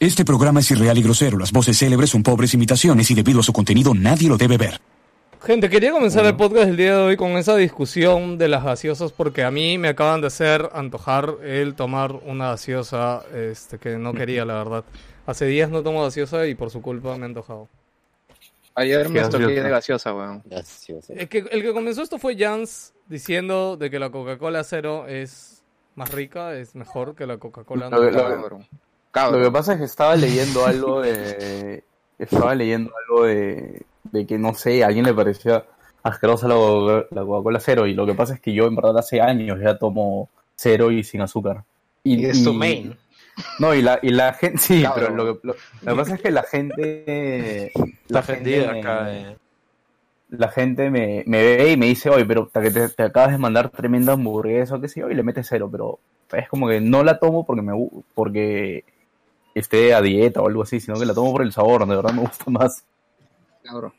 Este programa es irreal y grosero. Las voces célebres son pobres imitaciones y debido a su contenido nadie lo debe ver. Gente, quería comenzar el podcast el día de hoy con esa discusión de las gaseosas porque a mí me acaban de hacer antojar el tomar una gaseosa este, que no quería, la verdad. Hace días no tomo gaseosa y por su culpa me he antojado. Ayer me Gaseosa. estoqué de gaseosa, weón. Gracioso. El que, el que comenzó esto fue Jans diciendo de que la Coca-Cola cero es más rica, es mejor que la Coca-Cola que- lo- normal. Cabrón. Lo que pasa es que estaba leyendo algo de. Estaba leyendo algo de, de que no sé, a alguien le parecía asquerosa la, Coca- la Coca-Cola cero. Y lo que pasa es que yo, en verdad, hace años ya tomo cero y sin azúcar. Y es tu main. No, y la, y la gente. Sí, Cabrón. pero lo que, lo, lo que pasa es que la gente. Está La gente, ofendida me, acá. eh. la gente me, me ve y me dice, oye, pero te, te- te acabas de mandar tremenda hamburguesa o qué sé yo, y le metes cero, pero es como que no la tomo porque me porque esté a dieta o algo así, sino que la tomo por el sabor, de verdad me gusta más. Cabrón.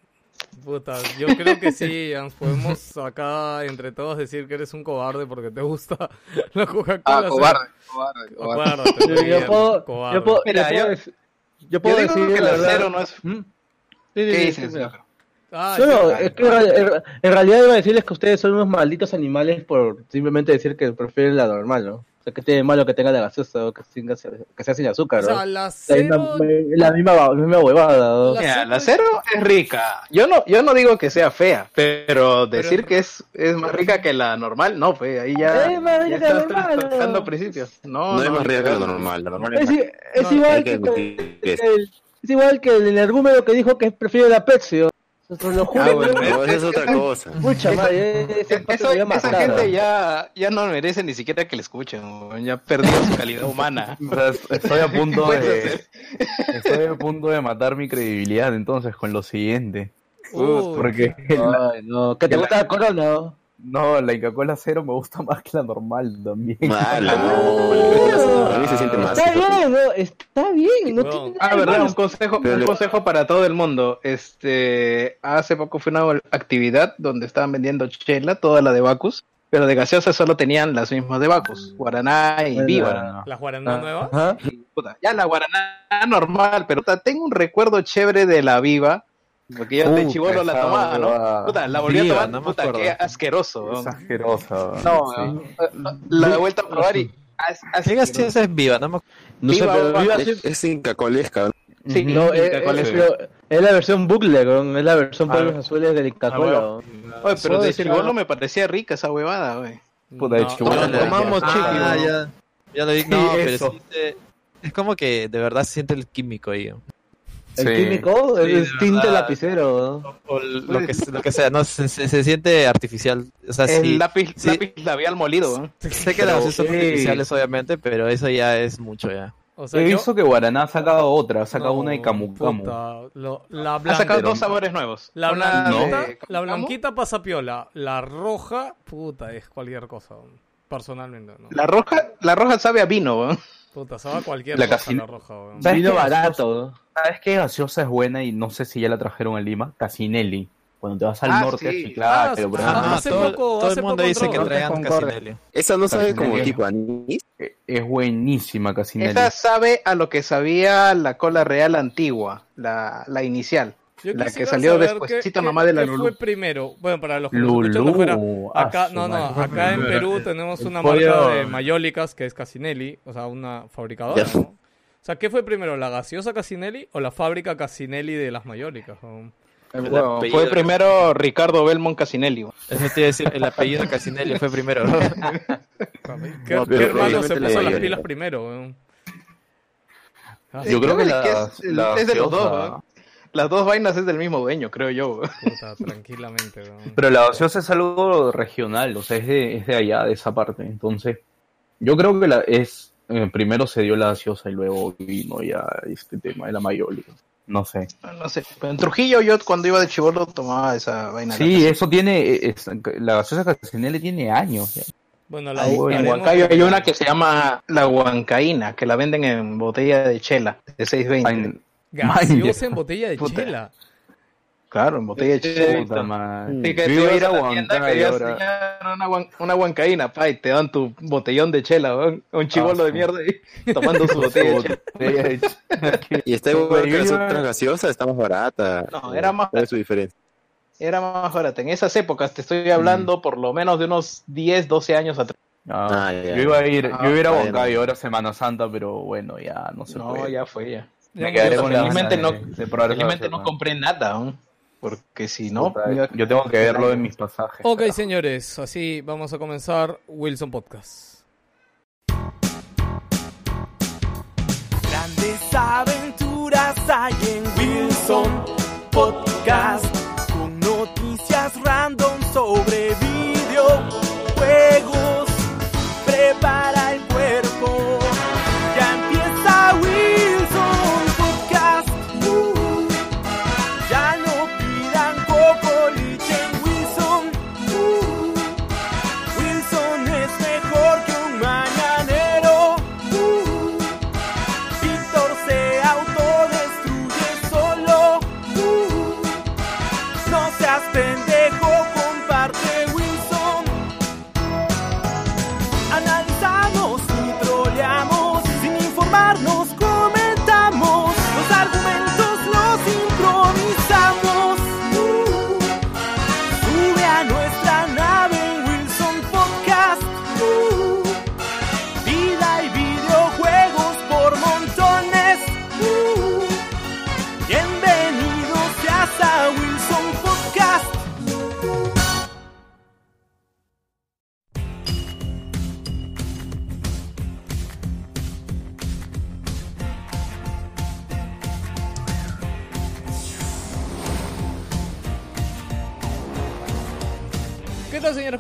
Puta, yo creo que sí, Jans. Podemos acá entre todos decir que eres un cobarde porque te gusta la Coca-Cola Ah, cobarde, cobarde, cobarde. Cobarde, Yo, puedo, cobarde. yo puedo, Mira, yo puedo yo- dec- yo puedo Yo digo decir que la cero no es... ¿Mm? Sí, ¿Qué sí, sí, dices? Ah, sí. es que en, real- en- en realidad iba a decirles que ustedes son unos malditos animales por simplemente decir que prefieren la normal, ¿no? Sea, que tiene malo que tenga la gaseosa o que, sin que sea sin azúcar, O ¿no? sea, la la, cero... misma, la, misma, la misma huevada, ¿no? La Mira, cero la es- cero es rica. Yo no, yo no digo que sea fea, pero decir Pero- que es, es más rica que la normal, no, pues ahí ya, Es más ya rica que la estás normal, tocando ¿no? principios. No, No es más rica que la no. normal. La normal Es, es i- más- es no, igual que el, es igual que el que dijo que prefiere la Pepsi, ¿no? Eso lo juro, Ah, bueno, ¿no? Esa es otra cosa. Mucha madre, ese empate Eso- me voy a esa matar, gente ya, ya no merece ni siquiera que le escuchen, ya perdió su calidad humana. O sea, es- estoy a punto de, estoy a punto de matar mi credibilidad entonces con lo siguiente. Uy, Porque Ay, no, que te gusta la corona, ¿no? la Coca-Cola cero me gusta más que la normal también. Mala, no. A mí se siente más. Está bien, ¿no? Está bien, no Weón. tiene Ah, verdad, un consejo, Pero un consejo para todo el mundo. Este, hace poco fue una actividad donde estaban vendiendo chela, toda la de Bacus, pero de gaseosa solo tenían las mismas de Bacus, Guaraná y Bueno. Viva. ¿La Guaraná nueva? Ajá. Puta, ya la Guaraná normal, pero tengo un recuerdo chévere de la Viva, porque yo de Puta, chivolo la esa tomaba, ¿no? Puta, la volví a tomar, puta, qué asqueroso. weón. Exagerosa. No, la he vuelto a probar y as- ¿Qué asqueroso. gaseosa es viva? No me No sé, Viva, pero Viva. Es, es incacolesca. Sí, no, es, es- es- es la versión ¿no? es la versión Ah, polvos azules de Coca-Cola. ah. Oye, pero de chivolo me parecía rica esa huevada, güey. Puta, de No, chibolo. no, Tomamos chiqui, weón. ya. Ya lo vi. No, pero eso. se siente- es como que de verdad se siente el químico ahí. El Sí. químico Sí, es tinte verdad. lapicero. ¿no? O lo que, lo que sea, no, se, se- se siente artificial. O sea, El sí, lápiz, sí. lápiz labial molido, güey. sé que las son sí. artificiales, obviamente, pero eso ya es mucho ya. O sea, He yo- visto que Guaraná ha sacado otra, ha sacado no, una de Camu Camu. puta, lo- la Ha sacado dos sabores nuevos. la, blanquita, de la blanquita pasa piola. La roja, puta, es cualquier cosa. Personalmente, ¿no? La roja, la roja sabe a vino. Puta, sabe a cualquier La cosa casi- la roja, weón. ¿Sabes Vino barato. ¿Sabes qué gaseosa es buena y no sé si ya la trajeron en Lima? Casinelli. Cuando te vas al Ah, norte, sí. claro, Ah, pero ah, hace todo, poco- todo hace el mundo poco dice entró. que traigan Concordia. Casinelli. Esa no sabe Casinelli. como tipo anís. eh, es buenísima Casinelli. Esa sabe a lo que sabía la cola real antigua, la, la inicial. Yo La que salió despuesito nomás de la qué Lulú. fue primero? Bueno, para los que Lulú. fuera, acá, no, no, acá en Perú tenemos una pollo- marca de mayólicas que es Casinelli, o sea, una fabricadora. O sea, ¿qué fue primero, la gaseosa Casinelli o la fábrica Casinelli de las mayólicas? Bueno, fue de- primero Ricardo Belmont Casinelli. Eso te iba a decir, el apellido de Casinelli fue primero. ¿no? ¿Qué, No, qué pero hermano se puso la las pilas primero? Yo creo que es la, es, la es de los dos. Las dos vainas es del mismo dueño, creo yo. puta, tranquilamente. Pero la gaseosa es algo regional, o sea, es de, es de allá, de esa parte. Entonces, yo creo que la es eh, primero se dio la gaseosa y luego vino ya este tema de la mayólica. No sé. No sé, pero en Trujillo yo cuando iba de chivolo tomaba esa vaina. Sí, eso tiene, eh, es- la gaseosa tiene años. ya. Bueno, la Ahí, en Huancayo hay una que se llama la huancaína, que la venden en botella de chela, de 620. Gaseosa en botella de Puta. chela. Claro, en botella de chela. Sí, que Yo iba a ir a Huancayo querías ahora. una, guan- una huancaína, pa, y te dan tu botellón de chela. Un chivolo de mierda ahí, tomando su botella de chela. Y está igual que las otras gaseosas, está más barata. No, era más- ¿Cuál es su diferencia? Era más barata. En esas épocas te estoy hablando por lo menos de unos 10, 12 años atrás. Ah, Ah, ya, yo iba a ir, Ah, yo iba a ir a bueno. Huancayo ahora Semana Santa, pero bueno, ya no se No, puede. ya fue, ya. Me quedaré Yo con la felizmente no- de- de probar esa Felizmente no gaseosa. compré nada aún. Porque si no, Puta, yo tengo que verlo en mis pasajes. Ok, señores, así vamos a comenzar Wilson Podcast. Grandes aventuras hay en Wilson Podcast con noticias random sobre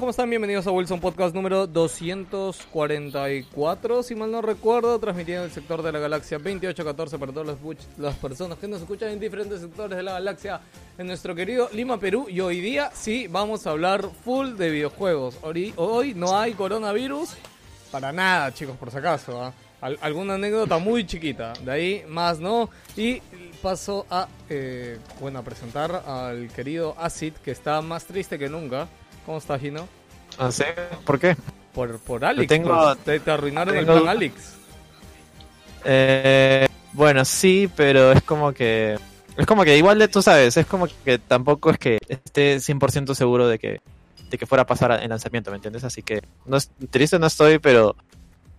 ¿Cómo? Bienvenidos a Wilson Podcast número 244, si mal no recuerdo, transmitiendo en el sector de la galaxia 2814 para todas las, personas que nos escuchan en diferentes sectores de la galaxia en nuestro querido Lima, Perú. Y hoy día sí vamos a hablar full de videojuegos. Hoy no hay coronavirus para nada, chicos, por si acaso. ¿ah? Al- alguna anécdota muy chiquita, de ahí más no. Y paso a, eh, bueno, a presentar al querido Acid, que está más triste que nunca. ¿Cómo estás, Gino? No sé, ¿por qué? Por, por Alex, tengo- pues, te, te arruinaron tengo- el plan Alex. Eh, bueno, sí, pero es como que... Es como que igual de tú sabes, es como que tampoco es que esté 100% seguro de que, de que fuera a pasar el lanzamiento, ¿me entiendes? Así que no es- triste no estoy, pero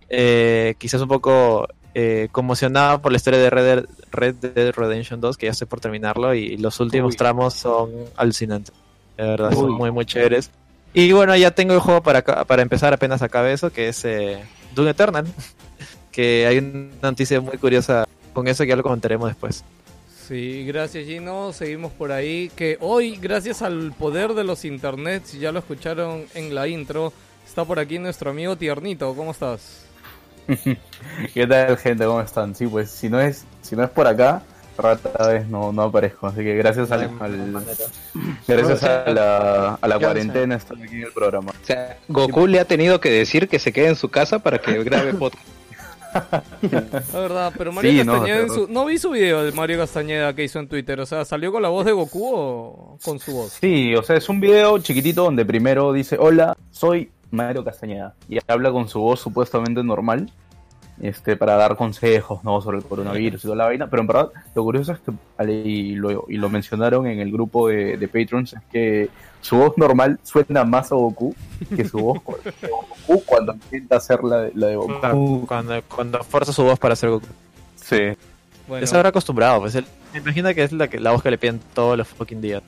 eh, quizás un poco eh, conmocionado por la historia de Red Dead, Red Dead Redemption 2, que ya estoy por terminarlo, y los últimos Uy. tramos son alucinantes. De verdad, son Uy. muy, muy chéveres. Y bueno, ya tengo el juego para, para empezar apenas acabe eso, que es eh, Doom Eternal. que hay una noticia muy curiosa con eso que ya lo comentaremos después. Sí, gracias Gino. Seguimos por ahí. Que hoy, gracias al poder de los internets, ya lo escucharon en la intro, está por aquí nuestro amigo Tiernito. ¿Cómo estás? ¿Qué tal, gente? ¿Cómo están? Sí, pues si no es, si no es por acá, rata vez no, no aparezco. Así que gracias al, al- gracias a la, a la cuarentena estoy aquí en el programa. O sea, Goku le ha tenido que decir que se quede en su casa para que grabe podcast. La verdad, pero Mario Sí, no, Castañeda en su... No vi su video de Mario Castañeda que hizo en Twitter. O sea, ¿salió con la voz de Goku o con su voz? Sí, o sea, es un video chiquitito donde primero dice, hola, soy Mario Castañeda. Y habla con su voz supuestamente normal, este, para dar consejos, ¿no? Sobre el coronavirus y toda la vaina. Pero en verdad, lo curioso es que, y lo, y lo mencionaron en el grupo de, de Patrons, es que su voz normal suena más a Goku que su voz cu- de Goku cuando intenta hacer la de, la de Goku. Cuando, cuando fuerza su voz para hacer Goku. Sí. Bueno, Ya se habrá acostumbrado, pues él, me imagino que es la, que, la voz que le piden todos los fucking días.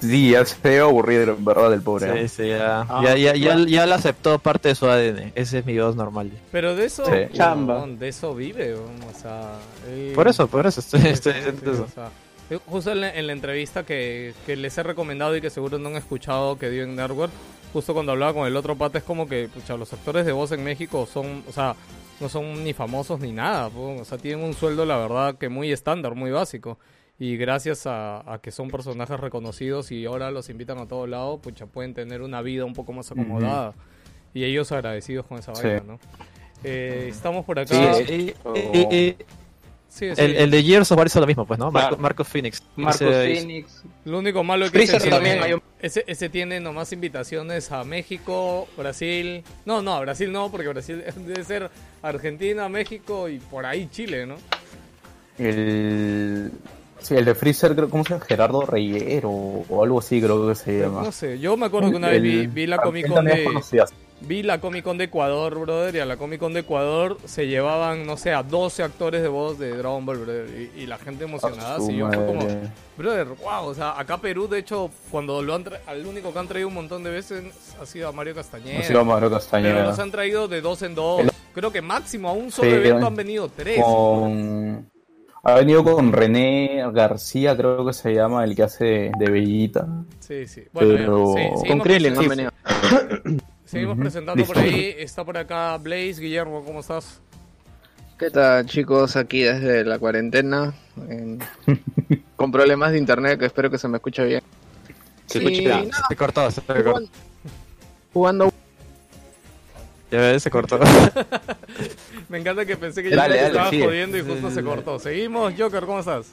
Sí, ya se ve aburrido, en verdad, el pobre. Sí, sí, ya, Ah, ya, ya, ya, ya lo aceptó parte de su ADN. Ese es mi voz normal. pero de eso... Sí. Chamba. De eso vive, o sea... él- Por eso, por eso estoy, estoy sí, diciendo sí, eso. o sea, justo en la, en la entrevista que, que les he recomendado y que seguro no han escuchado que dio en Network, justo cuando hablaba con el otro pata, es como que pucha, los actores de voz en México son, o sea, no son ni famosos ni nada, po, o sea, tienen un sueldo, la verdad, que muy estándar, muy básico. Y gracias a, a que son personajes reconocidos y ahora los invitan a todos lados, pucha, pueden tener una vida un poco más acomodada. Y ellos agradecidos con esa Sí. vaina, ¿no? Eh, estamos por acá. Sí, Y- Oh. Sí, sí. El, el de Gears of War hizo lo mismo, pues, ¿no? Marco, Claro. Marco Phoenix. Marcos Ese- Phoenix. Lo único malo es que ese, también tiene, hay un- ese, ese tiene nomás invitaciones a México, Brasil. No, no, a Brasil no, porque Brasil debe ser Argentina, México y por ahí Chile, ¿no? El. Sí, el de Freezer, creo, ¿cómo se llama? Gerardo Reyero o algo así, creo que se llama. No sé, yo me acuerdo que una vez vi, la Comic Con de... es conocida. Vi la Comic Con de Ecuador, brother, y a la Comic Con de Ecuador se llevaban, no sé, a 12 actores de voz de Dragon Ball, brother, y, y la gente emocionada, A su así yo fue como, brother, wow, o sea, acá Perú, de hecho, cuando lo han tra- al único que han traído un montón de veces ha sido a Mario Castañeda. Así va Mario pero Castañeda. los han traído de dos en dos. Creo que máximo a un solo Sí, evento eh, han venido tres. Con. Ha venido con René García, creo que se llama, el que hace de, Bellita. Sí, sí. Bueno, Pero- sí, Con Krillin han venido. seguimos presentando por ahí. Está por acá Blaze, Guillermo, ¿cómo estás? ¿Qué tal chicos? Aquí desde la cuarentena, en- con problemas de internet que espero que se me escuche bien. Se escucha bien. nada, Se cortó, se cortó. jugando, jugando Ya ves, se cortó. Me encanta que pensé que dale, ya dale, estaba sigue. jodiendo y justo se cortó. Seguimos, Joker, ¿cómo estás?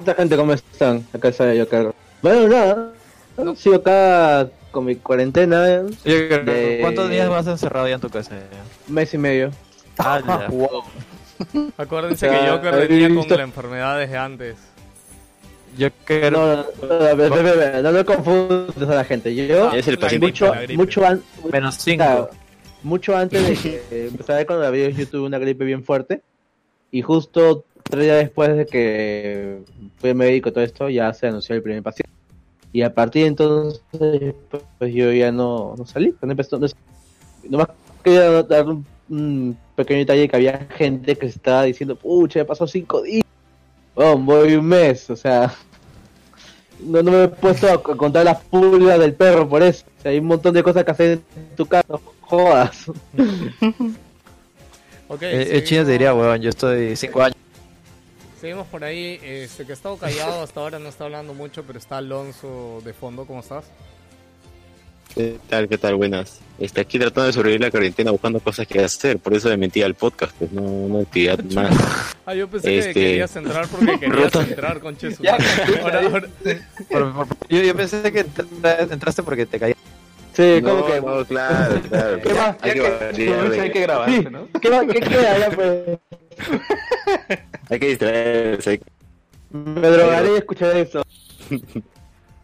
Hola gente, ¿cómo están? Acá soy Joker. Bueno, nada. No. Sigo acá con mi cuarentena. De... ¿Cuántos días vas encerrado ya en tu casa? Un mes y medio. Ah, wow. Acuérdense que Joker venía visto... con la enfermedad desde antes. Joker. No, no, no, no, no confundas a la gente. Yo, ah, es el paciente mucho, mucho an... menos 5 mucho antes de que empezara con la video, yo tuve una gripe bien fuerte. Y justo tres días después de que fui médico y todo esto, ya se anunció el primer paciente. Y a partir de entonces, pues yo ya no, no salí. No empezó, no, nomás quería dar un, un pequeño detalle que había gente que se estaba diciendo, pucha, ya pasó cinco días. Oh, voy un mes, o sea, no, no me he puesto a contar las pulgas del perro por eso. O sea, hay un montón de cosas que hacer en tu casa, no jodas. Ok, Eh, eh, seguimos- China te diría, weón, yo estoy 5 años. Seguimos por ahí. Este, que ha estado callado hasta ahora, no está hablando mucho, pero está Alonso de fondo. ¿Cómo estás? ¿Qué tal? ¿Qué tal? Buenas. Está aquí tratando de sobrevivir la cuarentena buscando cosas que hacer. Por eso me metí al podcast, pues no una actividad más. Ah, yo pensé que Este- querías entrar porque querías entrar con Chesu. Ya, Ahora, ahora- Por- por- yo, yo pensé que entra- entraste porque te caí. Sí, No, como que... no, claro, claro. ¿Qué más? Hay que hay que grabar, Sí, ¿no? ¿qué, más- qué queda ya, pues? hay que distraerse, hay que- Me drogaré y escucharé eso.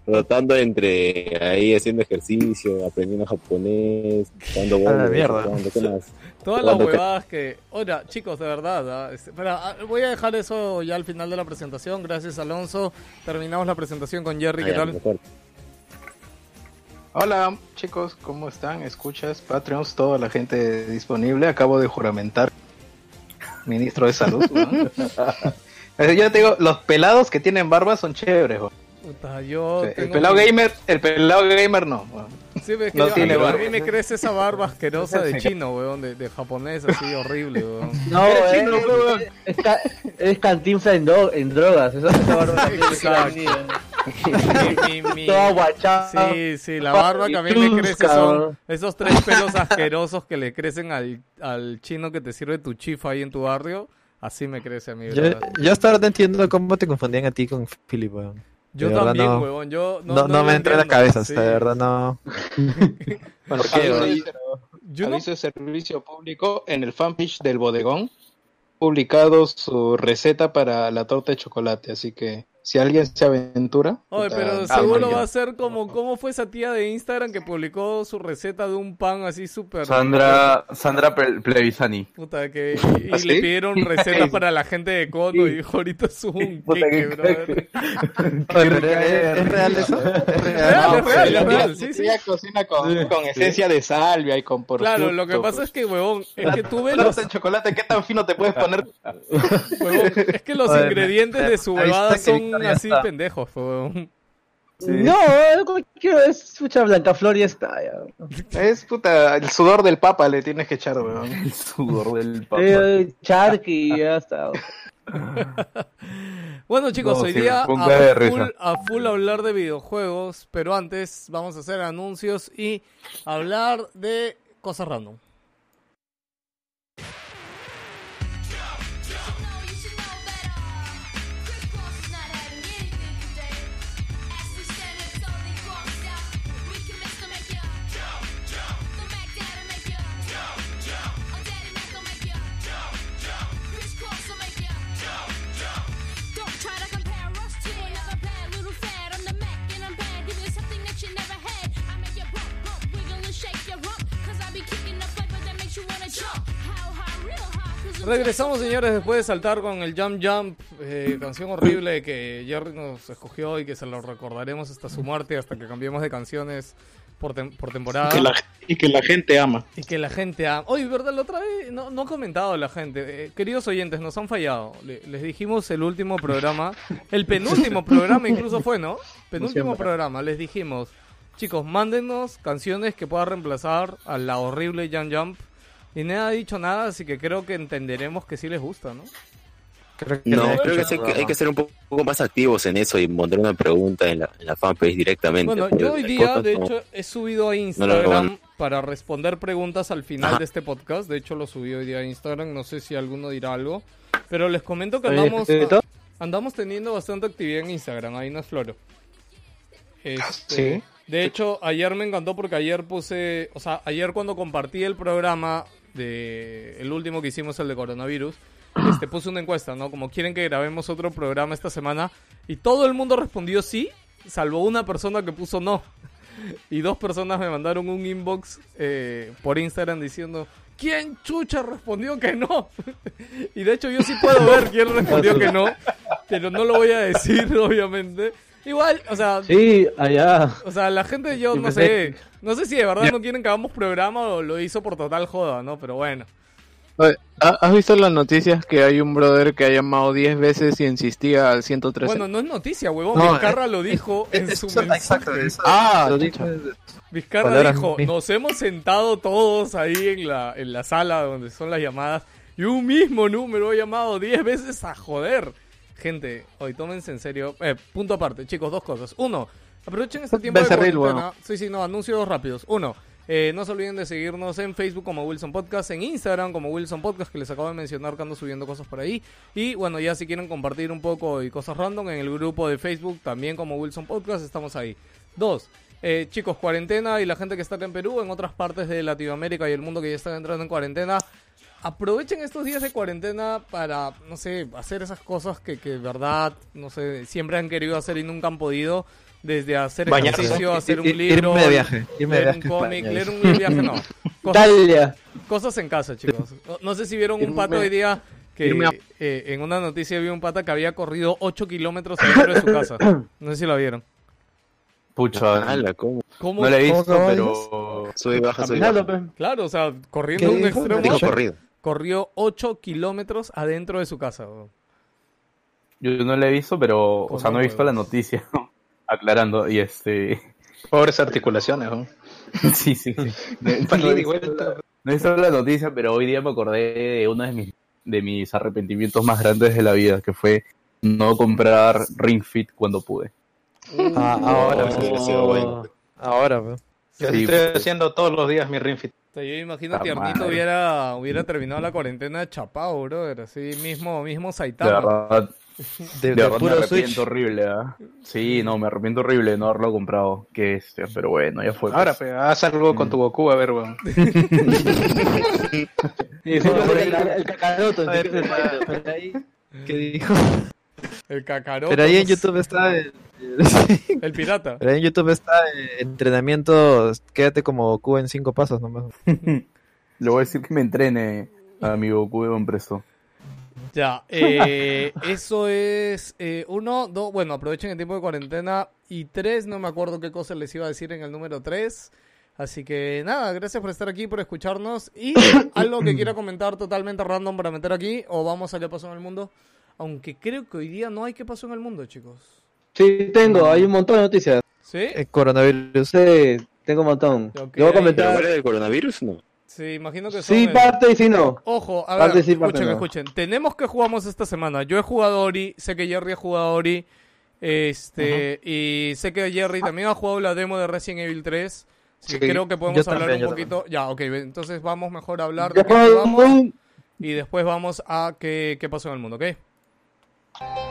Rotando entre ahí haciendo ejercicio, aprendiendo japonés, jugando la bolos, mierda. jugando, ¿qué más? Todas las Jugando huevadas que... Ahora, chicos, de verdad, ¿ah? Este, espera, ah, voy a dejar eso ya al final de la presentación. Gracias, Alonso. Terminamos la presentación con Jerry. ¿Qué ya, tal? mejor. Hola chicos, ¿cómo están? Escuchas, Patreons, toda la gente disponible. Acabo de juramentar, ministro de salud. ¿no? Eh, Yo te digo, los pelados que tienen barba son chéveres. ¿no? Puta, yo el tengo pelado mi- gamer, el pelado gamer no. ¿no? Sí, ves que no yo- tiene a, mí- a barba. mí me crece esa barba asquerosa de chino, weón, de, de japonés así horrible, weón. No, eh, es, ca- es cantinfla en, dro- en drogas. Esa, esa barba Exacto. Mi- mi- guachada. Sí, sí, la barba que a mí me crece son esos tres pelos asquerosos que le crecen al, al chino que te sirve tu chifa ahí en tu barrio. Así me crece a mí, Yo, ¿verdad? yo hasta ahora no entiendo cómo te confundían a ti con Philip, weón. Yo también, no- huevón. Yo no, No, no, no lo me entra en la cabeza, o Sí. sea, de verdad no. Bueno, Yo no- aviso de servicio público en el fanpage del bodegón publicado su receta para la torta de chocolate, así que si alguien se aventura, Oye, pero ah, seguro va a ser como, ¿cómo fue esa tía de Instagram que publicó su receta de un pan así súper... Sandra, Sandra Ple- Plevisani. Puta, que y, y ¿Ah, sí? le pidieron recetas para la gente de Cono y dijo, ahorita es un Puta, queque, pero ¿es, real eso? ¿Es real? es pues, real, la es real, sí, sí. ella cocina con, con esencia de salvia y con por Claro, lo que pasa es que, huevón, es que tú ves los, de chocolate, ¿qué tan fino te puedes poner? huevón, es que los ingredientes de su huevada que son así está. pendejos, huevón. No, lo que quiero es mucha blanca flor y ya está. Ya. Es puta, el sudor del papa le tienes que echar, weón. El sudor del papa. Eh, Charqui ya está. Bueno chicos, No, hoy sí, día a full, a full hablar de videojuegos, pero antes vamos a hacer anuncios y hablar de cosas random. Regresamos, señores, después de saltar con el Jump Jump, eh, canción horrible que Jerry nos escogió y que se lo recordaremos hasta su muerte, hasta que cambiemos de canciones por, tem- por temporada. Que la- y que la gente ama. Y que la gente ha... Oye, ¿verdad? La otra vez no, no ha comentado la gente. Eh, queridos oyentes, nos han fallado. Le- les dijimos el último programa. El penúltimo programa incluso fue, ¿no? Penúltimo programa. Les dijimos, chicos, mándenos canciones que puedan reemplazar a la horrible Jump Jump. Y nadie ha dicho nada, así que creo que entenderemos que sí les gusta, ¿no? Creo que No, no, creo que, sí que hay que ser un poco, poco más activos en eso y mandar una pregunta en la, en la fanpage directamente. Bueno, yo hoy día, de no- hecho, he subido a Instagram van. para responder preguntas al final Ajá. de este podcast. De hecho, lo subí hoy día a Instagram. No sé si alguno dirá algo. Pero les comento que andamos, ¿escrito? andamos teniendo bastante actividad en Instagram. Ahí no es floro. Este, Sí. De hecho, ayer me encantó porque ayer puse, o sea, ayer cuando compartí el programa de el último que hicimos, el de coronavirus, este puse una encuesta, ¿no? Como quieren que grabemos otro programa esta semana y todo el mundo respondió sí, salvo una persona que puso no. Y dos personas me mandaron un inbox eh, por Instagram diciendo, ¿quién chucha respondió que no? y de hecho yo sí puedo ver quién respondió que no, pero no lo voy a decir, obviamente. Igual, o sea, Sí, allá. o sea, la gente, yo Sí, no sé, no sé si de verdad no quieren que hagamos programa o lo hizo por total joda, ¿no? Pero bueno. Oye, ¿ha- ¿Has visto las noticias que hay un brother que ha llamado 10 veces y insistía al 113? Bueno, no es noticia, huevón. No, Vizcarra lo dijo en Es- su eso- mensaje. exacto, eso- Ah, lo dijo- Vizcarra Palabras dijo, nos hemos sentado todos ahí en la, en la sala donde son las llamadas y un mismo número ha llamado 10 veces a joder. Gente, hoy tómense en serio. Eh, punto aparte, chicos, dos cosas. Uno, aprovechen este tiempo de Becerril, cuarentena. bueno. Sí, sí, no, anuncios rápidos. Uno, eh, no se olviden de seguirnos en Facebook como Wilson Podcast, en Instagram como Wilson Podcast, que les acabo de mencionar que ando subiendo cosas por ahí. Y bueno, ya si quieren compartir un poco y cosas random en el grupo de Facebook, también como Wilson Podcast, estamos ahí. Dos, eh, chicos, cuarentena y la gente que está acá en Perú, en otras partes de Latinoamérica y el mundo que ya están entrando en cuarentena, aprovechen estos días de cuarentena para, no sé, hacer esas cosas que, que de verdad, no sé, siempre han querido hacer y nunca han podido. Desde hacer Bañarse. ejercicio, hacer un Ir- libro, irme de viaje, irme leer un viaje cómic, leer un viaje, no. Cosas, Italia. cosas en casa, chicos. No, sé si vieron un Irme- pato hoy día que eh, en una noticia vi un pata que había corrido 8 kilómetros adentro de su casa. No sé si lo vieron. Pucha, Ala, ¿cómo? ¿Cómo? no le he ¿Cómo visto, pero... Sube y baja, sube baja. pe. Claro, o sea, corriendo ¿Qué un extremo. Dijo corrido. Corrió 8 kilómetros adentro de su casa. Yo no lo he visto, pero... O sea, no he visto la noticia. Aclarando, y este... Pobres articulaciones, ¿no? sí, sí, sí. No, he visto- vuelta. no he visto la noticia, pero hoy día me acordé de uno de mis, de mis arrepentimientos más grandes de la vida, que fue no comprar Ring Fit cuando pude. Ah, ahora, Oh. Ahora. Yo Sí, estoy pues. haciendo todos los días mi ring fit. O sea, yo imagino que Arnito madre. hubiera, hubiera terminado la cuarentena chapado, brother. Así mismo, mismo De Saitama. verdad, De, de de verdad me puro arrepiento Switch. horrible, ¿ah? Sí, no, me arrepiento horrible de no haberlo comprado. Que este, pero bueno, ya fue. Ahora, pues. haz algo con tu Goku, a ver, weón. El, cacaroto. ¿Qué dijo? El cacaroto. Pero ahí en YouTube está el, El pirata. pero ahí en YouTube está el entrenamiento, quédate como Goku en cinco pasos nomás. Le voy a decir que me entrene a mi Goku presto. Ya, eh, eso es eh, uno, dos, bueno, aprovechen el tiempo de cuarentena. Y tres, no me acuerdo qué cosa les iba a decir en el número tres. Así que nada, gracias por estar aquí, por escucharnos. Y algo que quiera comentar totalmente random para meter aquí, o vamos a qué pasó en el mundo. Aunque creo que hoy día no hay qué pasó en el mundo, chicos. Sí, tengo, hay un montón de noticias. ¿Sí? El coronavirus. Sí, tengo un montón. Ok. Yo voy a ¿Pero comentar. del coronavirus? No. Sí, imagino que son Sí, el- parte y sí no. Ojo, a Parte ver, sí, parte escuchen, no. escuchen. Tenemos que jugamos esta semana. Yo he jugado Ori, sé que Jerry ha jugado Ori. Este, y sé que Jerry también ha jugado la demo de Resident Evil 3. Así que Sí, creo que podemos yo hablar también, un poquito. Ya, ok, entonces vamos mejor a hablar Ya de qué jugamos y después vamos a qué, qué pasó en el mundo, ¿ok? Ok,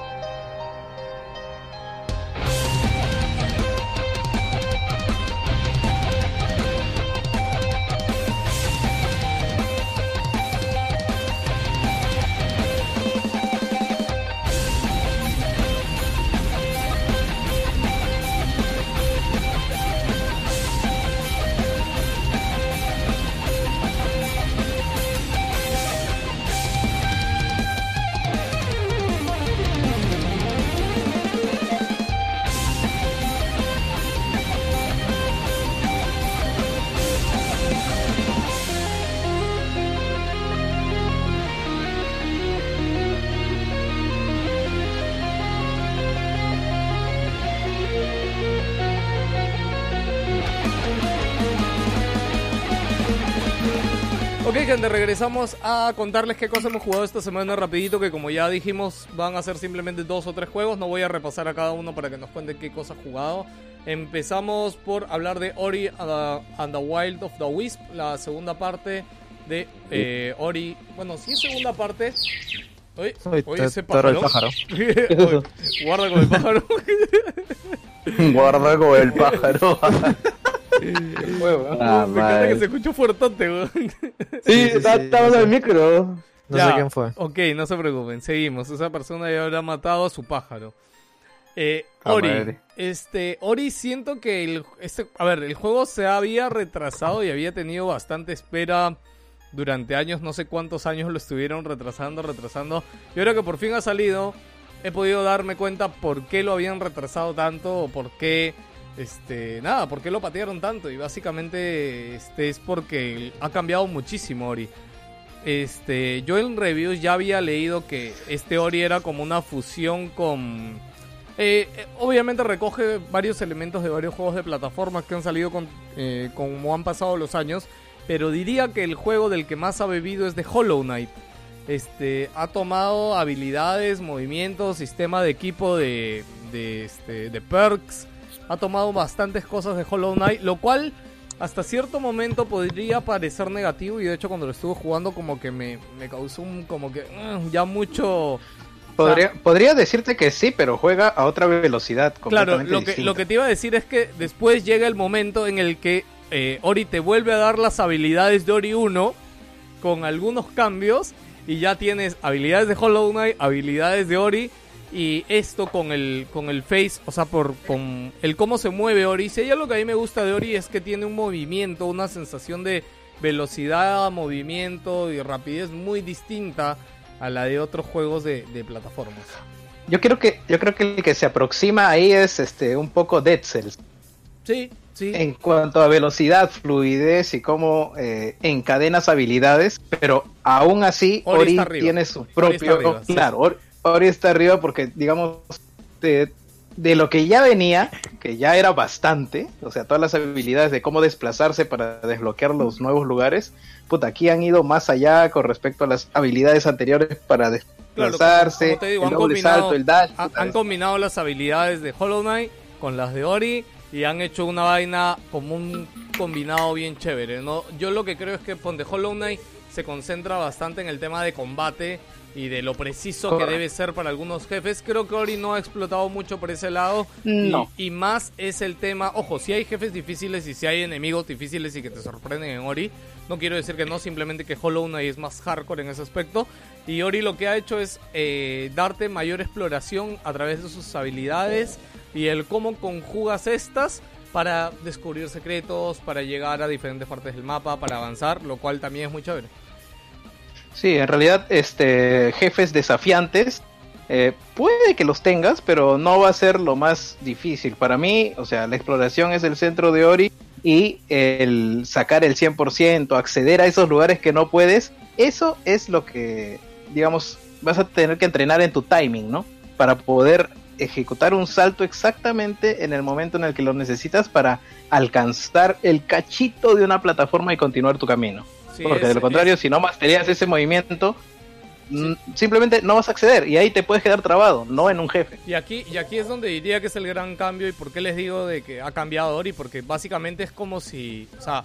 regresamos a contarles qué cosas hemos jugado esta semana rapidito, que como ya dijimos, van a ser simplemente dos o tres juegos. No voy a repasar a cada uno para que nos cuenten qué cosas han jugado. Empezamos por hablar de Ori uh, and the Wild of the Wisp, la segunda parte de eh, Ori. Bueno, sí segunda parte. Oye, oye, ese toro el pájaro. pájaro. Oye, guarda con el pájaro. Guarda con el pájaro. Ah, Me encanta que se escuchó fuertote, weón. Sí, está está hablando del micro. No Ya, sé quién fue. Ok, no se preocupen, seguimos. Esa persona ya habrá matado a su pájaro. Eh, Ah, Ori, madre. este, Ori siento que el, este, a ver, el juego se había retrasado y había tenido bastante espera durante años, no sé cuántos años lo estuvieron retrasando, retrasando. Y ahora que por fin ha salido, he podido darme cuenta por qué lo habían retrasado tanto o por qué, este, nada, por qué lo patearon tanto. Y básicamente, este, es porque ha cambiado muchísimo Ori. Este, yo en reviews ya había leído que este Ori era como una fusión con... eh, eh, obviamente recoge varios elementos de varios juegos de plataformas que han salido eh, como han pasado los años, pero diría que el juego del que más ha bebido es de Hollow Knight. Este, ha tomado habilidades, movimientos, sistema de equipo de, de, este, de perks, ha tomado bastantes cosas de Hollow Knight, lo cual hasta cierto momento podría parecer negativo y de hecho cuando lo estuve jugando como que me, me causó un como que mm, ya mucho Podría, podría decirte que sí, pero juega a otra velocidad. Claro, lo que, lo que te iba a decir es que después llega el momento en el que eh, Ori te vuelve a dar las habilidades de Ori 1 con algunos cambios y ya tienes habilidades de Hollow Knight, habilidades de Ori y esto con el con el face, o sea, por con el cómo se mueve Ori. Si hay algo que a mí me gusta de Ori es que tiene un movimiento, una sensación de velocidad, movimiento y rapidez muy distinta a la de otros juegos de, de plataformas. Yo creo que yo creo que el que se aproxima ahí es este un poco Dead Cells Sí, sí. en cuanto a velocidad, fluidez y cómo eh, encadenas habilidades, pero aún así Ori tiene su propio arriba, claro, Ori, Ori está arriba porque digamos de, de lo que ya venía, que ya era bastante, o sea, todas las habilidades de cómo desplazarse para desbloquear los nuevos lugares, puta, aquí han ido más allá con respecto a las habilidades anteriores para desplazarse, digo, el han doble combinado- salto, el dash, han combinado las habilidades de Hollow Knight con las de Ori y han hecho una vaina como un combinado bien chévere, ¿no? Yo lo que creo es que ponte Hollow Knight se concentra bastante en el tema de combate y de lo preciso que debe ser para algunos jefes. Creo que Ori no ha explotado mucho por ese lado. No. Y, y más es el tema, ojo, si hay jefes difíciles y si hay enemigos difíciles y que te sorprenden en Ori, no quiero decir que no, simplemente que Hollow Knight es más hardcore en ese aspecto. Y Ori lo que ha hecho es eh, darte mayor exploración a través de sus habilidades y el cómo conjugas estas para descubrir secretos, para llegar a diferentes partes del mapa, para avanzar, lo cual también es muy chévere. Sí, en realidad, este, jefes desafiantes, eh, puede que los tengas, pero no va a ser lo más difícil. Para mí, o sea, la exploración es el centro de Ori y el sacar el 100%, acceder a esos lugares que no puedes, eso es lo que, digamos, vas a tener que entrenar en tu timing, ¿no? Para poder ejecutar un salto exactamente en el momento en el que lo necesitas para alcanzar el cachito de una plataforma y continuar tu camino. Sí, Porque de lo contrario, si no masterías ese movimiento, simplemente no vas a acceder y ahí te puedes quedar trabado, no en un jefe. Y aquí, y aquí es donde diría que es el gran cambio y por qué les digo de que ha cambiado Ori, porque básicamente es como si, o sea,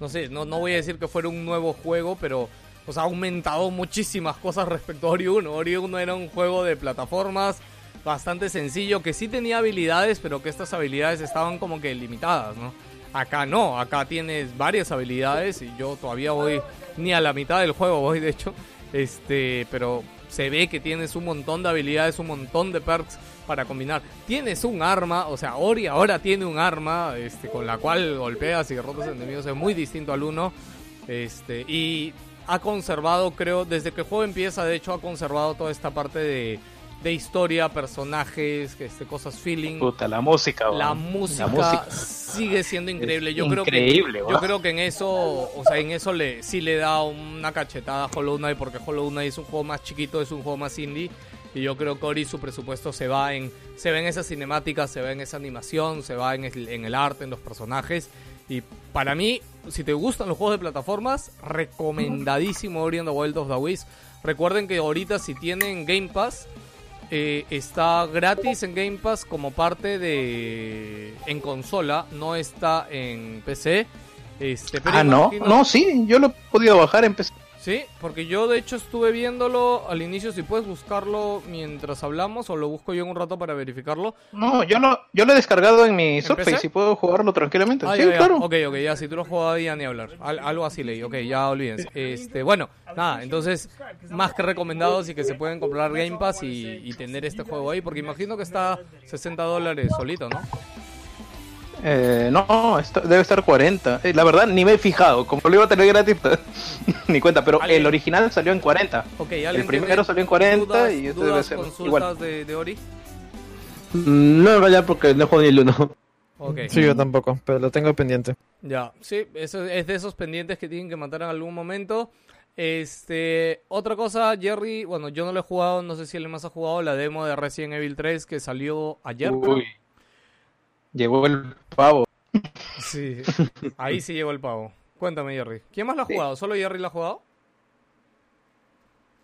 no sé, no, no voy a decir que fuera un nuevo juego, pero o sea, ha aumentado muchísimas cosas respecto a Ori 1. Ori 1 era un juego de plataformas bastante sencillo, que sí tenía habilidades, pero que estas habilidades estaban como que limitadas, ¿no? Acá no, acá tienes varias habilidades y yo todavía voy ni a la mitad del juego, voy de hecho, este, pero se ve que tienes un montón de habilidades, un montón de perks para combinar. Tienes un arma, o sea, Ori ahora tiene un arma este, con la cual golpeas y derrotas enemigos, es muy distinto al 1. Este, y ha conservado, creo, desde que el juego empieza, de hecho, ha conservado toda esta parte de, de historia, personajes, este, cosas feeling. Puta, la música. La música, música. sigue siendo increíble. Yo creo increíble, que yo creo que en eso, o sea, en eso le sí le da una cachetada a Hollow Knight porque Hollow Knight es un juego más chiquito, es un juego más indie y yo creo que Ori su presupuesto se va en se ve en esa cinemática, se ve en esa animación, se va en el, en el arte, en los personajes y para mí si te gustan los juegos de plataformas, recomendadísimo Ori and the Wild of the Wisps. Recuerden que ahorita si tienen Game Pass, eh, está gratis en Game Pass como parte de... en consola, no está en PC. Este, pero Ah, no. No, sí, yo lo he podido bajar en PC. Sí, porque yo de hecho estuve viéndolo al inicio, si puedes buscarlo mientras hablamos o lo busco yo en un rato para verificarlo. No, yo lo, yo lo he descargado en mi ¿En Surface y puedo jugarlo tranquilamente. Ah, sí, ya, ya. claro. Ok, ok, ya, si tú lo ahí ya ni hablar. Al- algo así leí, ok, ya olvídense. Este, bueno, nada, entonces, más que recomendados y que se pueden comprar Game Pass y, y tener este juego ahí, porque imagino que está 60 dólares solito, ¿no? Eh, no, está- debe estar 40. Eh, la verdad, ni me he fijado. Como lo iba a tener gratis, ni cuenta. Pero ¿Alguien? el original salió en 40. Ok, El ¿alguien primero salió en 40 dudas, y este dudas, debe ser consultas igual. de, de Ori? Mm, No en realidad porque no juego ni el uno. Ok. Sí, yo tampoco, pero lo tengo pendiente. Ya, sí, eso es de esos pendientes que tienen que matar en algún momento. Este, otra cosa, Jerry, bueno, yo no lo he jugado, no sé si alguien más ha jugado la demo de Resident Evil 3 que salió ayer. Uy. Llegó el pavo. Sí, ahí sí llegó el pavo. Cuéntame, Jerry. ¿Quién más lo ha Sí. jugado? ¿Solo Jerry lo ha jugado?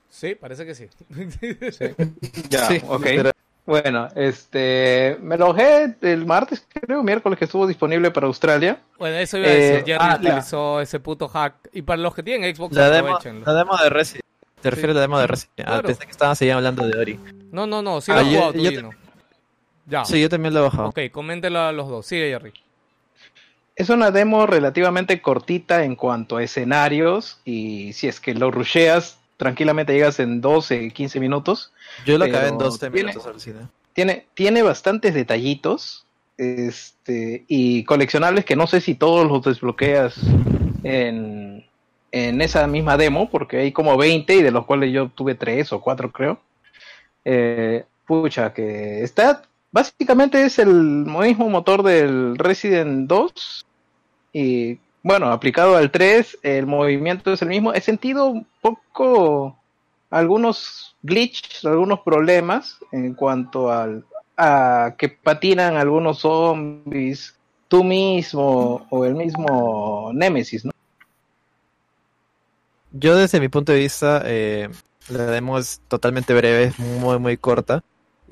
Sí, parece que sí. Ya, Sí, ok. literal. Bueno, este, me lo el martes, creo, miércoles que estuvo disponible para Australia. bueno, eso iba a decir. Eh, Jerry ah, la- utilizó ese puto hack. Y para los que tienen Xbox, La demo, la demo de Resident. ¿Te refieres a la demo de Resident? Ah, Claro. pensé que estaban seguían hablando de Ori. No, no, no, sí lo Ah, has yo- jugado tú, yo. Ya. Sí, yo también lo he bajado. Ok, coméntelo a los dos. Sigue, Jerry. Es una demo relativamente cortita en cuanto a escenarios y si es que lo rusheas, tranquilamente llegas en 12, 15 minutos. Yo lo acabé en 12 tiene- minutos al cine. Tiene, tiene bastantes detallitos este, y coleccionables que no sé si todos los desbloqueas en, en esa misma demo, porque hay como 20 y de los cuales yo tuve 3 o 4 creo. Eh, pucha, que está, básicamente es el mismo motor del Resident 2 y bueno, aplicado al 3, el movimiento es el mismo. He sentido un poco algunos glitches, algunos problemas en cuanto al a que patinan algunos zombies, tú mismo o el mismo Nemesis, ¿no? Yo desde mi punto de vista, eh, la demo es totalmente breve, es muy, muy corta.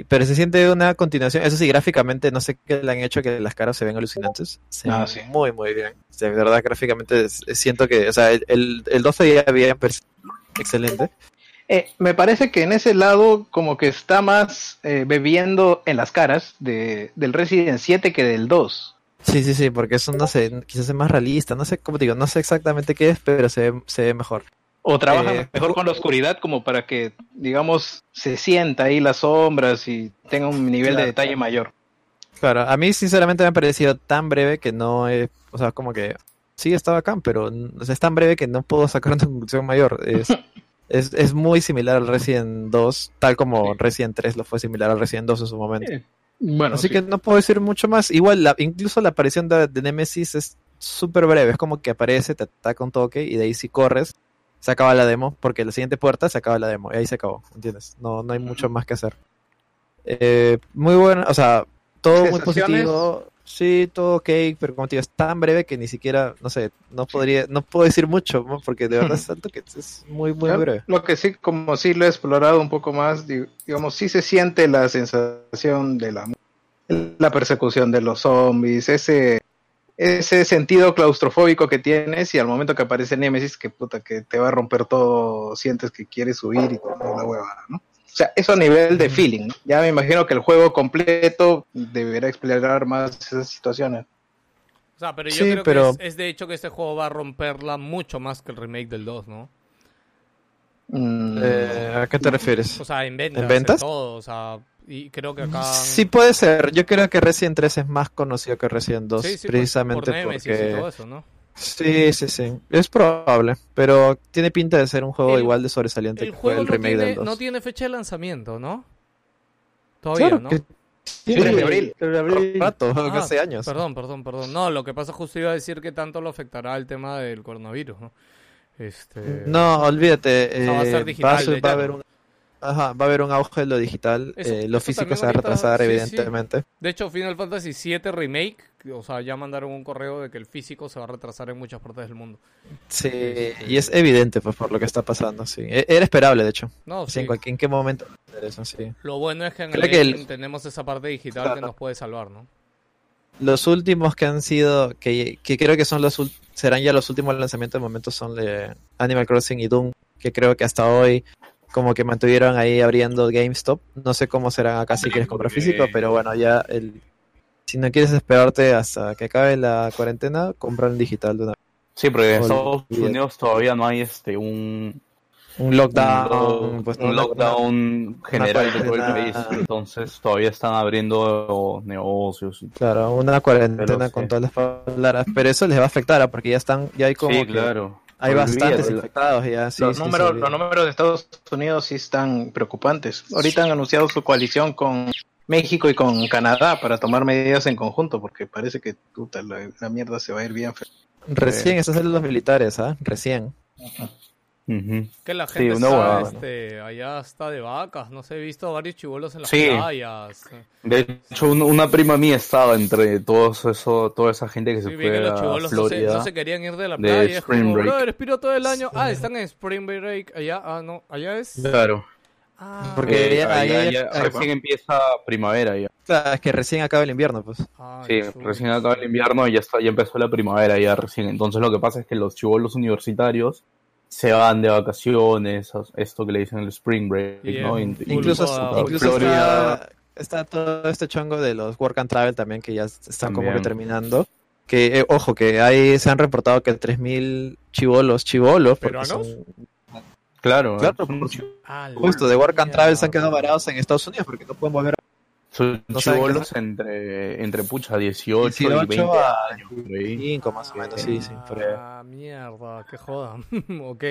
Pero se siente una continuación. Eso sí, gráficamente no sé qué le han hecho que las caras se ven alucinantes. Se Ah, ven sí. muy, muy bien. De verdad, gráficamente siento que, o sea, el, el, el 12 ya había excelente. Eh, me parece que en ese lado como que está más eh, bebiendo en las caras de, del Resident 7 que del 2. Sí, sí, sí, porque eso no sé, quizás es más realista, no sé cómo te digo, no sé exactamente qué es, pero se ve, se ve mejor. O trabaja Eh, mejor con la oscuridad como para que, digamos, se sienta ahí las sombras y tenga un nivel de detalle mayor. Claro, a mí sinceramente me ha parecido tan breve que no es, o sea, como que sí está bacán, pero n- o sea, es tan breve que no puedo sacar una conclusión mayor. Es, es, es muy similar al Resident 2, tal como Sí. Resident 3 lo fue similar al Resident 2 en su momento. Bueno, Así sí. que no puedo decir mucho más. Igual, la, incluso la aparición de, de Nemesis es súper breve. Es como que aparece, te ataca un toque y de ahí si corres, se acaba la demo. Porque la siguiente puerta se acaba la demo. Y ahí se acabó, ¿entiendes? No, no hay mucho más que hacer. Eh, muy bueno, o sea, todo muy positivo. Sí, todo ok, pero como te digo, es tan breve que ni siquiera, no sé, no podría, no puedo decir mucho, ¿no? porque de verdad es tanto que es muy, muy breve. Lo que sí, como sí lo he explorado un poco más, di- digamos, sí se siente la sensación de la, la persecución de los zombies, ese, ese sentido claustrofóbico que tienes y al momento que aparece Nemesis, que puta, que te va a romper todo, sientes que quieres subir y toda la hueva, ¿no? O sea, eso a nivel de feeling, ¿no? Ya me imagino que el juego completo deberá explorar más esas situaciones. O sea, pero yo Sí, creo pero- que es, es de hecho que este juego va a romperla mucho más que el remake del 2, ¿no? Mm, Eh, ¿A qué te refieres? O sea, en ventas, ¿En ventas? todo, o sea, y creo que acá... Sí puede ser. Yo creo que Resident 3 es más conocido que Resident 2, Sí, precisamente por Nemesis y porque... todo eso, ¿no? Sí, sí, sí. Es probable, pero tiene pinta de ser un juego El- igual de sobresaliente El que juego el no remake tiene, del 2. no tiene fecha de lanzamiento, ¿no? Todavía, Claro ¿no? que Sí, de abril. Pero de abril- rato, Ah, hace años. Perdón, perdón, perdón. No, lo que pasa justo iba a decir que tanto lo afectará el tema del coronavirus, ¿no? Este... No, olvídate. va a ser eh, digital, va a haber un- ajá, va a haber un auge de lo digital. Eso- eh, lo físico se va a retrasar, sí, sí. evidentemente. De hecho, Final Fantasy VII Remake, o sea, ya mandaron un correo de que el físico se va a retrasar en muchas partes del mundo. Sí, y es evidente pues por lo que está pasando, sí. E- Era esperable, de hecho. No, Sí, en, cualquier- en qué momento eso, sí. Lo bueno es que en el que el- tenemos esa parte digital que nos puede salvar, ¿no? Los últimos que han sido, que, que creo que son los serán ya los últimos lanzamientos de momento son de Animal Crossing y Doom, que creo que hasta hoy como que mantuvieron ahí abriendo GameStop. No sé cómo serán acá si quieres comprar físico, pero bueno, ya el si no quieres esperarte hasta que acabe la cuarentena, compra en digital de una Sí, porque en. Estados Unidos todavía no hay este un, un lockdown, un, pues, un una- lockdown general de todo el país. Entonces todavía están abriendo negocios. y- Claro, una cuarentena Pero con sí. todas las palabras, pero eso les va a afectar, ¿ah? porque ya están, ya hay como Sí, que- claro. hay Olvídate, bastantes infectados ya. sí, los, sí, números, los números de Estados Unidos sí están preocupantes. Ahorita han anunciado su coalición con México y con Canadá para tomar medidas en conjunto, porque parece que puta, la, la mierda se va a ir bien. feo. Recién están saliendo los militares, ¿ah? Recién. Que la Sí, gente una está, este, allá está de vacas, no sé, he visto varios chivolos en las Sí. playas. De hecho, un- una prima mía estaba entre todos eso, toda esa gente que se Sí, vi que fue los a chivolos no se, Florida. no se querían ir de la de playa. Es Spring como, Break. respiro todo el año. Ah, están en Spring Break allá. Ah, no, allá es. Claro. Ah, Porque Eh, ahí- ahí- ahí recién empieza primavera ya. Claro, es que recién acaba el invierno, pues. ah, Sí, recién acaba el invierno y ya está, ya empezó la primavera ya recién. Entonces lo que pasa es que los chivolos universitarios se van de vacaciones, a- esto que le dicen el spring break, ¿no? Incluso, está, está todo este chongo de los work and travel también que ya están como que terminando. Que, eh, ojo, que ahí se han reportado que 3.000 chivolos, chivolos, porque ¿Peruanos? son Claro, Claro, son, Ah, justo de work and travel se han quedado varados en Estados Unidos porque no pueden volver son No chivolos entre, entre pucha 18, y 18 20 a años. por ahí. 5 más o menos, sí, sí. por ahí. Ah, mierda, qué joda. ok.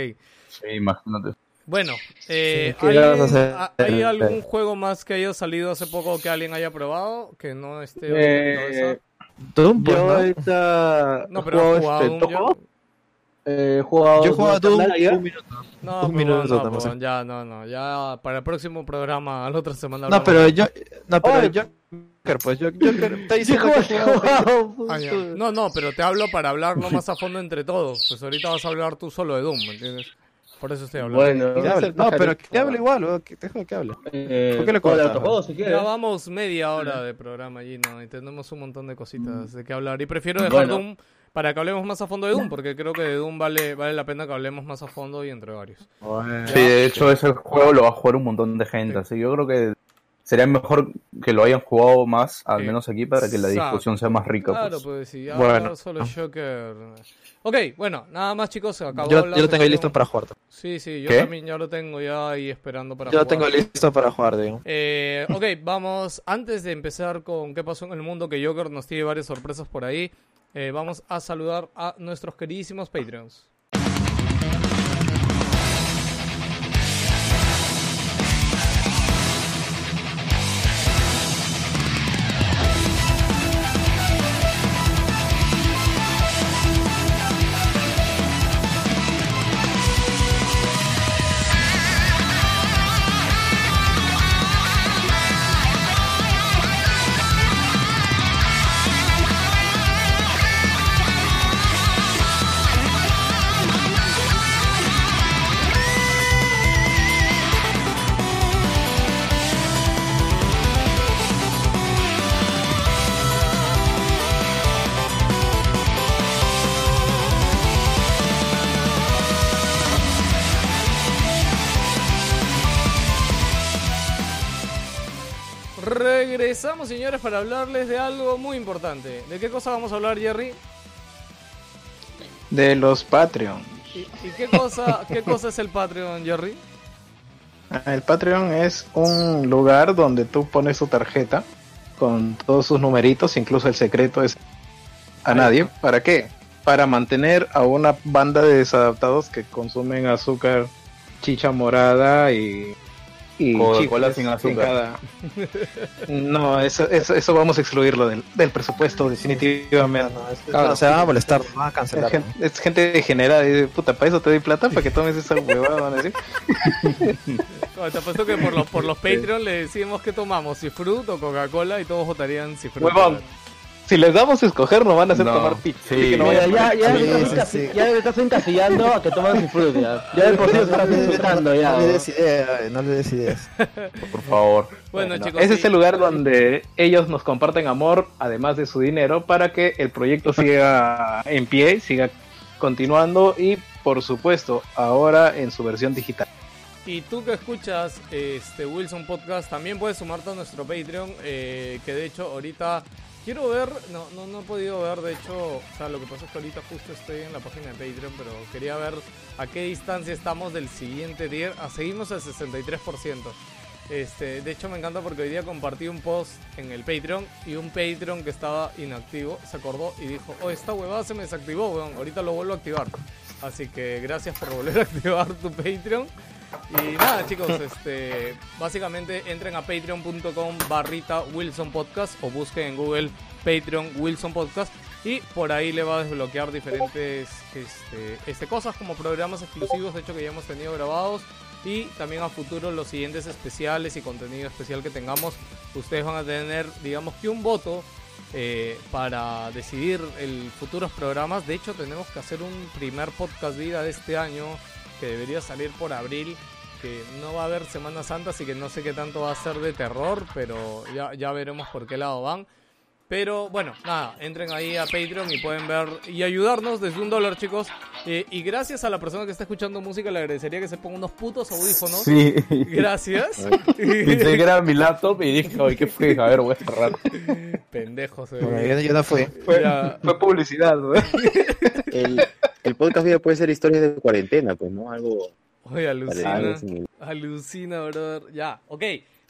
Sí, imagínate. Bueno, eh, ¿qué ¿hay, a ¿hay algún juego más que haya salido hace poco que alguien haya probado? Que no esté? Eh, Doom, pues, yo ¿no? ahorita No, pero jugado ¿has jugado este, un? Eh, jugado Yo he jugado Doom Eternal ayer. un minuto. No, Un minuto no, pues, ya, no, no, ya para el próximo programa, la otra semana. No, pero yo, no, pero Ay. Joker, pues yo, que ha jugado jugado, Ah. No, no, pero te hablo para hablarlo más a fondo entre todos. Pues ahorita vas a hablar tú solo de Doom, ¿me entiendes? Por eso estoy hablando. Bueno, Que hable. No, pero que hable igual, weón, que dejo que hable. Eh, ¿Por qué le cortas? si quieres. Ya vamos media hora de programa allí, ¿no? Y tenemos un montón de cositas de qué hablar. Y prefiero dejar Bueno. Doom para que hablemos más a fondo de Doom, porque creo que de Doom vale, vale la pena que hablemos más a fondo y entre varios. Sí, de hecho ese juego lo va a jugar un montón de gente, así que yo creo que sería mejor que lo hayan jugado más, al Sí. menos aquí, para que la Exacto. discusión sea más rica. Claro, pues. pues sí, ya Bueno. solo Joker. Ok, bueno, nada más chicos, se acabó Yo, la yo lo tengo ahí listo para jugar. Sí, sí, yo ¿Qué? también ya lo tengo ya ahí esperando para Yo lo jugar. tengo listo para jugar, digo. Eh, ok, vamos, antes de empezar con qué pasó en el mundo, que Joker nos tiene varias sorpresas por ahí, eh, vamos a saludar a nuestros queridísimos Patreons. Regresamos, señores, para hablarles de algo muy importante. ¿De qué cosa vamos a hablar, Jerry? De los Patreon. ¿Y, y qué, cosa, qué cosa es el Patreon, Jerry? Ah, El Patreon es un lugar donde tú pones tu tarjeta con todos sus numeritos, incluso el secreto es a nadie. ¿Para qué? Para mantener a una banda de desadaptados que consumen azúcar, chicha morada y y Coca-Cola sin azúcar. cada- No, eso, eso, eso vamos a excluirlo del, del presupuesto, definitivamente. No, se van a molestar, van a Es cancelar. gente, es gente degenerada y dice, puta, para eso te doy plata, para que tomes esa huevada, van a decir. No, te apuesto que por los, por los Patreon le decimos que tomamos, si Fruit o Coca-Cola y todos votarían si Fruit. Huevón. Si les damos a escoger, nos van a hacer No, tomar pizza. sí. que no Mira, ya, ya, Sí, me estás sí, encasi- sí. ya me estás encasillando a que toman sin fruta. Ya, ya de por sí estás insultando ya. No le ¿no? des ideas, no le des ideas. Por favor. Bueno, chicos, Ese sí. es el lugar donde ellos nos comparten amor, además de su dinero, para que el proyecto siga en pie, siga continuando y, por supuesto, ahora en su versión digital. Y tú que escuchas este Wilson Podcast, también puedes sumarte a nuestro Patreon, eh, que de hecho ahorita quiero ver, no, no, no he podido ver, de hecho, o sea, lo que pasa es que ahorita justo estoy en la página de Patreon, pero quería ver a qué distancia estamos del siguiente tier. Ah, seguimos al 63%. Este, de hecho me encanta porque hoy día compartí un post en el Patreon y un Patreon que estaba inactivo se acordó y dijo, oh, esta huevada se me desactivó, weón, ahorita lo vuelvo a activar. Así que gracias por volver a activar tu Patreon. Y nada, chicos, este, básicamente entren a patreon.com barrita Wilson Podcast o busquen en Google Patreon Wilson Podcast y por ahí le va a desbloquear diferentes este, este, cosas como programas exclusivos, de hecho que ya hemos tenido grabados y también a futuro los siguientes especiales y contenido especial que tengamos, ustedes van a tener, digamos que un voto eh, para decidir el futuros programas. De hecho, tenemos que hacer un primer podcast vida de este año que debería salir por abril. Que no va a haber Semana Santa, así que no sé qué tanto va a ser de terror, pero ya, ya veremos por qué lado van. Pero bueno, nada, entren ahí a Patreon y pueden ver y ayudarnos desde un dólar, chicos. Eh, y gracias a la persona que está escuchando música, le agradecería que se ponga unos putos audífonos. Sí. Gracias. Pensé que era mi laptop y dije, oye, ¿qué fue? A ver, voy a cerrar. Pendejos. Bueno, yo, no fui. Fue, Ya. fue publicidad, ¿no? El, el podcast vida puede ser historias de cuarentena, pues, ¿no? Algo Oye, alucina. Alucina, brother. Ya, ok.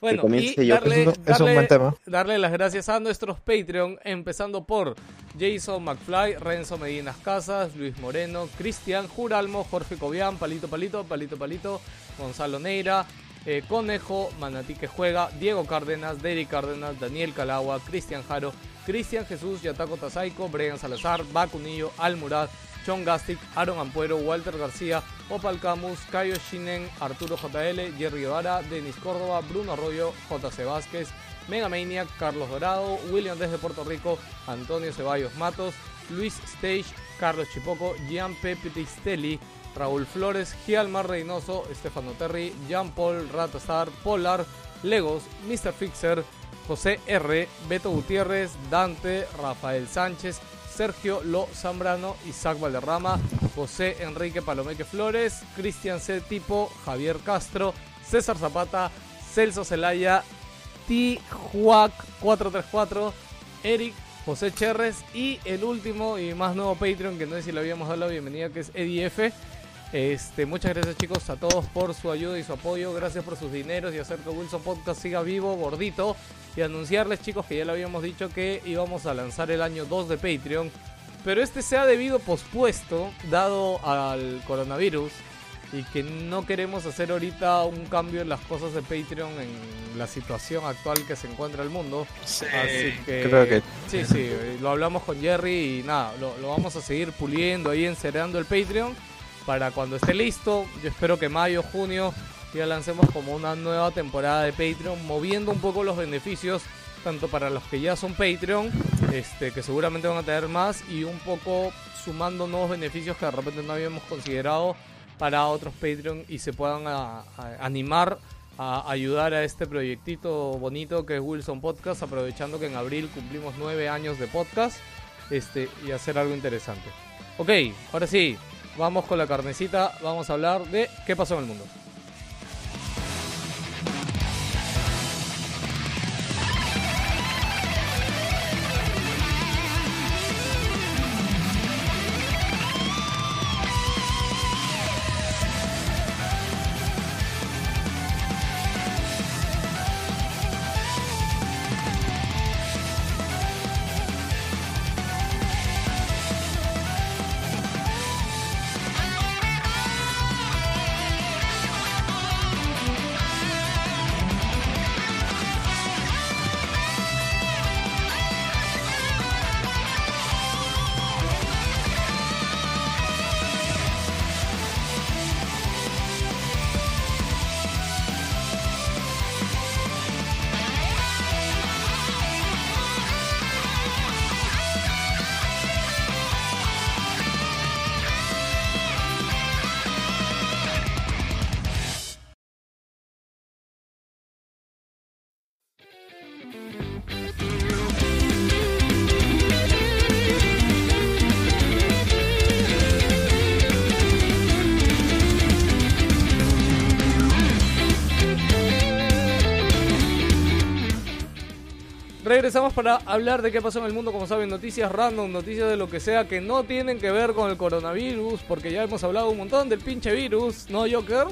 Bueno, y yo. darle, Es un- es un darle- buen tema. darle las gracias a nuestros Patreon, empezando por Jason McFly, Renzo Medinas Casas, Luis Moreno, Cristian Juralmo, Jorge Cobian, Palito Palito, Palito Palito, Gonzalo Neira, eh, Conejo, Manatí que juega, Diego Cárdenas, Derek Cárdenas, Daniel Calagua, Cristian Jaro, Cristian Jesús, Yataco Tazaico, Brian Salazar, Bacunillo, Almurad, John Gastic, Aaron Ampuero, Walter García, Opal Camus, Cayo Shinen, Arturo JL, Jerry Guevara, Denis Córdoba, Bruno Arroyo, JC Vázquez, Mega Maniac, Carlos Dorado, William desde Puerto Rico, Antonio Ceballos Matos, Luis Stage, Carlos Chipoco, Gian Pepe Tistelli, Raúl Flores, Gialmar Reynoso, Estefano Terry, Jean Paul Ratastar, Polar, Legos, Mr. Fixer, José R, Beto Gutiérrez, Dante, Rafael Sánchez, Sergio Lo Zambrano, Isaac Valderrama, José Enrique Palomeque Flores, Cristian C. Tipo, Javier Castro, César Zapata, Celso Celaya, Tijuac 434, Eric, José Cherres y el último y más nuevo Patreon que no sé si le habíamos dado la bienvenida que es Eddie F. Este, muchas gracias chicos a todos por su ayuda y su apoyo, gracias por sus dineros y hacer que Wilson Podcast siga vivo, gordito y anunciarles chicos que ya le habíamos dicho que íbamos a lanzar el año 2 de Patreon, pero este se ha debido pospuesto dado al coronavirus y que no queremos hacer ahorita un cambio en las cosas de Patreon en la situación actual que se encuentra el mundo. Así que creo que- sí, sí, lo hablamos con Jerry y nada, lo, lo vamos a seguir puliendo ahí, encerrando el Patreon para cuando esté listo. Yo espero que mayo, junio ya lancemos como una nueva temporada de Patreon, moviendo un poco los beneficios tanto para los que ya son Patreon, este, que seguramente van a tener más, y un poco sumando nuevos beneficios que de repente no habíamos considerado para otros Patreon y se puedan animar a ayudar a este proyectito bonito que es Wilson Podcast, aprovechando que en abril cumplimos nueve años de podcast este, y hacer algo interesante. Ok, ahora sí, vamos con la carnecita, vamos a hablar de qué pasó en el mundo. Regresamos para hablar de qué pasó en el mundo, como saben, noticias random, noticias de lo que sea que no tienen que ver con el coronavirus, porque ya hemos hablado un montón del pinche virus, ¿no, Joker?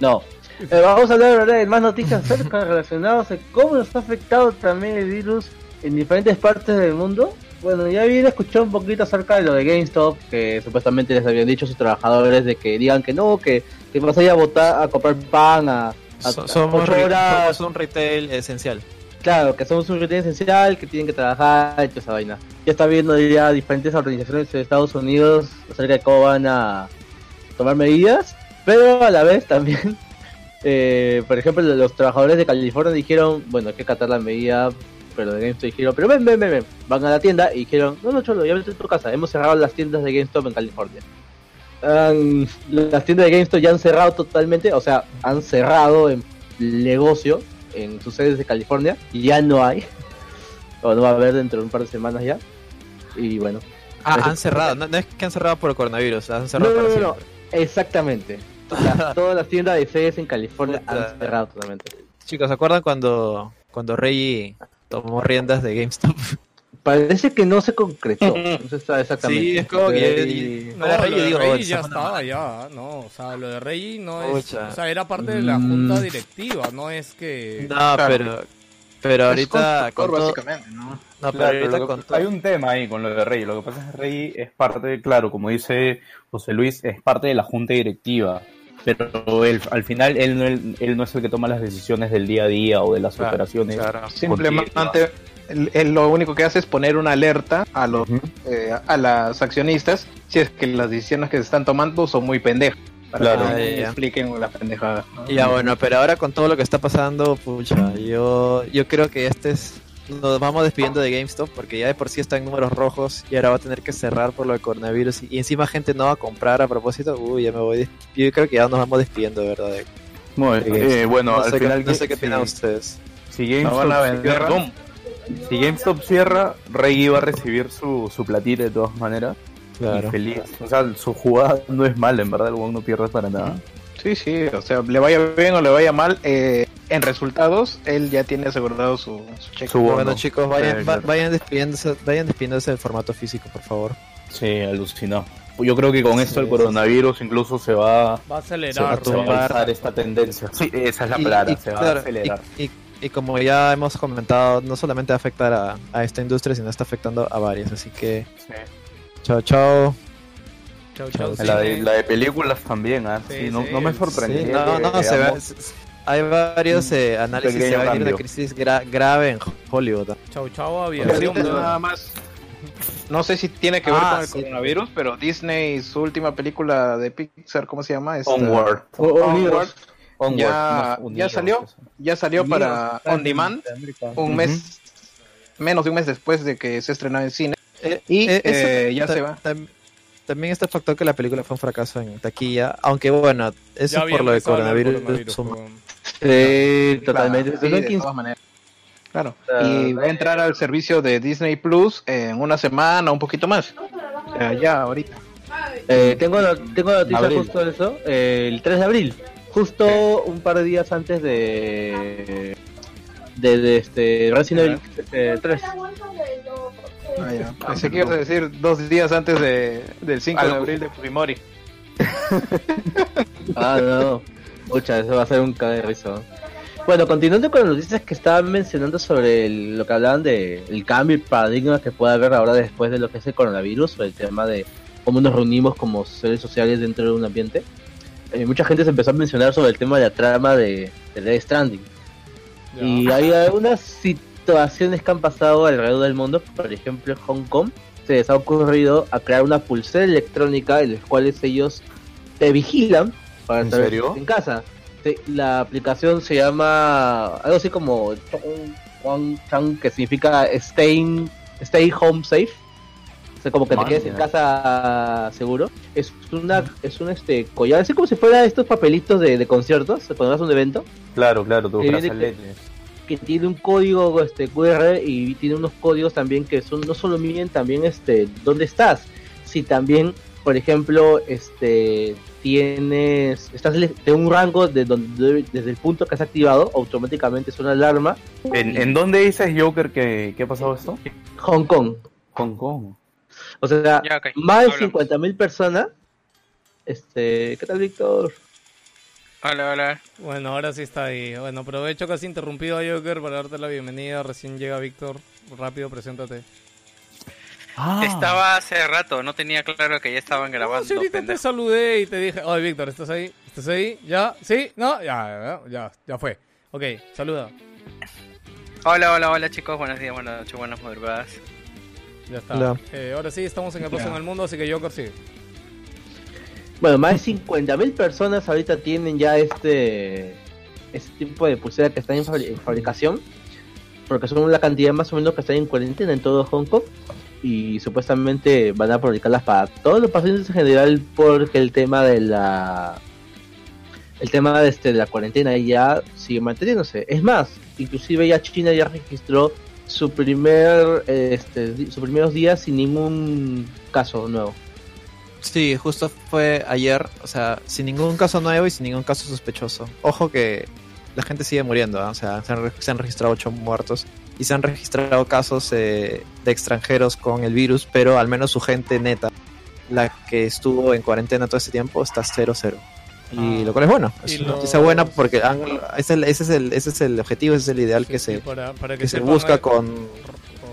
No. Eh, vamos a hablar ahora de más noticias acerca relacionadas a cómo nos ha afectado también el virus en diferentes partes del mundo. Bueno, ya había escuchado un poquito acerca de lo de GameStop, que supuestamente les habían dicho a sus trabajadores de que digan que no, que, que vas a ir a votar, a comprar pan, a, a, So- a somos, horas. somos un retail esencial. Claro, que somos un retail esencial, que tienen que trabajar y toda esa vaina. Ya está viendo ya diferentes organizaciones de Estados Unidos acerca de cómo van a tomar medidas, pero a la vez también, eh, por ejemplo, los trabajadores de California dijeron, bueno, hay que acatar la medida, pero de GameStop dijeron, pero ven, ven, ven, ven, van a la tienda y dijeron, no, no, cholo, ya vete a tu casa, hemos cerrado las tiendas de GameStop en California. Han- las tiendas de GameStop ya han cerrado totalmente, o sea, han cerrado en negocio en sus sedes de California y ya no hay, o no va a haber dentro de un par de semanas ya. Y bueno, Ah, han cerrado. No, no es que han cerrado por el coronavirus, han cerrado no, para no, exactamente. Todas las tiendas de sedes en California Puta. han cerrado totalmente. Chicos, ¿se acuerdan cuando, cuando Reggie tomó riendas de GameStop? Parece que no se concretó, no se sabe exactamente. Sí, es como que- Y- No, Para lo Rey, de digo, Rey ya estaba ya, no, o sea, lo de Rey no es, Pucha. o sea, era parte de la Mm. junta directiva, no es que... No, Claro. pero, pero ahorita con todo- básicamente, ¿no? no, pero Claro, ahorita lo que- con todo- hay un tema ahí con lo de Rey. Lo que pasa es que Rey es parte, claro, como dice José Luis, es parte de la junta directiva. Pero él, al final él no, él, él no es el que toma las decisiones del día a día o de las Claro, operaciones. claro. Simplemente él- él lo único que hace es poner una alerta a los eh, a las accionistas si es que las decisiones que se están tomando son muy pendejas. Para Claro. que Ah, no ya, expliquen las pendejadas. ¿no? Ya bueno, pero ahora con todo lo que está pasando, pucha, yo, yo creo que este es... Nos vamos despidiendo de GameStop porque ya de por sí está en números rojos y ahora va a tener que cerrar por lo del coronavirus y, encima gente no va a comprar a propósito. Uy, ya me voy. Yo creo que ya nos vamos despidiendo, de verdad. de- Muy. Eh, bueno, no al sé, final qué, no sé qué si- opinan ustedes. Si No GameStop, van a vender. Si GameStop cierra, Rey iba a recibir su, su platita de todas maneras. Claro. Y feliz. O sea, su jugada no es mala, en verdad, el no pierde para nada. Sí, sí, o sea, le vaya bien o le vaya mal, eh, en resultados él ya tiene asegurado su, su cheque. Su bono. Bueno chicos, vayan, Sí, va- vayan despidiéndose, vayan despidiéndose del formato físico, por favor. Sí, alucinó. Yo creo que con esto el sí, coronavirus incluso se va, Va a va, acelerar. se va a tumbar. esta tendencia. Sí, esa es la palabra, se va a acelerar. y- y- y como ya hemos comentado, no solamente va a afectar a, a esta industria, sino está afectando a varias. Así que, Sí. chao, chao. Chau, chau, La, de, la de películas también, ¿ah? Sí, Sí, no, sí. no me Sí, sorprendería. no, que no, se ve- hay varios eh, análisis de va a venir una cambio. crisis gra- grave en Hollywood. Chau, chau, aviación. nada más. No sé si tiene que ver Ah, con el sí. coronavirus, pero Disney, su última película de Pixar, ¿cómo se llama? Esta- Onward. O- Onward, Onward, ya, salió, ya salió para On Demand, un mes, menos de un mes después de que se estrenó en cine. Eh, Y, eh, eso eh, ya se va. tam- también está el factor que la película fue un fracaso en taquilla, aunque bueno, eso es por lo el coronavirus. Sí, totalmente. Claro, sí, Son de 15 todas maneras. Claro. Y va a entrar al servicio de Disney Plus en una semana, un poquito más. O sea, ya, ahorita. Eh, tengo, no- tengo noticia Abril. justo de eso. eh, el 3 de abril. Justo un par de días antes de. De, de este Resident Evil eh, 3. Ah, ya. Pensé que ibas a decir dos días antes de, del 5 de abril de Fujimori. Ah, no. Pucha, eso va a ser un de. ¿no? Bueno, continuando con las noticias que estaban mencionando sobre el- lo que hablaban de el cambio y paradigma que puede haber ahora después de lo que es el coronavirus, sobre el tema de cómo nos reunimos como seres sociales dentro de un ambiente. Eh, mucha gente se empezó a mencionar sobre el tema de la trama de, de Death Stranding. Y hay algunas situaciones que han pasado alrededor del mundo, por ejemplo en Hong Kong, se les ha ocurrido a crear una pulsera electrónica en las cuales ellos te vigilan para ¿En saber serio? en casa. La aplicación se llama algo así como Chong Wang Chang, que significa stay, stay home safe. Sea, como que te quedes en casa seguro. Es una, es un este collar, así como si fuera estos papelitos de, de conciertos, cuando vas a un evento Claro, claro, tu brazalete. que tiene un código este QR y tiene unos códigos también que son no solo miden también este dónde estás, si también por ejemplo este tienes, estás de un rango de donde desde el punto que has activado, automáticamente suena la alarma. ¿En, ¿En dónde dices Joker que, que ha pasado esto? Hong Kong. Hong Kong. O sea, Ya, más de hablamos. 50.000 personas. Este, ¿qué tal, Víctor? Hola, hola. Bueno, ahora sí está ahí. Bueno, aprovecho que has interrumpido a Joker para darte la bienvenida. Recién llega Víctor. Rápido, preséntate. Ah. Estaba hace rato, no tenía claro que ya estaban No, grabando. ahorita te saludé y te dije, oye Víctor, ¿estás ahí? ¿Estás ahí? ¿Ya? ¿Sí? ¿No? Ya, ya, ya, ya fue. Ok, saluda. Hola, hola, hola chicos, buenos días, buenas noches, buenas madrugadas. Ya está. Eh, ahora sí, estamos en el Rosa en el Mundo, así que Joker sigue. Bueno, más de 50.000 personas ahorita tienen ya este este tipo de pulsera que están en, fabri- en fabricación, porque son la cantidad más o menos que están en cuarentena en todo Hong Kong y supuestamente van a fabricarlas para todos los pacientes en general porque el tema de la el tema de, este, de la cuarentena ya sigue manteniéndose. Es más, inclusive ya China ya registró su primer este, sus primeros días sin ningún caso nuevo. Sí, justo fue ayer, o sea, sin ningún caso nuevo y sin ningún caso sospechoso. Ojo que la gente sigue muriendo, ¿ah? o sea, se han, re- se han registrado ocho muertos y se han registrado casos eh, de extranjeros con el virus, pero al menos su gente neta, la que estuvo en cuarentena todo este tiempo, está 0-0. Y Ah. lo cual es bueno, Y es una los- noticia buena porque han- ese, es el- ese es el, ese es el objetivo, ese es el ideal que Sí, se, sí, para, para que, que se busca con...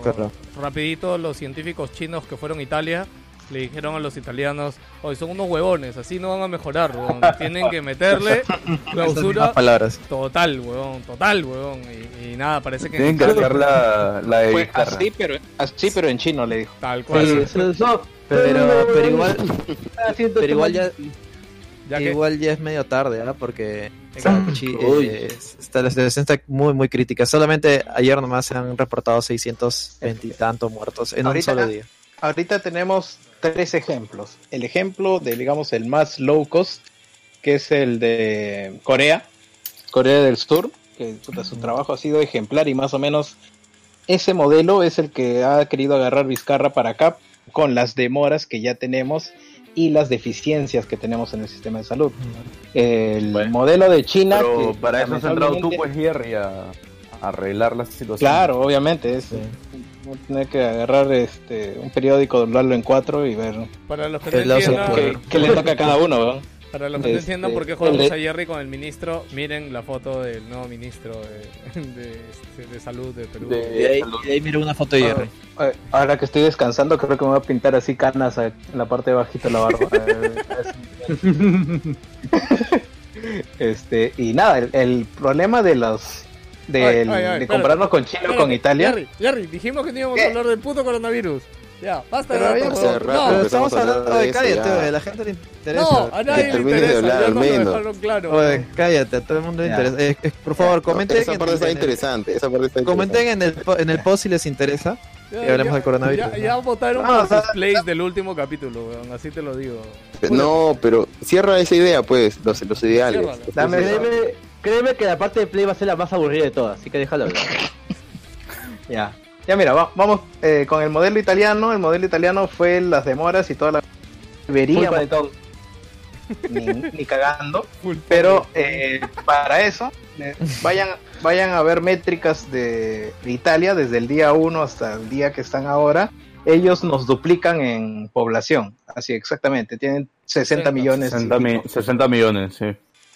claro. Rapidito, los científicos chinos que fueron a Italia le dijeron a los italianos, hoy son unos huevones, así no van a mejorar, huevón. Tienen que meterle clausura palabras. total, huevón, total, huevón. Y, y nada, parece que... Tienen que hacer la, la de Vizcarra. así, pero, así, pero en chino le dijo. Tal cual. Sí, eso- eso- Pero, pero igual, pero igual ya, Ya que- igual ya es medio tarde, ¿ah? Porque Exacto. Chi- Uy. eh, está, la situación está muy, muy crítica. Solamente ayer nomás se han reportado 620 y tantos muertos en Ahorita- un solo día. Ahorita tenemos tres ejemplos. El ejemplo de, digamos, el más low cost, que es el de Corea, Corea del Sur, que puta, su trabajo ha sido ejemplar y más o menos ese modelo es el que ha querido agarrar Vizcarra para acá con las demoras que ya tenemos y las deficiencias que tenemos en el sistema de salud. El Bueno. modelo de China... Pero que para eso has entrado tú, pues, Jerry, a, a arreglar la situación. Claro, obviamente, es no tener que agarrar este un periódico, doblarlo en cuatro y ver Para los que qué, qué le toca a cada uno. ¿no? Para los que no Este, entiendan por qué jugamos de- a Jerry con el ministro, miren la foto del nuevo ministro de, de, este, de salud de Perú. De- Y ahí, ahí mira una foto de Jerry. Eh, Ahora que estoy descansando, creo que me voy a pintar así canas a- en la parte de bajito de la barba. Este, y nada, el, el problema de los Ay, ay, ay, de compararnos con China o con Italia. Jerry, Jerry, dijimos que no íbamos ¿Qué? a hablar del puto coronavirus. Ya, basta de huevón. rato No, estamos hablar hablando de de cállate, oye, la gente le interesa. no, a nadie le termines de interesa. hablar, al menos. claro. Oye, cállate, a todo el mundo le Ya. interesa. Eh, eh, por favor, comenten, esa parte está en, interesante. Esa parte está comenten interesante. en el, en el post si les interesa. Ya, Y hablemos del coronavirus, Ya, ¿no? ya votaron No, sea- sus plays del último capítulo, weón, así te lo digo. No, pero cierra esa idea, pues, los, los ideales. Dame Créeme, créeme que la parte de play va a ser la más aburrida de todas, así que déjalo hablar. Ya, ya mira, va- vamos eh, con el modelo italiano. El modelo italiano fue las demoras y toda la veríamos ni, ni cagando. Pero eh, para eso, eh, vayan, vayan a ver métricas de, Italia desde el día 1 hasta el día que están ahora. Ellos nos duplican en población, así exactamente, tienen 60 60, millones. 60, mi- 60 millones, sí.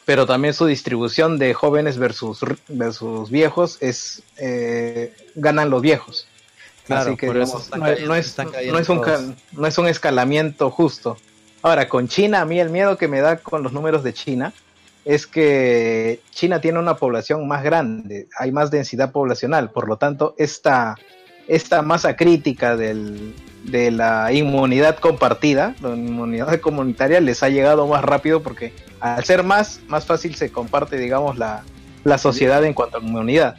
Pero también su distribución de jóvenes versus, versus viejos es eh, ganan los viejos. Claro, Así que digamos, no, cayendo- no es, no, es un, no es un escalamiento justo. Ahora, con China, a mí el miedo que me da con los números de China es que China tiene una población más grande, hay más densidad poblacional, por lo tanto, esta, esta masa crítica del, de la inmunidad compartida, la inmunidad comunitaria, les ha llegado más rápido porque al ser más, más fácil se comparte, digamos, la, la sociedad en cuanto a inmunidad.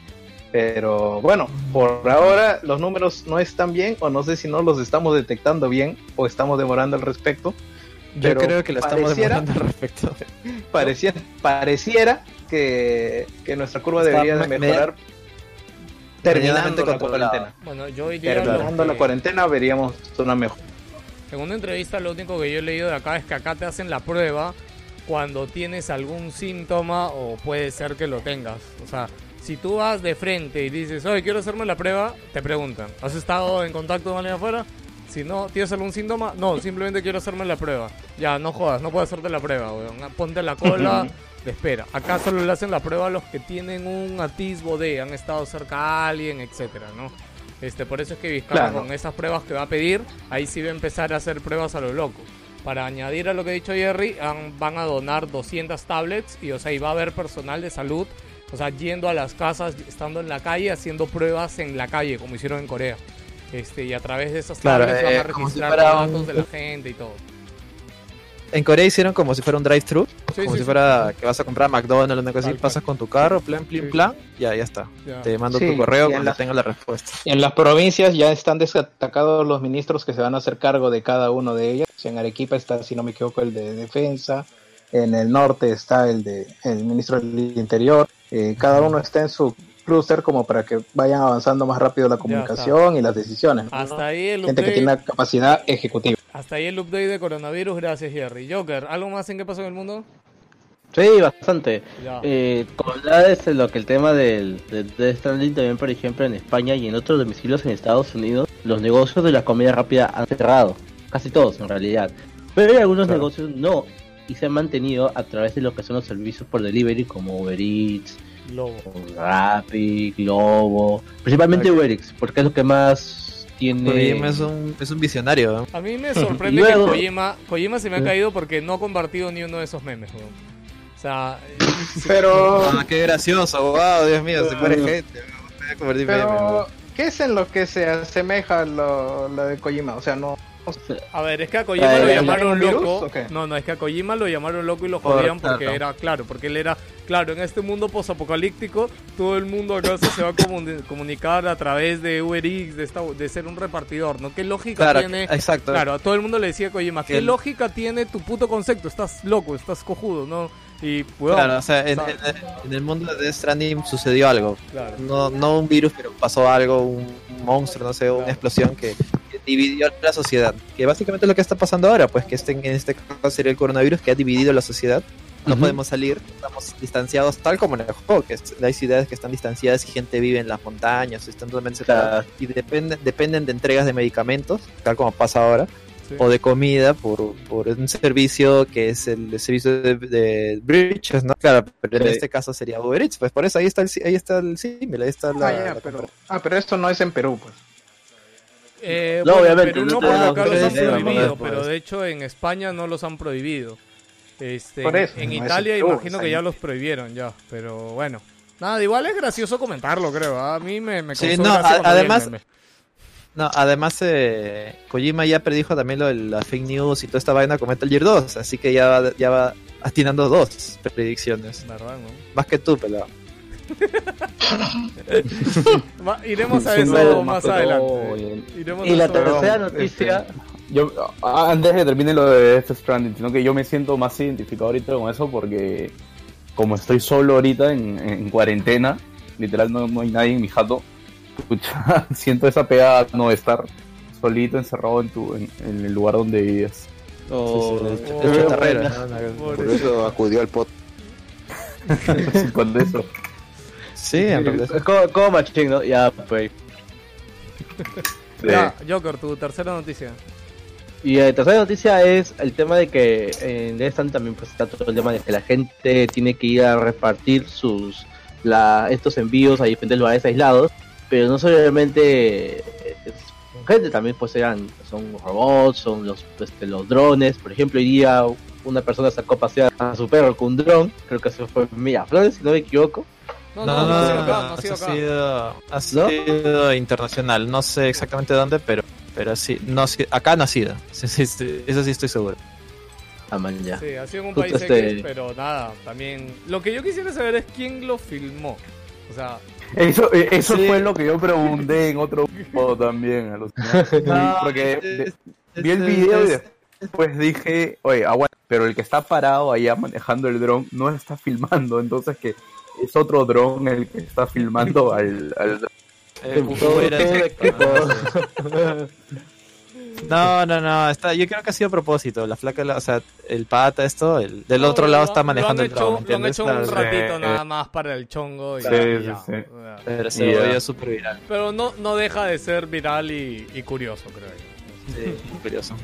Pero bueno, por ahora los números no están bien, o no sé si no los estamos detectando bien, o estamos demorando al respecto. Yo creo que lo estamos demorando al respecto. Pareciera, pareciera que, que nuestra curva Está debería de me- mejorar terminando la cuarentena. Bueno, yo hoy día lo Terminando la que- cuarentena veríamos una mejor. En una entrevista lo único que yo he leído de acá es que acá te hacen la prueba cuando tienes algún síntoma o puede ser que lo tengas. O sea, si tú vas de frente y dices, oye, quiero hacerme la prueba, te preguntan, ¿has estado en contacto con alguien afuera? Si no, ¿tienes algún síntoma? No, simplemente quiero hacerme la prueba. Ya, no jodas, no puedo hacerte la prueba, weón. Ponte la cola de espera. Acá solo le hacen la prueba a los que tienen un atisbo de, han estado cerca a alguien, etcétera, ¿no? Este, por eso es que Vizcarra Claro. con esas pruebas que va a pedir, ahí sí va a empezar a hacer pruebas a lo loco. Para añadir a lo que ha dicho Jerry, han- van a donar 200 tablets y o sea, y va a haber personal de salud, o sea, yendo a las casas, estando en la calle, haciendo pruebas en la calle, como hicieron en Corea. Este, y a través de esas Claro, tablets van eh, a como si registrar fuera los un- datos de la gente y todo. En Corea hicieron como si fuera un drive-thru, Sí, como sí, si sí. fuera que vas a comprar McDonald's o una cosa así, Tal pasas con tu carro, plan, plan, Sí. plan, ya, ya está. Ya. Te mando Sí, tu correo y cuando la- tenga la respuesta. En las provincias ya están destacados los ministros que se van a hacer cargo de cada uno de ellas. En Arequipa está, si no me equivoco, el de Defensa. En el norte está el de el ministro del Interior. Eh, cada uno está en su clúster como para que vayan avanzando más rápido la comunicación y las decisiones. ¿no? Hasta ahí el Gente que update, tiene una capacidad ejecutiva. hasta ahí el update de coronavirus, gracias Jerry. Joker, ¿algo más en qué pasó en el mundo? Sí, bastante. Ya. Eh, con de lo que el tema del de, Death Stranding también, por ejemplo, en España y en otros domicilios en Estados Unidos, los negocios de la comida rápida han cerrado. Casi todos, en realidad. Pero hay algunos Claro. negocios no. Y se han mantenido a través de lo que son los servicios por delivery como Uber Eats, Lobo. Rappi, Globo. Principalmente Uber Eats, porque es lo que más tiene... Kojima es un, es un visionario. ¿eh? A mí me sorprende Luego- que Kojima, Kojima se me ha caído porque no ha compartido ni uno de esos memes, weón. Sea, Pero, Ah, qué gracioso, wow, Dios mío, se muere gente. Me a pero. ¿qué es en lo que se asemeja lo, lo de Kojima? O sea, no. a ver, es que a Kojima Eh, lo ¿le llamaron virus loco. qué? No, no, es que a Kojima lo llamaron loco y lo Por- jodían porque claro. era, claro, porque él era, claro, en este mundo posapocalíptico, todo el mundo acá se va a comuni- comunicar a través de Uber Eats, de, esta- de ser un repartidor, ¿no? ¿Qué lógica Claro, tiene? exacto. Claro, a todo el mundo le decía Kojima, ¿qué el- lógica tiene tu puto concepto? Estás loco, estás cojudo, ¿no? Y, weón, Claro, o sea, en, en- en el mundo de Death Stranding sucedió algo. claro. No, no un virus, pero pasó algo, un monstruo, no sé, una Claro. explosión que, que dividió la sociedad. Que básicamente es lo que está pasando ahora, pues que este, en este caso sería el coronavirus que ha dividido la sociedad. No Ujú. podemos salir, estamos distanciados, tal como en el juego, que hay ciudades que están distanciadas y gente vive en las montañas, están totalmente separadas. Y dependen, dependen de entregas de medicamentos, tal como pasa ahora, Sí. o de comida por, por un servicio que es el servicio de, de Bridges, ¿no? Claro, pero en Sí. este caso sería Uber Eats, pues por eso ahí está el, ahí está el símil, ahí está la... ah, ya, la pero, comparación. ah, pero esto no es en Perú, pues. Eh, No, bueno, obviamente, Perú no dan acá los han prohibido, pues. pero de hecho en España no los han prohibido. Este, Por eso, en no Italia Perú, imagino que ya los prohibieron ya, pero bueno. Nada, igual es gracioso comentarlo, creo. ¿ah? A mí me, me Sí, no, a- además- meme. No, además eh, Kojima ya predijo también lo de las fake news y toda esta vaina con Metal Gear 2, así que ya va, ya va atinando dos predicciones. ¿Verdad, no? Más que tú, pelado. Iremos a eso no, más más adelante. Iremos Y a la tercera Perdón, noticia... este, Yo, antes de que termine lo de Death Stranding, sino que yo me siento más identificado ahorita con eso porque como estoy solo ahorita en, en cuarentena, literal no, no hay nadie en mi jato, siento esa pegada no estar solito encerrado en tu en, en el lugar donde vives. Oh, Sí, sí, oh, oh, Por eso acudió al pod. Con eso. Sí, en realidad. Como, como machín, ¿no? Ya, pues. Ya, Joker, tu tercera noticia. Y la tercera noticia es el tema de que en Death también pues está todo el tema de que la gente tiene que ir a repartir sus la, estos envíos a diferentes lugares aislados, pero no solamente es con gente, también pues eran son robots, son los este, los drones, por ejemplo, hoy día una persona sacó a pasear a su perro con un dron, creo que eso fue Miraflores, si no me equivoco. No, No, no, no, no, ha no, sido sido ha sido, ha ¿No? sido internacional. No sé exactamente dónde, pero, pero sí, no, acá no ha sido. Sí, sí, sí, eso sí estoy seguro. Ah, man, ya. Sí, ha sido en un Justo país este- X, pero nada, también... Lo que yo quisiera saber es quién lo filmó. O sea, Eso, eh, eso Sí. fue lo que yo pregunté en otro grupo también. alucinante. No, porque es- de- es- vi el es- video y es- después dije, oye, aguanta, pero el que está parado allá manejando el dron no está filmando, entonces que es otro dron el que está filmando al, al eh, el. No, no, no, está, yo creo que ha sido a propósito. La flaca, la- o sea, el pata, esto, el, del No, otro lo- lado está manejando el hecho- trabajo, Lo han hecho un Claro, ratito sí. nada más para el chongo. Y Sí, y ya. sí. Sea, Pero se ya. volvió súper viral. Pero no, no deja de ser viral y, y curioso, creo yo. Sí, curioso.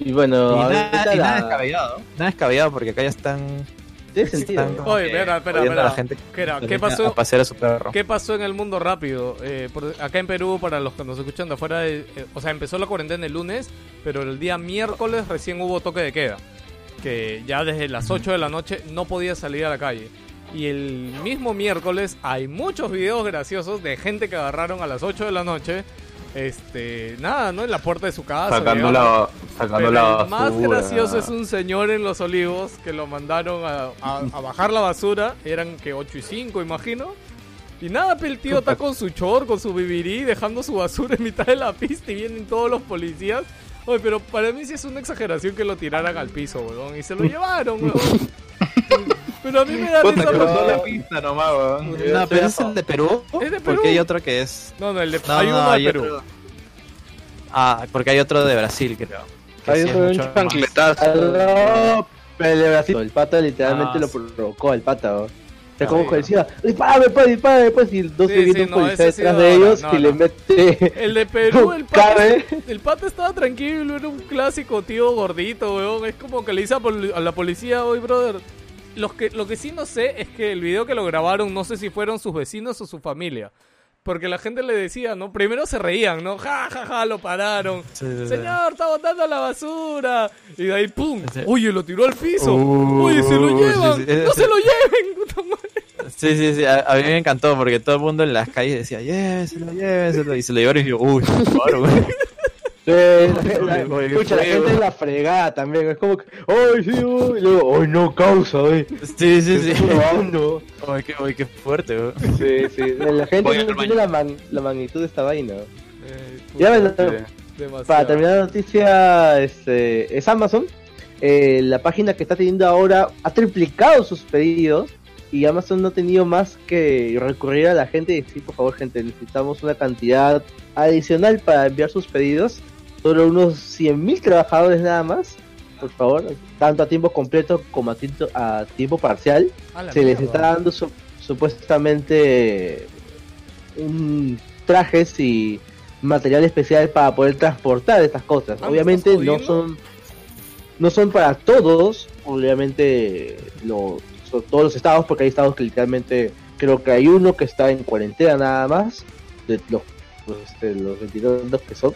Y bueno, Y nada, y la- nada descabellado. Nada descabellado porque acá ya están. Tiene sentido. Oye, espera, espera, jodiendo a la espera. gente ¿Qué era? ¿Qué pasó? A pasear a su perro. ¿Qué pasó en el mundo rápido? Eh, por- acá en Perú, para los que nos escuchan de afuera, eh, eh, o sea, empezó la cuarentena el lunes, pero el día miércoles recién hubo toque de queda. Que ya desde las 8 de la noche no podía salir a la calle. Y el mismo miércoles hay muchos videos graciosos de gente que agarraron a las 8 de la noche. Este, nada, ¿no? En la puerta de su casa. Sacando la, sacando pero la el más gracioso es un señor en Los Olivos que lo mandaron a, a- a bajar la basura. Eran que 8 y 5, imagino. Y nada, pe, el tío está con su chor, con su bibirí, dejando su basura en mitad de la pista y vienen todos los policías. Oye, pero para mí sí es una exageración que lo tiraran al piso, weón. Y se lo llevaron, weón. Pero a mí me da Puta, risa cruzó porque- la pista nomás, weón. No, pero es el de Perú. ¿Es de Perú? Porque hay otro que es. No, no, el de... No, hay no, uno de hay Perú. otro- Ah, porque hay otro de Brasil, creo. Que Hay sí otro de un chancletazo. Pero el de Brasil, el pata literalmente Ah, lo provocó, el pata. ¿no? O sea, Ah, como que decía, dispárame, pues, dispárame, pues, y dos Sí, segundos sí, no, sí detrás de no, ellos no, y le mete... El de Perú, el pata, el pata estaba tranquilo, era un clásico tío gordito, weón. Es como que le dice a, pol- a la policía, oye, brother. Los que, lo que sí no sé es que el video que lo grabaron, no sé si fueron sus vecinos o su familia. Porque la gente le decía, ¿no? Primero se reían, ¿no? Ja, ja, ja, lo pararon. Sí, sí, sí. Señor, está botando la basura. Y de ahí, ¡pum! Oye, lo tiró al piso. Uh, Oye, se lo llevan. no se lo lleven, puta madre. Sí, sí, sí. A, a mí me encantó porque todo el mundo en las calles decía, llévenselo, llévenselo. Y se lo llevaron y yo, uy, güey. Sí, la- la- Oye, escucha, la fue, gente es la fregada también, es como que, ¡ay, sí, uy! Y luego, ¡ay, no, causa, güey! Sí, sí, sí. Uy, qué, qué fuerte, güey. Sí, sí, la gente Voy no entiende la, man- la magnitud de esta vaina. Eh, Ya. Para terminar la noticia, este, es Amazon. Eh, la página que está teniendo ahora ha triplicado sus pedidos y Amazon no ha tenido más que recurrir a la gente y decir, por favor, gente, necesitamos una cantidad adicional para enviar sus pedidos. Solo unos 100.000 trabajadores nada más, por favor, tanto a tiempo completo como a, tiempo- a tiempo parcial A se les está dando su- supuestamente un trajes y material especial para poder transportar estas cosas. Ah, ¿me obviamente no son no son para todos, obviamente lo- son todos los estados porque hay estados que literalmente creo que hay uno que está en cuarentena nada más de los pues, este, los 22 que son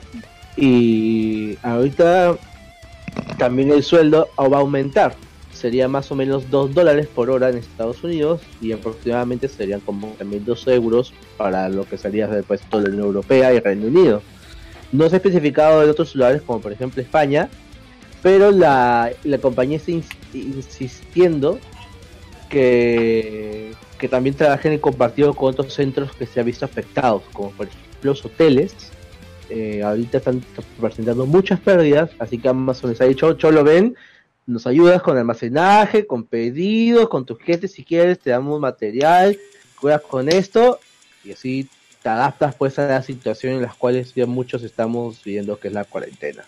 y ahorita también el sueldo va a aumentar sería más o menos 2 dólares por hora en Estados Unidos y aproximadamente serían como también 2 euros para lo que sería después toda la Unión Europea y Reino Unido. No se ha especificado en otros lugares como por ejemplo España, pero la, la compañía está ins- insistiendo que, que también trabajen en compartido con otros centros que se han visto afectados, como por ejemplo los hoteles. Eh, ahorita están presentando muchas pérdidas, así que Amazon les ha dicho, Cholo, ven, nos ayudas con almacenaje, con pedidos, con tus clientes si quieres, te damos material, cuidas con esto y así te adaptas pues a la situación en las cuales ya muchos estamos viviendo que es la cuarentena.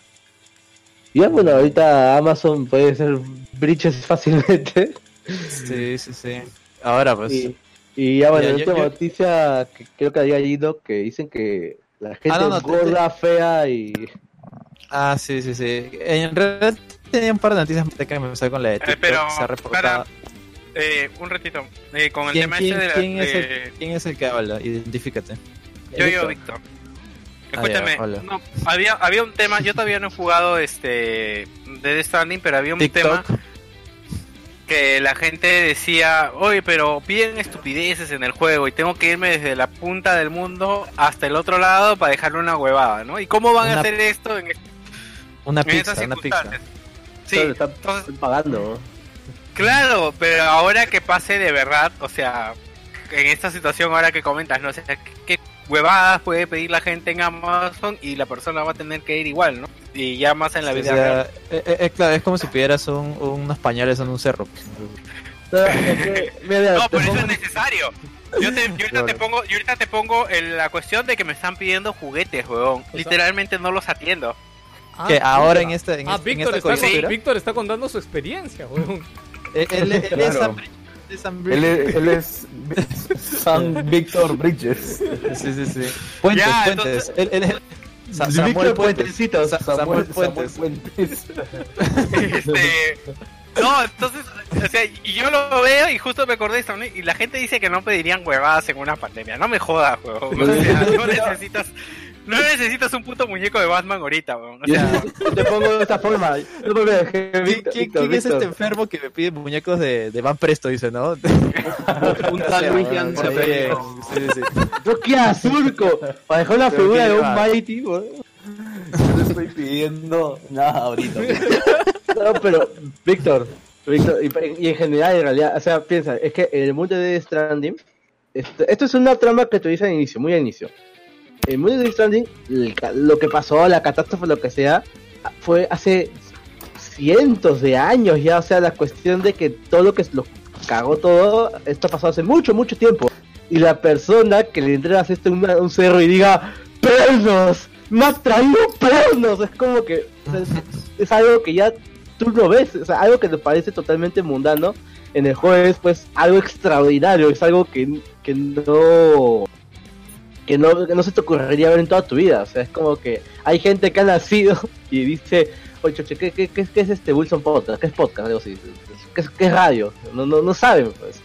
Y ya, bueno, ahorita Amazon puede hacer breaches fácilmente. Sí, sí, sí. Ahora, pues. Y, y ya bueno, Ya, yo- última yo- noticia que creo que había ido que dicen que la gente Ah, no, no, es gorda, fea y... Ah, sí, sí, sí. En realidad tenía un par de noticias que me empezó con la de TikTok. pero, se ha reportado. Eh, un ratito. Eh, con el ¿Quién, tema quién- este de la. quién es el, de- quién es el que habla? Identifícate. Yo, yo, Víctor. Ah, Escúchame, ya, hola. no, había, había un tema, yo todavía no he jugado este Dead Stranding, pero había un TikTok. tema que la gente decía, oye, pero piden estupideces en el juego y tengo que irme desde la punta del mundo hasta el otro lado para dejarle una huevada, ¿no? ¿Y cómo van Una- a hacer esto en, Una en pizza, estas una pizza. Sí, están pagando. Claro, pero ahora que pase de verdad, o sea, en esta situación ahora que comentas, no sé, ¿qué, qué huevadas puede pedir la gente en Amazon y la persona va a tener que ir igual, ¿no? Y ya más en la O vida sea, real. eh, eh, eh, claro, es como si pidieras un- unos pañales en un cerro. No, es que, mira, No, te pero eso es necesario. Yo, te, yo ahorita te pongo, yo ahorita te pongo en la cuestión de que me están pidiendo juguetes, weón. Literalmente no los atiendo. Ah, que ahora en esta, en, Ah, este- en Víctor, esta está, coyuntura, Víctor está contando su experiencia, weón. él, él- él es Claro. Sam Bridges, él es Sam Él Bridges. es, él es San Víctor Bridges. Sí, sí, sí. Puentes, Ya, Puentes. Él, él es Sa- Samuel Víctor. Sa- Samuel Puentes. Puentes. Este, no, entonces, o sea, y yo lo veo y justo me acordé de esto, ¿no? Y la gente dice que no pedirían huevadas en una pandemia. No me jodas, huevón. O sea, no necesitas, no necesitas un puto muñeco de Batman ahorita, huevón. O sea, Te pongo de esta forma. No me que ¿Quién, Víctor, quién- quién es este enfermo que me pide muñecos de, de Van Presto? Dice, ¿no? Un tal Zapelli. sí, sí. Yo qué azurco. Para dejar Pero figura ¿qué de un? Mighty, weón. Yo no estoy pidiendo nada ahorita. No, pero, Víctor, Víctor, y, y en general, en realidad, o sea, piensa, es que en el mundo de Stranding, esto, esto es una trama que te dice al inicio, muy al inicio. En de Death Stranding, lo que pasó, la catástrofe, lo que sea, fue hace cientos de años ya, o sea, la cuestión de que todo lo que lo cagó todo, esto pasó hace mucho, mucho tiempo. Y la persona que le entregas esto un cerro y diga, ¡Pernos! ¡Me has traído pernos! Es como que es, es algo que ya tú lo ves, o sea, algo que te parece totalmente mundano, en el juego es pues algo extraordinario, es algo que, que no que no, que no se te ocurriría ver en toda tu vida, o sea, es como que hay gente que ha nacido y dice, oye, choche, ¿qué, qué, qué, qué es este Wilson Podcast? ¿Qué es podcast? Algo así, ¿qué es, qué es radio? No, no, no saben, pues.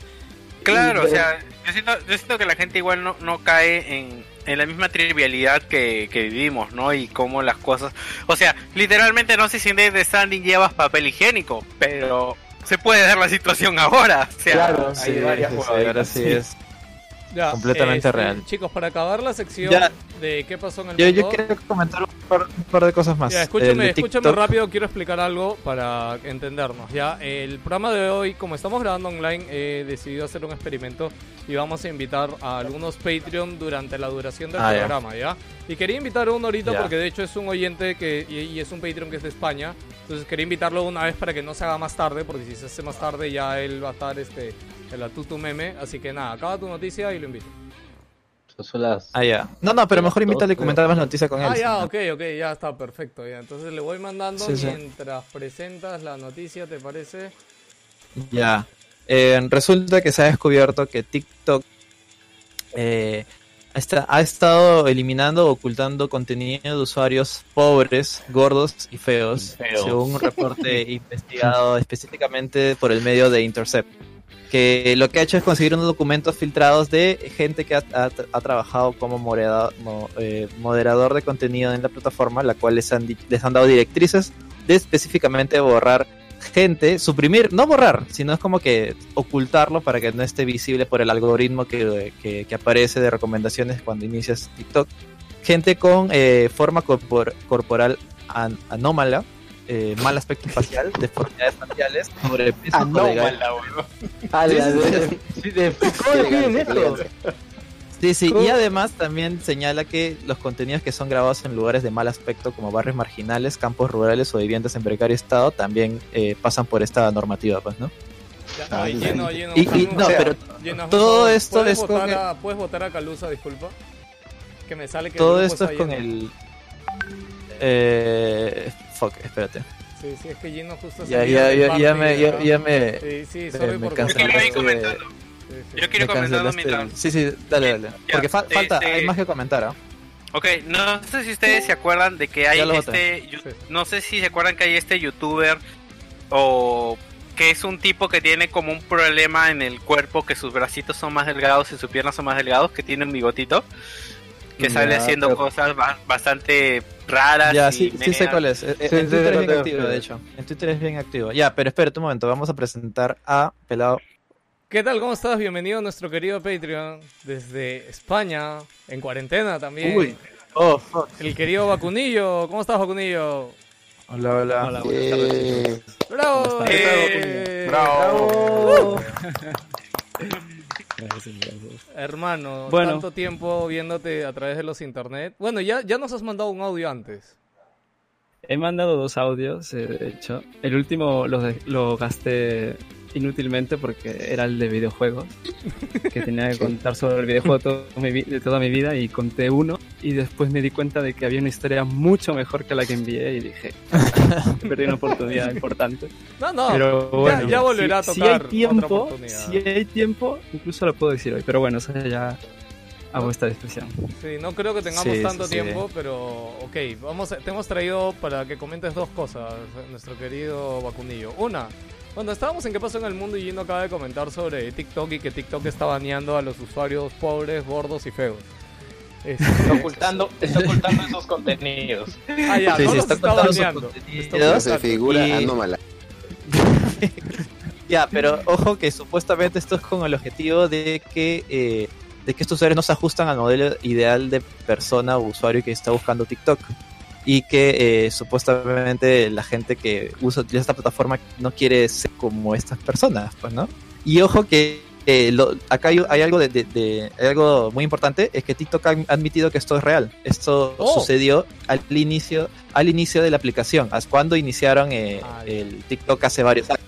claro, o sea, yo siento, yo siento que la gente igual no, no cae en, en la misma trivialidad que, que vivimos, ¿no? Y cómo las cosas... O sea, literalmente no sé si en Death Stranding llevas papel higiénico, pero se puede dar la situación ahora. O sea, Claro, hay Sí, varias sí, sí, ahora sí es. Ya, Completamente este, real. Chicos, para acabar la sección Ya. de qué pasó en el Yo, mundo... yo quiero comentar un par, un par de cosas más. Ya, escúchame, de escúchame rápido, quiero explicar algo para entendernos. Ya, el programa de hoy, como estamos grabando online, he decidido hacer un experimento y vamos a invitar a algunos Patreon durante la duración del Ah, ya. programa, ya. Y quería invitar a uno ahorita Ya. porque de hecho es un oyente que y, y es un Patreon que es de España. Entonces quería invitarlo una vez para que no se haga más tarde, porque si se hace más tarde ya él va a estar este el atutu meme. Así que nada, acaba tu noticia y lo invito. Son las... Ah, ya. No, no, pero mejor invítale y comentar más noticias con él. Ah, ya, ok, ok, ya está perfecto. Ya. Entonces le voy mandando Sí, sí. mientras presentas la noticia, ¿te parece? Ya. Eh, resulta que se ha descubierto que TikTok eh, está- ha estado eliminando o ocultando contenido de usuarios pobres, gordos y feos, Feos. según un reporte investigado específicamente por el medio de Intercept. Que lo que ha hecho es conseguir unos documentos filtrados de gente que ha, ha- ha trabajado como moderador, mo- eh, moderador de contenido en la plataforma, la cual les han, les han dado directrices de específicamente borrar gente, suprimir, no borrar, sino es como que ocultarlo para que no esté visible por el algoritmo que, que- que aparece de recomendaciones cuando inicias TikTok. Gente con eh, forma corpor- corporal an- anómala, eh, mal aspecto facial, deformidades faciales, sobrepeso, Ah, la Sí, sí, de- sí, de- ¿Cómo definen eso? Sí, sí, ¿Cómo? y además también señala que los contenidos que son grabados en lugares de mal aspecto como barrios marginales, campos rurales o viviendas en precario estado también eh, pasan por esta normativa, pues, ¿no? Ya, ay, lleno, lleno, Y- y- no, pero lleno, todo esto ¿Puedes es votar con el- a, ¿Puedes votar a Calusa, disculpa? Que me sale que Todo esto es con lleno. el... Eh, fuck, espérate. Sí, sí, es que lleno justo Ya, ya, ya, me, ya, ¿no? ya me... Sí, sí, me cancelaste. Yo quiero ir comentando. Sí, sí. Yo quiero el- mientras. Sí, sí, dale, dale. Ya, Porque fa- falta, este- hay más que comentar, ¿ah? Ok, no sé si ustedes se acuerdan de que hay este, no sé si se acuerdan que hay este youtuber o que es un tipo que tiene como un problema en el cuerpo, que sus bracitos son más delgados y sus piernas son más delgados, que tiene un bigotito, que Ya, sale haciendo pero- cosas ba- bastante raras. Ya, y sí, sí sé cuál es. Sí, en sí, Twitter es bien activo, de hecho. En Twitter es bien activo. Ya, pero espérate un momento, vamos a presentar a Pelado. ¿Qué tal? ¿Cómo estás? Bienvenido a nuestro querido Patreon desde España, en cuarentena también. Uy. Oh, fuck. El querido Vacunillo. ¿Cómo estás, Vacunillo? Hola, hola. Eh, ¡Bravo! ¿Qué tal, Eh, ¡Bravo! Hermano, Bueno. tanto tiempo viéndote a través de los internet. Bueno, ya, ya nos has mandado un audio antes. He mandado dos audios, eh, de hecho. El último lo, gasté inútilmente porque era el de videojuegos, que tenía que contar sobre el videojuego todo mi de toda mi vida y conté uno y después me di cuenta de que había una historia mucho mejor que la que envié y dije, perdí una oportunidad importante. No, no, Pero ya- bueno, ya volverá si, a si tocar hay otra tiempo, oportunidad. si hay tiempo, incluso lo puedo decir hoy, pero bueno, eso ya a vuestra discreción. Sí, no creo que tengamos Sí, tanto sí, sí. tiempo, pero ok, vamos, te hemos traído para que comentes dos cosas, nuestro querido Vacunillo. Una, cuando estábamos en qué pasó en el mundo y Gino acaba de comentar sobre TikTok y que TikTok está baneando a los usuarios pobres, gordos y feos. Este, Está ocultando, está ocultando esos contenidos. Ah, ya, Sí, no sí, los está está baneando. contenidos. Está Ya se figura Y- anómala. Ya, pero ojo que supuestamente esto es con el objetivo de que eh, de que estos usuarios no se ajustan al modelo ideal de persona o usuario que está buscando TikTok y que eh, supuestamente la gente que usa utiliza esta plataforma no quiere ser como estas personas, pues, ¿no? Y ojo que eh, lo- acá hay, hay algo de, de- de- hay algo muy importante es que TikTok ha admitido que esto es real. Esto Oh. sucedió al inicio al inicio de la aplicación, cuando iniciaron eh, el TikTok hace varios años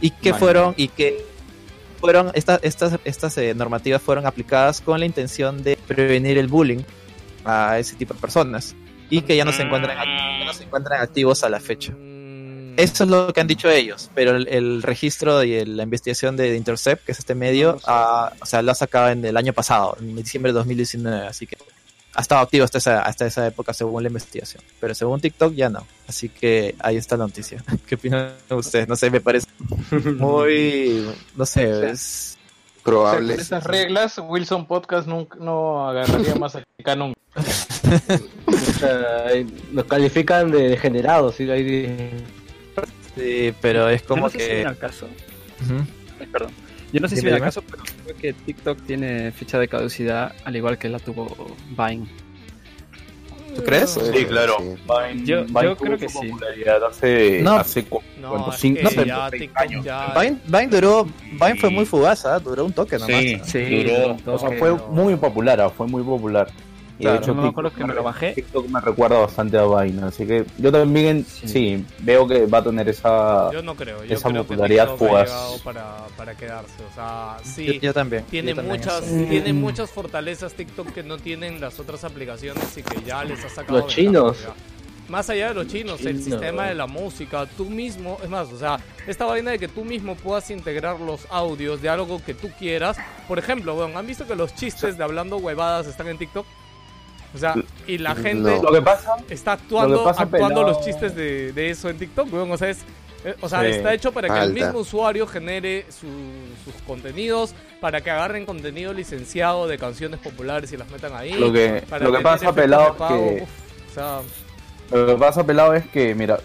y que Vale. fueron y que fueron estas estas estas eh, normativas fueron aplicadas con la intención de prevenir el bullying a ese tipo de personas y que ya no se encuentran ya no se encuentran activos a la fecha. Eso es lo que han dicho ellos, pero el, el registro y el- la investigación de, Intercept, que es este medio, ah, o sea, lo ha sacado en el año pasado, en diciembre de 2019, así que ha estado activo hasta esa, hasta esa época según la investigación. Pero según TikTok ya no. Así que ahí está la noticia. ¿Qué opinan ustedes? No sé, me parece muy, no sé, es Probable. Con estas reglas, Wilson Podcast nunca, no agarraría más acá nunca. O sea, nos califican de degenerados, ¿sí? Ahí de- Sí, pero es Yo como no sé si que... viene al caso. Ay, perdón. Yo no sé si al dime. caso, pero creo que TikTok tiene fecha de caducidad al igual que la tuvo Vine. ¿Tú crees? Sí, claro. Sí. Vine, Yo- Vine yo tuvo creo que sí. popularidad hace, No. hace cu- No, cuánto, es cinco, no sé, ya años. ya... Vine, Vine duró, Vine fue muy fugaz, ¿ah? duró un toque nomás. Sí, Sí, duró, o sea, fue muy popular, ah, fue muy popular. Y Claro, de hecho, no me acuerdo que me lo bajé. TikTok me recuerda bastante a Vine, así que yo también sí, Sí. veo que va a tener esa... Yo no creo, yo esa creo que popularidad TikTok ha fugaz. llegado para, para quedarse, o sea, sí, Yo, yo también. tiene yo también muchas eso. tiene muchas fortalezas TikTok que no tienen las otras aplicaciones y que ya les ha sacado Los chinos. Más allá de los chinos, el sistema de la música, tú mismo, es más, o sea, esta vaina de que tú mismo puedas integrar los audios de algo que tú quieras. Por ejemplo, bueno, ¿han visto que los chistes de hablando huevadas están en TikTok? O sea, y la gente No. Lo que pasa... está actuando, Lo que pasa, actuando los chistes de, de eso en TikTok, weón. O sea, es, eh, o sea Sí. está hecho para que el mismo usuario genere su- sus contenidos, para que agarren contenido licenciado de canciones populares y las metan ahí. Lo que, para lo que pasa, pelado, que... uf, o sea, Lo que pasa, pelado, es que, mira,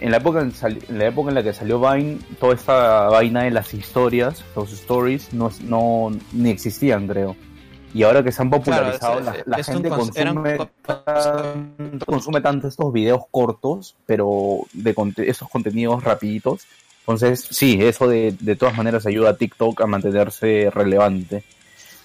en la época en, en la época en la que salió Vine, toda esta vaina de las historias, los stories, no, no ni existían, creo. Y ahora que se han popularizado, Claro, es- la, gente consume, consume tanto estos videos cortos, pero de conte- esos contenidos rapiditos. Entonces, sí, eso de, de todas maneras ayuda a TikTok a mantenerse relevante.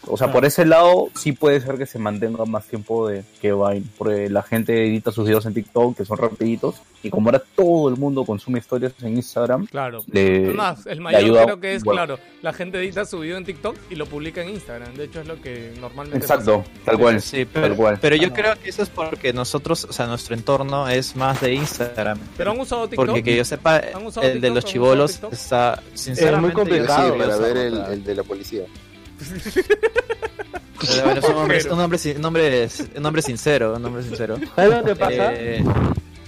O sea, por ese lado sí puede ser que se mantenga más tiempo de que Vine, porque la gente edita sus videos en TikTok que son rapiditos y como ahora todo el mundo consume historias en Instagram, claro. le, Es más, el mayor ayuda, creo que es, bueno, claro, la gente edita su video en TikTok y lo publica en Instagram. De hecho, es lo que normalmente Exacto, pasa. tal cual, Sí, tal pero, cual. pero yo creo que eso es porque nosotros, o sea, nuestro entorno es más de Instagram. Pero han usado TikTok. Porque que yo sepa, ¿Han usado el de los ¿Han chivolos está sinceramente muy complicado, Sí, para ver el de la policía. Pero bueno, es un hombre, un hombre, un hombre, un hombre sincero, un hombre sincero. ¿Sabes lo que pasa? Eh,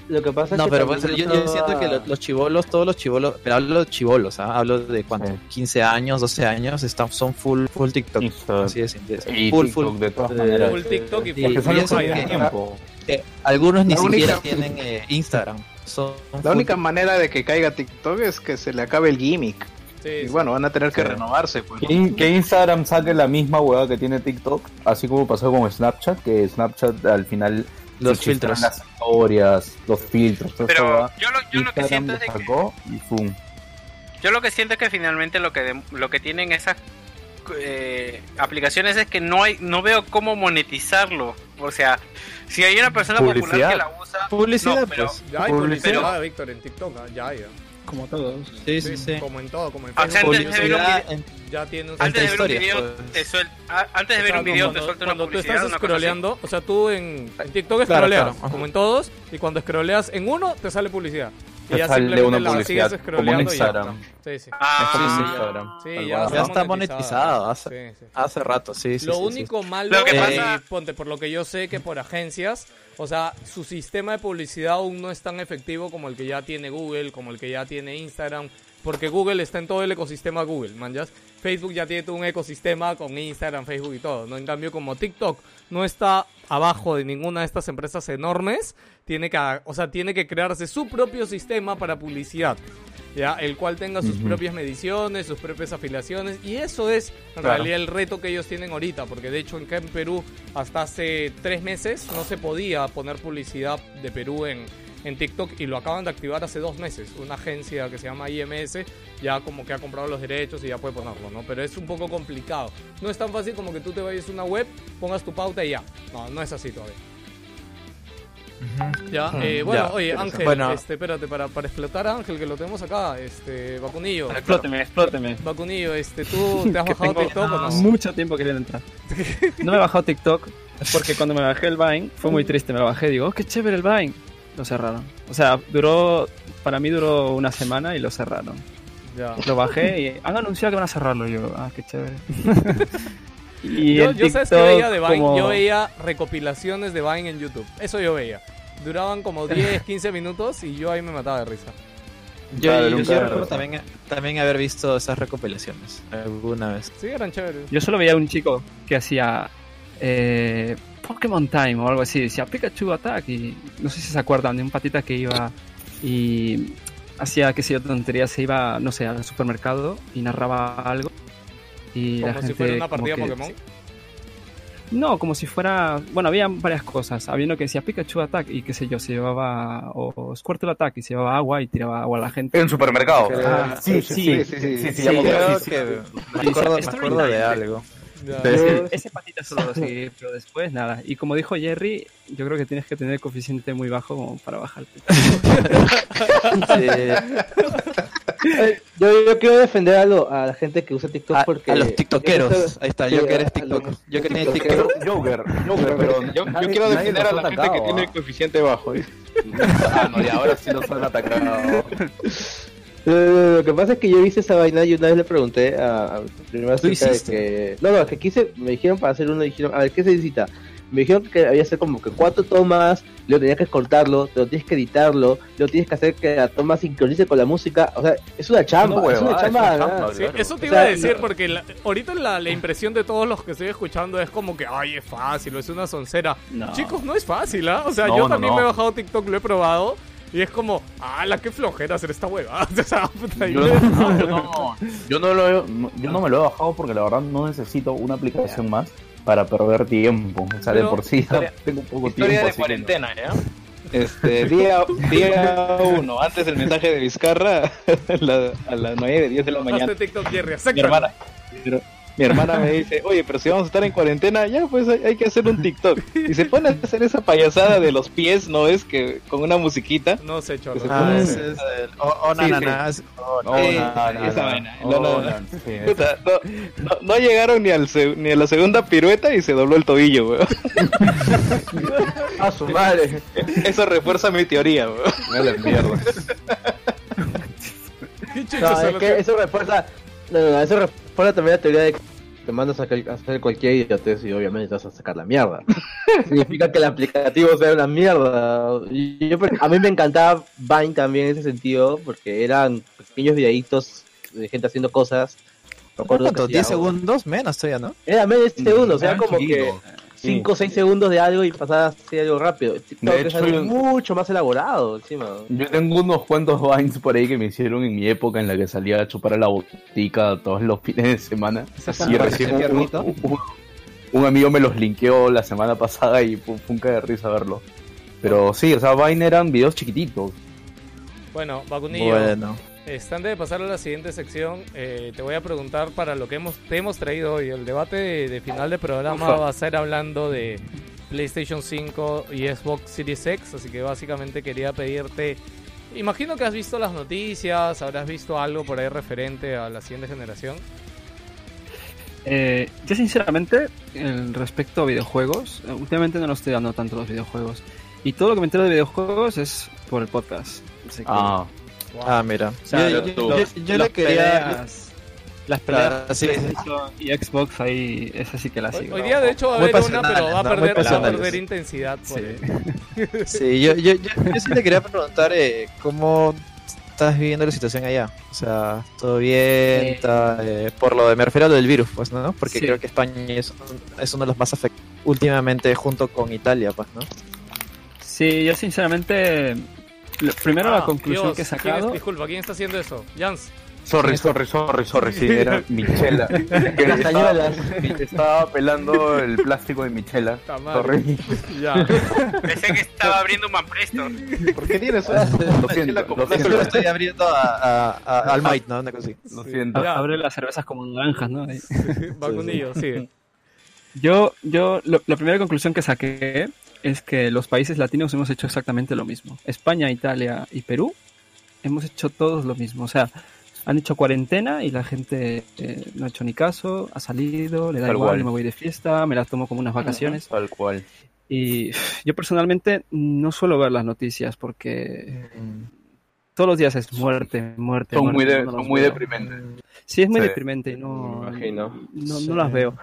Lo que pasa es no, que pero pues, yo, estaba- yo siento que lo- los chivolos, todos los chivolos, pero hablo de chivolos, ¿ah? hablo de cuánto, Sí. 15 años, 12 años, están, son full, full TikTok. Instagram. Así de simple. Y full, TikTok full. de todas maneras. Full TikTok y full que tiempo. Eh, algunos ni siquiera tienen eh, Instagram. Son La única manera de que caiga TikTok es que se le acabe el gimmick. Sí, Y sí. bueno, van a tener que renovarse. Pues, ¿no? Que, que Instagram saque la misma hueá que tiene TikTok, así como pasó con Snapchat, que Snapchat al final Los filtros. las historias, los filtros, Pero yo lo, yo lo que siento es de que y. Yo lo que siento es que finalmente lo que de- lo que tienen esas eh, aplicaciones es que no hay no veo cómo monetizarlo. O sea, si hay una persona popular Publicidad. que la usa, Publicidad, no, pero pues. Ya hay Publicidad. publicidad, Víctor, en TikTok. ah, Ya hay. ah. Como todos. Sí, sí, sí. Como en todo, como en Facebook. antes de ver un Publicidad video- ya tiene un Antes de ver un video, pues. te suel- a- antes de ver un video cuando- te suelta una cuando tú publicidad. estás scrolleando, o sea, tú en, en TikTok scrolleas, como en todos, y cuando scrolleas en uno, te sale publicidad. Y ya sale simplemente una la publicidad, como en scrolleando y ya Instagram. Sí, sí. Ah, Es como sí, en ya. Instagram, Sí, ya, está monetizado hace, Sí, sí. hace rato, sí, sí. Lo sí, sí. único malo, Lo que eh, pasa- ponte, por lo que yo sé que por agencias, o sea, su sistema de publicidad aún no es tan efectivo como el que ya tiene Google, como el que ya tiene Instagram, porque Google está en todo el ecosistema Google, man, ¿ya? Facebook ya tiene todo un ecosistema con Instagram, Facebook y todo, ¿no? En cambio, como TikTok no está abajo de ninguna de estas empresas enormes, tiene que, o sea, tiene que crearse su propio sistema para publicidad. ¿ya? El cual tenga sus propias mediciones, sus propias afiliaciones, y eso es en Claro. realidad el reto que ellos tienen ahorita, porque de hecho acá en Perú hasta hace tres meses no se podía poner publicidad de Perú en, en TikTok y lo acaban de activar hace dos meses. Una agencia que se llama IMS ya como que ha comprado los derechos y ya puede ponerlo, ¿no? Pero es un poco complicado. No es tan fácil como que tú te vayas a una web, pongas tu pauta y ya. No, no es así todavía. Ya, eh, bueno, Ya. oye, Ángel, Bueno. este, espérate, para, para explotar a Ángel, que lo tenemos acá, este, Vacunillo. Explóteme, explóteme. Vacunillo, este, ¿tú te has bajado tengo TikTok o no? Mucho tiempo queriendo entrar. No me he bajado TikTok porque cuando me bajé el Vine fue muy triste. Me lo bajé y digo, oh, qué chévere el Vine. Lo cerraron. O sea, duró, para mí duró una semana y lo cerraron. Ya. Lo bajé y han anunciado que van a cerrarlo. Yo, ah, qué chévere. y yo, yo sabes que veía de Vine, como- yo veía recopilaciones de Vine en YouTube. Eso yo veía. Duraban como 10, 15 minutos y yo ahí me mataba de risa. Yo, Claro, yo- recuerdo también, también haber visto esas recopilaciones alguna vez. Sí, eran chéveres. Yo solo veía un chico que hacía eh, Pokémon Time o algo así. Decía Pikachu Attack. Y no sé si se acuerdan de un patita que iba y hacía, qué sé yo, tonterías. Se iba, no sé, al supermercado y narraba algo. Y la Como si gente fuera una partida que- Pokémon. No, como si fuera. Bueno, había varias cosas. Había uno que decía Pikachu Attack y qué sé yo, se llevaba. O, Squirtle Attack y se llevaba agua y tiraba agua a la gente. En supermercado. Ah, sí, sí, sí, sí, sí, sí, ya me acuerdo. creo Sí, sí. Sí, acuerdo ese patita solo lo seguí, pero después nada. Y como dijo Jerry, yo creo que tienes que tener coeficiente muy bajo como para bajarte. Eh, yo, yo quiero defender a, lo- a la gente que usa TikTok A, porque... a los tiktokeros. Eso- Ahí está, sí, yo que eres TikTok. los Yo que tiktokeros. TikTok. Joker, Joker, pero Yo, quiero defender a la gente que tiene el coeficiente bajo. ¿eh? Ah, no, y ahora sí los han atacado. Eh, Lo que pasa es que yo hice esa vaina y una vez le pregunté a, a mi primera ¿Tú chica de hiciste? que... No, no, que quise, me dijeron para hacer uno, dijeron, a ver, ¿qué se necesita? Me dijeron que había que hacer como que cuatro tomas, luego tenías que cortarlo, luego tienes que editarlo, luego tienes que hacer que la toma sincronice con la música, o sea, es una chamba, Una es una chamba, es una chamba. Sí, eso te O iba a sea, decir no- porque la- ahorita la, la impresión de todos los que estoy escuchando es como que, ay, es fácil, o es una soncera. No. Chicos, no es fácil, ¿ah? O sea, No, yo no, también no. me he bajado TikTok, lo he probado. Y es como, ah, la qué flojera hacer esta hueva. Yo, no, yo no- yo no lo he, no- yo no me lo he bajado porque la verdad no necesito una aplicación más para perder tiempo. O sea, de por sí ya tengo poco Historia tiempo. de cuarentena, ¿ya? Este, día, día uno, antes del mensaje de Vizcarra, a, la- a las 9, 10 de la mañana. Hazte TikTok, Jerry, Mi hermana, mi hermana me dice, oye, pero si vamos a estar en cuarentena, ya pues hay, hay que hacer un TikTok. Y se pone a hacer esa payasada de los pies, ¿no es? Que con una musiquita. No sé, chorro. se Ah, es el. O, o Sí, na, na, sí. na, es- o- No, nada, nada, esa nada. vaina, Oh, no, no, no. no, no, no llegaron ni, al se- ni a la segunda pirueta y se dobló el tobillo, weón. A su madre. Eso refuerza mi teoría, weón. me la mierda. ¿Qué chucha No, son es los que eso refuerza, no, no, no, eso refuerza también la teoría de que te mandas a hacer- a hacer cualquier idiotez y obviamente te vas a sacar la mierda. Significa que el aplicativo sea una mierda. Y yo, a mí me encantaba Vine también en ese sentido, porque eran pequeños videitos de gente haciendo cosas. ¿Cuánto? que hacía- ¿10 segundos menos todavía, no? Era medio segundos, o sea, como que. 5 o 6 segundos de algo y pasaba así algo rápido. TikTok De es hecho, algo yo- mucho más elaborado encima. Yo tengo unos cuantos vines por ahí que me hicieron en mi época en la que salía a chupar a la botica todos los fines de semana. Y recién un, un- un- un amigo me los linkeó la semana pasada y fue un de risa verlo. Pero sí, o sea, Vine eran videos chiquititos. Bueno, Vacunillo, Bueno. Este, antes de pasar a la siguiente sección, eh, te voy a preguntar para lo que hemos, te hemos traído hoy. El debate de, de final de programa Ufa. va a ser hablando de PlayStation 5 y Xbox Series X, así que básicamente quería pedirte Imagino que has visto las noticias, habrás visto algo por ahí referente a la siguiente generación. Eh, yo sinceramente, en respecto a videojuegos, eh, últimamente no lo estoy dando tanto los videojuegos. Y todo lo que me entero de videojuegos es por el podcast. Así que- Ah, Ah, mira. O sea, yo, yo- yo- yo- yo las le quería. peleas- Las peleas, sí, y Xbox ahí, esa sí que la sigo. hoy día de hecho va a haber una, pero va a perder, va a pasionales. perder intensidad. Por Sí. Sí, yo, yo, yo, yo sí le quería preguntar eh, cómo estás viviendo la situación allá. O sea, ¿todo bien? Está, eh, por lo de, me refiero a lo del virus, pues, ¿no? Porque Sí. creo que España es, es uno de los más afectados últimamente junto con Italia, pues, ¿no? Sí, yo sinceramente, lo- primero la Ah, conclusión Dios, que he ¿quién es- sacado... disculpa, ¿quién está haciendo eso? Jans. sorry, sorry, sorry, sorry, sí, era Michela. Que estaba, estaba pelando el plástico de Michela. Sorry. Ya. Pensé que estaba abriendo un Manpresto. ¿Por qué tienes eso? Lo siento, lo Yo siento. lo estoy abriendo a, a- a- al Might, ¿no? Una cosa así. Lo Sí. siento. Ya. Abre las cervezas como naranjas, ¿no? Ahí. Vacunillo, sigue. Yo, yo, lo- la primera conclusión que saqué es que los países latinos hemos hecho exactamente lo mismo. España, Italia y Perú hemos hecho todos lo mismo. O sea, han hecho cuarentena y la gente eh, no ha hecho ni caso, ha salido, le da Tal igual, cual. me voy de fiesta, me las tomo como unas vacaciones. Tal cual. Y yo personalmente no suelo ver las noticias porque todos los días es muerte, muerte. Son muy, muerte, de- no son las muy veo. deprimentes. Sí, es muy Sí. deprimente y no, Me imagino. no, Sí. no las veo.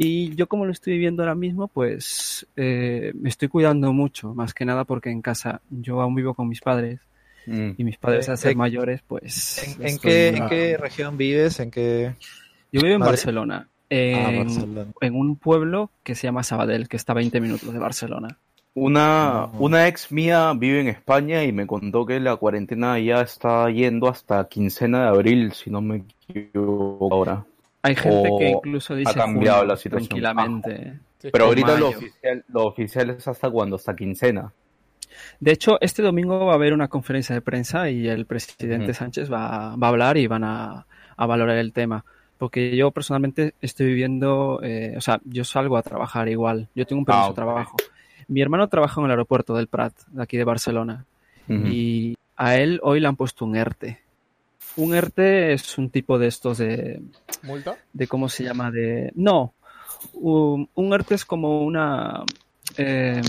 Y yo como lo estoy viviendo ahora mismo, pues eh, me estoy cuidando mucho, más que nada porque en casa yo aún vivo con mis padres Mm. y mis padres Eh, al ser eh, mayores, pues... ¿En, qué, muy- ¿En qué región vives? ¿En qué...? Yo vivo en? Barcelona, Ah, Barcelona. en un pueblo que se llama Sabadell, que está a 20 minutos de Barcelona. Una, una ex mía vive en España y me contó que la cuarentena ya está yendo hasta quincena de abril, si no me equivoco ahora. Hay gente que incluso dice ha cambiado la situación. tranquilamente. Sí, Pero ahorita lo oficial, lo oficial es hasta cuando, hasta quincena. De hecho, este domingo va a haber una conferencia de prensa y el presidente. Sánchez va, va a hablar y van a, a valorar el tema. Porque yo personalmente estoy viviendo, eh, o sea, yo salgo a trabajar igual. Yo tengo un permiso Ah, de ok. trabajo. Mi hermano trabaja en el aeropuerto del Prat, de aquí de Barcelona. Y a él hoy le han puesto un ERTE. Un ERTE es un tipo de estos de, ¿Multa? de ¿cómo se llama? De no, un, un ERTE es como una eh,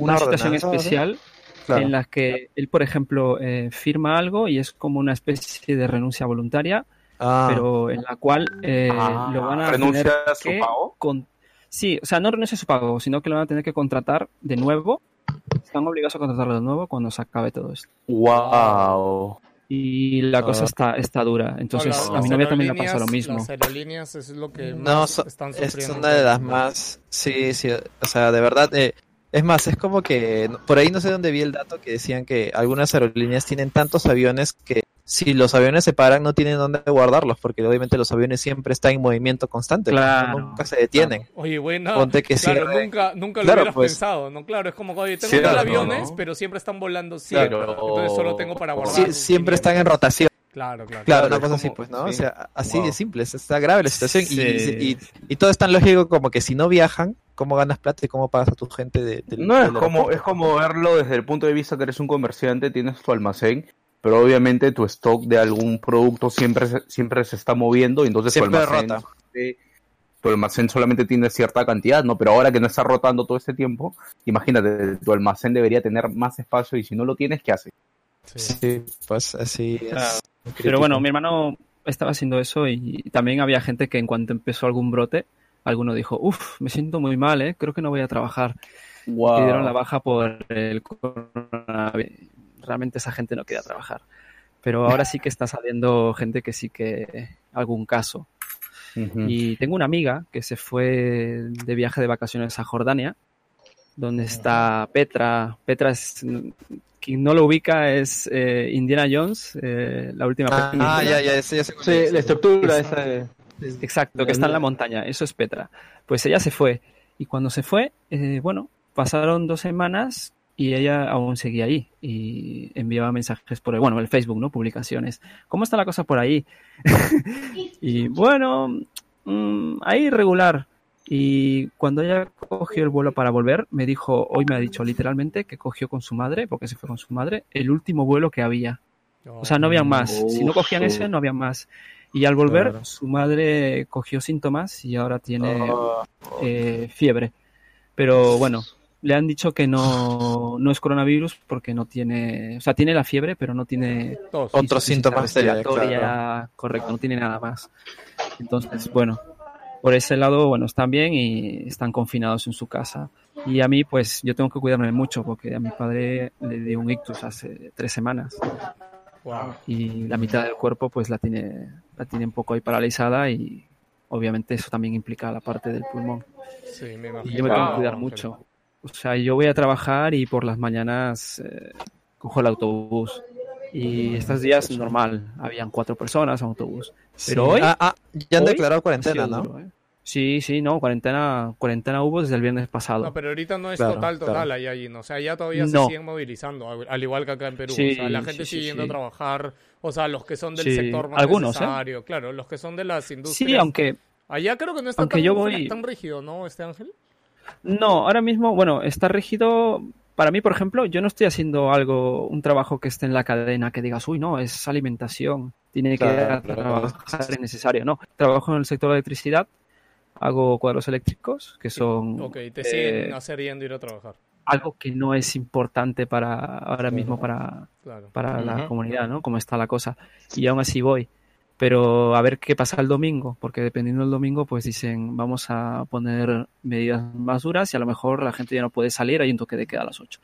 una, Una situación especial Claro. en la que él, por ejemplo, eh, firma algo y es como una especie de renuncia voluntaria, Ah, pero en la cual eh, Ah, lo van a ¿renuncia tener a su que pago? con- Sí, o sea, no renuncia a su pago, sino que lo van a tener que contratar de nuevo. Están obligados a contratarlo de nuevo cuando se acabe todo esto. Wow. Y la cosa Ah. está, está dura. Entonces, No, la- a mi novia también le pasa lo mismo. Las aerolíneas es lo que No, más so- están es una de las más. Sí, sí. O sea, de verdad. eh, es más, es como que. Por ahí no sé dónde vi el dato que decían que algunas aerolíneas tienen tantos aviones que si los aviones se paran no tienen dónde guardarlos, porque obviamente los aviones siempre están en movimiento constante. Claro. Nunca se detienen. Oye, buena. Ponte que claro, cierre. nunca, nunca lo Claro, hubieras pues. pensado, ¿no? Claro, es como, oye, tengo Cierto, mil aviones, ¿no? pero siempre están volando siempre. Claro. Entonces solo tengo para guardar. Sí, siempre están en rotación. Claro, claro. Claro, una cosa así, pues, ¿no? O sea, así Wow. de simple, está grave la situación. Y- Sí. Y, y, y todo es tan lógico como que si no viajan, ¿cómo ganas plata y cómo pagas a tu gente de, del- No, es como, es como verlo desde el punto de vista que eres un comerciante, tienes tu almacén, pero obviamente tu stock de algún producto siempre se, siempre se está moviendo y entonces Siempre tu almacén, rota. tu almacén solamente tiene cierta cantidad, ¿no? Pero ahora que no está rotando todo este tiempo, imagínate, tu almacén debería tener más espacio y si no lo tienes, ¿qué haces? Sí. Sí, pues así es. Claro. crítico. Pero bueno, mi hermano estaba haciendo eso y también había gente que en cuanto empezó algún brote, alguno dijo, uff, me siento muy mal, ¿eh? creo que no voy a trabajar. Wow. Pidieron la baja por el coronavirus. Realmente esa gente no quería trabajar. Pero ahora sí que está saliendo gente que sí que algún caso. Y tengo una amiga que se fue de viaje de vacaciones a Jordania, donde está Petra. Petra es, quien no lo ubica es eh, Indiana Jones, eh, la última Ah, película. ya, ya, ese ya cuál Sí, la estructura esa. Exacto, que está en la montaña, eso es Petra. Pues ella se fue. Y cuando se fue, eh, bueno, pasaron dos semanas y ella aún seguía ahí y enviaba mensajes por el, bueno, el Facebook, ¿no? Publicaciones. ¿Cómo está la cosa por ahí? y bueno, mm, ahí regular. Y cuando ella cogió el vuelo para volver, me dijo, hoy me ha dicho literalmente que cogió con su madre, porque se fue con su madre, el último vuelo que había. O sea, no había más. Si no cogían Oso. ese, no había más. Y al volver, Claro. su madre cogió síntomas y ahora tiene Oh. eh, fiebre. Pero bueno, le han dicho que no, no es coronavirus porque no tiene, o sea, tiene la fiebre, pero no tiene. Otros síntomas respiratoria, claro. correcto, no tiene nada más. Entonces, bueno, por ese lado, bueno, están bien y están confinados en su casa. Y a mí, pues, yo tengo que cuidarme mucho porque a mi padre le dio un ictus hace tres semanas Wow. y la mitad del cuerpo, pues, la tiene, la tiene un poco ahí paralizada y obviamente eso también implica la parte del pulmón. Sí, me Y imagino. yo me tengo que cuidar mucho. O sea, yo voy a trabajar y por las mañanas eh, cojo el autobús. Y estos días normal, habían cuatro personas en autobús. Pero Sí. hoy... Ah, ah, ya han hoy declarado cuarentena, ¿no? duro, ¿eh? Sí, sí, no, cuarentena, cuarentena hubo desde el viernes pasado. No, pero ahorita no es Claro, total, total claro. ahí, allí, ¿no? O sea, ya todavía se siguen movilizando, al al igual que acá en Perú. Sí, o sea, la gente sí, sigue sí, yendo sí. a trabajar, o sea, los que son del Sí, sector más algunos, ¿eh? necesario, claro, los que son de las industrias. Sí, aunque Allá creo que no está tan, yo voy- tan rígido, ¿no, este Ángel? No, ahora mismo, bueno, está rígido. Para mí, por ejemplo, yo no estoy haciendo algo, un trabajo que esté en la cadena que digas, uy, no, es alimentación, tiene que Claro, ir claro. trabajar es necesario. No, trabajo en el sector de electricidad, hago cuadros eléctricos, que son Ok, te siguen eh, hacer yendo a ir a trabajar. algo que no es importante para ahora mismo para, Claro. para la comunidad, ¿no? Como está la cosa. Y aún así voy. Pero a ver qué pasa el domingo, porque dependiendo del domingo, pues dicen, vamos a poner medidas más duras y a lo mejor la gente ya no puede salir, hay un toque de queda a las 8.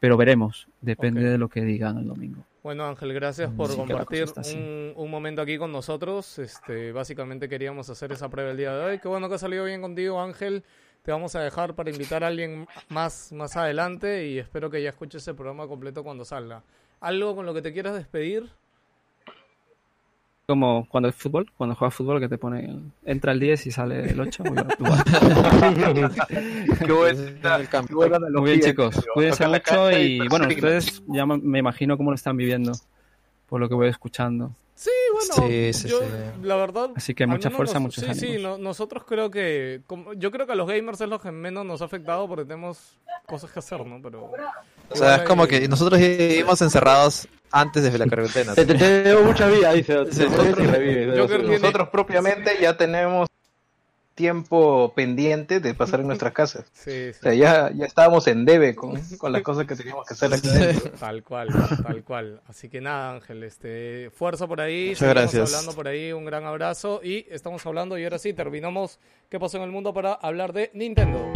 Pero veremos, depende de lo que digan el domingo. Bueno, Ángel, gracias por que la compartir un momento aquí con nosotros. Este, básicamente queríamos hacer esa prueba el día de hoy. Qué bueno que ha salido bien contigo, Ángel. Te vamos a dejar para invitar a alguien más, más adelante y espero que ya escuches el programa completo cuando salga. ¿Algo con lo que te quieras despedir? Como cuando el fútbol, cuando juegas fútbol que te pone, entra el 10 y sale el 8. Qué buena, qué buena Muy bien chicos, cuídense mucho y y bueno, ustedes ya me imagino cómo lo están viviendo, por lo que voy escuchando. Sí, bueno, Sí, sí, yo, sí. la verdad. Así que mucha fuerza, nos- muchos Sí, sí, ánimos. no- nosotros creo que. como- yo creo que a los gamers es lo que menos nos ha afectado porque tenemos cosas que hacer, ¿no? Pero. O sea, es como hay- que nosotros vivimos encerrados antes de la cuarentena. Te- te- Tenemos mucha vida, dice. Nosotros, nosotros propiamente ya tenemos tiempo pendiente de pasar en nuestras casas. Sí, O sea, ya, ya estábamos en debe con, con las cosas que teníamos que hacer aquí. Tal cual, tal cual. Así que nada, Ángel, este, fuerza por ahí. Muchas gracias. hablando por ahí, un gran abrazo. Y estamos hablando, y ahora sí, terminamos qué pasó en el mundo para hablar de Nintendo.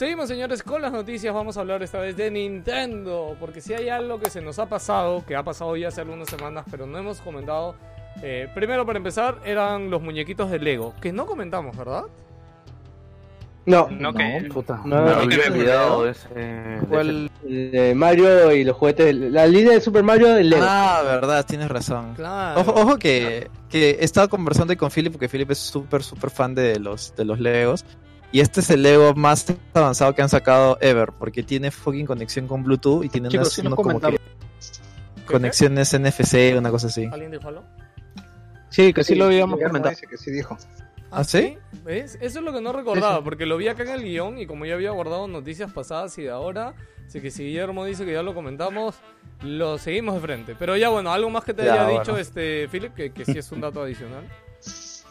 Seguimos, señores, con las noticias. Vamos a hablar esta vez de Nintendo. Porque si hay algo que se nos ha pasado, que ha pasado ya hace algunas semanas, pero no hemos comentado. eh, primero, para empezar, eran los muñequitos de Lego, que no comentamos, ¿verdad? No, No, que- puta. No, No, me había no, olvidado no. de ese. de. El de Mario y los juguetes. La línea de Super Mario del Lego. Ah, verdad, tienes razón. Claro. Ojo, ojo que, que he estado conversando con Philip, porque Philip es súper, súper fan de los, de los Legos. Y este es el Lego más avanzado que han sacado ever, porque tiene fucking conexión con Bluetooth y tiene Chicos, unas sí uno como que conexiones NFC, una cosa así. ¿Alguien dijo algo? Sí, que sí lo habíamos comentado. dice que sí dijo. ¿Ah, sí? ¿Ves? Eso es lo que no recordaba, porque lo vi acá en el guion y como ya había guardado noticias pasadas y de ahora, así que si Guillermo dice que ya lo comentamos, lo seguimos de frente. Pero ya bueno, algo más que te Ya, haya bueno. dicho este Philip, que, que sí es un dato adicional.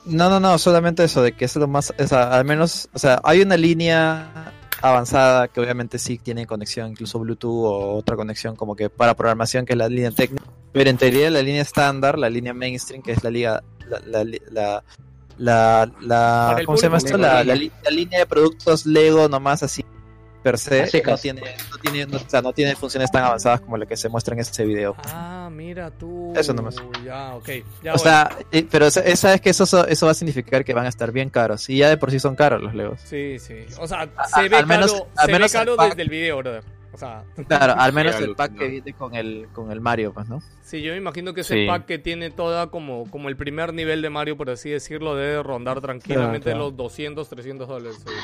No, no, no, solamente eso, de que es lo más, o sea, al menos, o sea, hay una línea avanzada que obviamente sí tiene conexión, incluso Bluetooth o otra conexión como que para programación, que es la línea técnica, pero en teoría la línea estándar, la línea mainstream, que es la liga, la, la, la, la, ¿cómo se llama esto? La línea de productos Lego nomás así per se, no tiene, no tiene, no, o sea, no tiene funciones tan avanzadas como la que se muestra en este video. Ah, mira tú. Eso nomás. Ya, ok. Ya, o sea, pero esa- es que eso, eso va a significar que van a estar bien caros. Y ya de por sí son caros los Legos. Sí, sí. O sea, A- se ve al menos- caro, al se menos ve caro pa- desde el video, brother. O sea, Claro, al menos el pack que viene con el, con el Mario, pues, ¿no? sí, yo me imagino que ese Sí. pack que tiene toda como, como el primer nivel de Mario, por así decirlo, debe rondar tranquilamente Claro, claro. los 200, 300 dólares. seguro.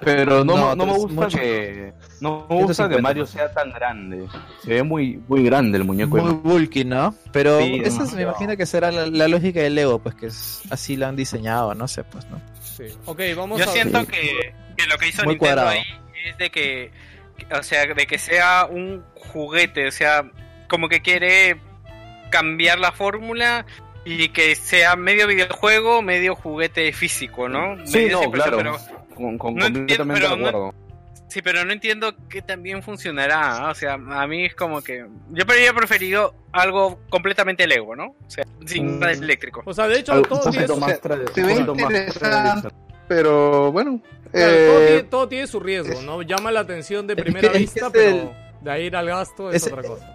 Pero no, No, no me gusta mucho. que no me gusta 150. que Mario sea tan grande. Se ve muy muy grande el muñeco. Muy bulky, ¿no? Pero Sí, esa es, me imagino que será la, la lógica del Lego, pues que es, así lo han diseñado, no sé, pues, ¿no? Sí. Ok, vamos Yo a siento Sí. que, que lo que hizo Muy Nintendo cuadrado. ahí es de que, o sea, de que sea un juguete, o sea, como que quiere cambiar la fórmula y que sea medio videojuego, medio juguete físico, ¿no? Sí, Medio no, claro. pero- Con, con- No entiendo, completamente pero de no- acuerdo. sí, pero no entiendo que también funcionará, ¿ah? o sea, a mí es como que yo habría preferido algo completamente Lego, ¿no? O sea, sin nada eléctrico. O sea, de hecho, todo tiene, su, tradicional. Pero bueno, claro, todo, eh, tiene, todo tiene su riesgo, ¿no? Llama la atención de Es primera es vista, es pero de ahí ir al gasto es Ese- otra cosa.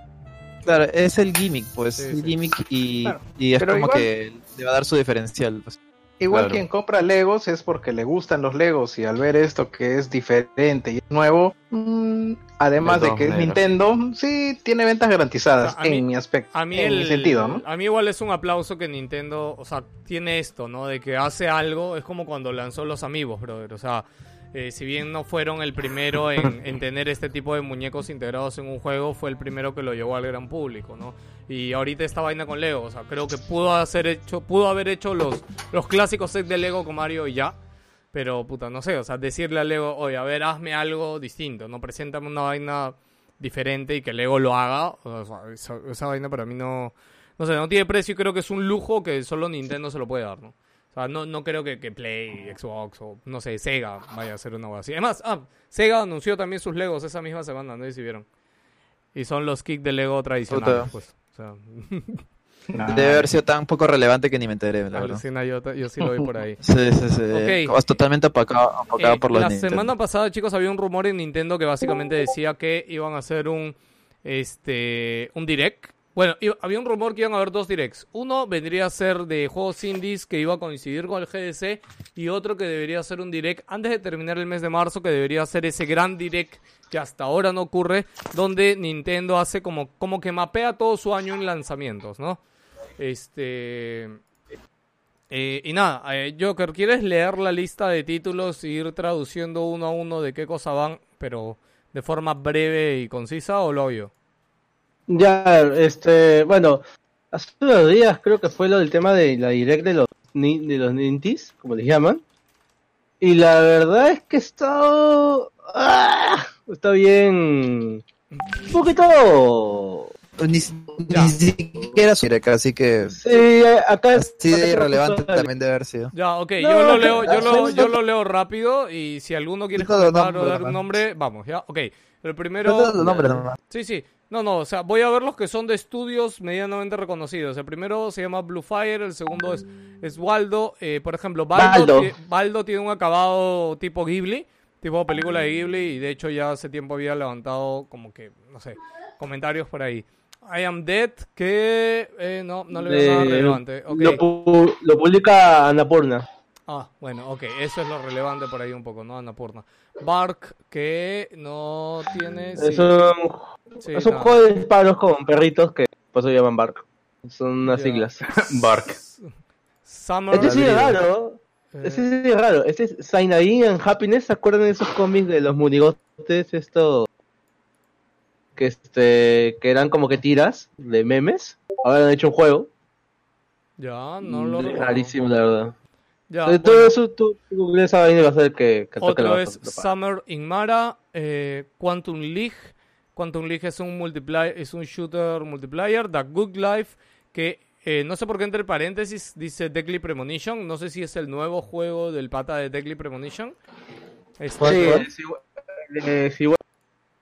Claro, es el gimmick, pues, Sí, el sí. gimmick y, Claro, y es pero como igual- que le va a dar su diferencial, pues. Igual Claro. quien compra Legos es porque le gustan los Legos y al ver esto que es diferente y es nuevo, mm, además De que es. Nintendo, sí tiene ventas garantizadas O sea, a mí- en mi aspecto, A mí, en el, mi sentido, ¿no? a mí igual es un aplauso que Nintendo, o sea, tiene esto, ¿no? De que hace algo, es como cuando lanzó los amigos, brother. O sea, eh, si bien no fueron el primero en, en tener este tipo de muñecos integrados en un juego, fue el primero que lo llevó al gran público, ¿no? Y ahorita esta vaina con Lego, o sea, creo que pudo hacer hecho, pudo haber hecho los, los clásicos sets de Lego con Mario y ya. Pero, puta, no sé, o sea, decirle a Lego, oye, a ver, hazme algo distinto, ¿no? Preséntame una vaina diferente y que Lego lo haga. O sea, esa, esa vaina para mí no... No sé, no tiene precio y creo que es un lujo que solo Nintendo se lo puede dar, ¿no? O sea, no, no creo que, que Play, Xbox o, no sé, Sega vaya a hacer una cosa así. Además, ah, Sega anunció también sus Legos esa misma semana, no sé si vieron. Y son los kicks de Lego tradicionales, pues. O sea, Debe haber sido tan poco relevante que ni me enteré, la verdad. alucina, yo, yo sí lo vi por ahí. Sí, sí, sí. Ok. Es totalmente opacado, opacado Eh, por los la Nintendo. semana pasada, chicos, había un rumor en Nintendo que básicamente decía que iban a hacer un este un direct. Bueno, iba- había un rumor que iban a haber dos directs. Uno vendría a ser de juegos indies que iba a coincidir con el GDC y otro que debería ser un direct antes de terminar el mes de marzo que debería ser ese gran direct que hasta ahora no ocurre, donde Nintendo hace como como que mapea todo su año en lanzamientos, ¿no? Este eh, y nada, eh, Joker, ¿quieres leer la lista de títulos e ir traduciendo uno a uno de qué cosa van, pero de forma breve y concisa o lo yo? Ya, este, bueno, hace unos días creo que fue lo del tema de la direct de los, de los Nintis, como les llaman. Y la verdad es que está, ¡ah! Está bien, un poquito, Ni, ni siquiera su direct, así que sí, acá de acá irrelevante también debe haber sido. Ya, ok, No, yo lo no, leo, yo lo, no, yo no. lo leo rápido y si alguno quiere comentar o nombres dar un nombre, vamos, ya, ok. El primero... Los nombres nomás. Sí, sí. No, no, o sea, voy a ver los que son de estudios medianamente reconocidos. El primero se llama Blue Fire, el segundo es, es Waldo. Eh, por ejemplo, Baldo, Baldo. Baldo tiene un acabado tipo Ghibli, tipo película de Ghibli, y de hecho ya hace tiempo había levantado como que, no sé, comentarios por ahí. I Am Dead, que eh, no, no le veo nada relevante. Lo, pu- lo publica Anapurna. Ah, bueno, ok, eso es lo relevante por ahí un poco, ¿no? Annapurna. Bark, que no tiene... sí. Es un, Sí, es un juego de disparos con perritos que por eso llaman Bark. Son unas siglas. Bark. Summer... Este sí es raro. Eh, Este sí es raro. Este es Sainaí and Happiness. ¿Se acuerdan de esos cómics de los munigotes? Esto. Que este. Que eran como que tiras de memes. Ahora han hecho un juego. Ya, no lo recuerdo. Rarísimo, la verdad. Ya, de bueno. todo eso, tú tú esa vaina y vas a ver que. que Otro es Summer in Mara, eh, Quantum League. Quantum League es un multiplayer, es un shooter multiplayer. The Good Life, que eh, no sé por qué entre paréntesis dice Deadly Premonition. No sé si es el nuevo juego del pata de Deadly Premonition. Este, Sí, es igual, es igual.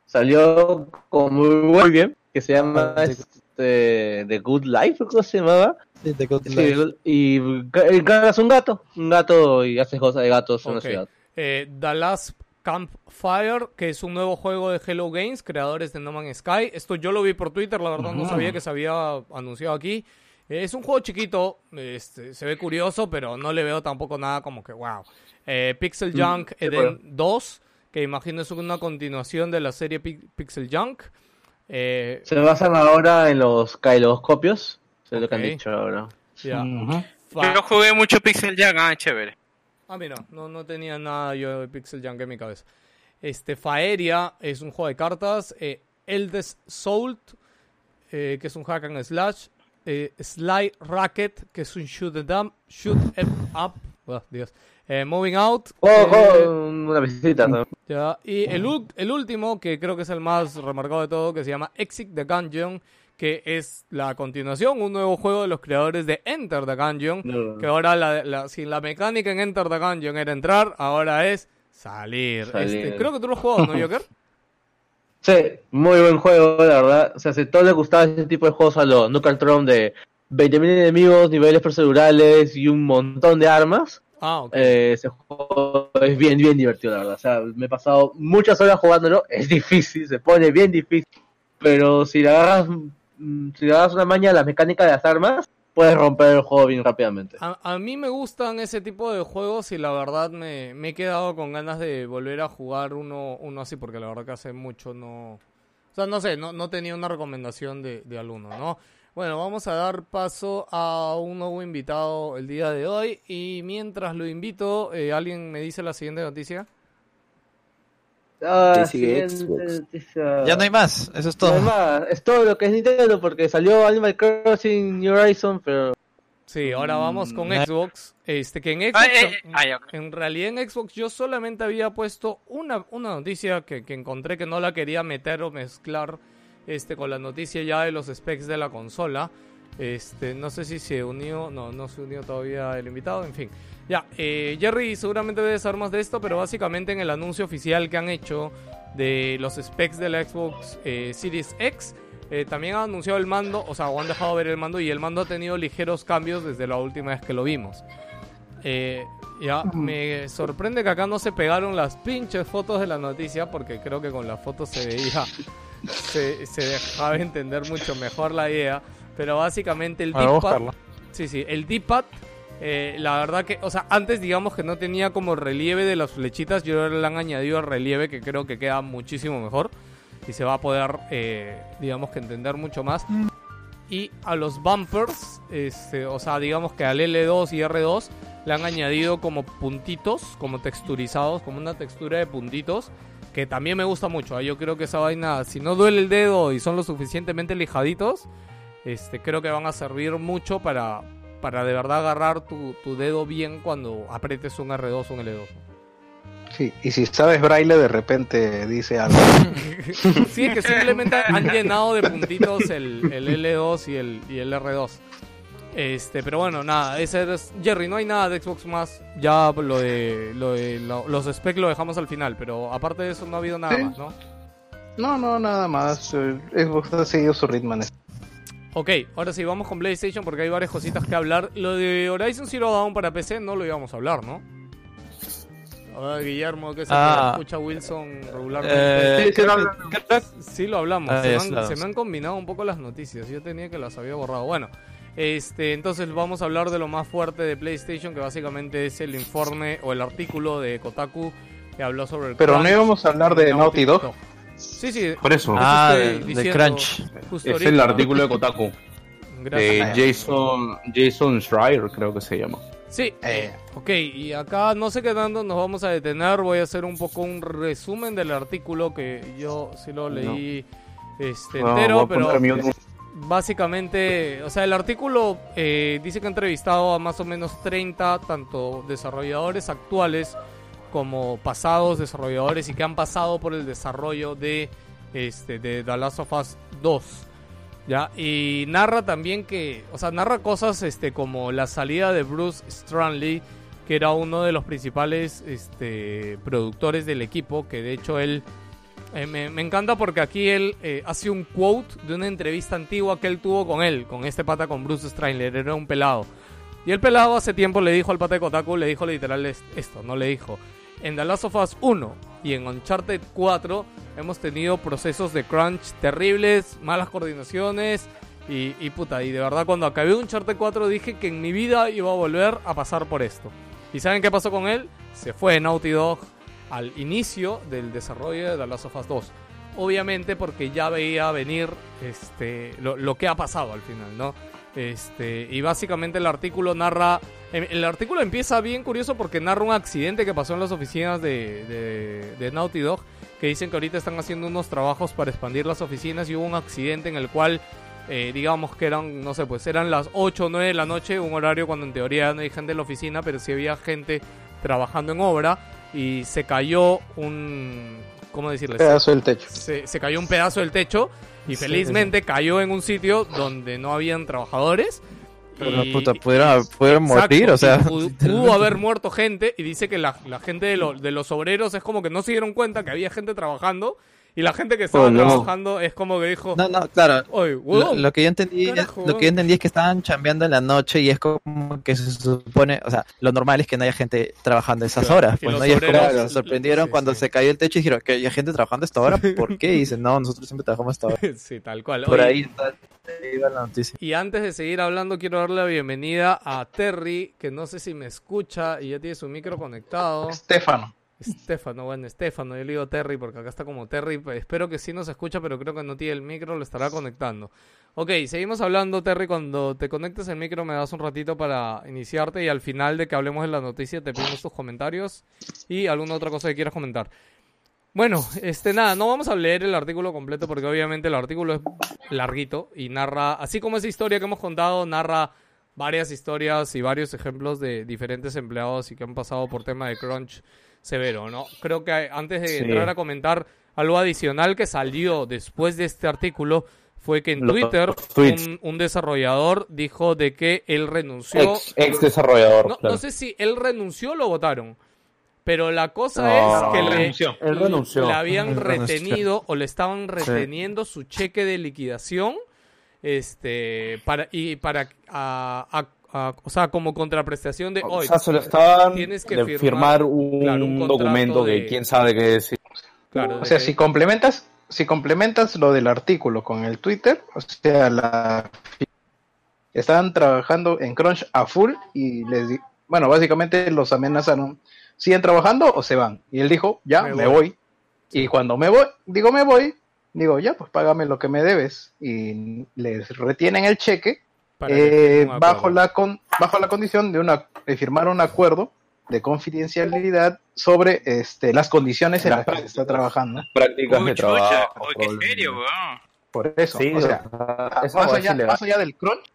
Salió como muy bien. Que se llama Ah, este, The Good Life, ¿cómo se llamaba? Sí. Sí, y ca- encargas un gato, un gato y haces cosas de gatos en una ciudad. Eh, The Last Campfire, que es un nuevo juego de Hello Games, creadores de No Man's Sky. Esto yo lo vi por Twitter, la verdad no sabía que se había anunciado aquí. Es un juego chiquito, este, se ve curioso, pero no le veo tampoco nada como que wow. Eh, Pixel Junk sí, Eden 2, que imagino es una continuación de la serie Pi- Pixel Junk. Eh, Se basan ahora en los kailoscopios. Eso es lo que han dicho ahora. ya. Fa- Yo jugué mucho Pixel Junk, ah, chévere. Ah, mira, no, no tenía nada yo de Pixel Junk en mi cabeza. Este, Faeria es un juego de cartas. Eh, Eldest Soul, eh, que es un hack and slash. Eh, Sly Racket, que es un shoot em up. Shoot em up. Oh, Dios. Eh, moving Out. Oh, eh, oh, una visita. ¿no? ya, Y el, el último, que creo que es el más remarcado de todo, que se llama Exit the Gungeon, que es la continuación, un nuevo juego de los creadores de Enter the Gungeon, No. que ahora la, la- si la mecánica en Enter the Gungeon era entrar, ahora es salir. Salir. Este, creo que tú lo has jugado, ¿no, Joker? Sí, muy buen juego, la verdad. O sea, si a todos les gustaba ese tipo de juegos a los Nuclear Throne de 20.000 enemigos, niveles procedurales y un montón de armas, Ah, eh, ese juego es bien, bien divertido, la verdad. O sea, me he pasado muchas horas jugándolo. Es difícil, se pone bien difícil. Pero si le agarras, mm, si le agarras una maña a la mecánica de las armas, puedes romper el juego bien rápidamente. A, mí me gustan ese tipo de juegos y la verdad me, me he quedado con ganas de volver a jugar uno, uno así porque la verdad que hace mucho no... O sea, no sé, no, no tenía una recomendación de, de alguno, ¿no? Bueno, vamos a dar paso a un nuevo invitado el día de hoy y mientras lo invito, eh, ¿alguien me dice la siguiente noticia? Ah, noticia. Ya no hay más, eso es todo. Es todo lo que es Nintendo porque salió Animal Crossing New Horizon, pero Sí, ahora vamos con Mm, Xbox. Este, que en Ah, Xbox, eh, eh, ah, en realidad en Xbox yo solamente había puesto una, una noticia que, que encontré que no la quería meter o mezclar este, con la noticia ya de los specs de la consola. Este, no sé si se unió, no, no se unió todavía el invitado, en fin. Ya, eh, Jerry seguramente debe saber más de esto, pero básicamente en el anuncio oficial que han hecho de los specs de la Xbox eh, Series X, eh, también han anunciado el mando, o sea, o han dejado ver el mando y el mando ha tenido ligeros cambios desde la última vez que lo vimos. Eh, ya, me sorprende que acá no se pegaron las pinches fotos de la noticia porque creo que con las fotos se veía, se, se dejaba entender mucho mejor la idea. Pero básicamente el D-pad, sí, sí, el D-pad, eh, la verdad que, o sea, antes digamos que no tenía como relieve de las flechitas, yo le han añadido el relieve que creo que queda muchísimo mejor y se va a poder, eh, digamos que entender mucho más. Y a los bumpers, este, o sea, digamos que al L2 y R2 le han añadido como puntitos, como texturizados, como una textura de puntitos, que también me gusta mucho. ¿eh? Yo creo que esa vaina, si no duele el dedo y son lo suficientemente lijaditos, este, creo que van a servir mucho para, para de verdad agarrar tu, tu dedo bien cuando apretes un R2 o un L2. Sí, y si sabes braille, de repente dice algo. Sí, es que simplemente han llenado de puntitos el, el L2 y el, y el R2. Este, pero bueno, nada, ese es Jerry, no hay nada de Xbox más. Ya lo de, lo de lo- los specs lo dejamos al final, pero aparte de eso no ha habido nada Sí. más, ¿no? No, no, nada más. eh, Xbox ha seguido su ritmo en esto. Ok, ahora sí, vamos con PlayStation porque hay varias cositas que hablar. Lo de Horizon Zero Dawn para PC no lo íbamos a hablar, ¿no? A ver, Guillermo, que se Ah. escucha Wilson Eh, regularmente. Sí, sí, Sí, lo hablamos. Ah, se, me han, claro. se me han combinado un poco las noticias. Yo tenía que las había borrado. Bueno, este, entonces vamos a hablar de lo más fuerte de PlayStation, que básicamente es el informe o el artículo de Kotaku que habló sobre el Pero no íbamos a hablar de Naughty Dog. Sí, sí. Por eso. Ah, de- crunch. Es ahorita. el artículo de Kotaku. Gracias. De Jason, Jason Schreier, creo que se llama. Sí, eh, ok, y acá no sé qué tanto nos vamos a detener, voy a hacer un poco un resumen del artículo que yo sí lo leí este, No, entero, pero básicamente, o sea, el artículo eh, dice que ha entrevistado a más o menos 30 tanto desarrolladores actuales como pasados desarrolladores y que han pasado por el desarrollo de, este, de The Last of Us 2. Ya, y narra también que, o sea, narra cosas este como la salida de Bruce Stranley, que era uno de los principales este, productores del equipo, que de hecho él eh, me, encanta porque aquí él eh, hace un quote de una entrevista antigua que él tuvo con él, con este pata con Bruce Stranley, era un pelado. Y el pelado hace tiempo le dijo al pata de Kotaku, le dijo literal es- esto, no le dijo. En The Last of Us 1 y en Uncharted 4 hemos tenido procesos de crunch terribles, malas coordinaciones y, puta, y de verdad cuando acabé Uncharted 4 dije que en mi vida iba a volver a pasar por esto. ¿Y saben qué pasó con él? Se fue Naughty Dog, al inicio del desarrollo de The Last of Us 2. Obviamente porque ya veía venir este, lo, lo que ha pasado al final, ¿no? Este, y básicamente el artículo narra. Em, El artículo empieza bien curioso porque narra un accidente que pasó en las oficinas de, de, de Naughty Dog. Que dicen que ahorita están haciendo unos trabajos para expandir las oficinas. Y hubo un accidente en el cual, eh, digamos que eran, no sé, pues eran las 8 o 9 de la no Un horario cuando en teoría no hay gente en la oficina, pero sí había gente trabajando en obra. Y se cayó un. ¿Cómo decirles? Pedazo del techo. se, se cayó un pedazo del techo y Sí, felizmente cayó en un sitio donde no habían trabajadores. Pero y- puta, pudieron, pudieron Exacto, morir, o sea. pu- pudo haber muerto gente y dice que la, la gente de, lo- de los obreros es como que no se dieron cuenta que había gente trabajando y la gente que estaba Oh, no. trabajando es como que dijo, No, no, claro. Lo, que yo entendí, carajo, lo que yo huevón". entendí es que estaban chambeando en la noche y es como que se supone, o sea, lo normal es que no haya gente trabajando a esas Claro, horas, y pues los no y es como obreros- se sorprendieron cuando se cayó el techo y dijeron que hay gente trabajando a esta hora, ¿por qué? Y dicen, no, nosotros siempre trabajamos a esta hora. sí, tal cual. Por Oye, ahí está, la noticia. Y antes de seguir hablando, quiero darle la bienvenida a Terry, que no sé si me escucha y ya tiene su micro conectado. Estefano. Estefano, bueno, Estefano, yo le digo Terry porque acá está como Terry. pues, Espero que sí nos escucha, pero creo que no tiene el micro, lo estará conectando. Ok, seguimos hablando, Terry. Cuando te conectes el micro, me das un ratito para iniciarte y al final de que hablemos de la noticia, te pedimos tus comentarios y alguna otra cosa que quieras comentar. Bueno, este nada, no vamos a leer el artículo completo porque obviamente el artículo es larguito y narra, así como esa historia que hemos contado, narra varias historias y varios ejemplos de diferentes empleados y que han pasado por tema de crunch severo, ¿no? Creo que antes de Sí. entrar a comentar algo adicional que salió después de este artículo fue que en Los Twitter un, un desarrollador dijo de que él renunció. Ex, ex desarrollador. No, claro. no sé si él renunció o lo votaron. Pero la cosa No, es que le, renunció. Él renunció. le habían Él renunció. retenido o le estaban reteniendo su cheque de liquidación este para y para a- a- a- o sea como contraprestación de O hoy sea, se lo estaban tienes que de firmar, firmar, un, claro, un contrato documento de- que quién sabe qué decir. Claro, O sea, que- si complementas, si complementas lo del artículo con el Twitter, o sea, la estaban trabajando en Crunch a full y les di- bueno, básicamente los amenazaron, siguen trabajando o se van. Y él dijo, ya, Me me, voy. voy. Y cuando me voy, digo, me voy, digo, ya, pues págame lo que me debes. Y les retienen el cheque eh, bajo, la con, bajo la condición de, una, de firmar un acuerdo de confidencialidad sobre este, las condiciones en las que se está trabajando. Prácticas de trabajo. uy, qué serio, weón. Por eso, Sí, o sea, o sea, esa más, allá, más allá del crunch,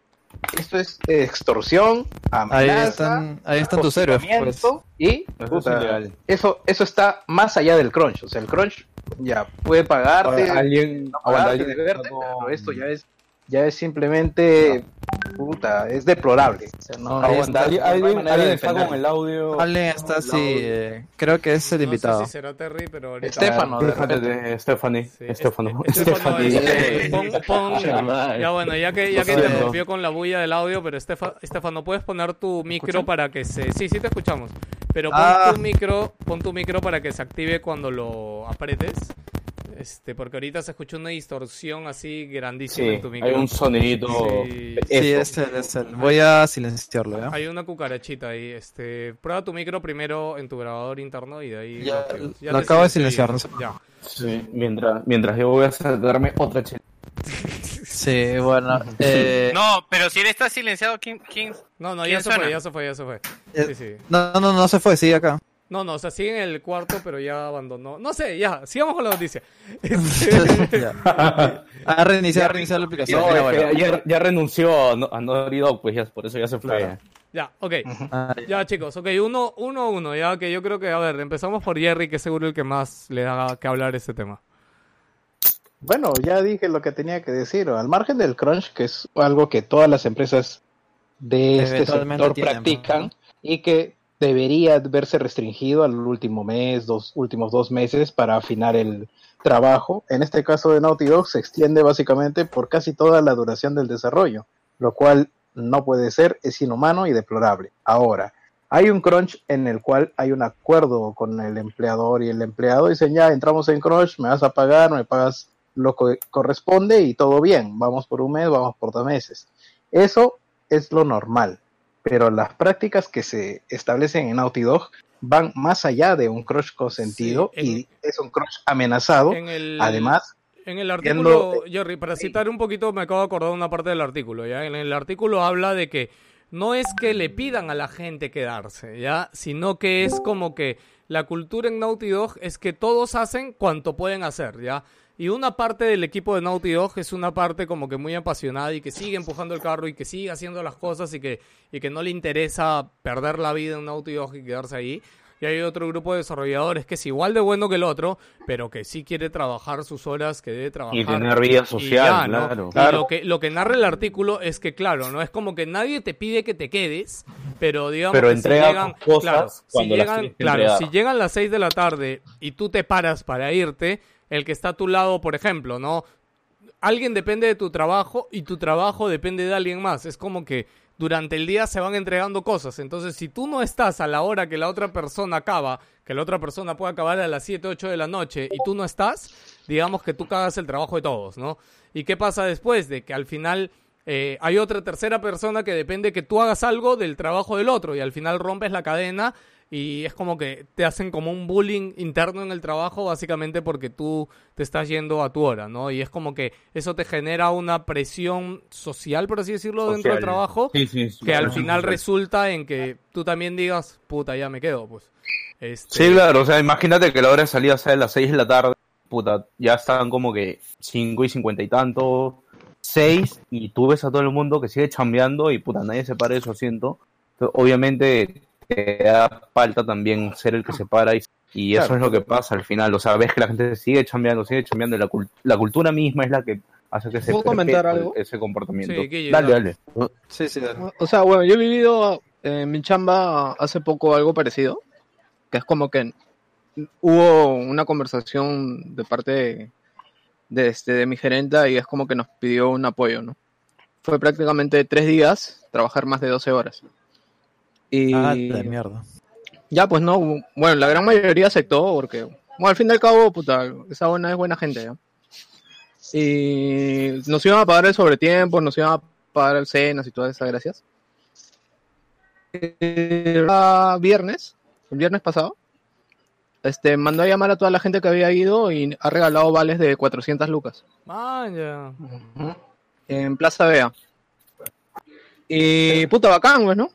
esto es eh, extorsión, Ahí amenaza, están, ahí están tus héroes. Pues. y Eso es eso, eso está más allá del crunch. O sea, el crunch ya puede pagarte, Ahora, alguien, no pagarte, alguien deberte, pero esto ya es, ya es simplemente, puta, es deplorable. O sea, no, Aguanta, está. alguien, no hay alguien- manera alguien de está con el audio. Alguien está así, eh, creo que es el no invitado. sé si será Terry pero ahorita Estefano, de repente. de Stephanie. Sí, Estefano. Estefano, Stephanie. este, pon- pon- ya bueno, ya que, ya que siento. interrumpió con la bulla del audio, pero Estefa- Estefano, ¿puedes poner tu micro para que se... Sí, sí te escuchamos. Pero pon Ah. tu micro, pon tu micro para que se active cuando lo apretes. Este, porque ahorita se escucha una distorsión así grandísima Sí, en tu micro. hay un sonidito. Sí. Es el, es el. Voy a silenciarlo, ¿ya? Hay una cucarachita ahí. Este, prueba tu micro primero en tu grabador interno y de ahí. Ya, lo activas. lo acabo de silenciar, no sé. Ya. Sí, mientras, mientras yo voy a darme otra chela. Sí, bueno. Eh, No, pero si él está silenciado, ¿quién? quién? No, no, ¿Quién ya se fue, ya se fue, ya se fue. Eh, Sí, sí. no, no, no, no se fue, sigue acá. No, no, o sea, sigue en el cuarto, pero ya abandonó. No sé, ya, sigamos con la noticia. Este, Ya. Ha reiniciado, ha reiniciado la aplicación. No, ya, ya, ya renunció a Naughty Dog, pues ya, por eso ya se fue. Claro. ya, ok. Ya, chicos, ok, uno, uno, uno, ya que yo creo que, a ver, empezamos por Jerry, que es seguro el que más le da que hablar este tema. Bueno, ya dije lo que tenía que decir. Al margen del crunch, que es algo que todas las empresas de este sector tienen, practican y que debería verse restringido al último mes, dos últimos dos meses para afinar el trabajo. En este caso de Naughty Dog se extiende básicamente por casi toda la duración del desarrollo, lo cual no puede ser, es inhumano y deplorable. Ahora, hay un crunch en el cual hay un acuerdo con el empleador y el empleado dicen ya entramos en crunch, me vas a pagar, me pagas lo que corresponde y todo bien, vamos por un mes, vamos por dos meses. Eso es lo normal, pero las prácticas que se establecen en Naughty Dog van más allá de un crush consentido Sí, en- y es un crush amenazado. En el- Además, En el Viendo- artículo, Jerry, para citar un poquito, me acabo de acordar una parte del artículo, ¿ya? En el artículo habla de que no es que le pidan a la gente quedarse, ¿ya? Sino que es como que la cultura en Naughty Dog es que todos hacen cuanto pueden hacer, ¿ya? Y una parte del equipo de Naughty Dog es una parte como que muy apasionada y que sigue empujando el carro y que sigue haciendo las cosas y que, y que no le interesa perder la vida en Naughty Dog y quedarse ahí. Y hay otro grupo de desarrolladores que es igual de bueno que el otro, pero que sí quiere trabajar sus horas que debe trabajar. Y tener vida social, ¿no? claro. Y Claro. lo que, lo que narra el artículo es que, claro, no es como que nadie te pide que te quedes, pero digamos Pero que si llegan, cosas claro, si llegan, claro, si llegan las 6 de la tarde y tú te paras para irte, el que está a tu lado, por ejemplo, ¿no? Alguien depende de tu trabajo y tu trabajo depende de alguien más. Es como que durante el día se van entregando cosas. Entonces, si tú no estás a la hora que la otra persona acaba, que la otra persona puede acabar a las 7, 8 de la noche y tú no estás, digamos que tú cagas el trabajo de todos, ¿no? ¿Y qué pasa después? De que al final eh, hay otra tercera persona que depende que tú hagas algo del trabajo del otro y al final rompes la cadena y es como que te hacen como un bullying interno en el trabajo básicamente porque tú te estás yendo a tu hora, ¿no? Y es como que eso te genera una presión social, por así decirlo, dentro del Social. trabajo Sí, sí, sí, que al final social. resulta en que tú también digas, puta, ya me quedo, pues. Este, Sí, claro, o sea, imagínate que la hora de salida sea a las 6 de la tarde, puta, ya están como que 5 y 50 y tanto, 6, y tú ves a todo el mundo que sigue chambeando y puta, nadie se para de su asiento. Entonces, obviamente te da falta también ser el que se para y, y eso Claro. es lo que pasa al final, o sea, ves que la gente sigue chambeando, sigue chambeando, y la, cul- la cultura misma es la que hace que se ¿Puedo comentar algo? ese comportamiento. Sí, Guille, dale, dale. dale. Sí, sí. O sea, bueno, yo he vivido en mi chamba hace poco algo parecido, que es como que hubo una conversación de parte de, de, este, de mi gerenta y es como que nos pidió un apoyo, ¿no? Fue prácticamente tres días, trabajar más de 12 horas. Y Ah, de mierda. ya, pues no, bueno, la gran mayoría aceptó porque, bueno, al fin y al cabo, puta, esa buena es buena gente, ¿ya? Y nos iban a pagar el sobretiempo, nos iban a pagar cenas y todas esas gracias. Era viernes, el viernes pasado, este, mandó a llamar a toda la gente que había ido y ha regalado vales de 400 lucas Man, ya. en Plaza Vea. Y puta bacán, pues, ¿no?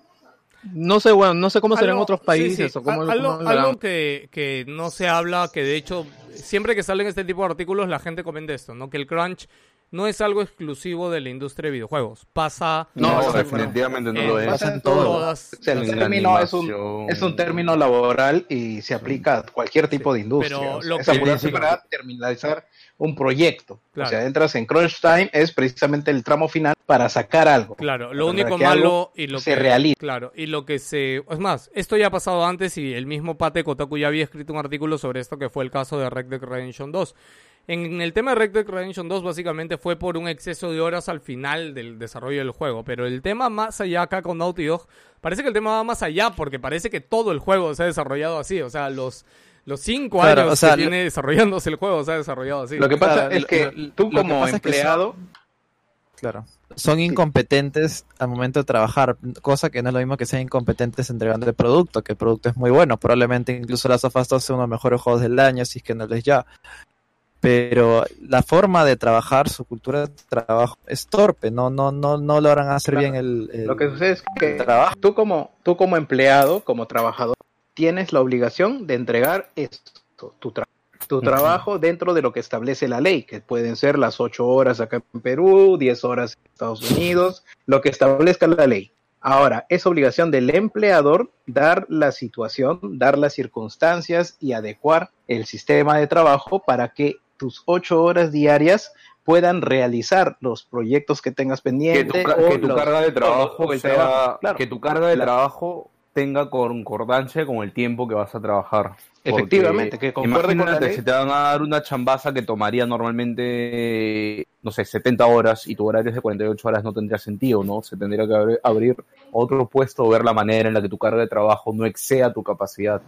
No sé, bueno, no sé cómo será en otros países sí. o cómo, algo que, que no se habla, que de hecho, siempre que salen este tipo de artículos, la gente comenta esto, ¿no? Que el crunch no es algo exclusivo de la industria de videojuegos. Pasa. No, pasa- definitivamente no lo es. pasa en todas. O sea, el término es un, es un término laboral y se aplica a cualquier tipo de industria. pero O sea, lo esa que- sí. para terminalizar un proyecto. Claro. O sea, entras en crunch time, es precisamente el tramo final para sacar algo. Claro, lo único malo y lo se que realice. Claro, y lo que se es más, esto ya ha pasado antes y el mismo Pate Kotaku ya había escrito un artículo sobre esto que fue el caso de Red Dead Redemption 2. En el tema de Red Dead Redemption 2 básicamente fue por un exceso de horas al final del desarrollo del juego, pero el tema más allá acá con Naughty Dog, parece que el tema va más allá porque parece que todo el juego se ha desarrollado así, o sea, los los cinco Claro, años o sea, que lo- tiene desarrollándose el juego se ha desarrollado así. Lo que pasa Claro, es que lo- tú que como pasa es que empleado, Claro. Son incompetentes al momento de trabajar, cosa que no es lo mismo que sean incompetentes entregando el producto, que el producto es muy bueno. Probablemente incluso las of Us 2 sea uno de los mejores juegos del año, si es que no lo es ya. Pero la forma de trabajar, su cultura de trabajo es torpe, no, no, no, no logran hacer Claro. bien el, el- lo que sucede es que trabajo. tú como, tú como empleado, como trabajador, tienes la obligación de entregar esto, tu, tra- tu trabajo dentro de lo que establece la ley, que pueden ser las ocho horas acá en Perú, 10 horas en Estados Unidos, lo que establezca la ley. Ahora, es obligación del empleador dar la situación, dar las circunstancias y adecuar el sistema de trabajo para que tus ocho horas diarias puedan realizar los proyectos que tengas que pendientes. o que tu carga de trabajo o el sea- trabajo, claro. que tu carga de trabajo tenga concordancia con el tiempo que vas a trabajar. Efectivamente, que concuerde con la imagínate, ley. si te van a dar una chambaza que tomaría normalmente, no sé, 70 horas y tu horario es de 48 horas, no tendría sentido, ¿no? Se tendría que abrir, otro puesto o ver la manera en la que tu carga de trabajo no exceda tu capacidad.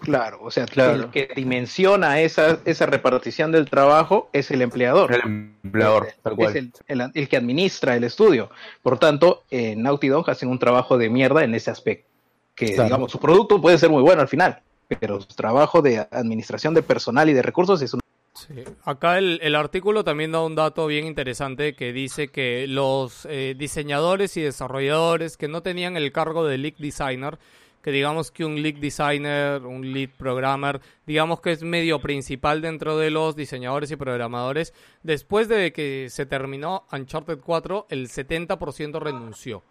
Claro, o sea, Claro. el que dimensiona esa, esa repartición del trabajo es el empleador. El empleador, tal cual. Es el, el- el que administra el estudio. Por tanto, en Naughty Dog hacen un trabajo de mierda en ese aspecto. Que, Claro. digamos, su producto puede ser muy bueno al final, pero su trabajo de administración de personal y de recursos es un... Sí. Acá el, el artículo también da un dato bien interesante que dice que los eh, diseñadores y desarrolladores que no tenían el cargo de lead designer, que digamos que un lead designer, un lead programmer, digamos que es medio principal dentro de los diseñadores y programadores, después de que se terminó Uncharted 4, el 70% renunció.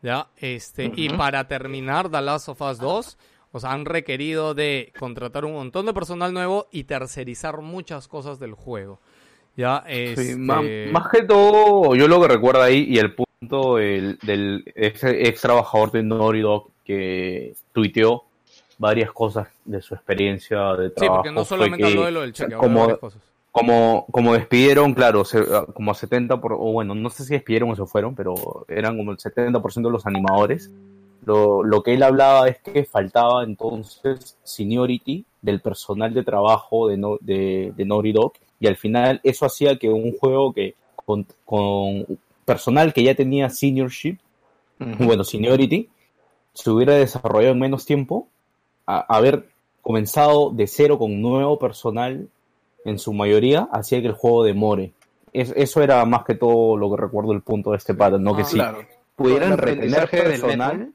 ¿Ya? Este, Y para terminar The Last of Us 2, o sea, han requerido de contratar un montón de personal nuevo y tercerizar muchas cosas del juego. Ya, Sí, este... más, más que todo, yo lo que recuerdo ahí y el punto del, del ex, ex trabajador de Naughty Dog que tuiteó varias cosas de su experiencia de Sí, trabajo. porque no solamente que, habló de lo del cheque, habló de como, cosas. como, como despidieron, claro, se- como a 70, por, o bueno, no sé si despidieron o se fueron, pero eran como el 70% de los animadores. Lo, lo que él hablaba es que faltaba entonces seniority del personal de trabajo de, no, de, de Naughty Dog y al final eso hacía que un juego que con, con personal que ya tenía seniorship, bueno, seniority, se hubiera desarrollado en menos tiempo, a- haber comenzado de cero con nuevo personal en su mayoría, hacía que el juego demore. Es- eso era más que todo lo que recuerdo el punto de este pattern, ¿no? que Ah, si claro. pudieran retener personal.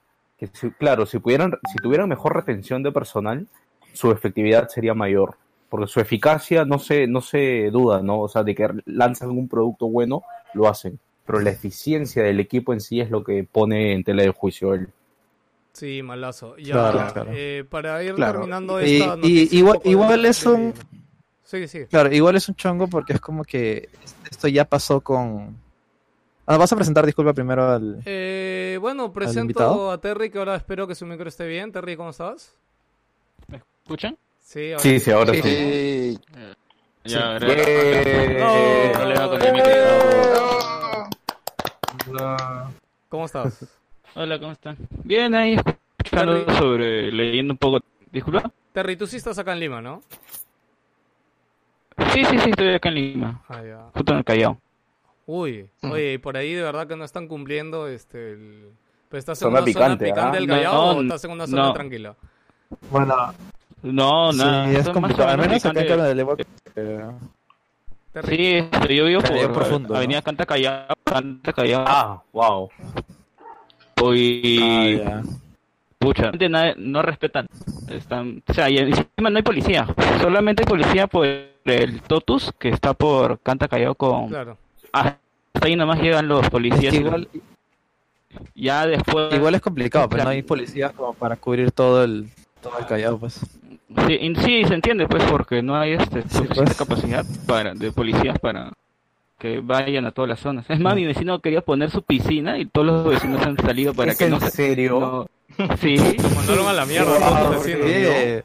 Que si- claro, si pudieran, si tuvieran mejor retención de personal, su efectividad sería mayor. Porque su eficacia no se, no se duda, ¿no? O sea, de que lanzan un producto bueno, lo hacen. Pero la eficiencia del equipo en sí es lo que pone en tela de juicio él. Sí, malazo. Ya, Claro, claro. eh, para ir Claro. terminando Y- esta y un igual, de- igual es un... Sí, sí. Claro, igual es un chongo porque es como que esto ya pasó con... Ah, vas a presentar, disculpa, primero al... Eh, bueno, presento a Terry, que ahora espero que su micro esté bien. Terry, ¿cómo estás? ¿Me escuchan? Sí, ahora Sí, sí, ahora sí. Sí. Ya, Sí. micro. ¿Cómo estás? Hola, ¿cómo están? Bien, ahí escuchando Terry. sobre, leyendo un poco. Disculpa. Terry, tú sí estás acá en Lima, ¿no? Sí, sí, sí, estoy acá en Lima. Ah, ya. Justo en el Callao. Uy, oye, y por ahí de verdad que no están cumpliendo este el... ¿Pero estás en Zona una picante, zona picante ¿ah? del Callao No, o estás en una zona no. tranquila? Bueno, No, nada. sí, es complicado. Al menos acá en de Levo... pero-. Sí, este, yo vivo por profundo, ¿no? Avenida Canta Callao. Canta Callao. Ah, wow. Y... Ah. Pucha, no respetan. Están, o sea, y encima no hay policía. Solamente hay policía por el Totus, que está por Canta Callao con... Claro. Hasta ahí nomás llegan los policías. Igual, Ya después... igual es complicado, pero no Claro. hay policías como para cubrir todo el, todo el Callao, pues. Sí, y- sí, se entiende, pues, porque no hay este, suficiente pues. capacidad para, de policías para que vayan a todas las zonas. Es más, mi vecino quería poner su piscina y todos los vecinos han salido para ¿Es que en no se... serio? no- Sí, Lo mandaron a la mierda todos los vecinos. Sí,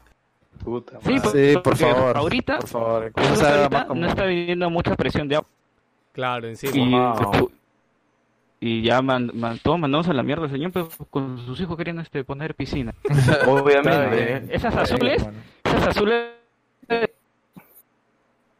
Puta sí, sí, por favor. ahorita, Por favor, ahorita no está viviendo mucha presión de agua. Claro, encima. Y, Wow. y ya man, man- todos mandamos a la mierda al señor, pero con sus hijos querían este, poner piscina. Obviamente. Esas azules, esas azules,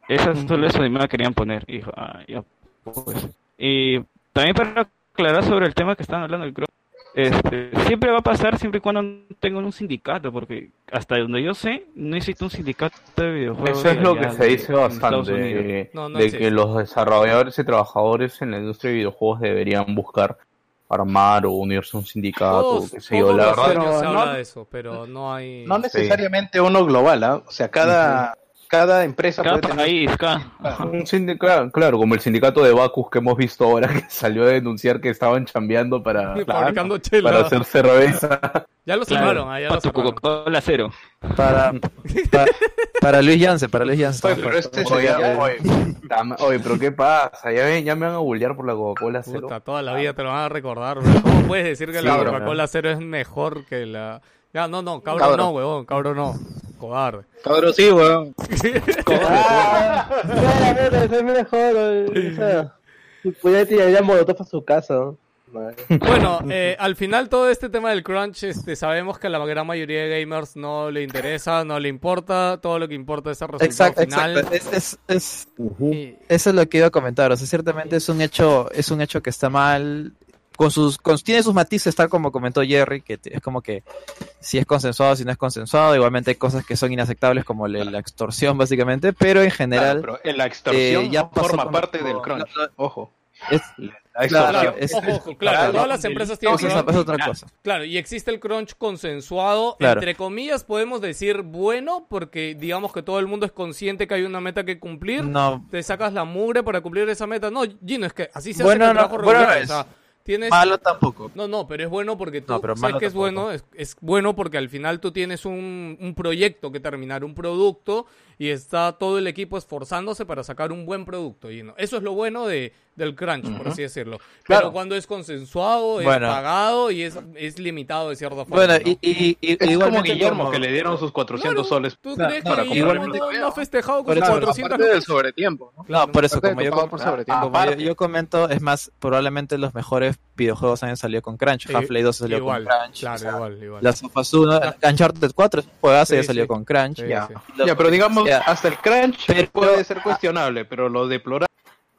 esas azules a mi mamá querían poner. Y ah, ya, pues. Y también para aclarar sobre el tema que estaban hablando del cross, este, siempre va a pasar siempre y cuando tengan un sindicato, porque hasta donde yo sé, no existe un sindicato de videojuegos. Eso es lo que se dice bastante, de, No, no de existe. que los desarrolladores y trabajadores en la industria de videojuegos deberían buscar armar o unirse a un sindicato, Todos, qué sé yo, la verdad. se Pero habla no- de eso, pero no hay... No necesariamente uno global, ¿ah? O sea, cada, cada empresa Cada puede tener... país, cada... Un sindicato, claro, como el sindicato de Bacus que hemos visto ahora que salió a denunciar que estaban chambeando para, Fabricando chela. para hacer cerveza. Ya lo Claro, cerraron, ah, ya lo para tu cerraron. Coca-Cola cero. Para, pa- para Luis Yance, para Luis Yance. Oye, pero este Oye, sería- oye, dame- oye, pero ¿qué pasa? Ya, ven, ya me van a bullear por la Coca-Cola cero. Puta, toda la vida te lo van a recordar, bro. ¿Cómo puedes decir que Sí, la. Coca-Cola cero es mejor que la... Ya, no, no, cabrón Cabro. no, huevón, cabrón no. Cobarde. Cabrón, sí, weón. Ah, claro, es mejor. Pudiera tirar molotov a su casa. ¿no? Bueno, eh, al final todo este tema del crunch, este, sabemos que a la gran mayoría de gamers no le interesa, no le importa, todo lo que importa es el resultado Exacto, final. exacto. Es, es, es- Eso es lo que iba a comentar. O sea, ciertamente es un hecho, es un hecho que está mal. Con sus, con- tiene sus matices, tal como comentó Jerry, que es como que si es consensuado, si no es consensuado. Igualmente hay cosas que son inaceptables, como la, la extorsión, básicamente. Pero en general. Claro, pero la extorsión eh, ya no pasó forma parte del crunch. Ojo. Es, La extorsión. claro, es- Ojo, ojo, claro, todas las empresas tienen es- crunch. es otra cosa. Claro, y existe el crunch consensuado, Claro. entre comillas podemos decir bueno, porque digamos que todo el mundo es consciente que hay una meta que cumplir, No. te sacas la mugre para cumplir esa meta. No, Gino, es que así se Bueno, hace no, trabajo bueno, regular, no o sea, es. Tienes... Malo tampoco. No, no, pero es bueno porque tú No, pero sabes que es tampoco. bueno, es, es bueno porque al final tú tienes un, un proyecto que terminar, un producto, y está todo el equipo esforzándose para sacar un buen producto, Gino. Eso es lo bueno de, del crunch, por Ujú. así decirlo. Claro. Pero cuando es consensuado, es Bueno. pagado y es, es limitado de cierta forma. Bueno, ¿no? y, y, y- Es como Guillermo, como- que le dieron sus 400 soles. ¿Tú para crees que Guillermo no, no ha festejado con Por sus eso- 400 Aparte del lucas? sobretiempo, ¿no? No, por eso, como yo, com- por sobretiempo. como yo, yo comento, es más, probablemente los mejores videojuegos han salido con Crunch. Sí, Half-Life 2 salió igual, con Crunch. claro, o sea, igual, igual. Las of Us 1, Uncharted 4 es un juegazo, ya Sí, salió sí. con Crunch. Sí, Ya. sí. Ya, pero digamos, Ya. hasta el crunch Pero- puede ser cuestionable, pero lo deplorable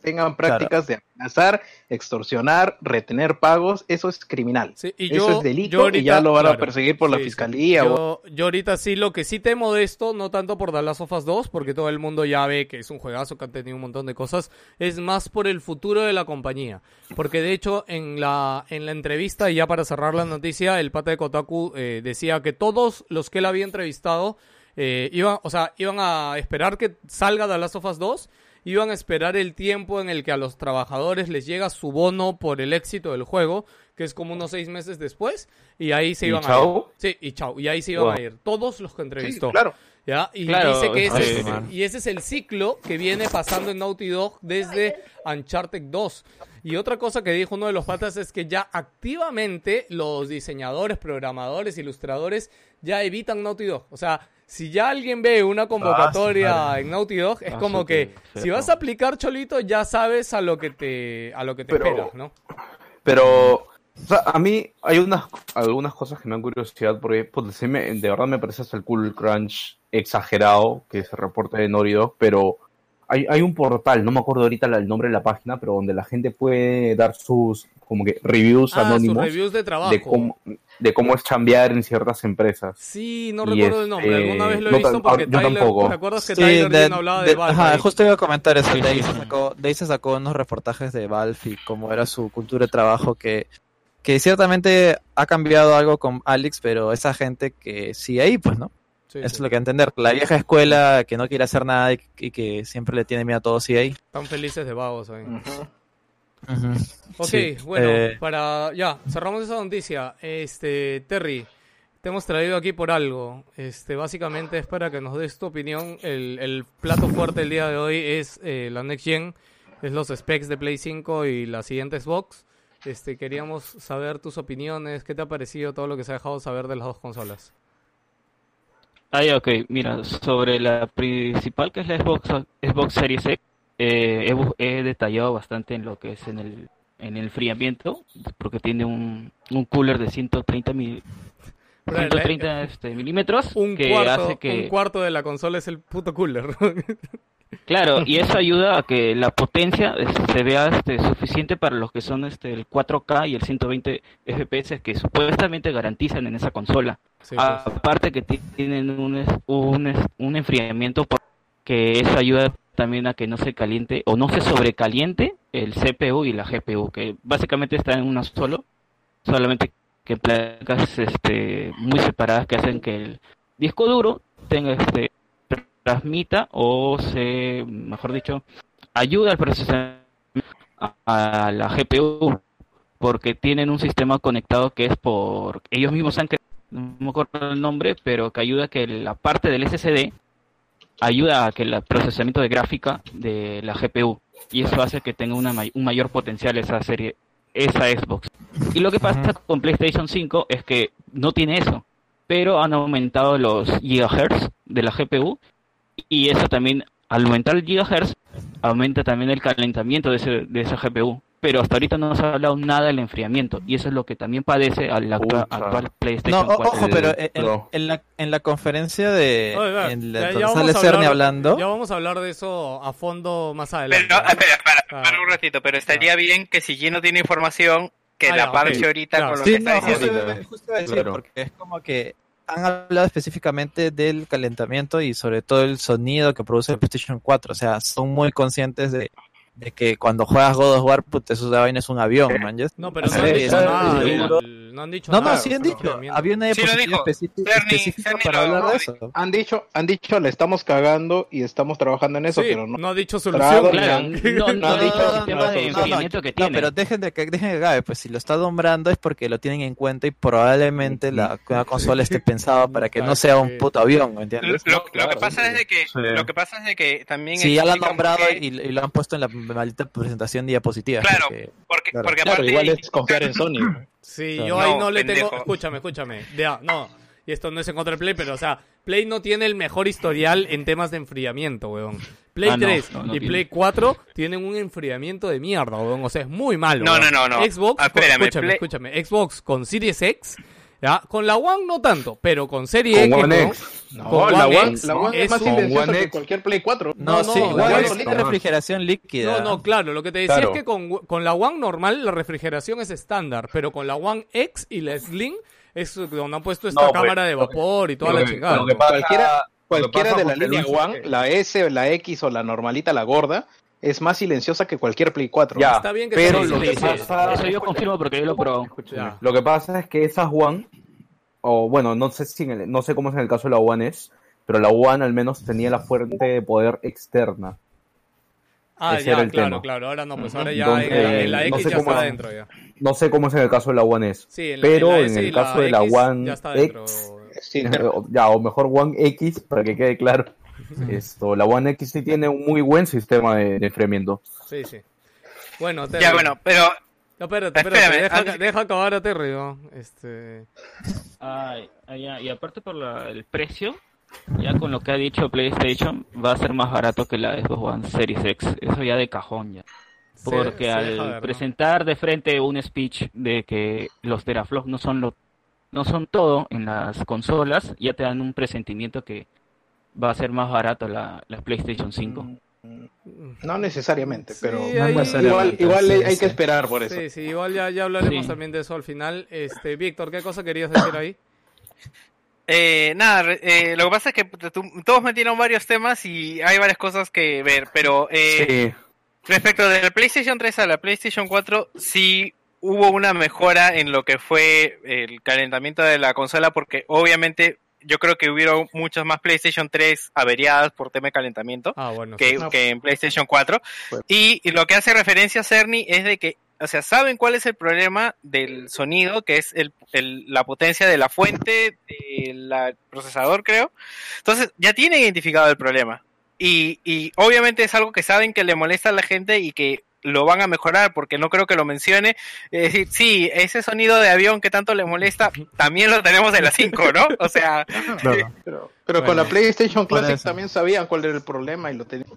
tengan prácticas de amenazar, extorsionar, retener pagos, eso es criminal. Sí, y eso yo- es delito yo ahorita- y ya lo van claro, a perseguir por la sí, fiscalía. o- Yo, yo ahorita sí, lo que sí temo de esto, no tanto por of Us 2, porque todo el mundo ya ve que es un juegazo que han tenido un montón de cosas, es más por el futuro de la compañía. Porque de hecho, en la, en la entrevista, y ya para cerrar la noticia, el pata de Kotaku eh, decía que todos los que él había entrevistado eh, iban, o sea, iban a esperar que salga The Last of Us 2 iban a esperar el tiempo en el que a los trabajadores les llega su bono por el éxito del juego, que es como unos seis meses después, y ahí se ¿Y iban a chao? ir. Sí, y chao, y ahí se iban Wow. a ir. Todos los que entrevistó. Sí, claro. ¿Ya? Y Claro, dice que ese, es, y ese es el ciclo que viene pasando en Naughty Dog desde Uncharted 2. Y otra cosa que dijo uno de los patas es que ya activamente los diseñadores, programadores, ilustradores ya evitan Naughty Dog. O sea, si ya alguien ve una convocatoria madre. en Naughty Dog, es Ah, como sí, que si vas a aplicar Cholito, ya sabes a lo que te, a lo que te Pero- esperas, ¿no? Pero, o sea, a mí hay unas algunas cosas que me dan curiosidad porque me- de verdad me parece hasta el cool crunch exagerado que se reporte de Naughty Dog, pero hay, hay un portal, no me acuerdo ahorita el nombre de la página, pero donde la gente puede dar sus como que reviews Ah, sus anónimos reviews de trabajo. de cómo de cómo es chambear en ciertas empresas. Sí, no Y recuerdo el nombre. este, Alguna vez lo he no visto porque yo Tyler, tampoco. ¿te acuerdas que Sí, Tyler de- bien hablaba de, de- Valve ajá, justo iba a comentar eso. Sí, de, ahí sí, se sí. sacó, de ahí se sacó unos reportajes de Valve y cómo era su cultura de trabajo que, que ciertamente ha cambiado algo con Alex, pero esa gente que sigue ahí, pues, ¿no? Sí, Eso sí. es lo que entender. La vieja escuela que no quiere hacer nada y, y que siempre le tiene miedo a todo sigue ahí. Están felices de vagos ahí. Ok, Sí, bueno, eh, para ya, cerramos esa noticia. Este, Terry, te hemos traído aquí por algo. Este, básicamente es para que nos des tu opinión. El, el plato fuerte del día de hoy es eh, la Next Gen, es los specs de Play 5 y la siguiente Xbox. Este, queríamos saber tus opiniones, qué te ha parecido todo lo que se ha dejado saber de las dos consolas. Ah, ok. Mira, sobre la principal que es la Xbox, Xbox Series X, eh, he, detallado bastante en lo que es en el, en el enfriamiento, porque tiene un, un cooler de 130, mil, Pero la- 130 este, milímetros Un que cuarto, hace que... un cuarto de la consola es el puto cooler. Claro, y eso ayuda a que la potencia eh, se vea este, suficiente para los que son este, el 4K y el 120 FPS que supuestamente garantizan en esa consola. Sí, pues. Aparte que ti- tienen un, es- un, es- un enfriamiento que eso ayuda también a que no se caliente o no se sobrecaliente el CPU y la GPU, que básicamente están en una solo, solamente que placas este, muy separadas que hacen que el disco duro tenga este transmita o se, mejor dicho, ayuda al procesamiento a, a la GPU porque tienen un sistema conectado que es por ellos mismos han creado, no me acuerdo el nombre, pero que ayuda a que la parte del SSD ayuda a que el procesamiento de gráfica de la GPU y eso hace que tenga una un mayor potencial esa serie esa Xbox. Y lo que pasa con PlayStation 5 es que no tiene eso, pero han aumentado los gigahertz de la GPU y eso también, al aumentar el gigahertz, aumenta también el calentamiento de, ese, de esa GPU. pero hasta ahorita no se ha hablado nada del enfriamiento, y eso es lo que también padece al actual No, PlayStation o- 4. ojo, pero en, en- No. en la, en la conferencia de... Oye, en la, ya- ya sale a Cerny hablar- hablando... Ya vamos a hablar de eso a fondo más Pero, adelante. no, espera, para, Ah. para un ratito, pero estaría bien que si Gino tiene información, que Ah, la parche ok. ahorita Claro. con lo Sí, que está no, diciendo. justo, justo decir, Claro. porque es como que han hablado específicamente del calentamiento y sobre todo el sonido que produce el PlayStation 4. O sea, son muy conscientes de, de que cuando juegas God of War, puta, eso de vaina es un avión, man. ¿ya? No, pero no han que No han dicho No, nada. no, sí han dicho. Había una Sí específica, Cerny- específica Cerny para lo- hablar de eso. Han dicho, han dicho, le estamos cagando y estamos trabajando en eso, Sí, pero no. no ha dicho Claro, solución. Claro, no, no, ha dicho sistema de no, que pero dejen de que dejen que cabe, pues si lo está nombrando es porque lo tienen en cuenta y probablemente la, la consola esté pensada para que no sea un puto avión, ¿me Lo, entiendes? lo- lo que pasa es de que, Sí. lo que pasa es de que también Sí, ya lo han nombrado qué- y, y lo han puesto en la maldita presentación diapositiva. Claro, porque- porque, Claro. porque Claro, aparte igual es confiar en Sony. Sí, yo ahí No, no le tengo. Escúchame, escúchame. Ya, no. Y esto no es en contra de Play, pero o sea, Play no tiene el mejor historial en temas de enfriamiento, weón. Play Ah, no, 3 no, no y tiene. Play 4 tienen un enfriamiento de mierda, weón. O sea, es muy malo. No, weón. no, no, no. Xbox, Ah, espérame, escúchame, Play- escúchame. Xbox con Series X, ya, con la One no tanto, pero con Serie Con X, One weón, X. No, con la One X la One es, más silenciosa que cualquier Play 4. No, No, sí, no, igual One X con refrigeración líquida. No, no, claro, lo que te decía Claro. es que con, con la One normal la refrigeración es estándar, pero con la One X y la Slim es donde han puesto esta No, pues, cámara de que- vapor y toda la chingada. Cualquiera, cualquiera de la línea One, que- la S, la X o la normalita, la gorda, es más silenciosa que cualquier Play 4. Ya, Está bien que pero lo que pasa... Eso yo confirmo porque yo lo he probado. Ya. Lo que pasa es que esas One, o bueno, no sé si en el- no sé cómo es en el caso de la One S, pero la One al menos tenía la fuente de poder externa. Ah, Ese ya, claro, tema. claro. Ahora no, pues ahora ya Entonces, en, la, en la no X sé ya cómo- está adentro ya. No sé cómo es en el caso de la One S, Sí, en la- pero en el la caso de la X One ya está. X, Sí, ya, o mejor One X, para que quede claro, esto, la One X sí tiene un muy buen sistema de, de enfriamiento. Sí, sí. Bueno, Terry. Ya, bueno, pero No, espérate, espérate. Espérame, deja, antes- deja acabar a Terry, ¿no? Este... Ay, ay, ay, y aparte por la- el precio, ya con lo que ha dicho PlayStation, va a ser más barato que la Xbox One Series X. Eso ya de cajón ya. Porque al deja ver, ¿no? presentar de frente un speech de que los teraflops no son lo no son todo en las consolas, ya te dan un presentimiento que va a ser más barato la, la PlayStation 5. No necesariamente, pero Sí, igual, ahí- necesariamente, igual sí, hay sí. que esperar por eso. Sí, sí, igual ya, ya hablaremos Sí. también de eso al final. Este, Víctor, ¿qué cosa querías decir ahí? Eh, nada, eh, lo que pasa es que todos metieron varios temas y hay varias cosas que ver, pero eh, respecto del PlayStation 3 a la PlayStation 4, sí hubo una mejora en lo que fue el calentamiento de la consola, porque obviamente yo creo que hubieron muchas más PlayStation 3 averiadas por tema de calentamiento Ah, bueno. que, sí. que en PlayStation 4. Pues- Y, y lo que hace referencia a Cerny es de que, o sea, saben cuál es el problema del sonido, que es el, el- la potencia de la fuente del procesador, creo. Entonces, ya tienen identificado el problema. Y, y obviamente es algo que saben que le molesta a la gente y que lo van a mejorar, porque no creo que lo mencione. Es decir, sí, ese sonido de avión que tanto les molesta, también lo tenemos en la 5, ¿no? O sea, Pero, pero con Bueno, la PlayStation Classic también sabían cuál era el problema y lo tenían.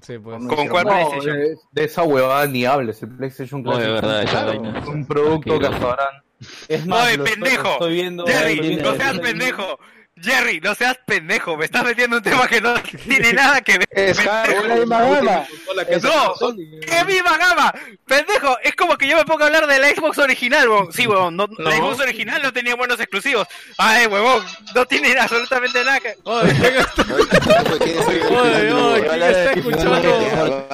Sí, pues. No ¿Con cuál. No, PlayStation? de, de esa huevada ni hables, el PlayStation Oh, de Classic verdad, es esa un- producto que hasta ahora... Es más, lo estoy- pendejo. estoy viendo... Jerry, no seas pendejo. Jerry, no seas pendejo. Me estás metiendo un tema que no tiene nada que ver. Es la misma gama. No. ¡Qué viva gama! ¡Pendejo! Es como que yo me pongo a hablar de la Xbox original, weón. Sí, weón. No, La Xbox original no tenía buenos exclusivos. Ay, huevón. No tiene absolutamente nada que. Oye, ¿quién está, oye, oye, ¿quién está escuchando?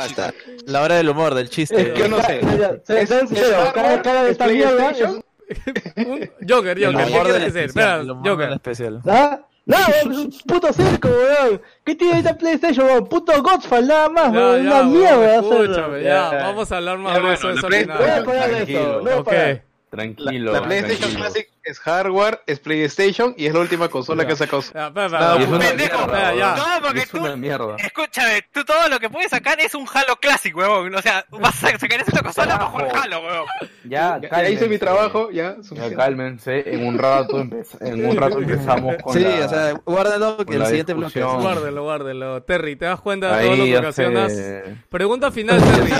La hora del humor, del chiste. Es que no sé. Se ¿Es- sean es sinceros, cada, hardware? cada de ¿Es esta mierda PlayStation? Un- Joker, Joker, ¿qué quieres decir? Espera, Joker. especial. ¿Ah? No, es un puto circo, weón. ¿Qué tiene esta PlayStation, weón? Puto Godfall, nada más, Ya, weón. ya, Una mierda. escúchame, ya, vamos a hablar más Ya, de eso eso la No voy a parar de Tranquilo. esto, no voy a parar. Tranquilo. La PlayStation tranquilo. Classic es hardware, es PlayStation y es la última consola que. Ya, Nada, pendejo. Espera, ya. No, porque Es tú, una mierda. escúchame, tú todo lo que puedes sacar es un Halo Classic, huevón. O sea, vas a sacar esa consola para jugar Halo, huevón. Ya, Ya, ya hice mi trabajo, ya. Ya suficiente. cálmense, en un rato, en un rato empezamos con Sí, la... o sea, guárdalo que el la siguiente bloque. Guárdelo, guárdelo. Terry, ¿te das cuenta de Ahí todo lo que ya ocasionas? Pregunta final, Terry.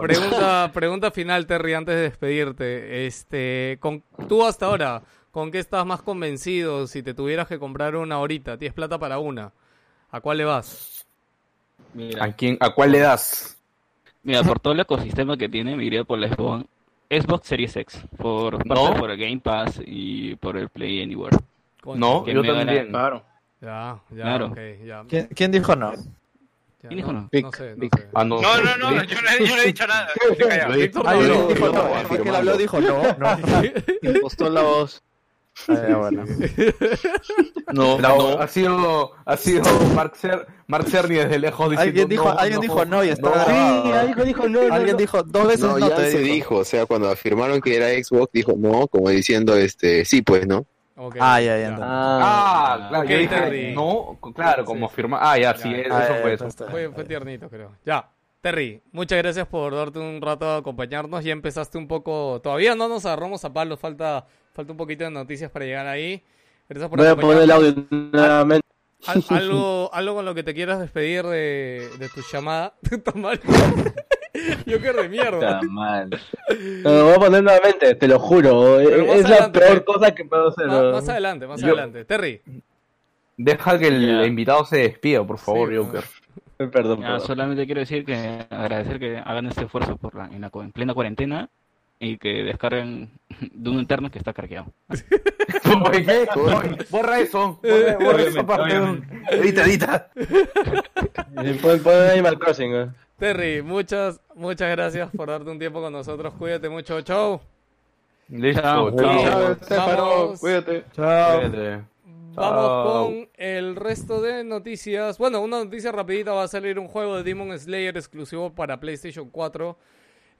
pregunta, pregunta final, Terry, antes de despedirte. Este, con, tú hasta ahora, ¿con qué estás más convencido si te tuvieras que comprar una ahorita? Tienes plata para una. ¿A cuál le vas? Mira, ¿A, quién, ¿A cuál le das? mira, por todo el ecosistema que tiene, me iría por la Xbox, Xbox Series X. Por, No. parte por el Game Pass y por el Play Anywhere. Coño. No, yo también. Claro. Ya, ya, Claro. ya. ¿Quién, quién dijo no? ¿Quién dijo no? No Vic, sé, no sé. Ah, no, No, no, no, yo no, he- yo no he dicho nada. Víctor Ah, no habló. dijo no. no, Fue que él habló, dijo no. no. Impostó la voz. Ah, ya, bueno. No, Ha sido, ha sido Mark, Cer Mark Cerny desde lejos diciendo Alguien dijo, no, alguien dijo no y está no. grabado. Sí, alguien dijo no, no, Alguien no. dijo dos veces No, no, ya te se dijo. dijo, o sea, cuando afirmaron que era Xbox, dijo no, como diciendo, este, sí, pues, ¿no? Ok, Ah, ya, ya. Ah, Ah, claro, Ok, yo dije Terry. no, claro, como afirma. Ah, ya, sí, Ya, eso ya, fue ya, eso. Fue, fue tiernito, creo. Ya. Terry, muchas gracias por darte un rato a acompañarnos. Ya empezaste un poco. Todavía no nos agarramos a palos, falta, falta un poquito de noticias para llegar ahí. Gracias por Voy a poner el audio nuevamente. Al- algo, algo con lo que te quieras despedir de, de tu llamada. Qué de mierda. Está mal. No, lo voy a poner nuevamente, te lo juro. Pero más Es la adelante, peor cosa que puedo hacer. Más, ¿no? más adelante, más Yo- adelante. Terry. Deja que el Ya. invitado se despida, por favor, Sí, Joker. Perdón, Ya, perdón. solamente quiero decir que agradecer que hagan este esfuerzo por la, en, la, en plena cuarentena y que descarguen de un interno que está cargado. Oye, ¿qué? Oye, Borra eso, borra, borra esa parte. Edita, edita. Pon, pon Animal Crossing. ¿eh? Terry, muchas, muchas gracias por darte un tiempo con nosotros. Cuídate mucho. Chau. Listo, Chao. chao. Chao, Estefano, Vamos. cuídate. Chao. Cuídate. Vamos con el resto de noticias. Bueno, una noticia rapidita. Va a salir un juego de Demon Slayer exclusivo para PlayStation 4.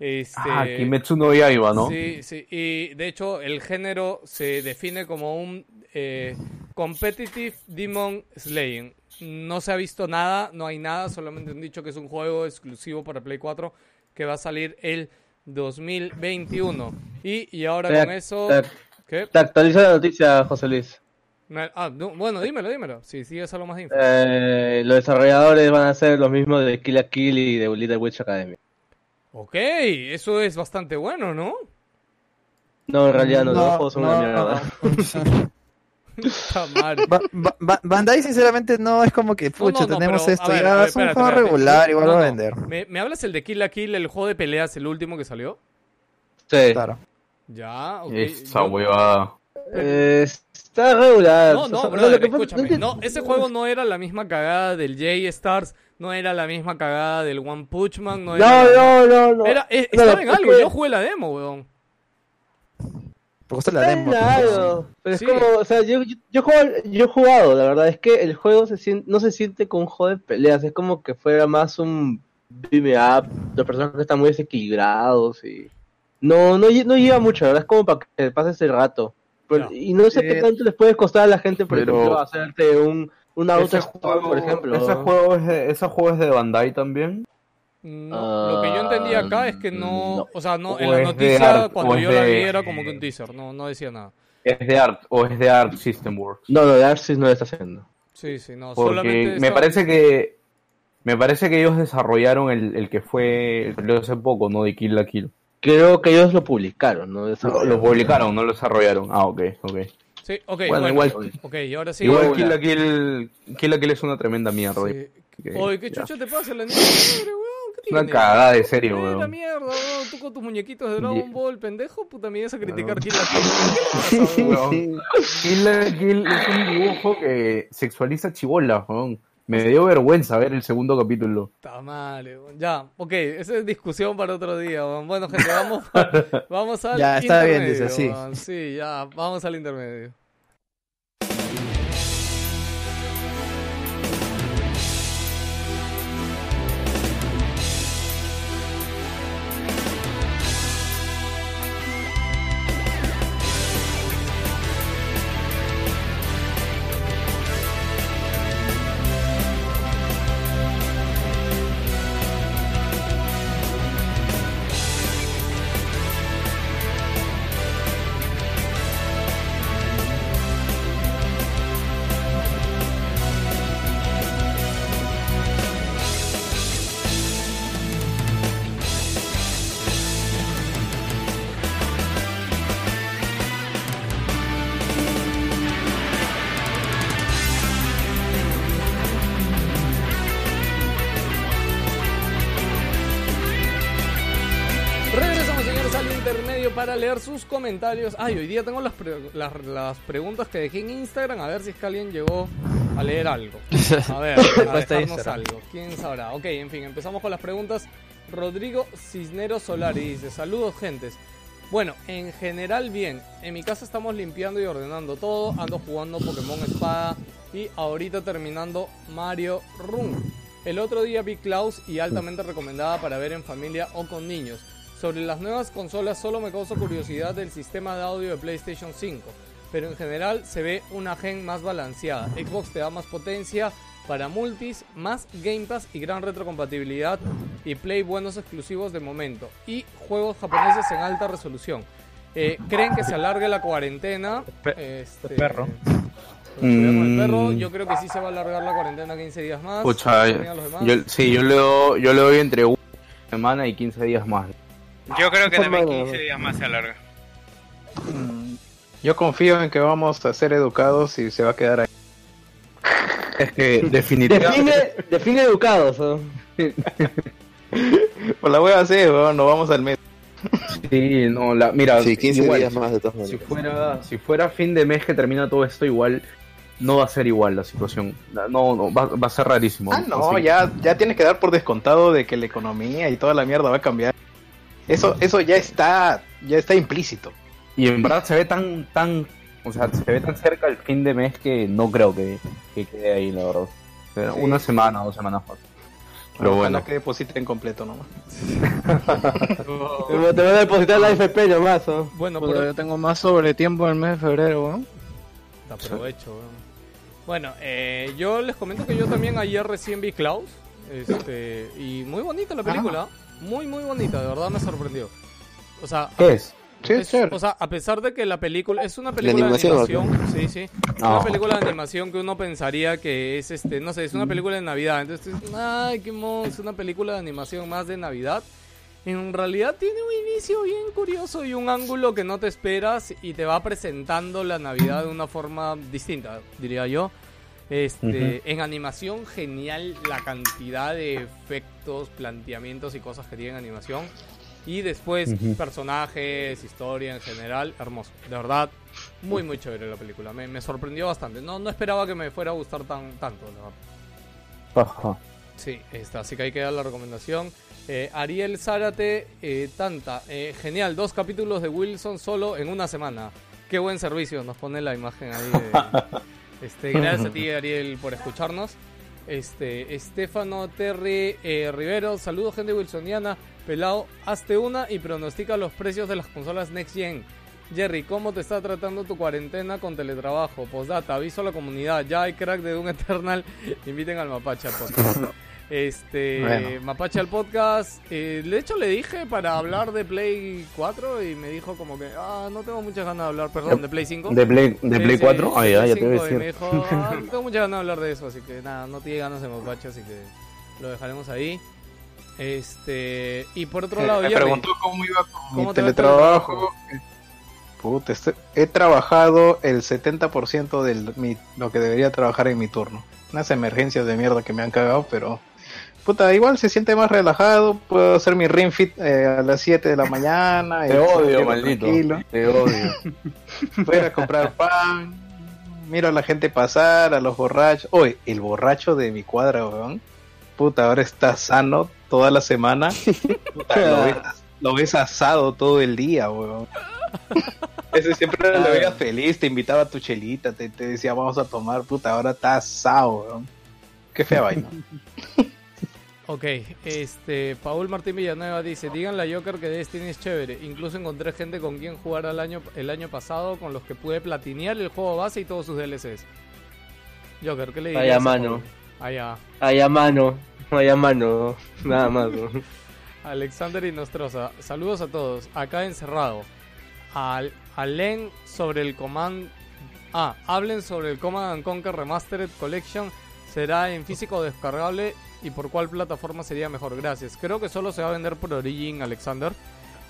Este, Ah, Kimetsu no Yaiba, ¿no? Sí, sí. Y de hecho el género se define como un eh, Competitive Demon Slaying. No se ha visto nada, no hay nada. Solamente han dicho que es un juego exclusivo para Play 4 que va a salir el 2021. Y, y ahora Te- con eso... te- ¿Qué? Te actualiza la noticia, José Luis. Me- Ah, no, bueno, dímelo, dímelo. Si sigues algo más de info. Eh, los desarrolladores van a hacer lo mismo de Kill la Kill y de Little Witch Academy. Ok, eso es bastante bueno, ¿no? No, en realidad no, No, los juegos son una no, mierda. Ba- ba- Bandai sinceramente no es como que pucha no, no, tenemos pero, esto ver, ya ver, es un espérate, juego espérate. regular igual No, va a vender ¿Me, me hablas el de Kill la Kill, el juego de peleas, el último que salió? Sí. claro Ya, ok. Esa huevada. Eh, está regular. No, O no, sea, brother, lo que pasa- escúchame. No, ese juego no era la misma cagada del J-Stars, no era la misma cagada del One Punch Man, no era... No, la- no, no, no. Era, eh, No, estaba en algo, que- yo jugué la demo, weón. Porque está la Está demo en algo, Pero es Sí. como, o sea, yo, yo, yo, juego- yo he jugado, la verdad es que el juego se siente, no se siente como un juego de peleas, es como que fuera más un beat me up, los personajes están muy desequilibrados y no, no, lle- no lleva mucho, la verdad es como para que pases el rato. Pero-. Y no sé qué Eh, tanto les puede costar a la gente, por pero- ejemplo, hacerte un, un auto Ese squad, por ejemplo. Ese juego, es de, ese juego es de Bandai también. No, lo que yo entendí acá es que no, no. o sea, no, O en la de noticia art- cuando yo la vi de- era como que un teaser, no, no decía nada. Es de Art, o es de Art System Works. No, no, Darcy no lo está haciendo. Sí, sí, no, Porque solamente... me parece que me parece que ellos desarrollaron el, el que fue el que hace poco, ¿no? De Kill la Kill. Creo que ellos lo publicaron, ¿no? Lo, Desarrollaron. lo publicaron, no lo desarrollaron. Ah, ok, ok. Sí, ok, Bueno, bueno, igual- ok, y ahora sí... Igual Kill la Kill, Kill la Kill es una tremenda mierda. sí. que- Oye, ¿qué ya. chucha te pasa la niña? Madre, weón, ¿qué Una cagada de serio, Eh, la weón. mierda, weón. Tú con tus muñequitos de Dragon Ye- Ball, pendejo, puta, me ibas a criticar. Kill la Kill. ¿Qué le pasa, weón? Weón. Kill la Kill es un dibujo que sexualiza chibola, weón. Me dio vergüenza ver el segundo capítulo. Está mal, weón. Ya, ok, esa es discusión para otro día, weón. Bueno, gente, vamos, vamos al Ya, está bien, dice, sí. weón. Sí, ya, vamos al intermedio. Leer sus comentarios. Ay, hoy día tengo las, pre- las, las preguntas que dejé en Instagram, a ver si es que alguien llegó a leer algo. A ver, a dejarnos algo. ¿Quién sabrá? Ok, en fin, empezamos con las preguntas. Rodrigo Cisneros Solari dice, saludos gentes. Bueno, en general bien. En mi casa estamos limpiando y ordenando todo. Ando jugando Pokémon Espada y ahorita terminando Mario Run. El otro día vi Klaus y altamente recomendada para ver en familia o con niños. Sobre las nuevas consolas solo me causa curiosidad del sistema de audio de PlayStation 5, pero en general se ve una gen más balanceada. Xbox te da más potencia para multis, más Game Pass y gran retrocompatibilidad y Play buenos exclusivos de momento y juegos japoneses en alta resolución. Eh, ¿Creen que se alargue la cuarentena? Este, perro. el perro, Mm. yo creo que sí se va a alargar la cuarentena 15 días más. Pucha, yo, sí, yo le, doy, yo le doy entre una semana y 15 días más. Yo creo que también Bueno. 15 días más se alarga. Yo confío en que vamos a ser educados y se va a quedar ahí. Es que definitivamente... Define, define educados. ¿no? Pues la voy a hacer, weón, nos vamos al mes. Sí, no, la, mira, Sí, 15 igual, días más de todas si maneras. fuera, si fuera fin de mes que termina todo esto igual, no va a ser igual la situación. No, no, va, va a ser rarísimo. Ah, no, ya, ya tienes que dar por descontado de que la economía y toda la mierda va a cambiar. Eso, eso ya está, ya está implícito. Y en verdad se ve tan, tan, o sea, se ve tan cerca el fin de mes que no creo que, que quede ahí, la verdad. O sea, Sí. Una semana, dos semanas más. Pero Ojalá bueno. que depositen completo nomás. Te te van a depositar la FP nomás. ¿no? Bueno, por- yo tengo más sobre tiempo en el mes de febrero, weón. Te aprovecho. weón. Bueno, eh, yo les comento que yo también ayer recién vi Klaus. Este, y muy bonita la película. Muy, muy bonita. De verdad me sorprendió. O sea, ¿Qué es? Sí, es- o sea, a pesar de que la película es una película de animación, animación, sí, sí, es una película de animación que uno pensaría que es este, no sé, es una película de Navidad, entonces, ay, qué mon, es una película de animación más de Navidad. En realidad tiene un inicio bien curioso y un ángulo que no te esperas y te va presentando la Navidad de una forma distinta, diría yo. Este. En animación, genial la cantidad de efectos, planteamientos y cosas que tiene animación. Y después, personajes, historia en general, hermoso. De verdad, muy, muy chévere la película. Me, me sorprendió bastante. No, no esperaba que me fuera a gustar tan, tanto, la verdad. Sí, está, así que ahí queda la recomendación. Eh, Ariel Zárate, eh, Tanta, eh, genial, dos capítulos de Wilson solo en una semana. Qué buen servicio, nos pone la imagen ahí. de- este, gracias a ti, Ariel, por escucharnos. Este, Estefano Terry eh, Rivero, saludos gente wilsoniana. Pelado, hazte una y pronostica los precios de las consolas Next Gen. Jerry, ¿cómo te está tratando tu cuarentena con teletrabajo? Postdata, aviso a la comunidad, ya hay crack de Doom Eternal, inviten al Mapache al podcast. Este, Bueno. Mapache al podcast, eh, de hecho le dije para hablar de Play 4 y me dijo como que, ah, no tengo muchas ganas de hablar, perdón, de Play 5. ¿De Play, de Play sí, 4? Ah, de ya, te voy a 5, y me dijo, ah, no tengo muchas ganas de hablar de eso, así que nada, no tiene ganas de Mapache, así que lo dejaremos ahí. Este, y por otro lado, me Jerry, preguntó cómo iba con ¿cómo mi teletrabajo. Puta, este- he trabajado el 70% de lo que debería trabajar en mi turno. Unas emergencias de mierda que me han cagado, pero... Puta, igual se siente más relajado. Puedo hacer mi ring fit eh, a las 7 de la mañana. Te y odio, maldito. tranquilo. Te odio. Voy a ir a comprar pan. Miro a la gente pasar, a los borrachos. Oye, el borracho de mi cuadra, weón. Puta, ahora está sano toda la semana. Puta, lo, ves, lo ves asado todo el día, weón. Ese siempre lo veías feliz, te invitaba a tu chelita, te, te decía vamos a tomar, puta, ahora está asado, weón. Qué fea vaina. Ok, este, Paul Martín Villanueva dice, díganle a Joker que Destiny es chévere. Incluso encontré gente con quien jugar el año, el año pasado, con los que pude platinear el juego base y todos sus DLCs. Joker, ¿qué le dirías? Vaya a mano. Allá. Ahí a mano. Ahí a mano. Nada más. ¿no? Alexander y Nostroza, saludos a todos. Acá encerrado. Al, Alen sobre el Command... Ah, hablen sobre el Command and Conquer Remastered Collection. ¿Será en físico descargable? ¿Y por cuál plataforma sería mejor? Gracias. Creo que solo se va a vender por Origin, Alexander.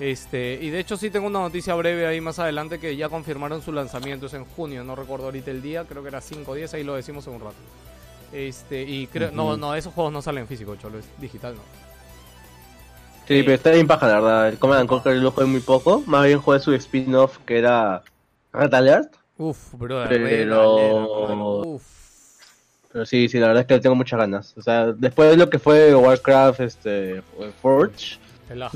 Este, y de hecho sí tengo una noticia breve ahí más adelante que ya confirmaron su lanzamiento, es en junio, no recuerdo ahorita el día, creo que era 5 o 10, ahí lo decimos en un rato. Este, y creo, no, no, esos juegos no salen en físico, cholo, es digital, no. Sí, pero está bien paja, la verdad. El Command and Conquer lo jugué muy poco. Más bien jugué su spin-off que era Red Alert. Uf, brother. Pero- Red Alert. Uf. Pero sí, sí, la verdad es que le tengo muchas ganas. O sea, después de lo que fue Warcraft, este, Forge,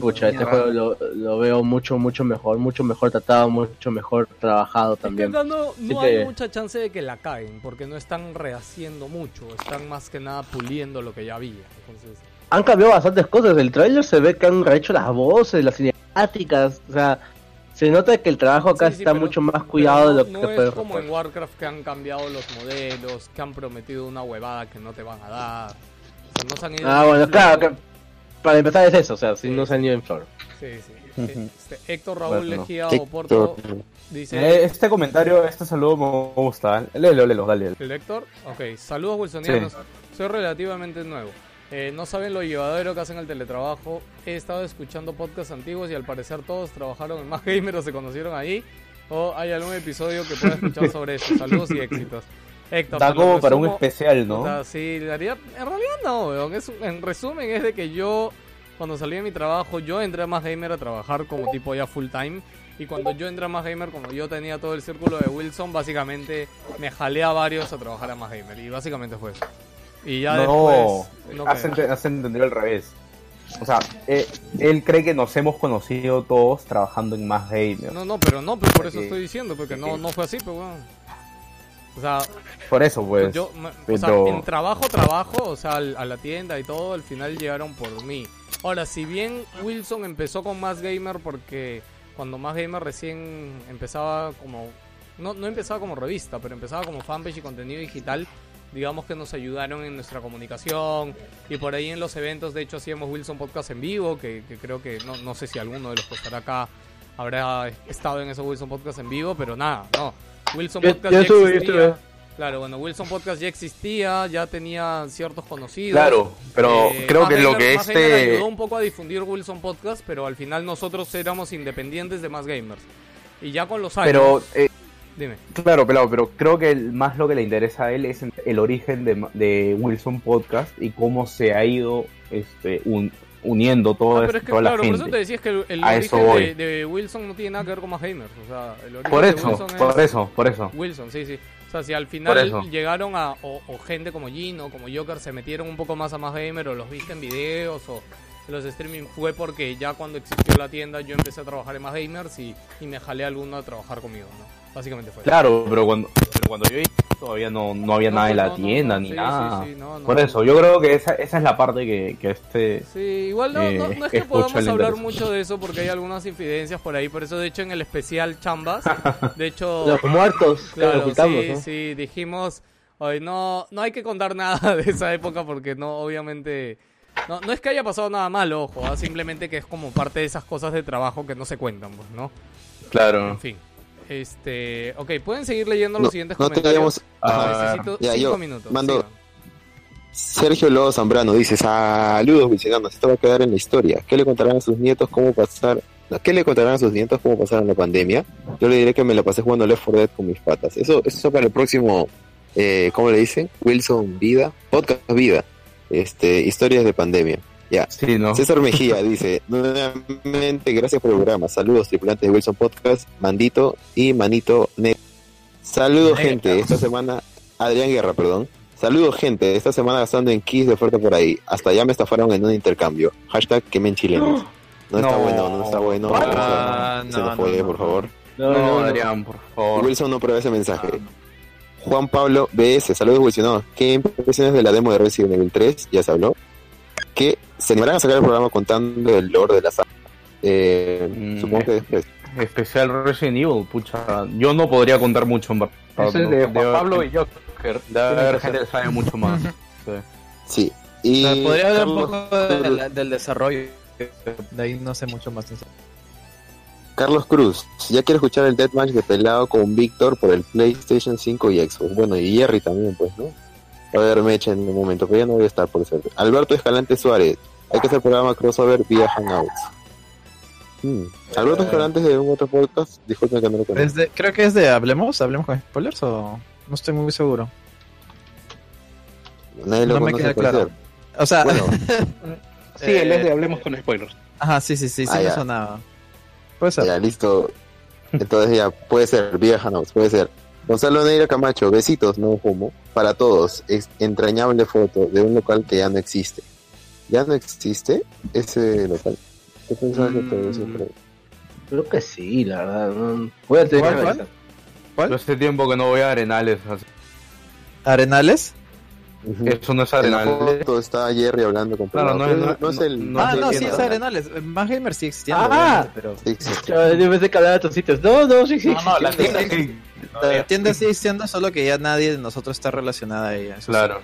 pucha, este juego lo, lo veo mucho, mucho mejor, mucho mejor tratado, mucho mejor trabajado también. No, que- hay mucha chance de que la caguen, porque no están rehaciendo mucho, están más que nada puliendo lo que ya había. Entonces, Han cambiado bastantes cosas. El tráiler se ve que han rehecho las voces, las cinemáticas. O sea, se nota que el trabajo acá Sí, sí, está mucho más cuidado no, de lo no que es como en Warcraft que han cambiado los modelos, que han prometido una huevada que no te van a dar. O sea, no se han ido Ah, en bueno, claro, que para empezar es eso, o sea, si no se han ido en flor. Sí, sí. Este, Héctor Raúl Bueno, Lejía Héctor. Oporto dice... Eh, este comentario, este saludo me gusta. Léelo, léelo, dale. ¿El Héctor? Ok, saludos wilsonianos. Sí. Soy relativamente nuevo. Eh, no saben lo llevadero que hacen el teletrabajo. He estado escuchando podcasts antiguos y al parecer todos trabajaron en Más Gamer o se conocieron ahí. O hay algún episodio que pueda escuchar sobre eso. Saludos y éxitos. Héctor, Da como para un resumo- especial, ¿no? O sea, sí, le haría- En realidad no, weón. Es en resumen es de que yo, cuando salí de mi trabajo, yo entré a Más Gamer a trabajar como tipo ya full time. Y cuando yo entré a Más Gamer, como yo tenía todo el círculo de Wilson, básicamente me jalé a varios a trabajar a Más Gamer. Y básicamente fue eso. Y ya no, después... no has, quedé. ente- has entendido al revés. O sea, eh, él cree que nos hemos conocido todos trabajando en más gamers. No, no, pero no, pero por eso estoy diciendo, porque no, no fue así, pues bueno. O sea, Por eso, pues. yo, me- o sea, pero- en trabajo, trabajo, o sea, al- a la tienda y todo, al final llegaron por mí. Ahora, si bien Wilson empezó con Más Gamer porque cuando Más Gamer recién empezaba como... No, no empezaba como revista, pero empezaba como fanpage y contenido digital. Digamos que nos ayudaron en nuestra comunicación y por ahí en los eventos, de hecho, hacíamos Wilson Podcast en vivo, que, que creo que no, no sé si alguno de los que estará acá habrá estado en esos Wilson Podcast en vivo, pero nada, no. Wilson Yo- Podcast yo ya yo existía. Claro, bueno, Wilson Podcast ya existía, ya tenía ciertos conocidos. Claro, pero creo que lo que Más este- ayudó un poco a difundir Wilson Podcast, pero al final nosotros éramos independientes de más gamers. Y ya con los años. Pero, eh, Dime. claro, pelado, pero creo que el- más lo que le interesa a él es el origen de, de Wilson Podcast y cómo se ha ido este, un- uniendo todo Ah, pero es que toda claro, la por eso te decía es que el, origen de, de Wilson no tiene nada que ver con más gamers. O sea, el origen Por de eso, Wilson por es eso, por eso. Wilson, sí, sí. O sea, si al final llegaron a, o, o gente como Gino, como Joker, se metieron un poco más a más gamer, o los viste en videos, o los streaming, fue porque ya cuando existió la tienda yo empecé a trabajar en más gamers y, y me jalé a alguno a trabajar conmigo, ¿no? Básicamente fue. Claro, pero cuando, pero cuando yo llegué todavía no, no había No, nada en la tienda no, ni sí, nada. sí, sí, no, no. Por eso, yo creo que esa, esa es la parte que, que este... Sí, igual no, eh, no, no es que escucha podamos hablar mucho de eso porque hay algunas infidencias por ahí, por eso de hecho en el especial Chambas, de hecho... Los muertos, que claro, ocultamos, sí, ¿no? sí, dijimos, hoy no, no hay que contar nada de esa época porque no, obviamente... No, no es que haya pasado nada malo, ojo, ¿ah? simplemente que es como parte de esas cosas de trabajo que no se cuentan, pues, ¿no? Claro. En fin. Este, ok, pueden seguir leyendo los No, siguientes no comentarios. teníamos- Ah, Necesito ya, cinco yo minutos. mando- sigan. Sergio Lobo Zambrano dice, saludos visionados, esto va a quedar en la historia. ¿Qué le contarán a sus nietos cómo pasar? ¿Qué le contarán a sus nietos cómo pasaron la pandemia? Yo le diré que me la pasé jugando Left 4 Dead con mis patas. Eso, eso para el próximo, eh, ¿cómo le dicen? Wilson Vida, podcast Vida, este, historias de pandemia. Ya. César Mejía dice, nuevamente gracias por el programa. Saludos tripulantes de Wilson Podcast, Mandito y Manito Net. Saludos gente, esta semana, Adrián Guerra, perdón. Saludos gente, esta semana gastando en Kiss de oferta por ahí. Hasta ya me estafaron en un intercambio. Hashtag quemen chilenos. No está No. bueno, no está bueno. Ah, Se no, nos fue, no, por favor. No, no, no. Adrián, por favor. Wilson no prueba ese mensaje. Juan Pablo BS, saludos Wilson. ¿Qué impresiones de la demo de Resident Evil 3? Ya se habló. Que se animarán a sacar el programa contando el lore de la saga. Eh, Mm, supongo que después. Especial Resident Evil, pucha. Yo no podría contar mucho en es de Juan Debe- Pablo y Joker. Que gente sabe mucho más. Sí. Sí. Y O sea, podría hablar un Carlos- poco de la- del desarrollo. De ahí no sé mucho más. Carlos Cruz, ya quiero escuchar el deathmatch de pelado con Víctor por el PlayStation 5 y Xbox. Bueno, y Jerry también, pues, ¿no? A ver, Mecha en un momento, pero ya no voy a estar por eso. Alberto Escalante Suárez, hay que hacer programa crossover vía Hangouts. Hmm. Alberto Escalante es de un otro podcast, disculpen que no lo conozco. Es de- creo que es de Hablemos, Hablemos con spoilers o no estoy muy seguro. Nadie lo no me queda claro. O sea, Bueno, Sí, él es de Hablemos con Spoilers. Ajá, sí, sí, sí, sí Ah, me ya. sonaba. Puede ser. Ya, listo. Entonces ya, puede ser, vieja no, puede ser. Gonzalo Neira Camacho, besitos, no fumo. Para todos, es entrañable foto de un local que ya no existe. ¿Ya no existe ese local? ¿Qué pensabas que todo eso? creo? Creo que sí, la verdad. no- Voy a tener ¿Cuál, que cuál? hace tiempo que no voy a Arenales. ¿Arenales? Eso no es En la Arenales. foto está Jerry hablando con Claro, no, no, no es el... ah, no no, sí, es Arenales. Más Gamer sigue existiendo, Ah. pero... Sí, sí. Yo, yo pensé que hablaba de otros sitios. No, no, sí, sí. No, no, la sí, tienda sí. sí. La tienda sigue existiendo, solo que ya nadie de nosotros está relacionada a ella. Claro.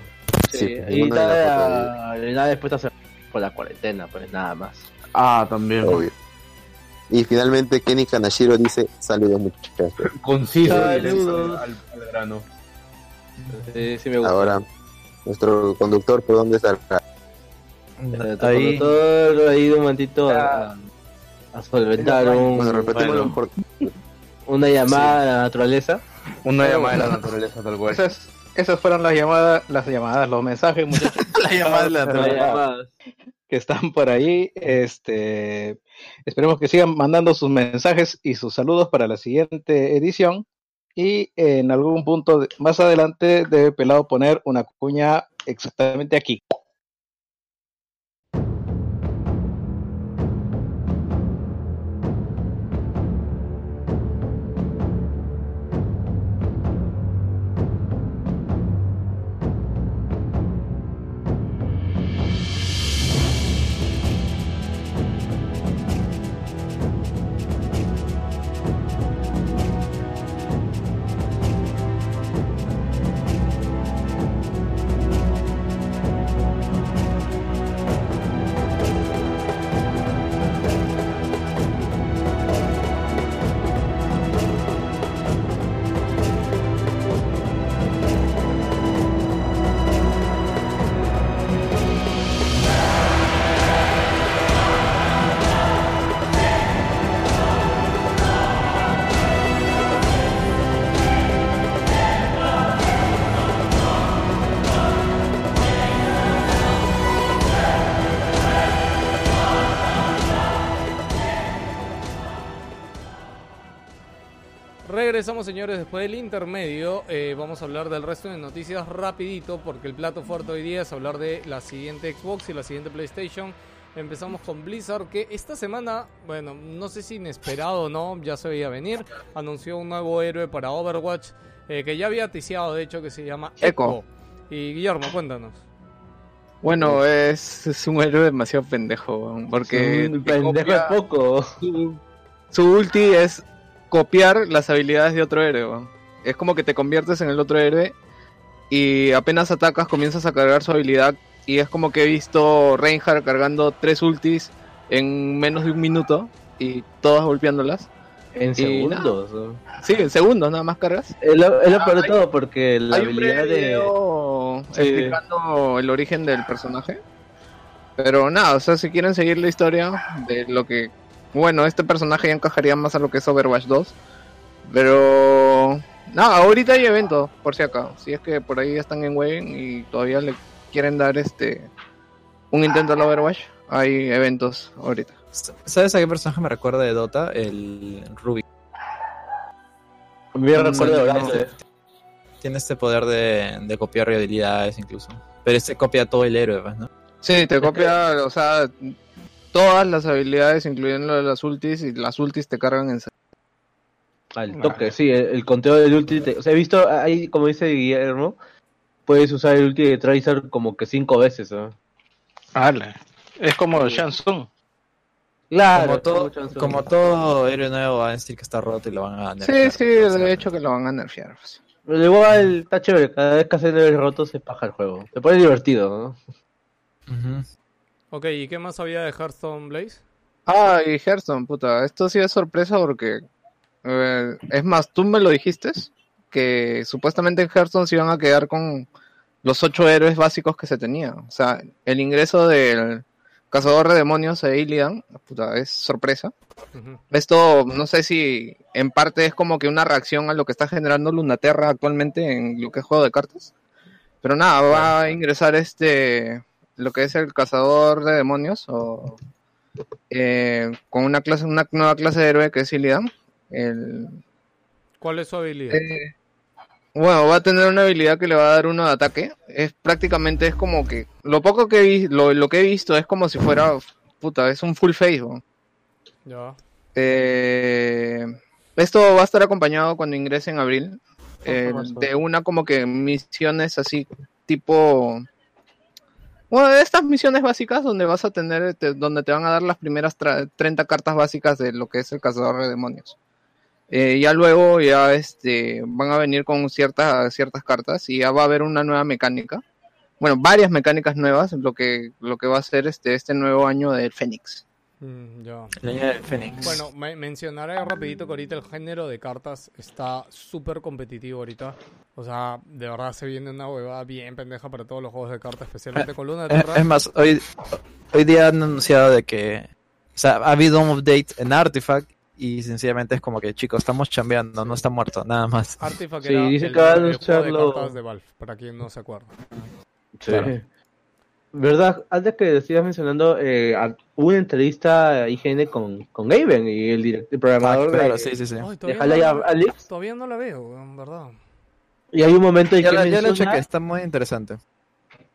Sí, Sí, y ninguna de nada, nada después hacer por la cuarentena, pues nada más. Ah, también. Obvio. Y finalmente Kenny Kanashiro dice, saludos muchachos. Conciso. Saludos. Al, al grano. Sí, sí me gusta. Ahora, nuestro conductor, ¿por dónde está? Ahí. Todo ha ido un momentito a, a solventar un, Bueno, repetimos Bueno. Una llamada a la naturaleza. Una llamada de la naturaleza, tal cual. Esas, esas fueron las llamadas, las llamadas, los mensajes, muchachos. La llamada de la Una llamada. que están por ahí. Este, esperemos que sigan mandando sus mensajes y sus saludos para la siguiente edición. Y en algún punto de- más adelante debe Pelado poner una cuña exactamente aquí. Regresamos señores después del intermedio. eh, vamos a hablar del resto de noticias rapidito porque el plato fuerte hoy día es hablar de la siguiente Xbox y la siguiente PlayStation. Empezamos con Blizzard que esta semana, bueno, no sé si inesperado o no, ya se veía venir, anunció un nuevo héroe para Overwatch eh, que ya había ticiado de hecho que se llama Echo. Echo. Y Guillermo, cuéntanos. Bueno, es, es un héroe demasiado pendejo, porque pendejo copia- es poco. su, su ulti es copiar las habilidades de otro héroe. Es como que te conviertes en el otro héroe y apenas atacas comienzas a cargar su habilidad y es como que he visto Reinhardt cargando tres ultis en menos de un minuto y todas golpeándolas. En segundos. ¿no? Sí, en segundos nada más cargas. Es lo, es lo peor de hay- todo porque la Hay un habilidad breve de. Sí. explicando el origen del personaje. Pero nada, o sea, si quieren seguir la historia de lo que... Bueno, este personaje ya encajaría más a lo que es Overwatch 2. Pero... Nada, ahorita hay eventos, por si acá. Si es que por ahí están en Wayne y todavía le quieren dar este... Un intento al Overwatch, hay eventos ahorita. ¿Sabes a qué personaje me recuerda de Dota? El Ruby. Bien recuerdo tiene, Horacio. este, tiene este poder de, de copiar habilidades incluso. Pero este copia todo el héroe, pues, ¿no? Sí, te copia, o sea, todas las habilidades, incluyendo las ultis, y las ultis te cargan en Al toque, sí, el, el conteo del ulti. te- o sea, he visto ahí, como dice Guillermo, puedes usar el ulti de Tracer como que cinco veces. ¿no? Ala. Es como Shansung. Claro, como, todo, como todo héroe nuevo va a decir que está roto y lo van a Sí, sí, de hecho que lo van a nerfear. pues. Pero igual está chévere, cada vez que hacen el roto se paja el juego. Se pone divertido, ¿no? Ok, ¿y qué más había de Hearthstone Blaze? Ah, y Hearthstone, puta, esto sí es sorpresa porque... eh, es más, tú me lo dijiste, que supuestamente en Hearthstone se iban a quedar con los ocho héroes básicos que se tenían. O sea, el ingreso del cazador de demonios de Illidan, puta, es sorpresa. Esto no sé si en parte es como que una reacción a lo que está generando Lunaterra actualmente en lo que es juego de cartas. Pero nada, va a ingresar este lo que es el cazador de demonios o eh, con una clase, una nueva clase de héroe que es Illidan. El, ¿Cuál es su habilidad? eh, bueno, va a tener una habilidad que le va a dar uno de ataque. Es prácticamente es como que lo poco que vi, lo, lo que he visto es como si fuera puta, es un full face. Ya. Eh, esto va a estar acompañado cuando ingrese en abril eh, de una como que misiones así tipo bueno de estas misiones básicas donde vas a tener te- donde te van a dar las primeras tra- 30 cartas básicas de lo que es el cazador de demonios. Eh, ya luego ya este van a venir con ciertas ciertas cartas y ya va a haber una nueva mecánica. Bueno varias mecánicas nuevas lo que lo que va a ser este este nuevo año del Fénix Mm, ya. El año del Fénix. Bueno, me- mencionaré rapidito que ahorita el género de cartas está súper competitivo ahorita. O sea, de verdad se viene una huevada bien pendeja para todos los juegos de cartas, especialmente con Luna de Es, Terra. es más, hoy, hoy día han anunciado de que o sea, ha habido un update en Artifact y sencillamente es como que chicos, estamos chambeando, no está muerto, nada más. Artifact Sí, era dice el, que va a de cartas de Valve, para quien no se acuerda. Sí. ¿Verdad? Antes que sigas mencionando, eh, una entrevista a IGN con, con Gaben y el, direct- el programador Ah, claro, de, sí, sí, sí. Ay, de no, la- Alyx. todavía no la veo, en verdad. Y hay un momento en Ya, que la- ya lo menciona, chequé, está muy interesante.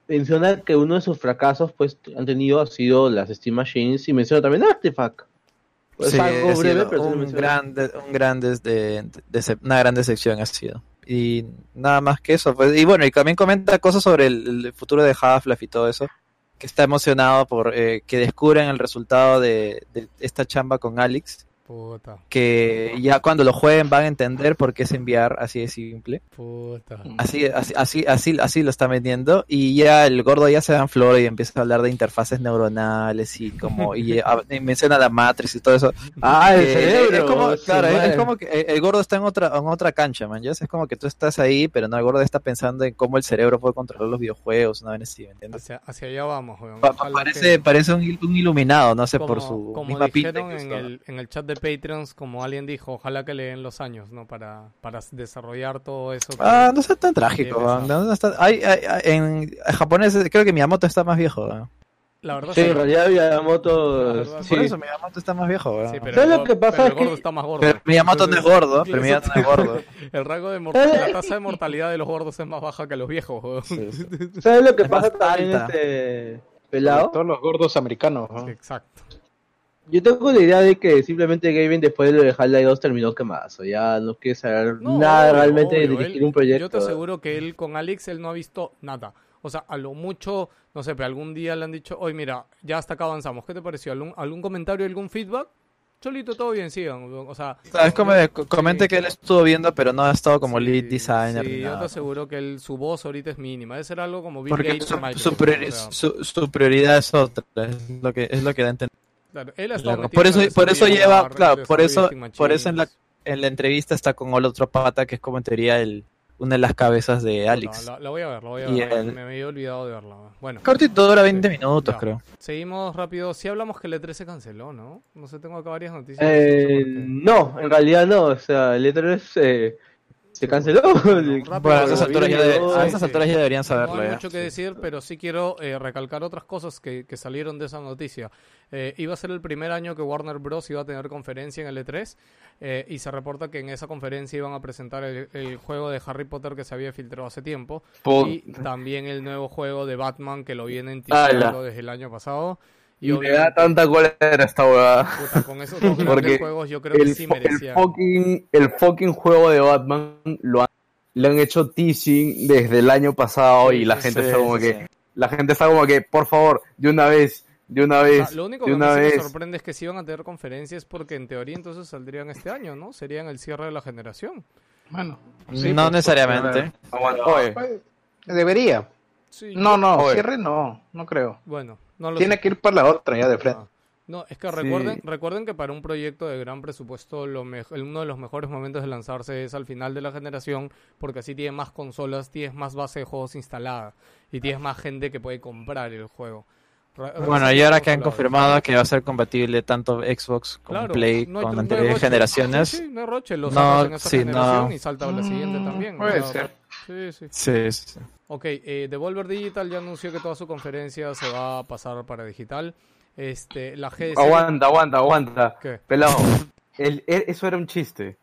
menciona que uno de sus fracasos pues han tenido ha sido las Steam Machines y menciona también Artifact. Es Sí, algo breve, sido pero un menciona. gran, de- un gran des- de- una gran decepción ha sido. Y nada más que eso. Pues, y bueno, y también comenta cosas sobre el, futuro de Half-Life y todo eso. Que está emocionado por eh, que descubran el resultado de, de esta chamba con Alex. Puta, Que ya cuando lo jueguen van a entender por qué es enviar así de simple. puta. Así, así, así, así, así lo está vendiendo. Y ya el gordo ya se da en flor y empieza a hablar de interfaces neuronales y como y, a- y menciona la Matrix y todo eso. Ah, el Eh, cerebro. Es como, claro, es, es como que eh, el gordo está en otra, en otra cancha, man. ¿ya? Es como que tú estás ahí, pero no, el gordo está pensando en cómo el cerebro puede controlar los videojuegos, una vez así, ¿me entiendes? Hacia, hacia allá vamos. Pa- parece, que- parece un, un iluminado, no sé, por como, su como misma pinta. en el, en el chat de Patreons, como alguien dijo, ojalá que le den los años, ¿no? Para, para desarrollar todo eso. que- Ah, no sea tan trágico. man. No, no está- hay- hay- hay- en japonés eh, creo que Miyamoto está más viejo. ¿no? La verdad Sí, en realidad Miyamoto... La verdad, sí. Por eso Miyamoto está más viejo. ¿no? Sí, pero, ¿Sabes lo que pasa pero el es que- gordo está más gordo. Pero Miyamoto no es gordo, pero Miyamoto no es gordo. El rango de mortalidad, la tasa de mortalidad de los gordos es más baja que los viejos. ¿Sabes lo que Es pasa también, este pelado? Todos los gordos americanos. ¿no? Exacto. Yo tengo la idea de que simplemente Gaben después de lo de Half-Life 2 terminó quemazo. Ya no quiere saber No, nada obvio, realmente de obvio, dirigir él- un proyecto. Yo te aseguro que él con Alex, él no ha visto nada. O sea, a lo mucho, no sé, pero algún día le han dicho, oye, mira, ya hasta acá avanzamos. ¿Qué te pareció? ¿Algún, algún comentario, algún feedback? Cholito, todo bien, sigan. O sea, O sea, es como de- comente Sí. que él estuvo viendo, pero no ha estado como lead Sí, designer. Sí, yo te aseguro que él, su voz ahorita es mínima. Debe ser algo como Bill Porque Gates su, su priori- o sea, su- su prioridad es otra, es lo que es lo que da a entender. Claro, él ha estado metido Por eso, por eso lleva, claro, por eso, por eso en la, en la entrevista está con el otro pata que es como en teoría el, una de las cabezas de Alex. La, la voy a ver, la voy a Y ver. el- Me había olvidado de verla. Bueno. Cortito dura 20 minutos, Ya. creo. Seguimos rápido. Sí hablamos que el E3 se canceló, ¿no? No sé, tengo acá varias noticias. Eh, no no, en realidad no. O sea, el E3 eh, se canceló. rápido, Bueno, a esas alturas ya, debe- a Sí, esas sí. alturas ya deberían No saberlo. hay ya. mucho que decir, pero sí quiero eh, recalcar otras cosas que, que salieron de esa noticia. Eh, iba a ser el primer año que Warner Bros. iba a tener conferencia en el E3 eh, y se reporta que en esa conferencia iban a presentar el, el juego de Harry Potter que se había filtrado hace tiempo Po- y también el nuevo juego de Batman que lo vienen titulando desde el año pasado. Y Y me da tanta cólera esta huevada. con esos dos Porque juegos yo creo que el, sí fo- el merecían. fucking, el fucking juego de Batman lo han, le han hecho teasing desde el año pasado y la Sí, gente sí, está como sí, que, sí. la gente está como que, por favor, de una vez, de una O vez, sea, lo único de que una sí me vez. sorprende es que si iban a tener conferencias porque en teoría entonces saldrían este año, ¿no? Serían el cierre de la generación. Bueno, no necesariamente. Oye, pues, debería. Sí, No, no, Oye. cierre no, no creo. Bueno, no lo Tiene sé. que ir para la otra ya de frente. Ah. No, es que recuerden, Sí. recuerden que para un proyecto de gran presupuesto lo uno de los mejores momentos de lanzarse es al final de la generación porque así tienes más consolas, tienes más base de juegos instalada y tienes más gente que puede comprar el juego. Re- Bueno, y ahora que han confirmado que va a ser compatible tanto Xbox como Claro, Play no hay- con no anteriores roche. generaciones. Sí, sí, no hay roche, lo No, sacas en esa sí, generación no. y salta a la siguiente también. puede ser. Sí, sí. Sí, sí, sí. Ok, eh, Devolver Digital ya anunció que toda su conferencia se va a pasar para digital. Este, la GDC... Aguanta, aguanta, aguanta. ¿Qué? Pelado. El, el- eso era un chiste.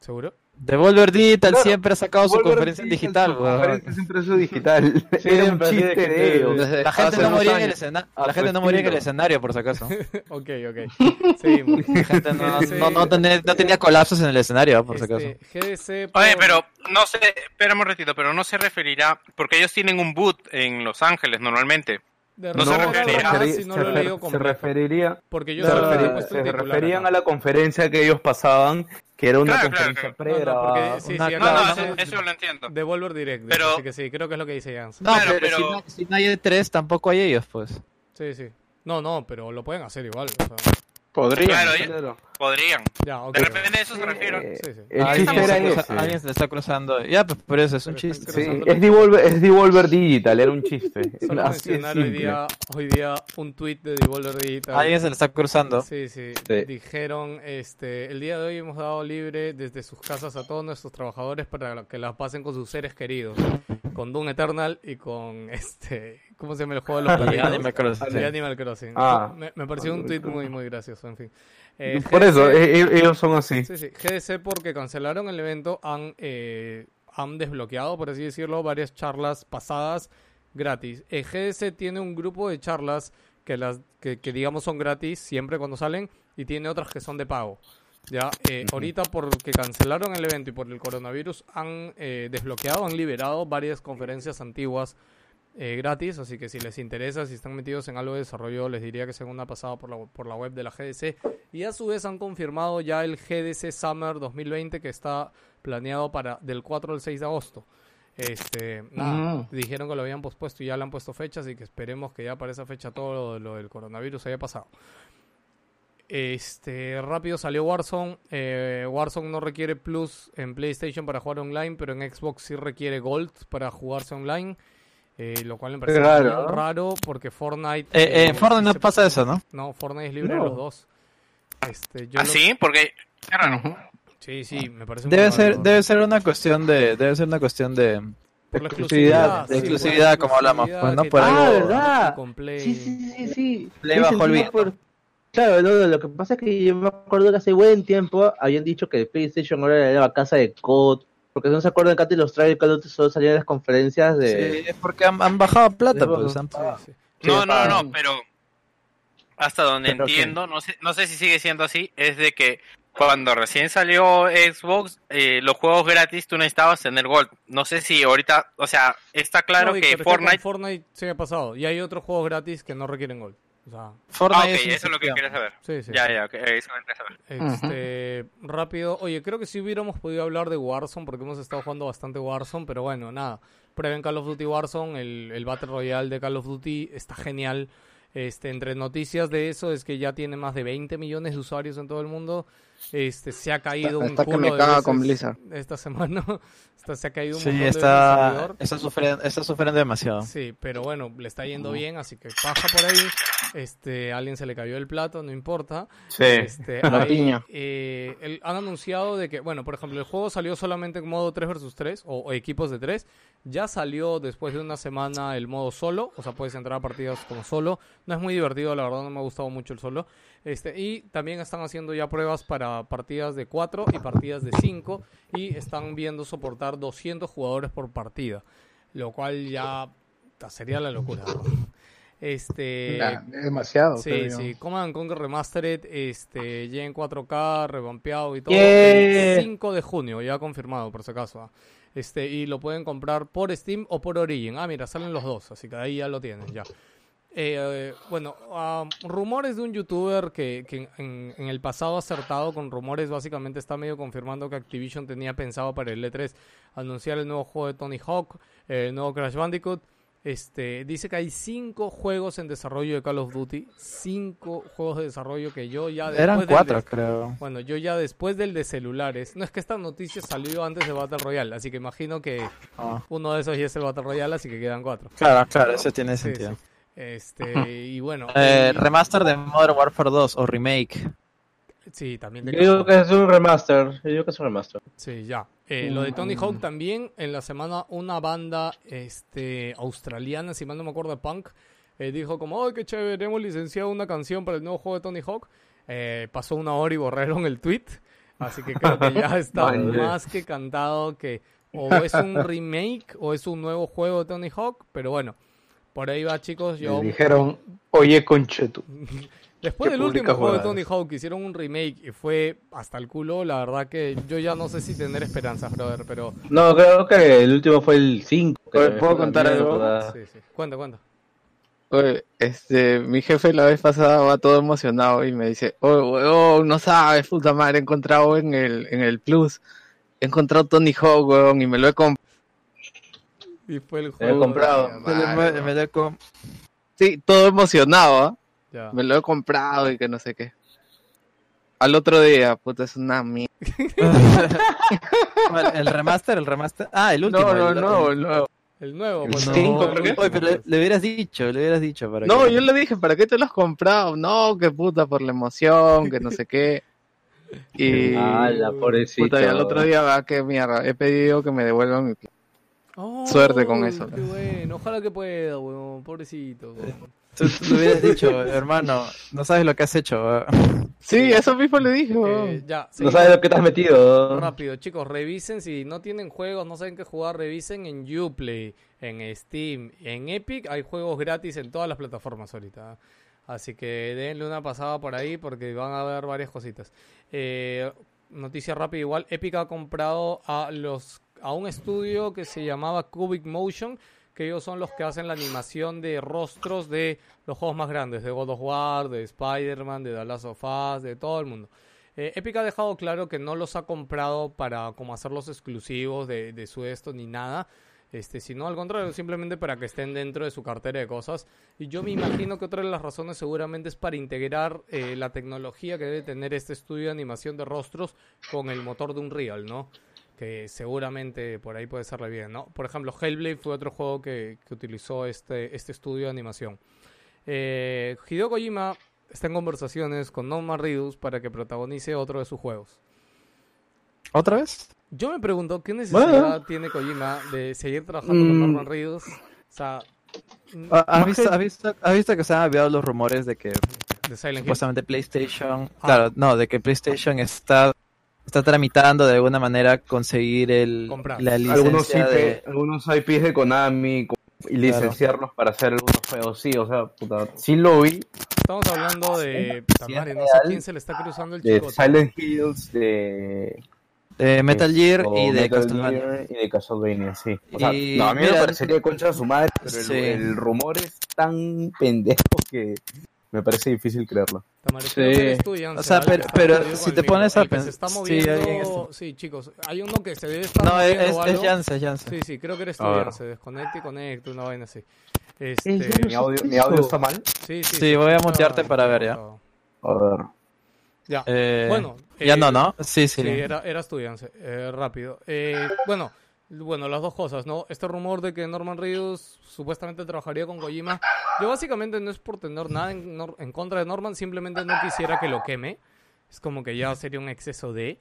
¿Seguro? Devolver Digital Claro, siempre ha sacado su conferencia en Digital, digital, su weón. conferencia siempre es su digital. Era un chiste de ellos. desde La gente no moría en el escenario. La gente no moría en el escenario, por si acaso. ok, ok. Seguimos. La gente no, no, no tenía, no tenía colapsos en el escenario, por si acaso. Este, GDC... Oye, pero no sé, espera un ratito, pero no se referirá, porque ellos tienen un boot en Los Ángeles normalmente. De No se repente refería- era referi- si no se referiría, Porque yo se, titular referían a la conferencia que ellos pasaban, que era una Claro, claro, conferencia claro. No, no, porque pregrabada. sí, Una sí, No, eso, eso lo entiendo. Devolver Direct, Pero- hecho, así que sí, creo que es lo que dice Jans. No, Claro, pero, pero- Si, no, si no hay E3, tampoco hay ellos, pues. Sí, sí. No, no, pero lo pueden hacer igual. o sea, Claro, Claro. podrían. ya, ok. De repente a eso se refiere. Sí, sí. El Ah, chiste era ese. Alguien se le está cruzando. Ya, pues por eso es un Pero chiste. Sí, es Devolver, es Devolver Digital, era un chiste. Solo mencionar hoy día, hoy día un tweet de Devolver Digital. Alguien se le está cruzando. Sí, sí, Sí. Dijeron, este, el día de hoy hemos dado libre desde sus casas a todos nuestros trabajadores para que las pasen con sus seres queridos, con Doom Eternal y con este, ¿cómo se llama el juego de los perritos? Animal Crossing. Animal Crossing. Ah. Me, me pareció un tweet muy, muy gracioso, en fin. Eh, Por eso, GDC e- e- ellos son así. Sí, sí. GDC porque cancelaron el evento han, eh, han desbloqueado, por así decirlo, varias charlas pasadas gratis. Eh, GDC tiene un grupo de charlas que las que, que digamos son gratis siempre cuando salen y tiene otras que son de pago. Ya, eh, ahorita porque cancelaron el evento y por el coronavirus han eh, desbloqueado, han liberado varias conferencias antiguas eh, gratis, así que si les interesa, si están metidos en algo de desarrollo, les diría que se hagan una pasada por la, por la web de la GDC. Y a su vez han confirmado ya el GDC Summer 2020 que está planeado para del 4 al 6 de agosto. Este, nada, Mm. dijeron que lo habían pospuesto y ya le han puesto fechas y que esperemos que ya para esa fecha todo lo, lo del coronavirus haya pasado. Este, rápido salió Warzone. Eh, Warzone no requiere Plus en PlayStation para jugar online, pero en Xbox sí requiere Gold para jugarse online. Eh, lo cual me parece raro, ¿no? raro porque Fortnite. Eh, eh, Fortnite no pasa eso, ¿no? No, Fortnite es libre de No. los dos. Este, yo ¿Ah, lo- sí? Porque, qué raro. Sí, sí, me parece muy Debe raro, ser, ¿no? debe ser una cuestión de, debe ser una cuestión de Por la exclusividad, sí, de exclusividad, como hablamos, pues, ¿no? Por Ah, algo- ¿verdad? Sí, sí, sí, sí. Play Sí, bajo sentido el por- Claro, no, no, lo que pasa es que yo me acuerdo que hace buen tiempo habían dicho que el PlayStation ahora era la casa de COD, porque no se acuerdan que antes los trailers Call of Duty solo salían en las conferencias de... Sí, es porque han, han bajado plata, pues. han- Sí, sí. No, Sí, no, no, pero hasta donde Pero entiendo, no sé, no sé si sigue siendo así, es de que cuando recién salió Xbox, eh, los juegos gratis tú necesitabas tener Gold. No sé si ahorita, o sea, está claro No, que Fortnite... Fortnite sí ha pasado. Y hay otros juegos gratis que no requieren gol. O sea, Ah, ok, es eso es lo que quería saber. sí, sí. Ya, ya, ok, eso me interesa saber. Este, rápido. Oye, creo que sí hubiéramos podido hablar de Warzone porque hemos estado jugando bastante Warzone, pero bueno, nada. Prueben Call of Duty Warzone, el, el Battle Royale de Call of Duty está genial. Este, entre noticias de eso es que ya tiene más de 20 millones de usuarios en todo el mundo. Este, se ha caído un Hasta que culo me de caga veces con Blizzard. esta semana. Esta- se ha caído un Sí, de está, servidor. está, sufriendo, está sufriendo demasiado. Sí, pero bueno, le está yendo bien, así que pasa por ahí. Este, a alguien se le cayó el plato, no importa. Sí. Este, La hay, piña. eh, el- han anunciado de que, bueno, por ejemplo, el juego salió solamente en modo 3 versus 3 o, o equipos de 3. Ya salió después de una semana el modo solo, o sea, puedes entrar a partidas como solo. No es muy divertido, la verdad, no me ha gustado mucho el solo. Este, y también están haciendo ya pruebas para partidas de 4 y partidas de 5 y están viendo soportar 200 jugadores por partida, lo cual ya sería la locura. ¿no? Este, demasiado. Sí, sí, Command and Conquer Remastered, este, ya en 4K, revampeado y todo. Yeah. El 5 de junio, ya confirmado por si acaso. ah. Este, y lo pueden comprar por Steam o por Origin. Ah, mira, salen los dos, así que ahí ya lo tienen, ya. Eh, eh, bueno, ah, rumores de un youtuber que, que en, en el pasado ha acertado con rumores, básicamente está medio confirmando que Activision tenía pensado para el E3 anunciar el nuevo juego de Tony Hawk, eh, el nuevo Crash Bandicoot. Este, dice que hay cinco juegos en desarrollo de Call of Duty, cinco juegos de desarrollo que yo ya después Eran cuatro, de- creo. bueno, yo ya después del de celulares, no es que esta noticia salió antes de Battle Royale, así que imagino que Ah. uno de esos ya es el Battle Royale, así que quedan cuatro. Claro, claro, eso tiene Sí, sentido. sí. Este, y bueno, Eh, y- remaster de Modern Warfare 2 o remake. sí, también Yo digo que es un remaster, yo digo que es un remaster. Sí, ya. Eh, lo de Tony Hawk también, en la semana una banda este, australiana, si mal no me acuerdo, de punk, eh, dijo como, ¡ay, qué chévere! Hemos licenciado una canción para el nuevo juego de Tony Hawk. Eh, pasó una hora y borraron el tweet. Así que creo que ya está más que cantado que o es un remake o es un nuevo juego de Tony Hawk. Pero bueno, por ahí va, chicos. Yo dijeron, oye, conchetu. Después del último juego de. Tony Hawk hicieron un remake y fue hasta el culo, la verdad que yo ya no sé si tener esperanzas, brother, pero... No, creo que el último fue el 5. Oye, ¿puedo contar algo? Sí, sí. Cuenta, cuenta. Oye, este, mi jefe la vez pasada va todo emocionado y me dice, oh, weón, no sabes, puta madre, he encontrado en el, en el Plus, he encontrado Tony Hawk, weón, y me lo he comprado. Y fue el Lo he juego... comprado. de- Me- lo com- Sí, todo emocionado, ¿ah? Ya. Me lo he comprado y que no sé qué. Al otro día, puta, es una mierda. ¿El remaster? ¿El remaster? Ah, el último. No, no, el- no, el nuevo. El nuevo, el pues, no. cinco, creo que- Oye, pero le, le hubieras dicho, le hubieras dicho. Para No, que- yo le dije, ¿para qué te lo has comprado? No, que puta, por la emoción, que no sé qué. Y... Ala, pobrecito. Puta, y al otro día va que mierda, he pedido que me devuelvan mi plata. Suerte con eso. Qué bueno, ojalá que pueda, weón, pobrecito. Weón. Tú, tú le hubieras dicho, hermano, no sabes lo que has hecho. Sí, eso mismo le dije, Eh, ya, No sabes lo que te has metido. Rápido, chicos, revisen si no tienen juegos, no saben qué jugar, revisen en Uplay, en Steam, en Epic, hay juegos gratis en todas las plataformas ahorita. ¿eh? Así que denle una pasada por ahí porque van a ver varias cositas. Eh, noticia rápida igual, Epic ha comprado a los a un estudio que se llamaba Cubic Motion, que ellos son los que hacen la animación de rostros de los juegos más grandes, de God of War, de Spider-Man, de The Last of de todo el mundo. Eh, Epic ha dejado claro que no los ha comprado para como hacerlos exclusivos de, de su esto ni nada, este, sino al contrario, simplemente para que estén dentro de su cartera de cosas. Y yo me imagino que otra de las razones seguramente es para integrar eh, la tecnología que debe tener este estudio de animación de rostros con el motor de Unreal, ¿no? Que seguramente por ahí puede serle bien, ¿no? Por ejemplo, Hellblade fue otro juego que, que utilizó este, este estudio de animación. Eh, Hideo Kojima está en conversaciones con Norman Reedus para que protagonice otro de sus juegos. ¿Otra vez? Yo me pregunto, ¿qué necesidad tiene Kojima de seguir trabajando con Mm. Norman Reedus? O sea, mm, Ah, ¿Has visto, has visto- has visto que se han habido los rumores de que de supuestamente PlayStation, Ah. claro, no, de que PlayStation está está tramitando de alguna manera conseguir el Comprar. la Algunos, licencia IP, de algunos IPs de Konami y licenciarlos para hacer algunos juegos. Sí, o sea, puta, sí lo vi. Estamos hablando de... es no sé quién se le está cruzando el De chico. Silent Hills, de... de Metal Gear o y de Metal Castlevania. Gear y de Castlevania, sí. O sea, Y no, a mí mira, me parecería concha de su madre, pero el rumor es tan pendejo que me parece difícil creerlo. Jansen, O sea, pero- pero si te pones a El que se está sí, moviendo... Sí, chicos, hay uno que se debe estar No, es, moviendo es, o es algo. Es Jansen. Sí, sí, creo que eres tú. Jansen. Desconecta y conecta, una vaina así. Mi Este... audio, mi audio está mal. Sí, sí, Sí, voy a mutearte para ver ya. A ver. Ya. Eh, bueno. ya eh, no, ¿no? Sí, sí. Sí, era, era estudiante. Eh, rápido. Eh, bueno, bueno, las dos cosas, ¿no? Este rumor de que Norman Reedus supuestamente trabajaría con Kojima. Yo básicamente no es por tener nada en, en contra de Norman, simplemente no quisiera que lo queme. Es como que ya sería un exceso de...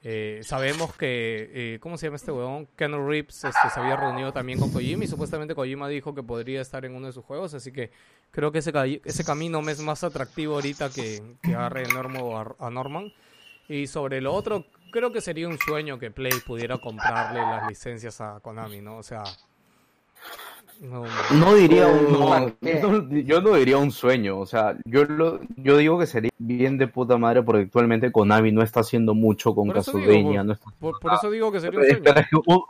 eh, sabemos que, eh, ¿cómo se llama este huevón? Keanu Reeves este, se había reunido también con Kojima y supuestamente Kojima dijo que podría estar en uno de sus juegos, así que creo que ese, ese camino me es más atractivo ahorita que, que agarre a, a Norman. Y sobre lo otro, creo que sería un sueño que Play pudiera comprarle las licencias a Konami, ¿no? O sea... No, No diría un, no, yo no- yo no diría un sueño, o sea, yo lo, yo digo que sería bien de puta madre porque actualmente Konami no está haciendo mucho con Castlevania, por- no está Por, por eso digo que sería un sueño. pero es que un,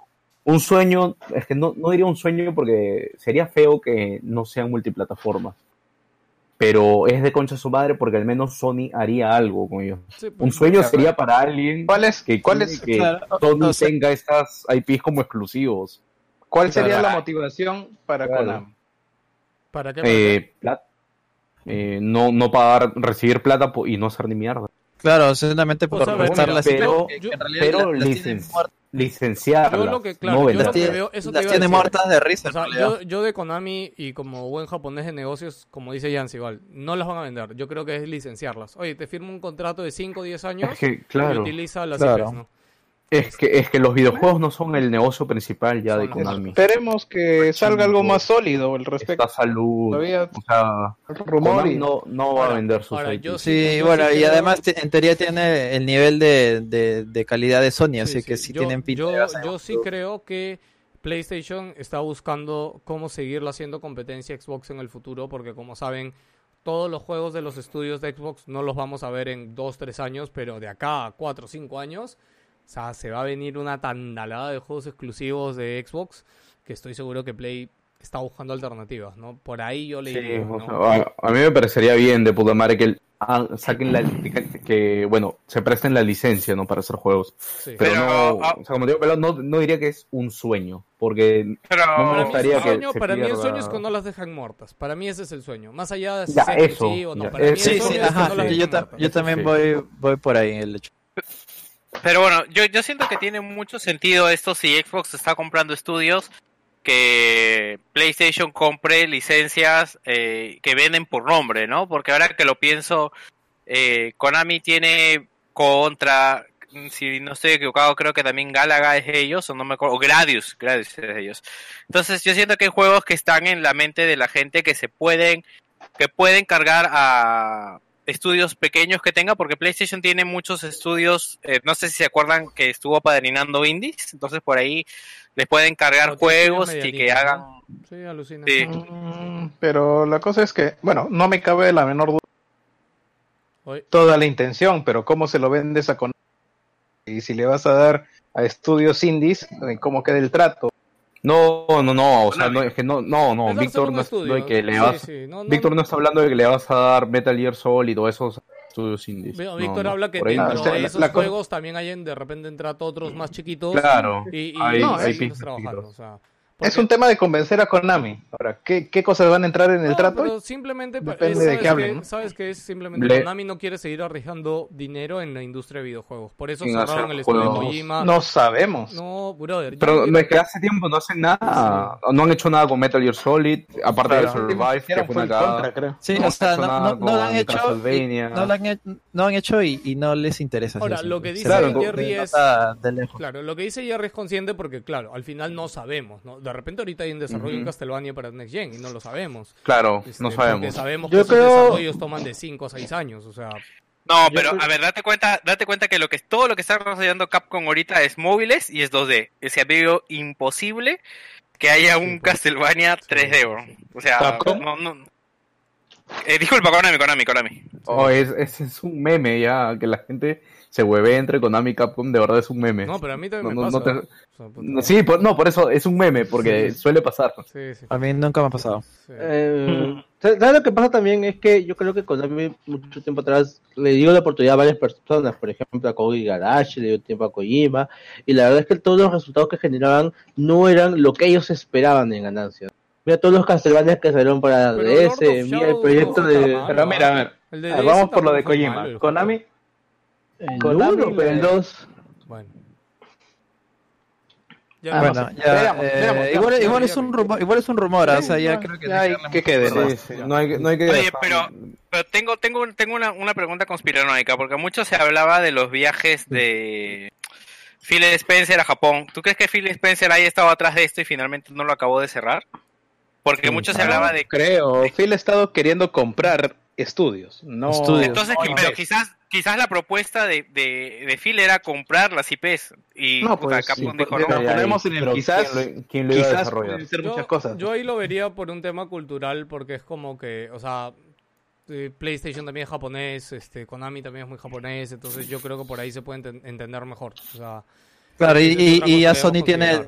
un sueño, es que no, no diría un sueño porque sería feo que no sean multiplataformas. Pero es de concha su madre porque al menos Sony haría algo con ellos. Sí, Un pues, sueño claro. sería para alguien ¿Cuál es, que, cuál es, que claro, Sony tenga estas IPs como exclusivos. cuál sería Claro. la motivación para Claro. Konami? ¿Para qué? Eh, plat- eh, no, no pagar, recibir plata y no hacer ni mierda. Claro, simplemente O por sea, a ver, restar mira, las pero- que- que yo- en realidad Pero las- licenciarlas, Yo lo que, no claro, yo lo que tiene- veo, eso te a tiene decir. muertas de risa. O sea, yo, yo de Konami y como buen japonés de negocios, como dice Jans igual, no las van a vender. Yo creo que es licenciarlas. Oye, te firmo un contrato de 5 o 10 años Es que, y utiliza las claro. IPs, ¿no? Es que, es que los videojuegos no son el negocio principal ya de Konami. Esperemos que salga algo más sólido al respecto. Está salud. Todavía O sea, rumor y- no, no va a vender sus ahora, yo Sí, yo bueno, sí y creo- además en teoría tiene el nivel de, de, de calidad de Sony, así que sí yo, tienen pinta yo, yo sí creo que PlayStation está buscando cómo seguirle haciendo competencia a Xbox en el futuro, porque como saben, todos los juegos de los estudios de Xbox no los vamos a ver en 2, 3 años, pero de acá a 4 o 5 años, o sea, se va a venir una tandalada de juegos exclusivos de Xbox, que estoy seguro que Play está buscando alternativas, ¿no? Por ahí yo le Sí, o ¿no? sea, a, a mí me parecería bien de puta madre que el- ah, saquen la que, que, bueno se presten la licencia no para hacer juegos Sí. pero, Pero, no ah, o sea como digo pero no, no diría que es un sueño porque Pero no me Para mí, gustaría el que sueño, se para mí el sueño es que no las dejan muertas. Para mí ese es el sueño. Más allá de si Ya, sea eso, exclusivo o no. ya, Para mí el. Sí, sueño sí, es ajá, no las yo, ta- muertas. yo también sí. voy, voy por ahí el hecho. Pero bueno, yo, yo siento que tiene mucho sentido esto si Xbox está comprando estudios que PlayStation compre licencias eh, que venden por nombre, ¿no? Porque ahora que lo pienso, eh, Konami tiene contra, si no estoy equivocado, creo que también Galaga es ellos, o no me acuerdo, o Gradius, Gradius es ellos. Entonces yo siento que hay juegos que están en la mente de la gente que se pueden, que pueden cargar a estudios pequeños que tenga, porque PlayStation tiene muchos estudios, eh, no sé si se acuerdan que estuvo padrinando indies, entonces por ahí les pueden cargar juegos y que hagan... ¿no? Sí, alucina. Sí. Mm, Pero la cosa es que, bueno, no me cabe la menor duda. Toda la intención, pero ¿cómo se lo vendes a Konami? Y si le vas a dar a estudios indies, eh, ¿cómo queda el trato? No no no o sea no es que no no no Víctor no es estudio. no es que le Sí, vas sí, no, no- Víctor no está hablando de que le vas a dar Metal Gear Solid o esos estudios indies Víctor no, habla que ahí dentro de la- esos la co- juegos también hay en, de repente entrado otros más chiquitos. Claro, Y, y hay- no, hay sí, trabajando, chiquitos. o sea, Es un tema de convencer a Konami. Ahora, ¿qué, qué cosas van a entrar en el No, trato? pero simplemente Depende de ¿sabes qué hablen. ¿Sabes qué es? Simplemente Le- Konami no quiere seguir arriesgando dinero en la industria de videojuegos. Por eso Sin cerraron el estudio de juegos. Kojima. No sabemos. No, brother. Pero no es que hace tiempo no hacen nada, no han hecho nada con Metal Gear Solid, aparte de. Survive, que fue una contra, creo. Sí, No o sea, han hecho no, no, no lo han hecho, y, no lo han, he- no han hecho y, y no les interesa. Ahora, sí, lo sí. que dice Jerry es- nota de lejos. Claro, lo que dice Jerry es consciente porque, claro, al final no sabemos, ¿no? De repente ahorita hay en desarrollo un Ujú. Castlevania para Next Gen y no lo sabemos. Claro, Este, no Porque sabemos. sabemos Yo que esos creo- desarrollos toman de 5 a 6 años, o sea... No, pero a ver, date cuenta, date cuenta que lo que todo lo que está desarrollando Capcom ahorita es móviles y es 2D. Se ha visto imposible que haya un Castlevania 3D, bro. O sea, ¿Capcom? no, no. Eh, disculpa, Konami, Konami, Konami. Oh, es, es, es un meme ya, que la gente se hueve entre Konami y Capcom, de verdad es un meme. No, pero a mí también No, me no, pasa. no O sea, No, Sí, por, no, por eso es un meme, porque Sí. suele pasar. Sí, sí. A mí nunca me ha pasado. sí. Eh, ¿Sabes lo que pasa también? Es que yo creo que Konami mucho tiempo atrás le dio la oportunidad a varias personas, por ejemplo a Koji Garashi, le dio tiempo a Kojima, y la verdad es que todos los resultados que generaban no eran lo que ellos esperaban en ganancias. Mira todos los Castlevania que salieron para DS, mira el proyecto de... Pero mira, a ver, vamos por lo de Kojima. Konami, El Konami uno, pero el le- 2... Bueno. Ya Ah, no Bueno, ya, Veamos, eh, veamos, igual, igual es un rumor, igual es un rumor, o sea, ya no, creo que ya hay dejarle que quede, ¿no? Sí, sí, hay, que- no hay que Oye, pero, pero tengo, tengo, tengo una, una pregunta conspiranoica, porque mucho se hablaba de los viajes de Phil Spencer a Japón. ¿Tú crees que Phil Spencer haya estado atrás de esto y finalmente no lo acabó de cerrar? Porque mucho se hablaba de... creo, Phil ha estado queriendo comprar estudios. No, Estudios. Entonces, no pero quizás quizás la propuesta de, de, de Phil era comprar las IPs y No, puta, pues, Capcom sí, dijo, porque no, nos ponemos en el Pero quizás, ¿quién lo, quién lo iba a quizás desarrollar? pueden ser Yo- muchas cosas. Yo ahí lo vería por un tema cultural, porque es como que, o sea, eh, PlayStation también es japonés, este, Konami también es muy japonés, entonces yo creo que por ahí se puede enten- entender mejor. O sea, Claro, y, y, ya Sony tiene,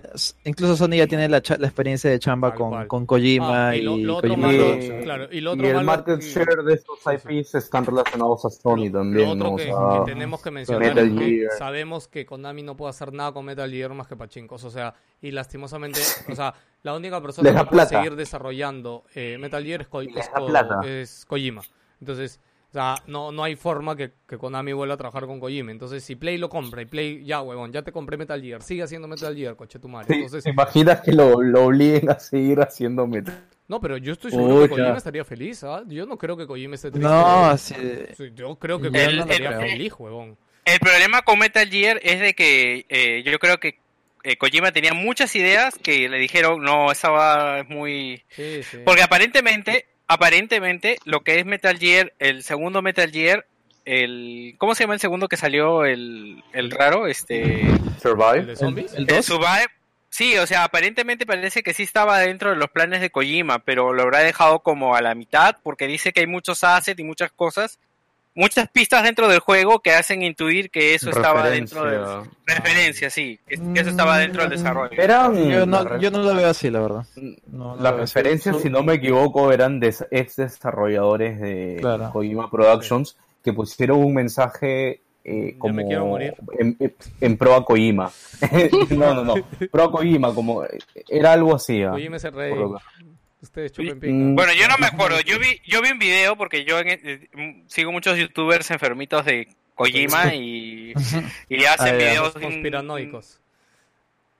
incluso Sony ya tiene la, cha- la experiencia de chamba con, con Kojima Ah, y y, lo- lo otro Kojima. malo- Y, claro, y lo otro y el malo- market share de estos. IPs están relacionados a Sony lo también, otro ¿no? O que, sea, que tenemos que mencionar es que sabemos que Konami no puede hacer nada con Metal Gear más que pachincos, o sea, y lastimosamente, o sea, la única persona que puede plata. seguir desarrollando eh, Metal Gear es, Ko- es Ko- plata. es Kojima. Entonces, o sea, no, no hay forma que, que Konami vuelva a trabajar con Kojima. Entonces, si Play lo compra y Play, ya, huevón, ya te compré Metal Gear, sigue haciendo Metal Gear, coche tu madre. ¿te- Entonces, ¿Te imaginas que lo, lo obliguen a seguir haciendo Metal? no, pero yo estoy seguro que. Kojima estaría feliz, ¿ah? Yo no creo que Kojima esté triste. No, sí. Yo creo que Kojima estaría creo. feliz, huevón. El problema con Metal Gear es de que eh, yo creo que eh, Kojima tenía muchas ideas que le dijeron, no, esa va es muy... Sí, sí. Porque aparentemente, aparentemente, lo que es Metal Gear, el segundo Metal Gear, el... ¿Cómo se llama el segundo que salió? El, el raro, este... Survive. ¿El de zombies? ¿El El 2? Survive. Sí, o sea, aparentemente parece que sí estaba dentro de los planes de Kojima, pero lo habrá dejado como a la mitad porque dice que hay muchos assets y muchas cosas, muchas pistas dentro del juego que hacen intuir que eso estaba dentro de Referencia. sí, que, que eso estaba dentro del desarrollo. Eran Yo no, las yo no lo veo así, la verdad. No, no las referencias, si no me equivoco, eran de ex desarrolladores de Claro. Kojima Productions que pusieron un mensaje eh, como me quiero morir. En, en- en pro a Kojima. no, no, no. Pro a Kojima, como era algo así. ah, Kojima ese rey. por lo que- Ustedes chupen Mm, pinga. Bueno, yo no me acuerdo, yo vi, yo vi un video porque yo en- eh, sigo muchos youtubers enfermitos de Kojima y, y le hacen Ah, videos conspiranoicos.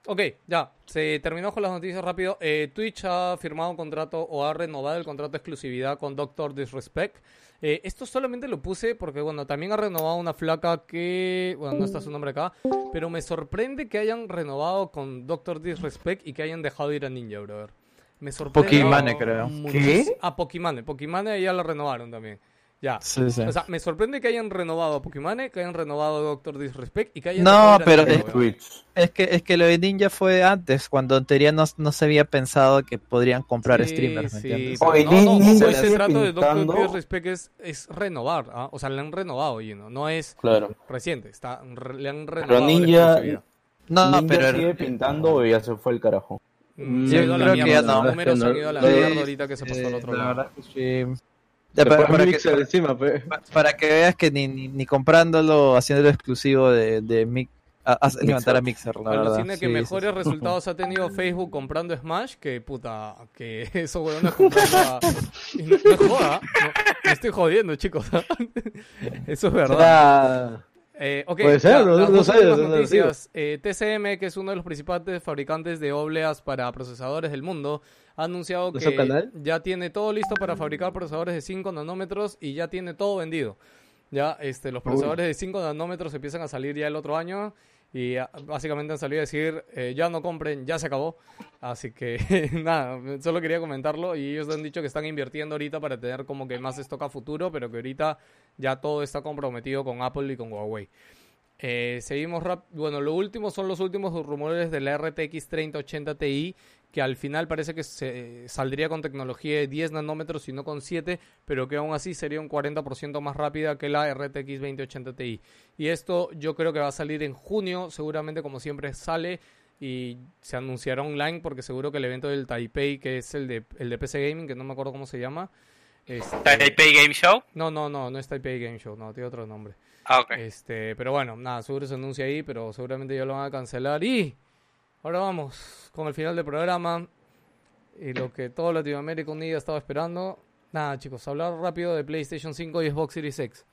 Ok, ya, se terminó con las noticias rápido. Eh, Twitch ha firmado un contrato o ha renovado el contrato de exclusividad con Doctor Disrespect. Eh, esto solamente lo puse porque, bueno, también ha renovado una flaca que, bueno, no está su nombre acá, pero me sorprende que hayan renovado con Doctor Disrespect y que hayan dejado ir a Ninja, brother. Me sorprende. Pokimane, creo. muchísimo. Ah, Pokimane. Pokimane ya la renovaron también. Ya. Sí, sí. O sea, me sorprende que hayan renovado a Pokimane, que hayan renovado a Doctor Disrespect y que hayan No, pero es-. Es que, es que lo de Ninja fue antes, cuando en teoría no, no se había pensado que podrían comprar Sí, streamers, ¿me sí, entiendes? pero Oye, no, no, Ninja ese sigue trato de Doctor Disrespect es, es renovar, ¿ah? o sea, le han renovado, Gino, no es Claro. reciente, está, le han Pero renovado la Ninja. No, Ninja pero sigue pintando y ya se fue el carajo. Yo se ha ido a la creo que mierda, ya no. los números han no- ido a la no- mierda ahorita que se pasó al otro la lado. verdad que sí. Ya, para, para que, encima, pe. para que veas que ni, ni, ni comprándolo, haciéndolo exclusivo de, de Mi- a- hace levantar a Mixer, la verdad. Alucina que Sí, mejores sí. resultados ha tenido Facebook comprando Smash que puta, que esos huevones comprando a... Y no, no joda, no, no estoy jodiendo chicos, eso es verdad. Era- Eh, ok, Puede ser, ya, no- las no sé, no- noticias. Eh, TCM, que es uno de los principales fabricantes de obleas para procesadores del mundo, ha anunciado ¿Nuestro que canal? ya tiene todo listo para fabricar procesadores de 5 nanómetros y ya tiene todo vendido. Ya, este, los procesadores de 5 nanómetros empiezan a salir ya el otro año y ah, básicamente han salido a decir, eh, ya no compren, ya se acabó. Así que nada, solo quería comentarlo y ellos han dicho que están invirtiendo ahorita para tener como que más stock a futuro, pero que ahorita ya todo está comprometido con Apple y con Huawei. Eh, seguimos rap bueno, lo último son los últimos rumores de la RTX 3080 Ti que al final parece que se saldría con tecnología de 10 nanómetros y no con 7, pero que aún así sería un 40% más rápida que la RTX 2080 Ti. Y esto yo creo que va a salir en junio, seguramente como siempre sale y se anunciará online porque seguro que el evento del Taipei, que es el de, el de PC Gaming, que no me acuerdo cómo se llama. este- Taipei Game Show. No, no, no, no es Taipei Game Show, no, tiene otro nombre. Ah, ok. Este, pero bueno, nada, seguro se anuncia ahí, pero seguramente ya lo van a cancelar. Y ahora vamos con el final del programa y lo que todo Latinoamérica Unida estaba esperando. Nada, chicos, hablar rápido de PlayStation 5 y Xbox Series X.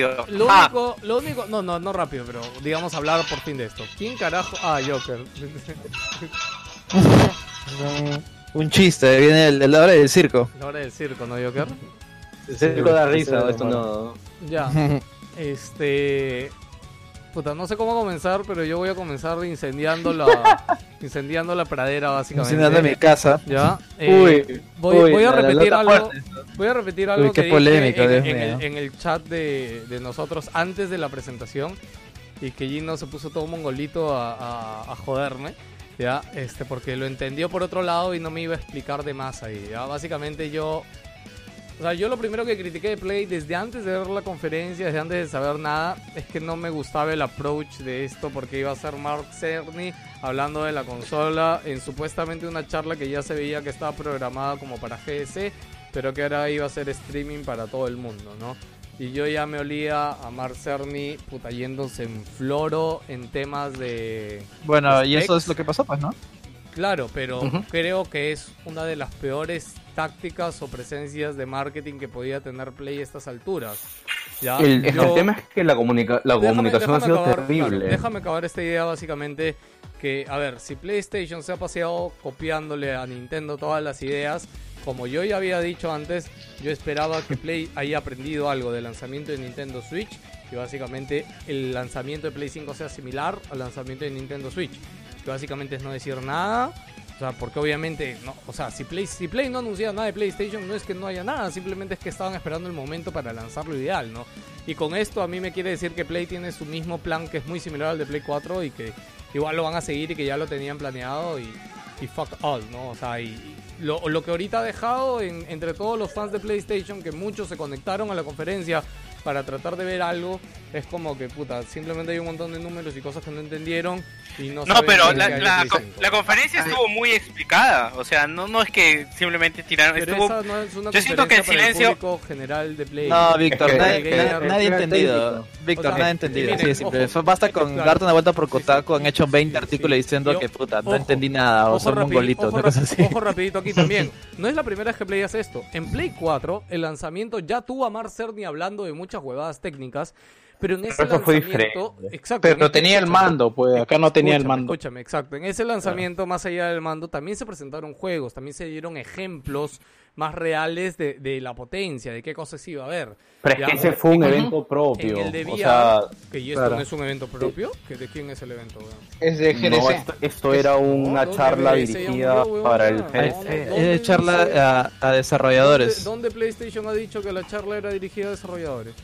Rápido. Lo Ah. único, lo único, no, no, no rápido, pero digamos hablar por fin de esto. ¿Quién carajo? Ah, Joker. Un chiste, viene el, el hora del circo. La hora del circo, ¿no, Joker? El circo da risa, esto no. Ya. Este. Puta, no sé cómo comenzar, pero yo voy a comenzar incendiando la, incendiando la pradera, básicamente. Incendiando mi casa. Ya. Uy, Eh, voy, uy, voy a la- la repetir algo. Voy a repetir algo Uy, qué que dije el, en el chat de, de nosotros antes de la presentación y que Gino se puso todo mongolito a, a- a joderme. Ya, este, porque lo entendió por otro lado y no me iba a explicar de más ahí. ¿ya? Básicamente yo O sea, yo lo primero que critiqué de Play desde antes de ver la conferencia, desde antes de saber nada, es que no me gustaba el approach de esto porque iba a ser Mark Cerny hablando de la consola en supuestamente una charla que ya se veía que estaba programada como para GS, pero que ahora iba a ser streaming para todo el mundo, ¿no? Y yo ya me olía a Mark Cerny puta yéndose en floro en temas de... Bueno, y eso es lo que pasó, pues, ¿no? Claro, pero creo que es una de las peores tácticas o presencias de marketing que podía tener Play a estas alturas. ¿ya? El, que Yo- el tema es que la, comunica- la Déjame- comunicación ha déjame sido acabar, terrible. claro, déjame acabar esta idea básicamente que, a ver, si PlayStation se ha paseado copiándole a Nintendo todas las ideas, como yo ya había dicho antes, yo esperaba que Play haya aprendido algo del lanzamiento de Nintendo Switch y básicamente el lanzamiento de Play 5 sea similar al lanzamiento de Nintendo Switch, que básicamente es no decir nada. Sea, porque obviamente, no, o sea, si Play, si Play no anunciaba nada de PlayStation, no es que no haya nada, simplemente es que estaban esperando el momento para lanzar lo ideal, ¿no? Y con esto a mí me quiere decir que Play tiene su mismo plan que es muy similar al de Play 4 y que igual lo van a seguir y que ya lo tenían planeado y, y fuck all, ¿no? O sea, y lo, lo que ahorita ha dejado en- entre todos los fans de PlayStation, que muchos se conectaron a la conferencia para tratar de ver algo, es como que, puta, simplemente hay un montón de números y cosas que no entendieron y no No, pero la, la, Play co- 5. la conferencia estuvo muy explicada. O sea, no, no es que simplemente tiraron. Pero estuvo- esa no es una yo siento que el el silencio. público general de Play. No, Víctor, Es que- nadie, que- nadie- nadie ha entendido. Víctor, O sea, nadie ha entendido. miren, de simple. ojo, Basta con claro. darte una vuelta por Kotaku. Han hecho 20 artículos diciendo Yo- que puta, no ojo, entendí nada. O son mongolitos, ojo una cosa así. Ojo rapidito aquí también. No es la primera vez que Play hace esto. En Play 4, el lanzamiento ya tuvo a Mark Cerny hablando de muchas huevadas técnicas, pero en ese Pero eso fue lanzamiento... diferente. Exacto. Pero este- tenía el mando, pues acá no tenía el mando. Escúchame, exacto. En ese lanzamiento, más allá del mando, también se presentaron juegos, también se dieron ejemplos más reales de, de la potencia, de qué cosas iba a haber. Pero es Ya, que ese fue un en- evento propio. En el de o VR, sea, que y esto claro. no es un evento propio, ¿que ¿de quién es el evento? Es de GDC. No, esto, esto era una no, charla dirigida para el. Es de charla a, a desarrolladores. ¿Dónde, dónde PlayStation ha dicho que la charla era dirigida a desarrolladores?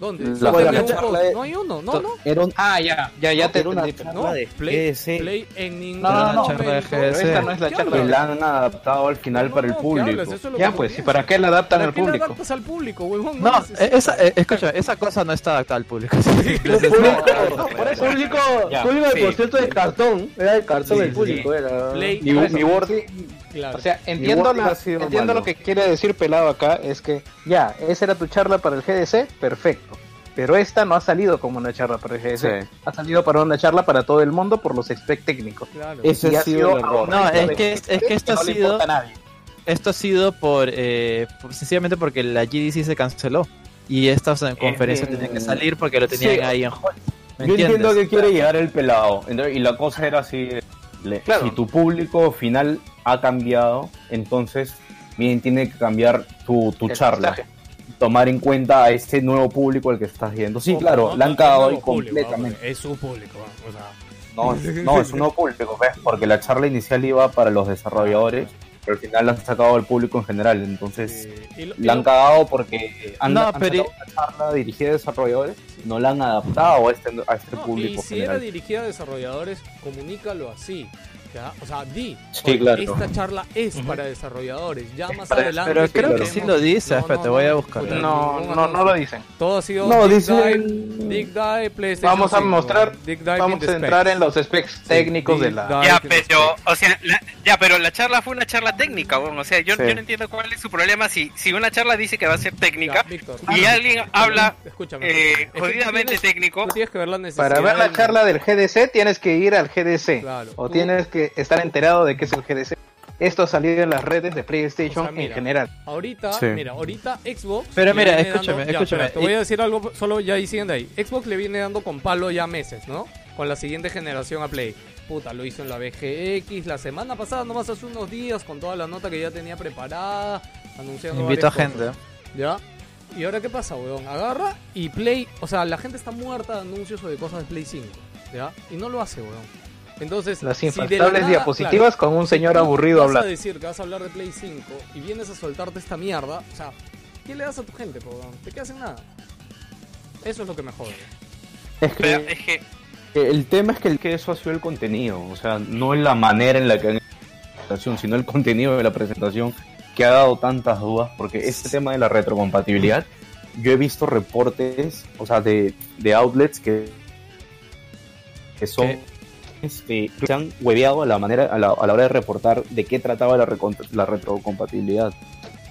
¿Dónde? La- la un charla es- No hay uno, no, no. Era un- Ah, ya, ya, ya te era una entendí. charla No, de Play, GDC. Play en ningún No, no, no, charla de GDC. Esta no es la ¿Qué charla. que la han adaptado al final No, para el no, ¿qué público. hablas? Es Ya, pues, ¿y para qué la adaptan ¿Para al qué la público? adaptas al público, huevón? No, necesitas- esa, eh, escucha, esa cosa no está adaptada al público. Por eso público, Ya, público sí. por cierto de cartón, era el cartón del público, era. Mi word- Claro. O sea, entiendo, la- entiendo malo. lo que quiere decir Pelado acá, es que ya, esa era tu charla para el GDC, perfecto. Pero esta no ha salido como una charla para el GDC, Sí. ha salido para una charla para todo el mundo por los specs técnicos. Claro. Ese Y ha sido el error. No, es que, es que esto ha no sido. importa a nadie. Esto ha sido por, eh, por- sencillamente porque la GDC se canceló y estas eh, conferencias que- tenían que salir porque lo tenían Sí. ahí en hold. ¿Me Yo entiendo que quiere llegar el pelado. Entonces, y la cosa era así. le- Claro. Si tu público final ha cambiado, entonces bien tiene que cambiar tu, tu charla. mensaje. Tomar en cuenta a ese nuevo público al que estás yendo. Sí, claro, no, la han cagado no, completamente. Es su público, o sea. No, no, es un nuevo público, ¿ves? Porque la charla inicial iba para los desarrolladores, pero al final la han sacado al público en general. Entonces, eh, lo- la han cagado porque han, No, han pero- sacado una charla dirigida a desarrolladores, no la han adaptado a este, a este No, público y si era dirigida a desarrolladores, comunícalo así. ¿Ya? O sea, di. Sí, claro. Esta charla es para desarrolladores. Ya más para- adelante. Pero creo que sí veremos- lo dice, espérate, voy a buscar. No, no, no lo dicen. Todo ha sido No, Dick dicen- Dive, Dick Dive, PlayStation Vamos a 5, mostrar, vamos a entrar en los specs técnicos de la... Ya, pero, o sea, la, ya, pero la charla fue una charla técnica, weón. O sea, yo, Sí. yo no entiendo cuál es su problema si, si una charla dice que va a ser Ya, técnica Víctor. y alguien habla Escúchame. eh, que jodidamente tienes- técnico. Tú tienes que ver la necesidad. Para ver la charla del GDC tienes que ir al GDC Claro. o Tú- tienes que estar enterado de qué es el GDC. Esto ha salido en las redes de PlayStation O sea, mira, en general. Ahorita, Sí. mira, ahorita Xbox. Pero mira, escúchame, dando- ya, escúchame. espera, te voy a decir algo solo ya ahí siguen de ahí. Xbox le viene dando con palo ya meses, ¿no? Con la siguiente generación a Play. Puta, lo hizo en la VGX la semana pasada, nomás hace unos días, con toda la nota que ya tenía preparada, anunciando. Invito a gente. ¿Ya? ¿Y ahora qué pasa, weón? Agarra y Play. O sea, la gente está muerta de anuncios o de cosas de Play 5. ¿Ya? Y no lo hace, weón. Entonces, Las si de la infaltables nada- diapositivas con un si señor tú aburrido vas hablando. a decir que vas a hablar de Play 5 y vienes a soltarte esta mierda, o sea, ¿qué le das a tu gente, po, weón? Te quedas en nada. Eso es lo que me jode. Es que, Pero es que, el tema es que, el, que eso ha sido el contenido, o sea, no es la manera en la que han hecho la presentación, sino el contenido de la presentación que ha dado tantas dudas, porque este tema de la retrocompatibilidad, yo he visto reportes, o sea, de, de outlets que, que son este, que se han hueveado a la manera a la, a la hora de reportar de qué trataba la, la retrocompatibilidad.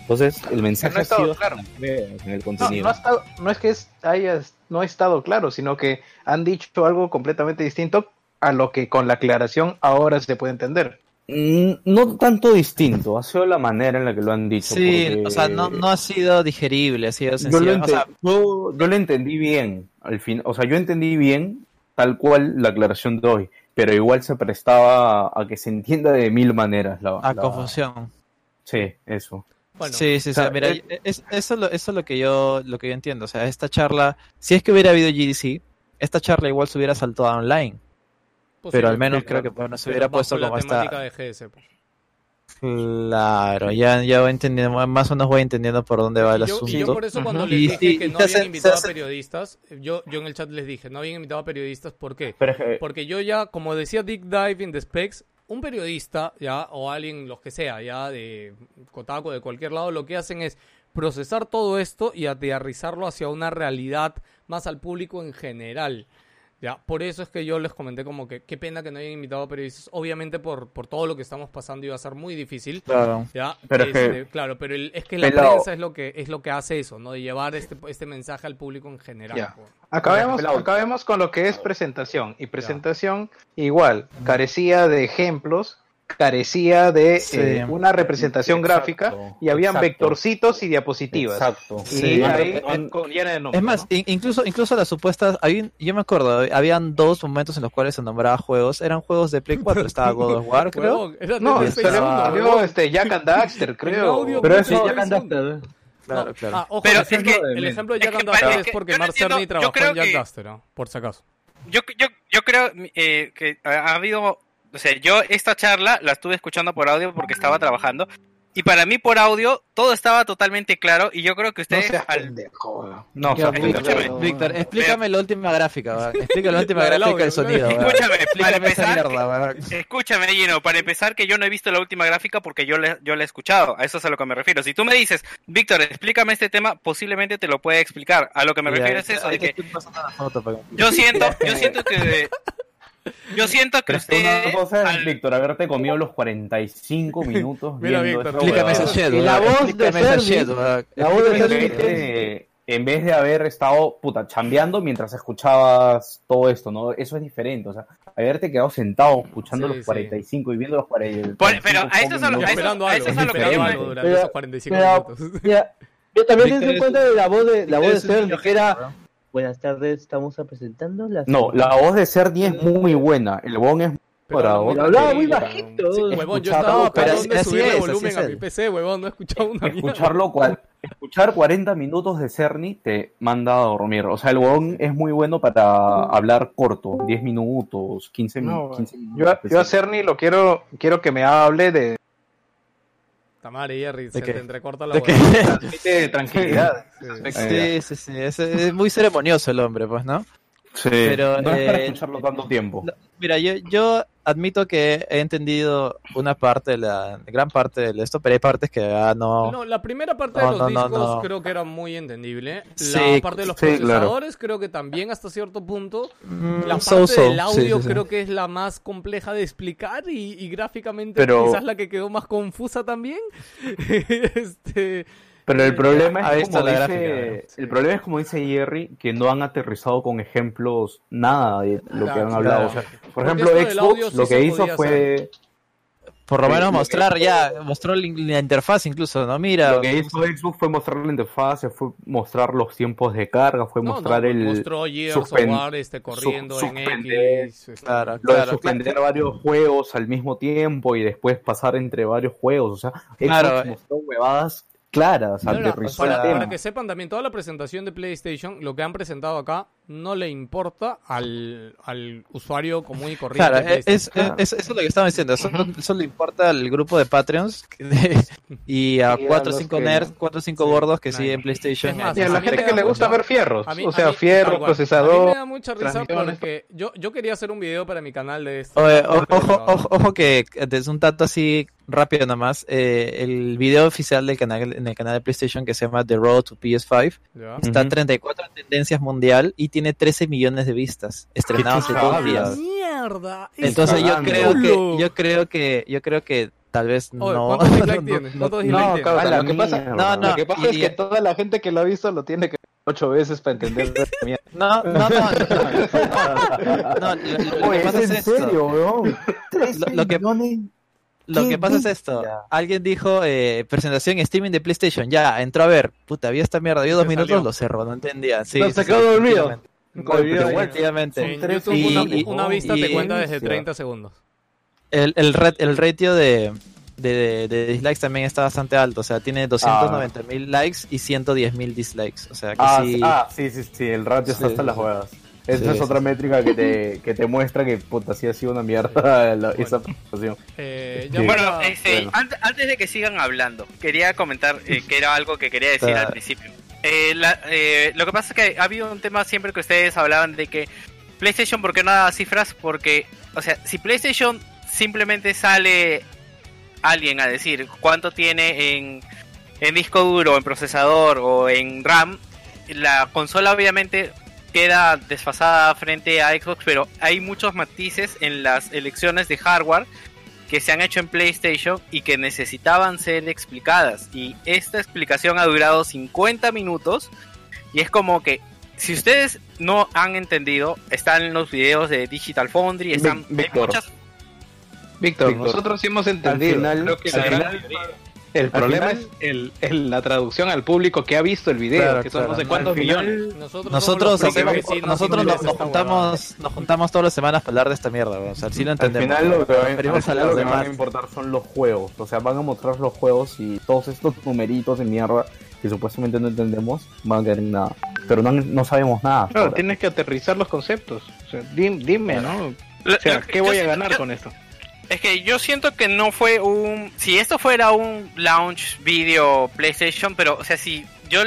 Entonces, el mensaje no ha sido claro. en el No, contenido. no, ha estado- no es que es- haya, no ha estado claro, sino que han dicho algo completamente distinto a lo que con la aclaración ahora se puede entender. Mm, No tanto distinto, ha sido la manera en la que lo han dicho. Sí, porque- o sea, no, no ha sido digerible, ha sido yo sencillo. lo, O sea, ente- yo- yo lo entendí bien, al fin, o sea, yo entendí bien tal cual la aclaración de hoy, pero igual se prestaba a que se entienda de mil maneras la, a la- confusión. Sí, eso. sí, sí, o sea, sí, mira, eh, es- eso, es lo, eso es lo que yo lo que yo entiendo. O sea, esta charla, si es que hubiera habido GDC, esta charla igual se hubiera saltado online. Pero al menos creo que bueno, se hubiera puesto la como temática está. de GS, pues. Claro, ya, ya voy entendiendo, más o menos voy entendiendo por dónde va el Yo, asunto. y yo por eso cuando les dije sí, que y no habían hace- invitado a periodistas, yo, yo en el chat les dije, no habían invitado a periodistas, ¿por qué? Pero que- Porque yo ya, como decía Dick Dive in the Specs, un periodista, ya, o alguien, los que sea, ya, de Kotaku, de cualquier lado, lo que hacen es procesar todo esto y aterrizarlo hacia una realidad más al público en general. Ya, por eso es que yo les comenté como que qué pena que no hayan invitado a periodistas. Obviamente por, por todo lo que estamos pasando iba a ser muy difícil. Claro. Ya, Pero es que- este, claro, pero el- es que la prensa es lo que es lo que hace eso, ¿no? De llevar este, este mensaje al público en general. Ya. pues. Acabemos, acabemos con lo que es presentación. Y presentación igual, carecía de ejemplos, carecía de Sí. eh, una representación gráfica y habían exacto. vectorcitos y diapositivas. Exacto. Y Sí. ahí con- llena de nombres. Es más, in- incluso, incluso las supuestas, yo me acuerdo, habían dos momentos en los cuales se nombraba juegos, eran juegos de Play 4, estaba God of War, creo. Era No, salió, huevón. este, Jack and Daxter, creo. Pero no, Jack and es Daxter. Claro, No, claro. Ah, ojo, Pero el es ejemplo, que- el ejemplo de es Jack and es que- porque Mark Cerny trabajó en Jack que- ¿no? por si acaso. yo, yo, yo creo eh, que ha habido, o sea, yo esta charla la estuve escuchando por audio porque estaba trabajando y para mí por audio todo estaba totalmente claro y yo creo que ustedes seas al- No, sea, Víctor, Víctor, explícame la última gráfica, va. explícame la última gráfica del sonido. Escúchame, explícame esa mierda. va. Escúchame, Gino, para empezar que yo no he visto la última gráfica porque yo le, yo la he escuchado, a eso es a lo que me refiero. Si tú me dices, Víctor, explícame este tema, posiblemente te lo pueda explicar. A lo que me refiero es eso, de que foto que- yo siento, yo siento que... Yo siento que que una cosa es, Víctor, haberte comido los 45 minutos Mira, viendo Víctor, esa Explícame esa shit, Y la voz de va. la voz de En Cerny vez de, en vez de haber estado puta chambeando mientras escuchabas todo esto, ¿no? Eso es diferente, o sea, haberte quedado sentado escuchando Sí, los sí. 45 y viendo los 40. Por- pero a eso es a lo- eso- esperando algo, que esperando algo durante Pero- esos 45 pero- minutos. Mira, yo también doy es cuenta de la voz de la voz de niño que era Buenas tardes, estamos presentando las No, la voz de Cerny es muy buena, el bon es Pero hablaba muy bajito. Sí, huevón, yo escucharlo, estaba de así subirle es, así volumen es a mi PC, huevón, no he escuchado una. Escucharlo, cua- escuchar 40 minutos de Cerny te manda a dormir. O sea, el bon es muy bueno para hablar corto, 10 minutos, 15, mi- No, 15 yo, minutos. a- yo a Cerny lo quiero, quiero que me hable de Tamare, Jerry, se qué? te entrecorta la huevada. transmite tranquilidad. Sí, sí, sí, es, es muy ceremonioso el hombre, pues, ¿no? Sí, Pero, no es para eh, escucharlo tanto tiempo. No, Mira, yo, yo admito que he entendido una parte la, gran parte de esto, pero hay partes que ah, no. No, la primera parte No, de los no, discos no. creo que era muy entendible. La Sí, parte de los sí, claro. procesadores creo que también hasta cierto punto. Mm, La parte so-so, del sí, audio sí, sí. creo que es la más compleja de explicar y, y gráficamente Pero- quizás la que quedó más confusa también. este, Pero el problema es como dice, gráfica, el problema es como dice Jerry, que no han aterrizado con ejemplos nada de lo que Claro, han hablado. claro. O sea, por Porque ejemplo, Xbox sí lo que hizo fue Por lo menos mostrar ya, mostró la, interfaz incluso, ¿no? Mira, lo que hizo Xbox fue mostrar la interfaz, fue mostrar los tiempos de carga, fue no, mostrar no, el mostró Gears of suspen- War este, corriendo su- en suspender- X. este, claro, lo de claro, suspender varios juegos al mismo tiempo y después pasar entre varios juegos, o sea, Xbox Claro, mostró huevadas claras, para que sepan también, toda la presentación de PlayStation, lo que han presentado acá, no le importa al, al usuario común y corriente. Claro, de es, es- es- eso es lo que estaba diciendo. Eso, eso le importa al grupo de Patreons y a Y a 4 o los 5 que- nerds, 4 o 5 Sí, gordos que siguen PlayStation. Es más, Y a la gente que le gusta ver fierros, mí- o sea, mí- fierro, tal cual. A procesador. mí me da mucha risa porque yo, yo quería hacer un video para mi canal de esto. Oye, o- ojo, ojo, ojo que desde un tanto así rápido nomás, eh, el video oficial del canal, en el canal de PlayStation que se llama The Road to PS5 Ya. está en Ujú. 34 tendencias mundial y tiene 13 millones de vistas estrenados en dos días. Mierda. Entonces yo creo que yo creo que yo creo que tal vez Oye, no ¿Cuántos dislikes no- no- ¿Cuántos no- lo que pasa, mierda. No, no. lo que pasa es y- que toda la gente que lo ha visto lo tiene que ver ocho veces para entender no, no, no, no, no, lo, lo que Oye, pasa ¿es es en esto. serio, weón? Lo, lo que, lo que pasa es esto. Alguien dijo eh, presentación streaming de PlayStation. Ya, entró a ver. Puta, había esta mierda. Vio dos minutos, salió. lo cerró. No entendía. Sí, No, se sí, quedó dormido. efectivamente. Una, y- una vista te cuenta desde inicio. 30 segundos. El, el, red- el ratio de, de, de dislikes también está bastante alto. O sea, tiene 290 mil likes y 110 mil dislikes. O sea, que Ah, sí. sí, ah, sí, sí, sí, el ratio está Sí, hasta sí, las sí. Esa Sí, es sí, otra sí. métrica que te, que te muestra que puta sí ha sido una mierda la- esa presentación. Eh, ya Sí. Bueno, este, ant- antes de que sigan hablando, quería comentar eh, que era algo que quería decir al principio. Eh, la- eh, lo que pasa es que ha habido un tema siempre que ustedes hablaban de que PlayStation, ¿por qué no da cifras? Porque, o sea, si PlayStation simplemente sale alguien a decir cuánto tiene en, en disco duro, en procesador o en RAM, la consola obviamente queda desfasada frente a Xbox, pero hay muchos matices en las elecciones de hardware que se han hecho en PlayStation y que necesitaban ser explicadas. Y esta explicación ha durado 50 minutos y es como que si ustedes no han entendido, están los videos de Digital Foundry, están Víctor. muchas Víctor, Víctor, nosotros sí hemos entendido. final- Creo que al la final-. El al problema final- es el, el- la traducción al público que ha visto el video, Claro, que son no sé cuántos Al final- millones. Nosotros, Nosotros, hacemos- sí nosotros nos, juntamos, nos juntamos todas las semanas para hablar de esta mierda. O sea, sí lo Al entendemos. final lo que, van, al final lo que van a importar son los juegos. O sea, van a mostrar los juegos y todos estos numeritos de mierda que supuestamente no entendemos van a quedar en nada. Pero no, no sabemos nada. Claro, tienes que aterrizar los conceptos. O sea, dim- dime, ¿no? O sea, ¿qué voy a ganar con esto? Es que yo siento que no fue un... Si esto fuera un launch video PlayStation, pero, o sea, si yo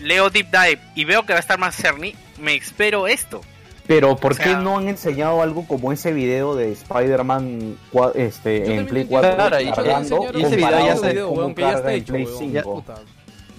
leo Deep Dive y veo que va a estar más Cerny, me espero esto. Pero ¿por O sea- qué no han enseñado algo como ese video de Spider-Man este, en Play no 4 entiendo. Claro, y- ese video ya video, weón, que está en hecho, Play weón. 5? Puta.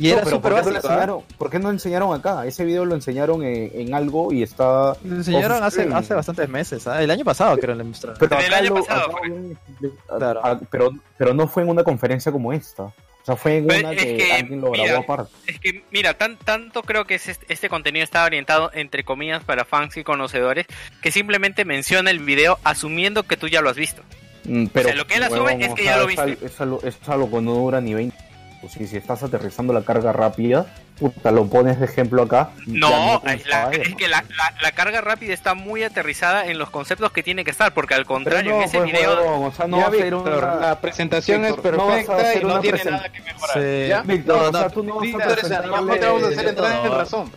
Y era No, pero súper ¿por qué, no lo básico. ¿ah? enseñaron, ¿por qué no enseñaron acá? Ese video lo enseñaron en, en algo y está... Lo enseñaron hace, hace bastantes meses. ¿ah? El año pasado creo que lo mostraron. Pero acá año lo- pasado, acá fue. bien expli- Claro. pero, pero no fue en una conferencia como esta. O sea, fue en Pero una es que, que, alguien lo grabó mira, aparte. Es que, mira, tan, tanto creo que es este, este contenido está orientado, entre comillas, para fans y conocedores, que simplemente menciona el video asumiendo que tú ya lo has visto. Mm, Pero, sea, lo que él asume es o que sea, ya lo viste. Es algo, es algo que no dura ni 20 pues, si, si estás aterrizando la carga rápida, puta, lo pones de ejemplo acá. No, es, la- es ¿no? que la, la- la carga rápida está muy aterrizada en los conceptos que tiene que estar, porque al contrario, no, en ese pues, video... huevón, o sea, no Ya, va a ser Víctor, una... la presentación Víctor, es no perfecta hacer y no tiene present- nada que mejorar. Sí. ¿Ya? Víctor, No, o sea, no, tú no vas a presentarle- no te vamos a hacer entrar en No. razón.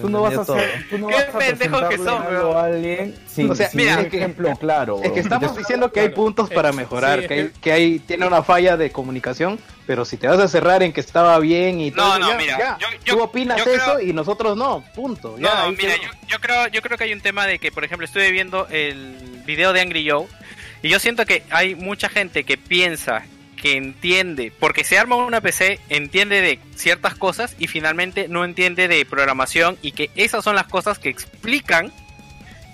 Tú no vas a hacer, tú no Qué vas a que son, algo weón. a alguien sin, O sea, sin mira, un que- ejemplo claro. Es que estamos diciendo que hay puntos para mejorar, Sí, que, hay, que- hay tiene una falla de comunicación, pero si te vas a cerrar en que estaba bien y todo, No, no, ya, mira, ya. yo- yo- tú opinas yo creo- eso y nosotros no, punto. Ya, No, ahí mira, yo creo, yo creo que hay un tema de que, por ejemplo, estuve viendo el video de Angry Joe y yo siento que hay mucha gente que piensa que entiende, porque se arma una PC, entiende de ciertas cosas y finalmente no entiende de programación y que esas son las cosas que explican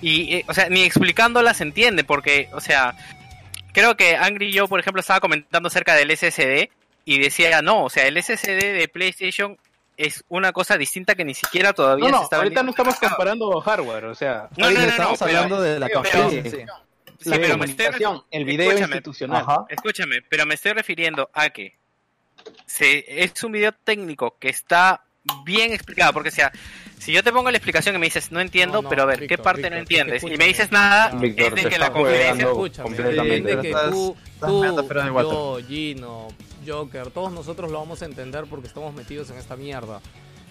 y, eh, o sea, ni explicándolas entiende, porque, o sea, creo que Angry Joe, por ejemplo, estaba comentando acerca del SSD y decía, no, o sea, el SSD de PlayStation es una cosa distinta que ni siquiera todavía No, se no, está ahorita vendiendo no estamos comparando hardware, o sea, No, no, no, estamos pero- hablando de la pero- sí. Sí. La pero me estoy el video escúchame, institucional. Ajá. Escúchame, pero me estoy refiriendo a que se, es un video técnico que está bien explicado, porque o sea, si yo te pongo la explicación y me dices no entiendo, No, no, pero a ver, ¿qué Víctor, parte Víctor, no es que entiendes? Y me dices nada, Víctor, es de que la conferencia... Escúchame, completamente. entiende que tú, tú, yo, Gino, Joker, todos nosotros lo vamos a entender porque estamos metidos en esta mierda.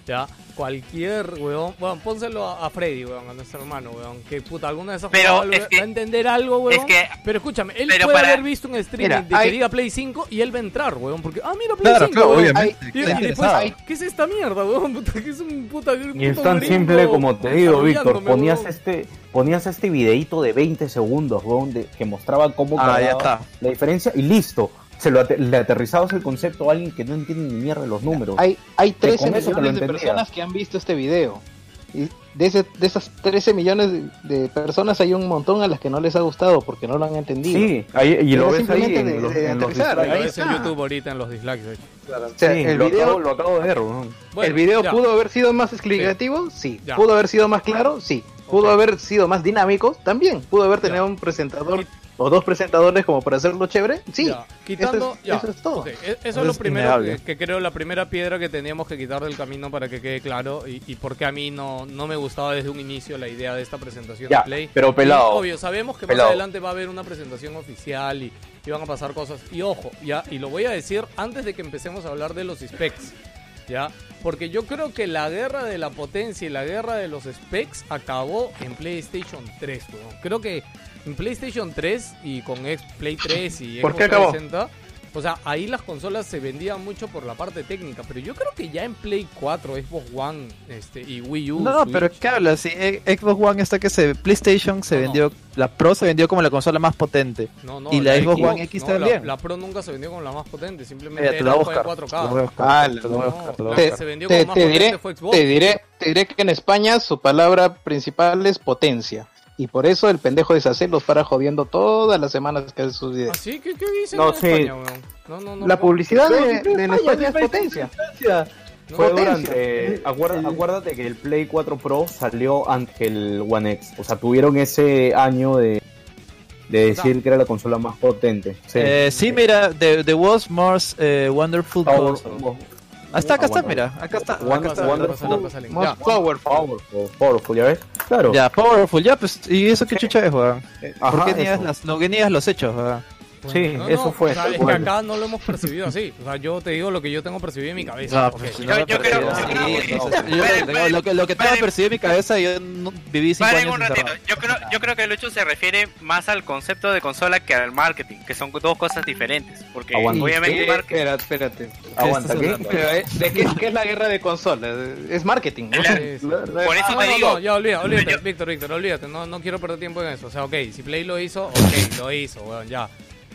Ya, cualquier, weón, bueno, pónselo a, a Freddy, weón, a nuestro hermano, weón, que puta, alguna de esas Pero jugadas es va que- a entender algo, weón. es que- pero escúchame, él pero puede para- haber visto un streaming Mira, de que hay- diga Play 5 y él va a entrar, weón, porque, ah, mira, Play Claro, 5, claro, weón. obviamente. Y- después. ¿qué es esta mierda, weón? Puta, que es un puta Y es tan simple como te digo, Víctor. Ponías este, ponías este videito de 20 segundos, weón, de- que mostraba cómo Ah, ya cargaba está. la diferencia y listo. Se lo le aterrizabas el concepto a alguien que no entiende ni mierda de los números. Hay, hay Que 13 con eso te lo millones de personas que han visto este video. Y de, ese, de esas 13 millones de, de personas hay un montón a las que no les ha gustado porque no lo han entendido. Sí, ahí, y lo ves ahí en de- los, en ahí en está. YouTube ahorita en los dislikes. O sea, Sí, el lo, video, acabo, lo acabo de ver. Bueno, el video ya. pudo haber sido más explicativo, sí. Pudo haber sido más claro, sí. Pudo haber sido más dinámico, también. Pudo haber tenido un presentador o dos presentadores como para hacerlo chévere, sí. Ya, quitando, eso, es, ya. eso es todo. Ok, e- Eso es lo es primero que, que creo, la primera piedra que teníamos que quitar del camino para que quede claro y, y por qué a mí no, no me gustaba desde un inicio la idea de esta presentación Ya, de Play. pero pelado, Y, obvio, sabemos que pelado. más adelante va a haber una presentación oficial y, y van a pasar cosas. Y ojo, ya, y lo voy a decir antes de que empecemos a hablar de los specs. ¿Ya? Porque yo creo que la guerra de la potencia y la guerra de los specs acabó en PlayStation 3, weón. Creo que en PlayStation 3 y con X- Play 3 y ¿Por Xbox qué acabó? 360, o sea, ahí las consolas se vendían mucho por la parte técnica, pero yo creo que ya en Play 4, Xbox One este, y Wii U. No, Switch, pero ¿qué hablas? Si eh, Xbox One está que se... PlayStation se No, no. vendió... La Pro se vendió como la consola más potente. no, no, y la Xbox One X no, también. La, la Pro nunca se vendió como la más potente, simplemente Mira, te era lo un voy a juego en buscar. 4K. te lo voy a buscar, te lo voy a no, buscar, te lo voy a la Te, que se vendió te- como más te potente diré, fue Xbox. te, diré, te diré que en España su palabra principal es potencia. Y por eso el pendejo de Sacel los para jodiendo todas las semanas que hace sus videos. ¿Ah, sí? ¿Qué, qué dicen No, en sí. España, weón? No, no, no. La no. publicidad de, de en España es potencia. No, Fue Potencia. durante. acuerda- acuérdate que el Play 4 Pro salió antes que el One X. O sea, tuvieron ese año de, de decir que era la consola más potente. Sí, Eh, sí, mira, The, the World's Most eh, Wonderful. Ah, está, acá está, mira, acá está. One- Acá está. Wonderful. Pásale, pásale. Ya. Most powerful. Powerful, ¿ya ves? Claro. Ya, Powerful, ya, pues, ¿y eso qué chucha es, weón? ¿Por ¿qué niegas los hechos, weón? Sí, No, eso no, fue. o sea, es que acá no lo hemos percibido así. O sea, yo te digo lo que yo tengo percibido en mi cabeza. Pues, lo que, lo que tengo percibido en mi cabeza, yo no- viví cinco años un ratito. Yo creo, yo creo que Lucho se refiere más al concepto de consola que al marketing, que son dos cosas diferentes. Porque Aguanta. obviamente ¿Qué? Espera, espérate. Aguanta, ¿qué? Pero, eh, ¿De qué, qué es la guerra de consolas? Es marketing. ¿no? Sí. Por eso No, te no, digo. no, ya olvida, olvídate, Yo- Víctor, Víctor, olvídate, no, no quiero perder tiempo en eso. O sea, ok, si Play lo hizo, ok, lo hizo, weón, ya,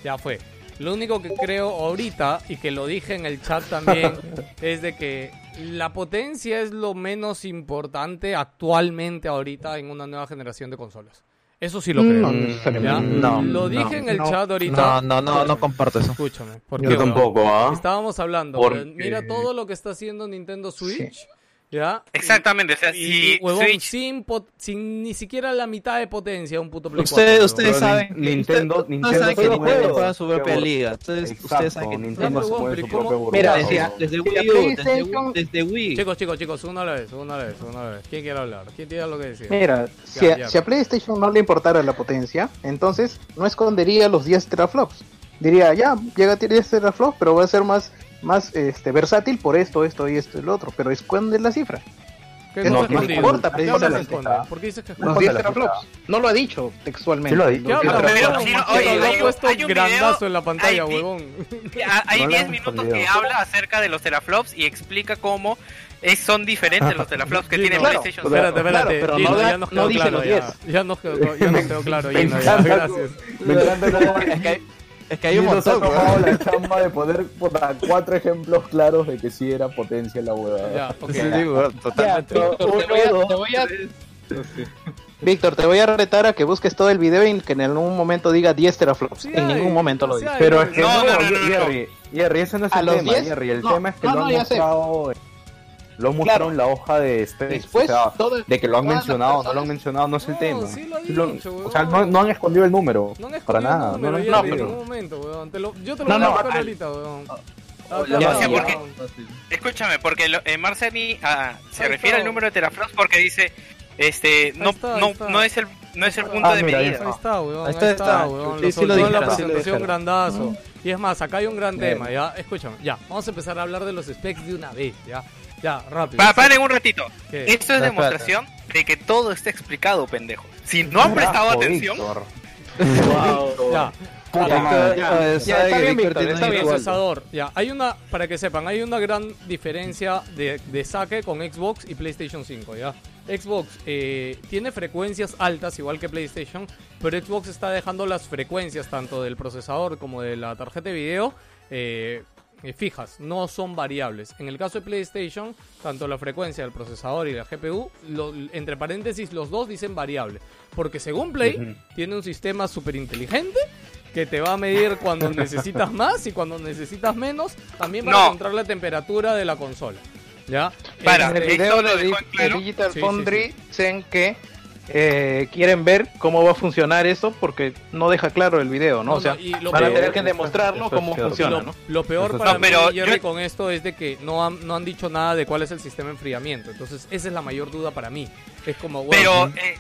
ya fue. Lo único que creo ahorita, y que lo dije en el chat también, es de que la potencia es lo menos importante actualmente ahorita en una nueva generación de consolas. Eso sí lo creo. No. No, lo dije no, en el no, chat ahorita. No, no, no, no comparto eso. Escúchame. ¿por Yo tampoco, ¿ah? Estábamos hablando, Porque- mira todo lo que está haciendo Nintendo Switch. ¿Ya? Exactamente, o sea, Y, si huevón, Switch sin, pot- sin ni siquiera la mitad de potencia un puto Play Ustedes, 4, ustedes saben Nintendo- Nintendo ustedes saben que juega Nintendo juega su propia liga. Ustedes, Exacto, ustedes saben que Nintendo No, se pero su Mira, desde La Wii U, desde, desde Wii. Chicos, chicos, chicos, una a la vez, una a la vez, una a la vez. ¿Quién quiere hablar? ¿Quién tiene algo que decir? Mira, si Ya, a, ya. si a PlayStation no le importara la potencia, entonces no escondería los 10 teraflops. Diría, ya, llega a 10 teraflops, pero va a ser más, más este, versátil por esto, esto y esto y lo otro. Pero esconde la cifra. ¿Qué lo que escondido? importa, ¿Qué hablas de precisamente. ¿Por qué dices que Los esconde? 10 la teraflops. No lo ha dicho textualmente. Sí lo ha dicho. ¿Qué Los 10 hablas, pero- teraflops. weón? sí, oye, Lo ha hay un- puesto hay un grandazo video- en la pantalla, huevón. Hay No lo 10 hemos minutos que habla acerca de los teraflops y explica cómo es, son diferentes los teraflops que Sí, tiene no, PlayStation Espérate, 5. espérate. Claro, pero Gino, no da- ya nos no quedó dice claro los ya. 10. Ya nos quedó, ya nos quedó claro, Gino, ya, gracias. Me encanta Es que hay, es que hay un ha montón, la chamba de poder poner cuatro ejemplos claros de que sí era potencia la huevada. Ya, ok. Sí, weón, totalmente. Víctor, te voy a- te voy a- Víctor, te voy a retar a que busques todo el video y que en algún momento diga 10 teraflops. Sí en ningún momento lo sí dice. Pero es que No, no, no, no, no, no. Jerry, Jerry, ese no es ¿A el los tema, 10? Jerry. El No, tema es que no, lo no, han ya sé. mostrado, lo han mostrado Claro. en la hoja de specs. Después, o sea, todo el- de que lo han mencionado, no lo han mencionado, no es el No, tema. sí lo ha Sí lo- dicho, o sea, no, no han escondido el número. No han para nada. el número, no, ningún momento, weón. Te lo- yo te lo No, voy a no, buscar al- ahorita, weón. Ah, Ya, claro, ya, weón. porque- Escúchame, porque lo, eh, Marceni ah, se Ahí refiere está. al número de teraflops porque dice, este, no, está, no, no es el, no es el punto Ah, de mira, ahí medida. Ahí está, weón. Ahí Ahí está, está, está. weón. Sí, Lo sí la sí lo grandazo. Y es más, acá hay un gran Bien. tema, ¿ya? Escúchame, ya. Vamos a empezar a hablar de los specs de una vez, ¿ya? Ya, rápido. Pa- paren un ratito. ¿Qué? Esto es demostración de que todo está explicado, pendejo. Si no han prestado Carajo, atención, Ya. Puta madre. Ya, Ya, está bien, Víctor, está bien. procesador. Ya, hay una, para que sepan, hay una gran diferencia de, de saque con Xbox y PlayStation 5, ¿ya? Xbox eh, tiene frecuencias altas, igual que PlayStation, pero Xbox está dejando las frecuencias tanto del procesador como de la tarjeta de video eh, fijas, no son variables. En el caso de PlayStation, tanto la frecuencia del procesador y la GPU, lo- entre paréntesis, los dos dicen variable. Porque según Play, tiene un sistema súper inteligente que te va a medir cuando necesitas más y cuando necesitas menos, también para No. encontrar la temperatura de la consola. ¿Ya? Para, en el video lo en claro. Digital Sí, sí, Foundry dicen que eh, quieren ver cómo va a funcionar eso porque no deja claro el video, ¿no? No, o sea, no, van a tener que demostrarnos es cómo funciona, lo, ¿no? lo peor para No, mí, pero Jerry, yo- con esto es de que no han, no han dicho nada de cuál es el sistema de enfriamiento. Entonces, esa es la mayor duda para mí. Es como, bueno, pero eh,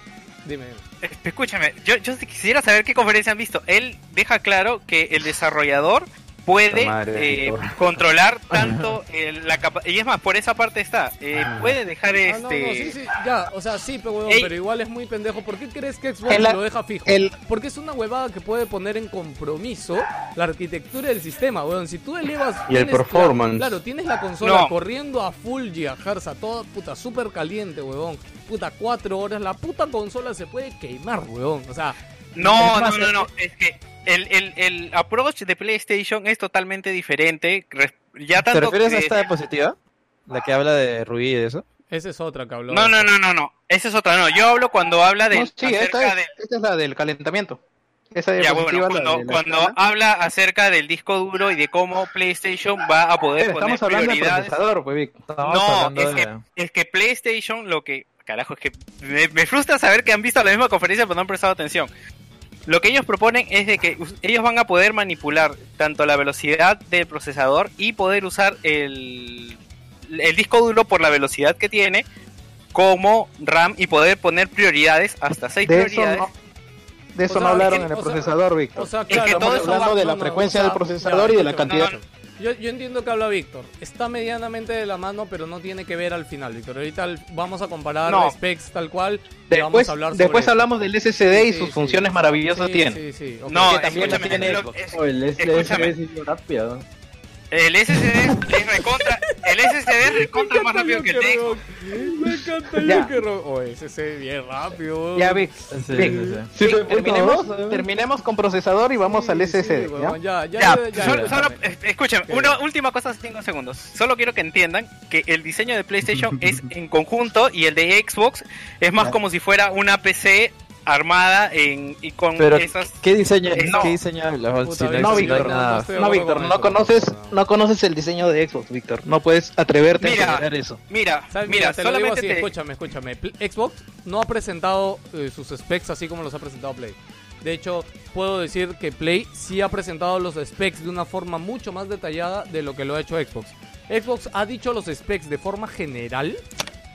dime. eh, escúchame, yo, yo quisiera saber qué conferencia han visto. Él deja claro que el desarrollador puede madre, eh, controlar tanto el- la capacidad. Y es más, por esa parte está. eh, puede dejar Ah, no, este. no, sí, sí, ya, o sea, sí, pero, huevón, pero igual es muy pendejo. ¿Por qué crees que Xbox lo deja fijo? el- Porque es una huevada que puede poner en compromiso la arquitectura del sistema, weón. Si tú elevas... Y el performance. Claro, tienes la consola No. corriendo a full gigahertz, a toda puta, súper caliente, huevón. Puta, cuatro horas, la puta consola se puede quemar, huevón. O sea... No, más, no, no, no. Es que el, el, el approach de PlayStation es totalmente diferente. Ya ¿Te tanto refieres a esta diapositiva? La que habla de Rubí y de eso. Esa es otra que habló. No, no, no, no, no. Esa es otra. No, yo hablo cuando habla de No, sí, esta es, de esta es la del calentamiento. Esa Ya, bueno, la cuando, de la cuando habla acerca del disco duro y de cómo PlayStation va a poder Pero poner estamos hablando del pues, Vic. Estamos No, hablando es que, es que PlayStation lo que... Carajo, es que me, me frustra saber que han visto la misma conferencia pero no han prestado atención. Lo que ellos proponen es de que ellos van a poder manipular tanto la velocidad del procesador y poder usar el, el disco duro por la velocidad que tiene como RAM y poder poner prioridades hasta 6 De eso prioridades. no, de eso O sea, no hablaron es que- en el procesador, Víctor. O sea, Es que todo Estamos eso hablando va- de la no, frecuencia del procesador ya, y de la cantidad. no, no. Yo, yo entiendo que habla Víctor. Está medianamente de la mano, pero no tiene que ver al final, Víctor. Ahorita vamos a comparar No. specs tal cual. y vamos Después, a hablar sobre después hablamos del SSD y sus sí, funciones sí. maravillosas Sí, tiene. Sí, sí, ok. No, también escúchame, tiene lo- Xbox. es- el. SSD es rápido. El SSD es recontra, el SSD es recontra más rápido que el Xbox. Me encanta Ya. el que Oh, ese se bien rápido. Ya, Vic. Sí, Vic, sí, sí. Vic, Sí, terminemos, con procesador y vamos al SSD. sí, ¿ya? ya, ya, Ya, ya, ya, solo, ya, solo- ya. eh, escúchame, ¿Qué? una última cosa, 5 segundos. Solo quiero que entiendan que el diseño de PlayStation es en conjunto y el de Xbox es más como si fuera una PC armada en, y con Pero, esas... ¿qué diseño, Eh, no. ¿qué diseño? Puta, Si no, Víctor, no, Víctor, No, acuerdo Víctor, con no eso, conoces, no. no conoces el diseño de Xbox, Víctor. No puedes atreverte Mira, a considerar eso. Mira, ¿Sabes? mira, te lo digo solamente así, te... escúchame, escúchame. Xbox no ha presentado eh, sus specs así como los ha presentado Play. De hecho, puedo decir que Play sí ha presentado los specs de una forma mucho más detallada de lo que lo ha hecho Xbox. Xbox ha dicho los specs de forma general,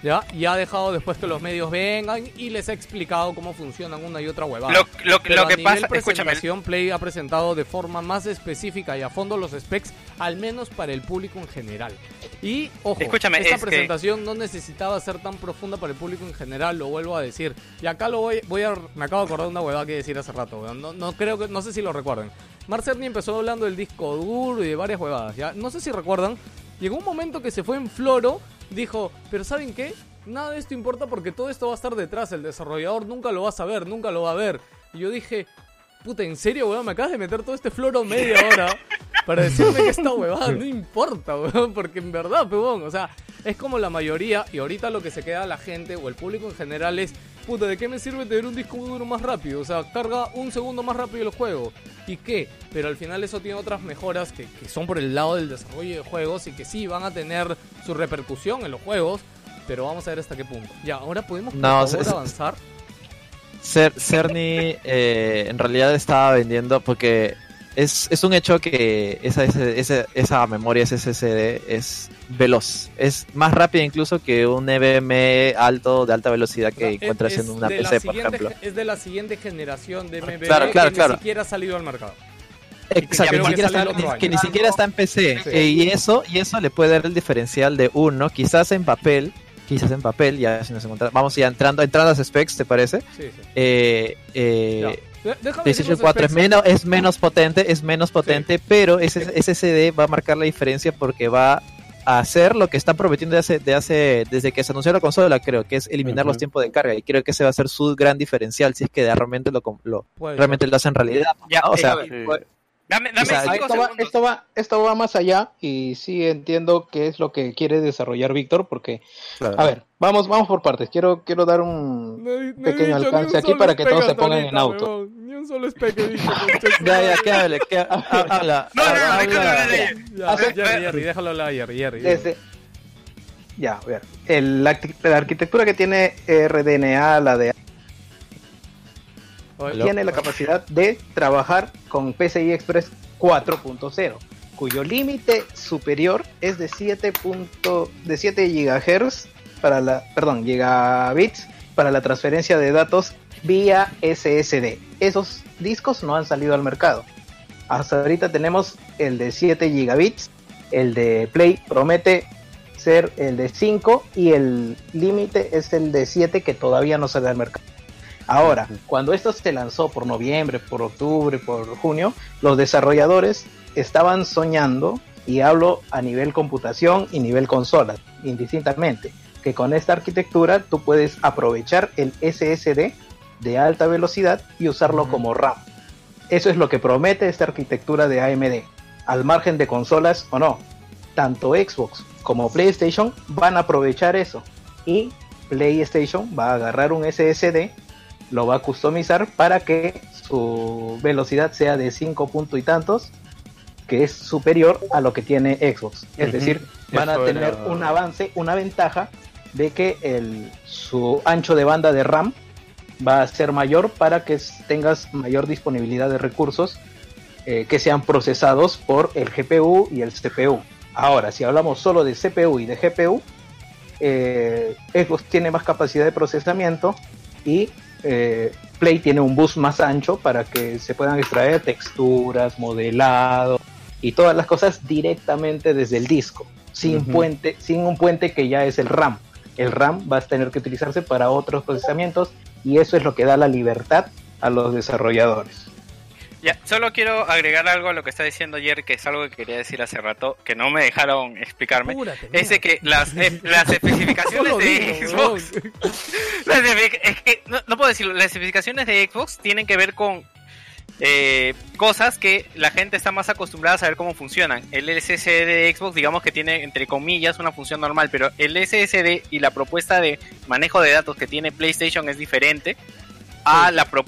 ¿ya? Y ha dejado después que los medios vengan y les ha explicado cómo funcionan una y otra huevada. Lo, lo- Pero lo a que nivel pasa, escúchame, presentación, Play ha presentado de forma más específica y a fondo los specs, al menos para el público en general. Y, ojo, Escúchame, esta es que- presentación no necesitaba ser tan profunda para el público en general, lo vuelvo a decir. Y acá lo voy, voy a... Me acabo de acordar de una huevada que decir hace rato. No, no creo que... No sé si lo recuerden. Mark Cerny empezó hablando del disco duro y de varias huevadas, ¿ya? No sé si recuerdan. Llegó un momento que se fue en floro, dijo, pero ¿saben qué? Nada de esto importa porque todo esto va a estar detrás. El desarrollador nunca lo va a saber, nunca lo va a ver. Y yo dije, puta, ¿en serio, weón? Me acabas de meter todo este floro media hora para decirme que esta huevada no importa, weón. Porque en verdad, weón, o sea, es como la mayoría. Y ahorita lo que se queda a la gente o el público en general es, puta, ¿de qué me sirve tener un disco duro más rápido? O sea, carga un segundo más rápido el juego. ¿Y qué? Pero al final eso tiene otras mejoras que, que son por el lado del desarrollo de juegos y que sí van a tener su repercusión en los juegos. Pero vamos a ver hasta qué punto. Ya, ahora podemos por No, favor, avanzar. Cer- Cerny eh, en realidad estaba vendiendo porque es, es un hecho que esa, ese- esa memoria SSD es veloz. Es más rápida incluso que un NVMe alto de alta velocidad que Es- encuentras en una PC, por ejemplo. Es de la siguiente generación de Claro, claro, que claro. ni siquiera ha salido al mercado. Exacto, que está- ni- año. que ni siquiera está en PC. Sí. Eh, y eso y eso le puede dar el diferencial de uno, quizás en papel, quizás en papel, ya si nos encontramos, vamos ya entrando, entrando a las specs, ¿te parece? Sí, sí. Eh, eh, PlayStation decir los 4 es menos, es menos potente, es menos potente, pero ese SSD va a marcar la diferencia porque va a hacer lo que están prometiendo de hace, de hace, desde que se anunció la consola, creo que es eliminar los tiempos de carga y creo que ese va a ser su gran diferencial si es que realmente lo, lo- realmente lo hacen realidad. Ya, ¿no? O sea, Dame, dame O sea, esto, va, esto, va, esto va más allá y sí entiendo qué es lo que quiere desarrollar Víctor, porque, a ver, vamos, vamos por partes. Quiero, quiero dar un no he pequeño alcance aquí para que todos se pongan ahorita, en auto. Un solo concha su ya, ya, que hable, que ha- ha- habla. No, no, no, habla- déjalo hablar Jerry, Jerry, déjalo hablar, Jerry, Jerry. Desde... Ya, a ver. El- la, la arquitectura que tiene RDNA, la de Oye, tiene la capacidad de trabajar con PCI Express 4.0, cuyo límite superior es de 7. punto- de 7 GHz para la, perdón, gigabits para la transferencia de datos vía SSD. Esos discos no han salido al mercado. Hasta ahorita tenemos el de 7 gigabits, el de Play promete ser el de 5 y el límite es el de 7 que todavía no sale al mercado. Ahora, cuando esto se lanzó por noviembre, por octubre, por junio, los desarrolladores estaban soñando, y hablo a nivel computación y nivel consola, indistintamente, que con esta arquitectura tú puedes aprovechar el SSD de alta velocidad y usarlo como RAM. Eso es lo que promete esta arquitectura de AMD, al margen de consolas o no. Tanto Xbox como PlayStation van a aprovechar eso y PlayStation va a agarrar un SSD lo va a customizar para que su velocidad sea de 5 puntos y tantos, que es superior a lo que tiene Xbox. Es decir, van a tener era- un avance, una ventaja de que el, su ancho de banda de RAM va a ser mayor para que tengas mayor disponibilidad de recursos eh, que sean procesados por el GPU y el CPU. Ahora, si hablamos solo de CPU y de GPU, eh, Xbox tiene más capacidad de procesamiento y eh, Play tiene un bus más ancho para que se puedan extraer texturas, modelado y todas las cosas directamente desde el disco, sin Ujú. puente, sin un puente que ya es el RAM. El RAM va a tener que utilizarse para otros procesamientos y eso es lo que da la libertad a los desarrolladores. Ya, solo quiero agregar algo a lo que está diciendo Jerry, que es algo que quería decir hace rato, que no me dejaron explicarme. Apúrate, Es de que las, eh, las especificaciones de digo, Xbox. las es que no, no puedo decirlo, las especificaciones de Xbox tienen que ver con eh, cosas que la gente está más acostumbrada a saber cómo funcionan. El SSD de Xbox, digamos que tiene entre comillas una función normal, pero el SSD y la propuesta de manejo de datos que tiene PlayStation es diferente. A la pro-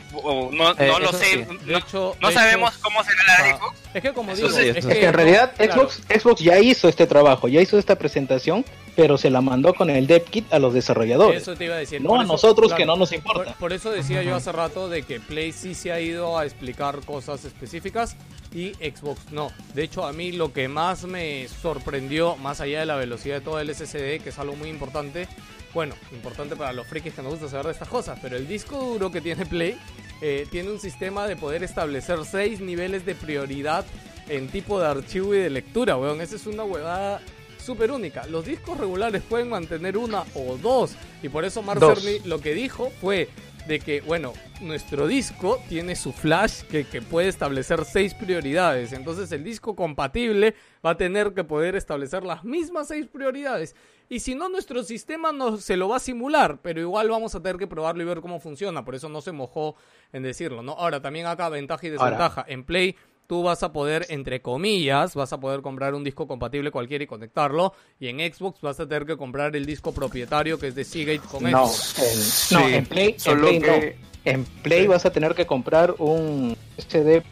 no, Eh, no lo sé, sí. no, De hecho- no de sabemos hecho- cómo será la de Ah, Xbox. Es que como digo, sí, es Es que que en realidad claro. Xbox, Xbox ya hizo este trabajo, ya hizo esta presentación, pero se la mandó con el dev kit a los desarrolladores. Eso te iba a decir. No Por a eso- nosotros claro, que no nos importa. Por, por eso decía yo hace rato de que Play sí se ha ido a explicar cosas específicas y Xbox no. De hecho, a mí lo que más me sorprendió, más allá de la velocidad de todo el SSD, que es algo muy importante, bueno, importante para los frikis que nos gusta saber de estas cosas, pero el disco duro que tiene Play eh, tiene un sistema de poder establecer seis niveles de prioridad en tipo de archivo y de lectura, weón. Esa es una huevada súper única. Los discos regulares pueden mantener una o dos. Y por eso Mark. Cerny lo que dijo fue de que, bueno, nuestro disco tiene su flash que, que puede establecer seis prioridades. Entonces el disco compatible va a tener que poder establecer las mismas seis prioridades. Y si no, nuestro sistema no se lo va a simular, pero igual vamos a tener que probarlo y ver cómo funciona. Por eso no se mojó en decirlo, ¿no? Ahora, también acá ventaja y Ahora. desventaja. En Play tú vas a poder, entre comillas, vas a poder comprar un disco compatible cualquiera y conectarlo. Y en Xbox vas a tener que comprar el disco propietario que es de Seagate con No, Xbox. en, no, en Play, en solo Play que- no. En Play vas a tener que comprar un SD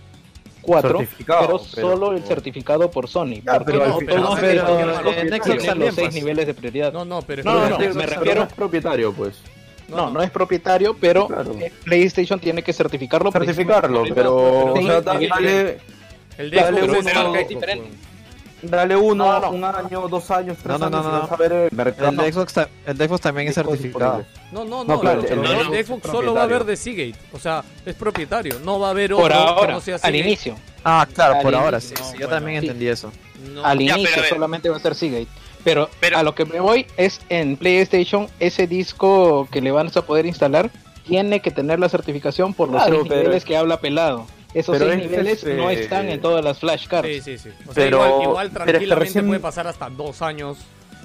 4, Certificado, pero, pero- solo el certificado por Sony. Ya, porque pero no, todos pero los- niveles de prioridad. No, no, pero No, no, no, me no refiero es propietario, pues. No, no es propietario, pero Claro. eh, PlayStation tiene que certificarlo. Certificarlo, pero, por o sea, el- dale- Dale es diferente. Dale uno, No, no. un año, dos años, No, tres no, no, años no, no. ver el mercado. El de Xbox, ta- el de Xbox también es certificado. No, no, No, no, claro, el, el de Xbox solo va a haber de Seagate. O sea, es propietario. No va a haber Por otro que ahora, no sea al inicio. Ah, claro, Al por ahora, sí, No, sí, yo bueno, también sí. entendí eso. No. Al Ya, inicio solamente va a ser Seagate. Pero, Pero- a lo que me voy es en PlayStation, ese disco que le van a poder instalar tiene que tener la certificación por los Claro, seis niveles que habla pelado. Esos pero seis es, niveles este, no están en todas las flashcards. Sí, sí, sí. O sea, Pero- igual, igual pero es que tranquilamente recién- puede pasar hasta dos años.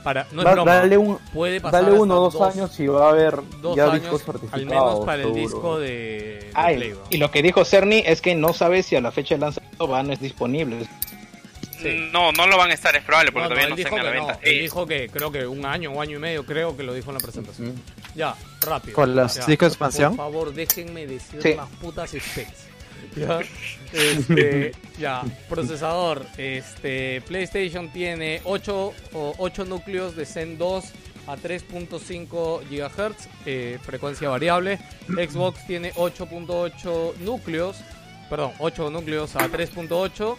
Para, no es broma. dale un, puede pasar dale uno o hasta dos, años y va a haber dos ya años, discos al certificados. menos para el seguro. disco de, de Ah, y- Play, ¿no? y lo que dijo Cerny es que no sabe si a la fecha de lanzamiento van a estar disponibles. Sí. No, no lo van a estar, es probable, porque No, no, todavía no, dijo están a que la no. venta. Él Eh, dijo que creo que un año o año y medio, creo que lo dijo en la presentación. Ya, rápido. ¿Con los Ya, discos expansión? Por favor, déjenme decir Sí. las putas specs. Ya, este, ya, procesador. Este, PlayStation tiene 8, o 8 núcleos de Zen 2 a 3.5 GHz, eh, frecuencia variable. Xbox tiene 8.8 núcleos, perdón, 8 núcleos a 3.8.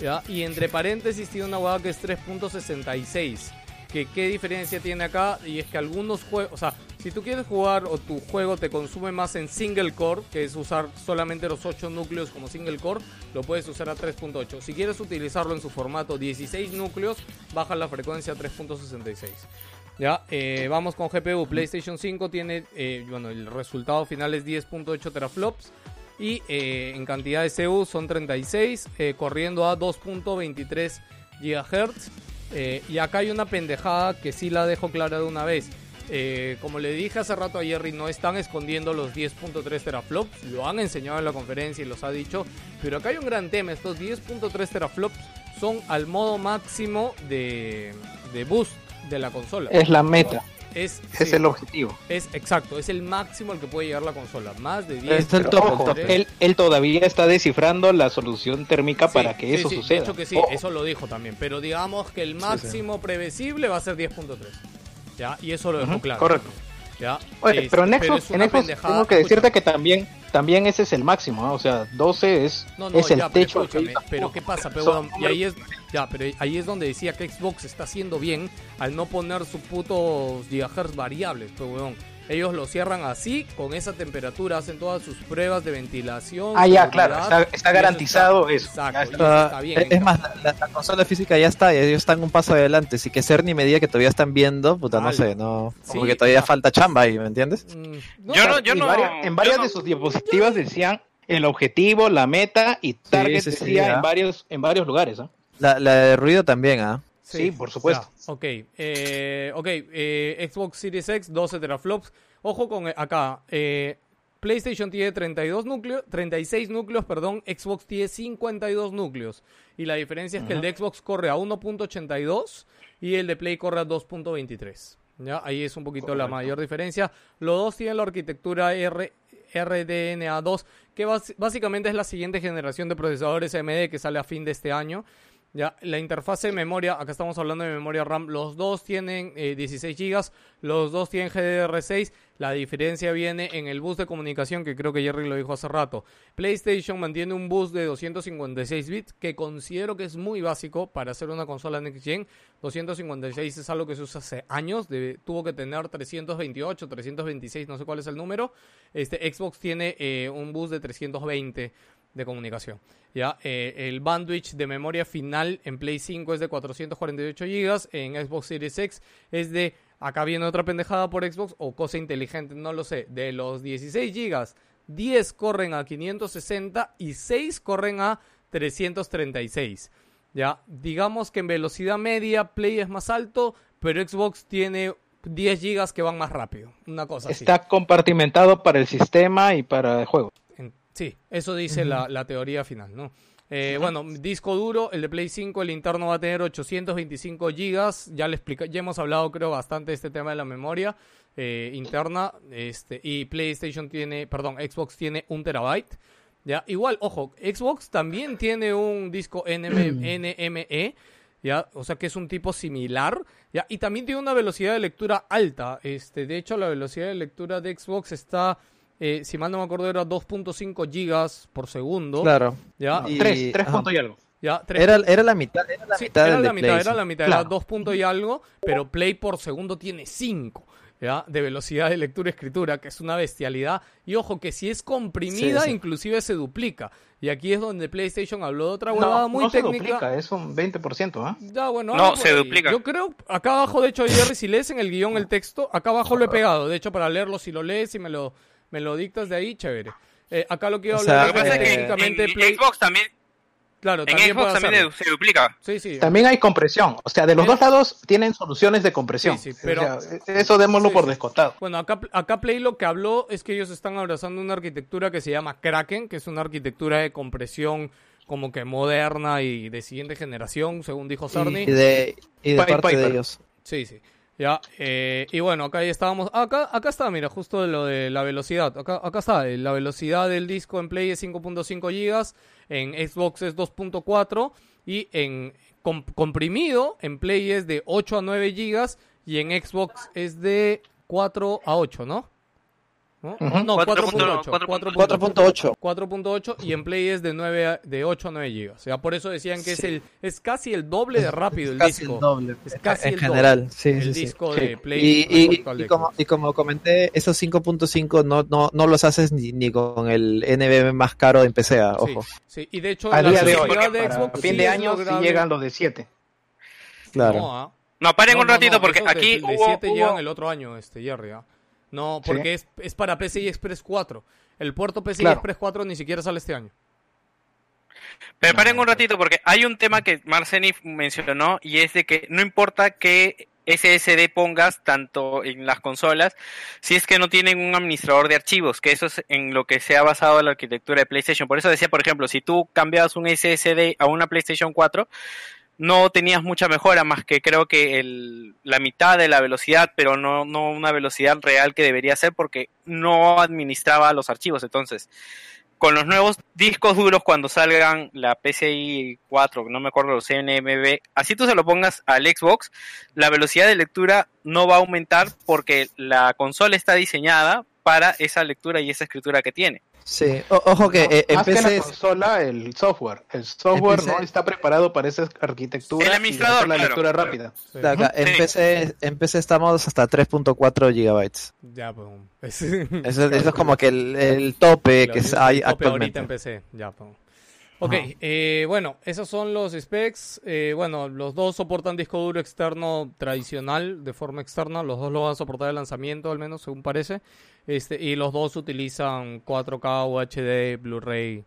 ¿ya? Y entre paréntesis tiene una hueá que es 3.66. Que qué diferencia tiene acá y es que algunos juegos, o sea, si tú quieres jugar o tu juego te consume más en single core, que es usar solamente los 8 núcleos como single core, lo puedes usar a 3.8. Si quieres utilizarlo en su formato 16 núcleos, baja la frecuencia a 3.66. Ya, eh, vamos con GPU. PlayStation 5 tiene, eh, bueno, el resultado final es 10.8 teraflops. Y eh, en cantidad de CPU son 36, eh, corriendo a 2.23 GHz. Eh, y acá hay una pendejada que sí la dejo clara de una vez. Eh, como le dije hace rato a Jerry, no están escondiendo los 10.3 teraflops. Lo han enseñado en la conferencia y los ha dicho. Pero acá hay un gran tema. Estos 10.3 teraflops son al modo máximo de, de boost de la consola. Es la meta, Es, es sí, el objetivo. es exacto, es el máximo al que puede llegar la consola. Más de 10. Es el el top. él, él todavía está descifrando la solución térmica Sí, para que sí, eso sí, suceda. De hecho que sí, Ojo. eso lo dijo también. Pero digamos que el máximo previsible va a ser 10.3. ¿Ya? Y eso lo dejó claro. correcto. ¿Ya? Oye, Este, pero en pendejada. tengo que decirte que también, también ese es el máximo, o sea, 12 es, No, no, es el ya, pero techo. escúchame, pero ¿qué pasa, pe, Son huevón? Y ahí es, ya, pero ahí es donde decía que Xbox está haciendo bien al no poner sus putos gigahertz variables, pe, huevón. Ellos lo cierran así, con esa temperatura, hacen todas sus pruebas de ventilación. Ah, ya, claro, está, está eso garantizado eso. Exacto, ya y está. eso está bien. es es más, la, la- la consola física ya está, ellos están un paso adelante. Así que Cerny me diga que todavía están viendo, puta, no sé, no. Como Sí, que todavía falta chamba ahí, ¿me entiendes? Mm, Yo no, yo no. varias- en varias yo de sus diapositivas decían el objetivo, la meta y target sí, sí, decía ah. en varios en varios lugares. ¿ah? La, la de ruido también, ¿ah? Sí, por supuesto. Ya, ok, eh, ok, eh, Xbox Series X, 12 teraflops. Ojo con eh, acá, eh, PlayStation tiene 32 núcleos, 36 núcleos, perdón, Xbox tiene 52 núcleos. Y la diferencia es que el de Xbox corre a 1.82 y el de Play corre a 2.23. ¿Ya? Ahí es un poquito la mayor diferencia. Los dos tienen la arquitectura R, RDNA2, que básicamente es la siguiente generación de procesadores AMD que sale a fin de este año. Ya, la interfase de memoria, acá estamos hablando de memoria RAM, los dos tienen eh, 16 GB, los dos tienen GDDR6, la diferencia viene en el bus de comunicación, que creo que Jerry lo dijo hace rato. PlayStation mantiene un bus de 256 bits, que considero que es muy básico para hacer una consola Next Gen. 256 es algo que se usa hace años, tuvo que tener 328, 326, no sé cuál es el número. Este Xbox tiene eh, un bus de 320 de comunicación. Ya, Eh, el bandwidth de memoria final en Play 5 es de 448 GB, en Xbox Series X es de, acá viene otra pendejada por Xbox o cosa inteligente, no lo sé, de los 16 GB, 10 corren a 560 y 6 corren a 336. Ya, digamos que en velocidad media Play es más alto, pero Xbox tiene 10 GB que van más rápido, una cosa. Está compartimentado para el sistema y para el juego. Sí, eso dice la, la teoría final, ¿no? Eh, Bueno, disco duro, el de Play 5, el interno va a tener 825 gigas. Ya le explica, ya hemos hablado, creo, bastante de este tema de la memoria eh, interna. Este, y PlayStation tiene, perdón, Xbox tiene un terabyte. Ya, igual, ojo, Xbox también tiene un disco NM NME. ¿ya? O sea que es un tipo similar, ¿ya? Y también tiene una velocidad de lectura alta, este, de hecho la velocidad de lectura de Xbox está, eh, si mal no me acuerdo era 2.5 gigas por segundo, Claro. ¿ya? Y- tres, tres ajá. puntos y algo. Ya, tres- Era, era la mitad, era la Sí, mitad era del la mitad, Play, era sí. la mitad, era dos puntos y algo, pero Play por segundo tiene 5, ¿ya? De velocidad de lectura-escritura, que es una bestialidad. Y ojo, que si es comprimida, Sí, sí. inclusive se duplica. Y aquí es donde PlayStation habló de otra No, huevada muy no se técnica. duplica, es un 20%, ¿ah? Ya, bueno, No, se ahí. duplica. Yo creo, acá abajo, de hecho, Jerry, si lees en el guion el texto, acá abajo lo he pegado. De hecho, para leerlo, si lo lees y me lo, me lo dictas de ahí, chévere. Eh, acá lo que iba a O sea, hablar Lo que pasa es que en, técnicamente en Play... Xbox también, Claro, en también Xbox también se duplica. Sí, sí. También hay compresión, o sea, de los Eh, dos lados tienen soluciones de compresión. Sí, sí, pero- O sea, eso démoslo Sí, por sí. descontado. Bueno, acá, acá Play lo que habló es que ellos están abrazando una arquitectura que se llama Kraken, que es una arquitectura de compresión como que moderna y de siguiente generación, según dijo Sarni. Y de, y de parte de Piper. ellos. Sí, sí. Ya, eh, y bueno, acá ya estábamos. Acá, acá está, mira, justo lo de la velocidad. Acá, acá está, eh, la velocidad del disco en Play es 5.5 gigas, en Xbox es 2.4 y en com- comprimido en Play es de 8 a 9 gigas y en Xbox es de 4 a 8, ¿no? ¿No? Ujú. No, 4.8. 4.8. 4.8 y en Play es de 9 a- de 8 a 9 gigas. O sea, por eso decían que es el es casi el doble de rápido el Casi disco. el doble. Es casi en el general, doble. sí, el sí, sí. disco Sí. de Play Y, y- y como, y como comenté, esos 5.5 no, no, no los haces ni, ni con el NVMe más caro en PC, Sí, ojo. sí, y de hecho A la día de hoy, de para Xbox fin sí de año sí llegan los de 7. Claro. No, ah. No, paren No, un ratito no, porque aquí de, hubo, 7 hubo- llegan el otro año, este Jerry, ah. No, ¿Sí? porque es, es para PCI Express 4. El puerto PCI Claro. Express 4 ni siquiera sale este año. Pero paren un ratito porque hay un tema que Marceni mencionó y es de que no importa qué SSD pongas tanto en las consolas si es que no tienen un administrador de archivos, que eso es en lo que se ha basado la arquitectura de PlayStation. Por eso decía, por ejemplo, si tú cambiabas un SSD a una PlayStation 4, no tenías mucha mejora más que creo que el, la mitad de la velocidad, pero no, una velocidad real que debería ser porque no administraba los archivos. Entonces, con los nuevos discos duros cuando salgan la PCI 4, no me acuerdo los NMB, así tú se lo pongas al Xbox, la velocidad de lectura no va a aumentar porque la consola está diseñada para esa lectura y esa escritura que tiene. Sí, O- ojo que eh, en Más que la consola, el software. El software PC no está preparado para esa arquitectura El y administrador, hacer la claro, lectura claro. rápida. Sí. acá, en, Sí. PC, en PC estamos hasta 3.4 gigabytes. Ya, pues. Es, Eso, eso es como que el, el tope que Claro, hay tope actualmente. ahorita en PC, ya. pues. Ok, eh, bueno, esos son los specs. Eh, bueno, los dos soportan disco duro externo tradicional, de forma externa. Los dos lo van a soportar de lanzamiento, al menos, según parece. Este, y los dos utilizan 4K, UHD, Blu-ray,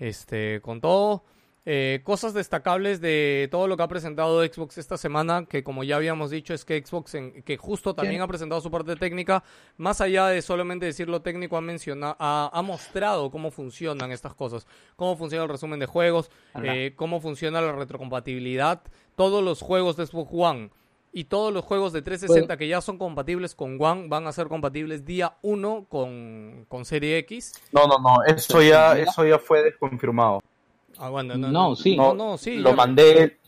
este, con todo. Eh, cosas destacables de todo lo que ha presentado Xbox esta semana, que como ya habíamos dicho, es que Xbox, en- que justo también ha presentado su parte técnica, más allá de solamente decir lo técnico, ha mencionado, ha, ha mostrado cómo funcionan estas cosas, cómo funciona el resumen de juegos, eh, cómo funciona la retrocompatibilidad, todos los juegos de Xbox One y todos los juegos de 360 que ya son compatibles con One van a ser compatibles día 1 con, con Serie X. No, no, no, eso ya, eso ya fue desconfirmado. Ah, bueno, no, No, no, sí. no, no, sí, lo mandé,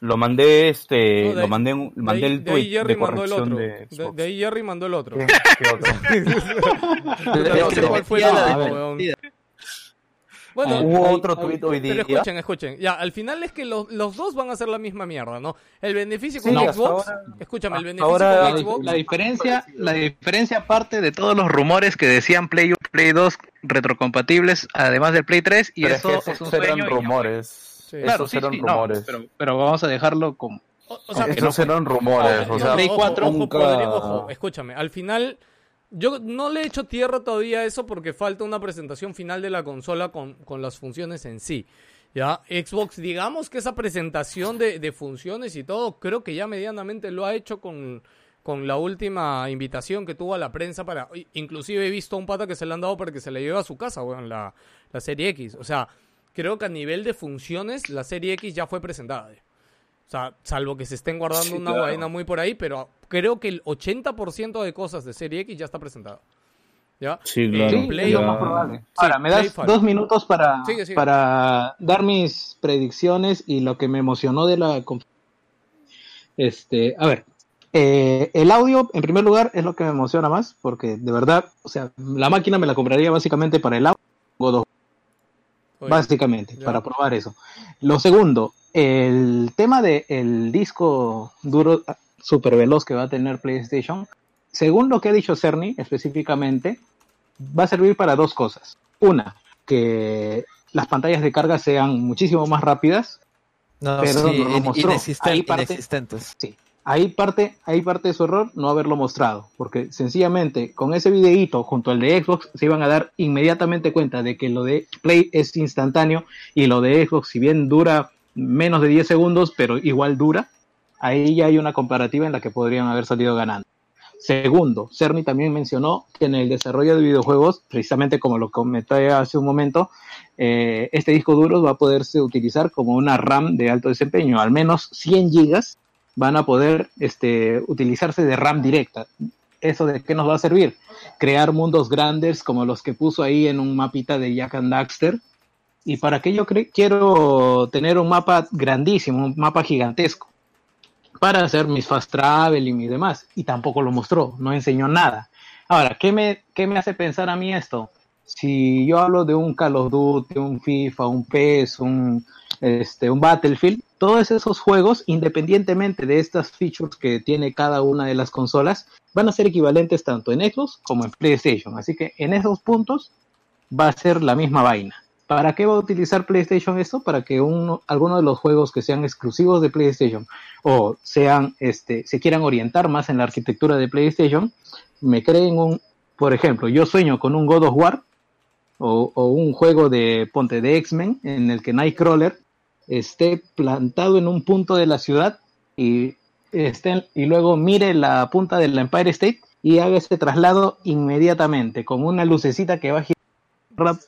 lo mandé, este, No, de ahí- lo mandé, un- de mandé ahí- el de ahí tweet Jerry de mandó el corrección otro. de De, de ahí Jerry mandó el otro. ¿Qué- qué otro? Cuál fue el Ya la último, desmentida. weón. Bueno, Hubo hay- otro hay- tuit hoy Pero día. escuchen, escuchen. Ya, al final es que los, los dos van a hacer la misma mierda, ¿no? El beneficio Sí, con hasta Xbox. ahora- escúchame, el beneficio ahora- con Xbox. La diferencia, la diferencia aparte de todos los rumores que decían Play 1, Play 2 retrocompatibles, además del Play 3, y Pero es eso que esos eran rumores. Sí. Claro, Esos sí, eran sí, no, rumores. pero, pero vamos a dejarlo como... O- o sea, Esos eran rumores, o sea, Play ojo, 4 ojo, nunca- podría- ojo, escúchame, al final yo no le he hecho tierra todavía a eso porque falta una presentación final de la consola con, con las funciones en sí. Ya, Xbox, digamos que esa presentación de, funciones y todo, creo que ya medianamente lo ha hecho con, con la última invitación que tuvo a la prensa para, inclusive he visto a un pata que se le han dado para que se le lleve a su casa, weón, la, la serie X. O sea, creo que a nivel de funciones, la serie X ya fue presentada. O sea, salvo que se estén guardando Sí, una claro. vaina muy por ahí, pero creo que el 80% de cosas de serie X ya está presentado. ¿Ya? Sí, Eh, claro. Sí, Play- es lo ya- más probable. Sí, Ahora, me das dos minutos para, Sigue, sigue. para dar mis predicciones y lo que me emocionó de la Este, a ver, eh, el audio, en primer lugar, es lo que me emociona más, porque de verdad, o sea, la máquina me la compraría básicamente para el audio. Tengo dos- básicamente, para probar eso. Lo segundo, el tema del disco duro super veloz que va a tener PlayStation, según lo que ha dicho Cerny específicamente, va a servir para dos cosas. Una, que las pantallas de carga sean muchísimo más rápidas, No, pero sí, no lo in- mostró. inexisten- Ahí parte- inexistentes. Sí. Ahí parte, ahí parte de su error no haberlo mostrado, porque sencillamente con ese videíto junto al de Xbox se iban a dar inmediatamente cuenta de que lo de Play es instantáneo y lo de Xbox, si bien dura menos de 10 segundos, pero igual dura, ahí ya hay una comparativa en la que podrían haber salido ganando. Segundo, Cerny también mencionó que en el desarrollo de videojuegos, precisamente como lo comenté hace un momento, eh, este disco duro va a poderse utilizar como una RAM de alto desempeño, al menos 100 gigas van a poder este, utilizarse de RAM directa. ¿Eso de qué nos va a servir? Crear mundos grandes como los que puso ahí en un mapita de Jack and Daxter. ¿Y para qué yo quiero tener un mapa grandísimo, un mapa gigantesco? Para hacer mis fast travel y mis demás. Y tampoco lo mostró, no enseñó nada. Ahora, ¿qué me, qué me hace pensar a mí esto? Si yo hablo de un Call of Duty, un FIFA, un PES, un, este, un Battlefield, todos esos juegos, independientemente de estas features que tiene cada una de las consolas, van a ser equivalentes tanto en Xbox como en PlayStation. Así que en esos puntos va a ser la misma vaina. ¿Para qué va a utilizar PlayStation esto? Para que uno, alguno de los juegos que sean exclusivos de PlayStation o sean, este, se quieran orientar más en la arquitectura de PlayStation, me creen un, por ejemplo, yo sueño con un God of War o, o un juego de Ponte de X-Men en el que Nightcrawler esté plantado en un punto de la ciudad y, esté, y luego mire la punta del Empire State y haga ese traslado inmediatamente con una lucecita que va a girar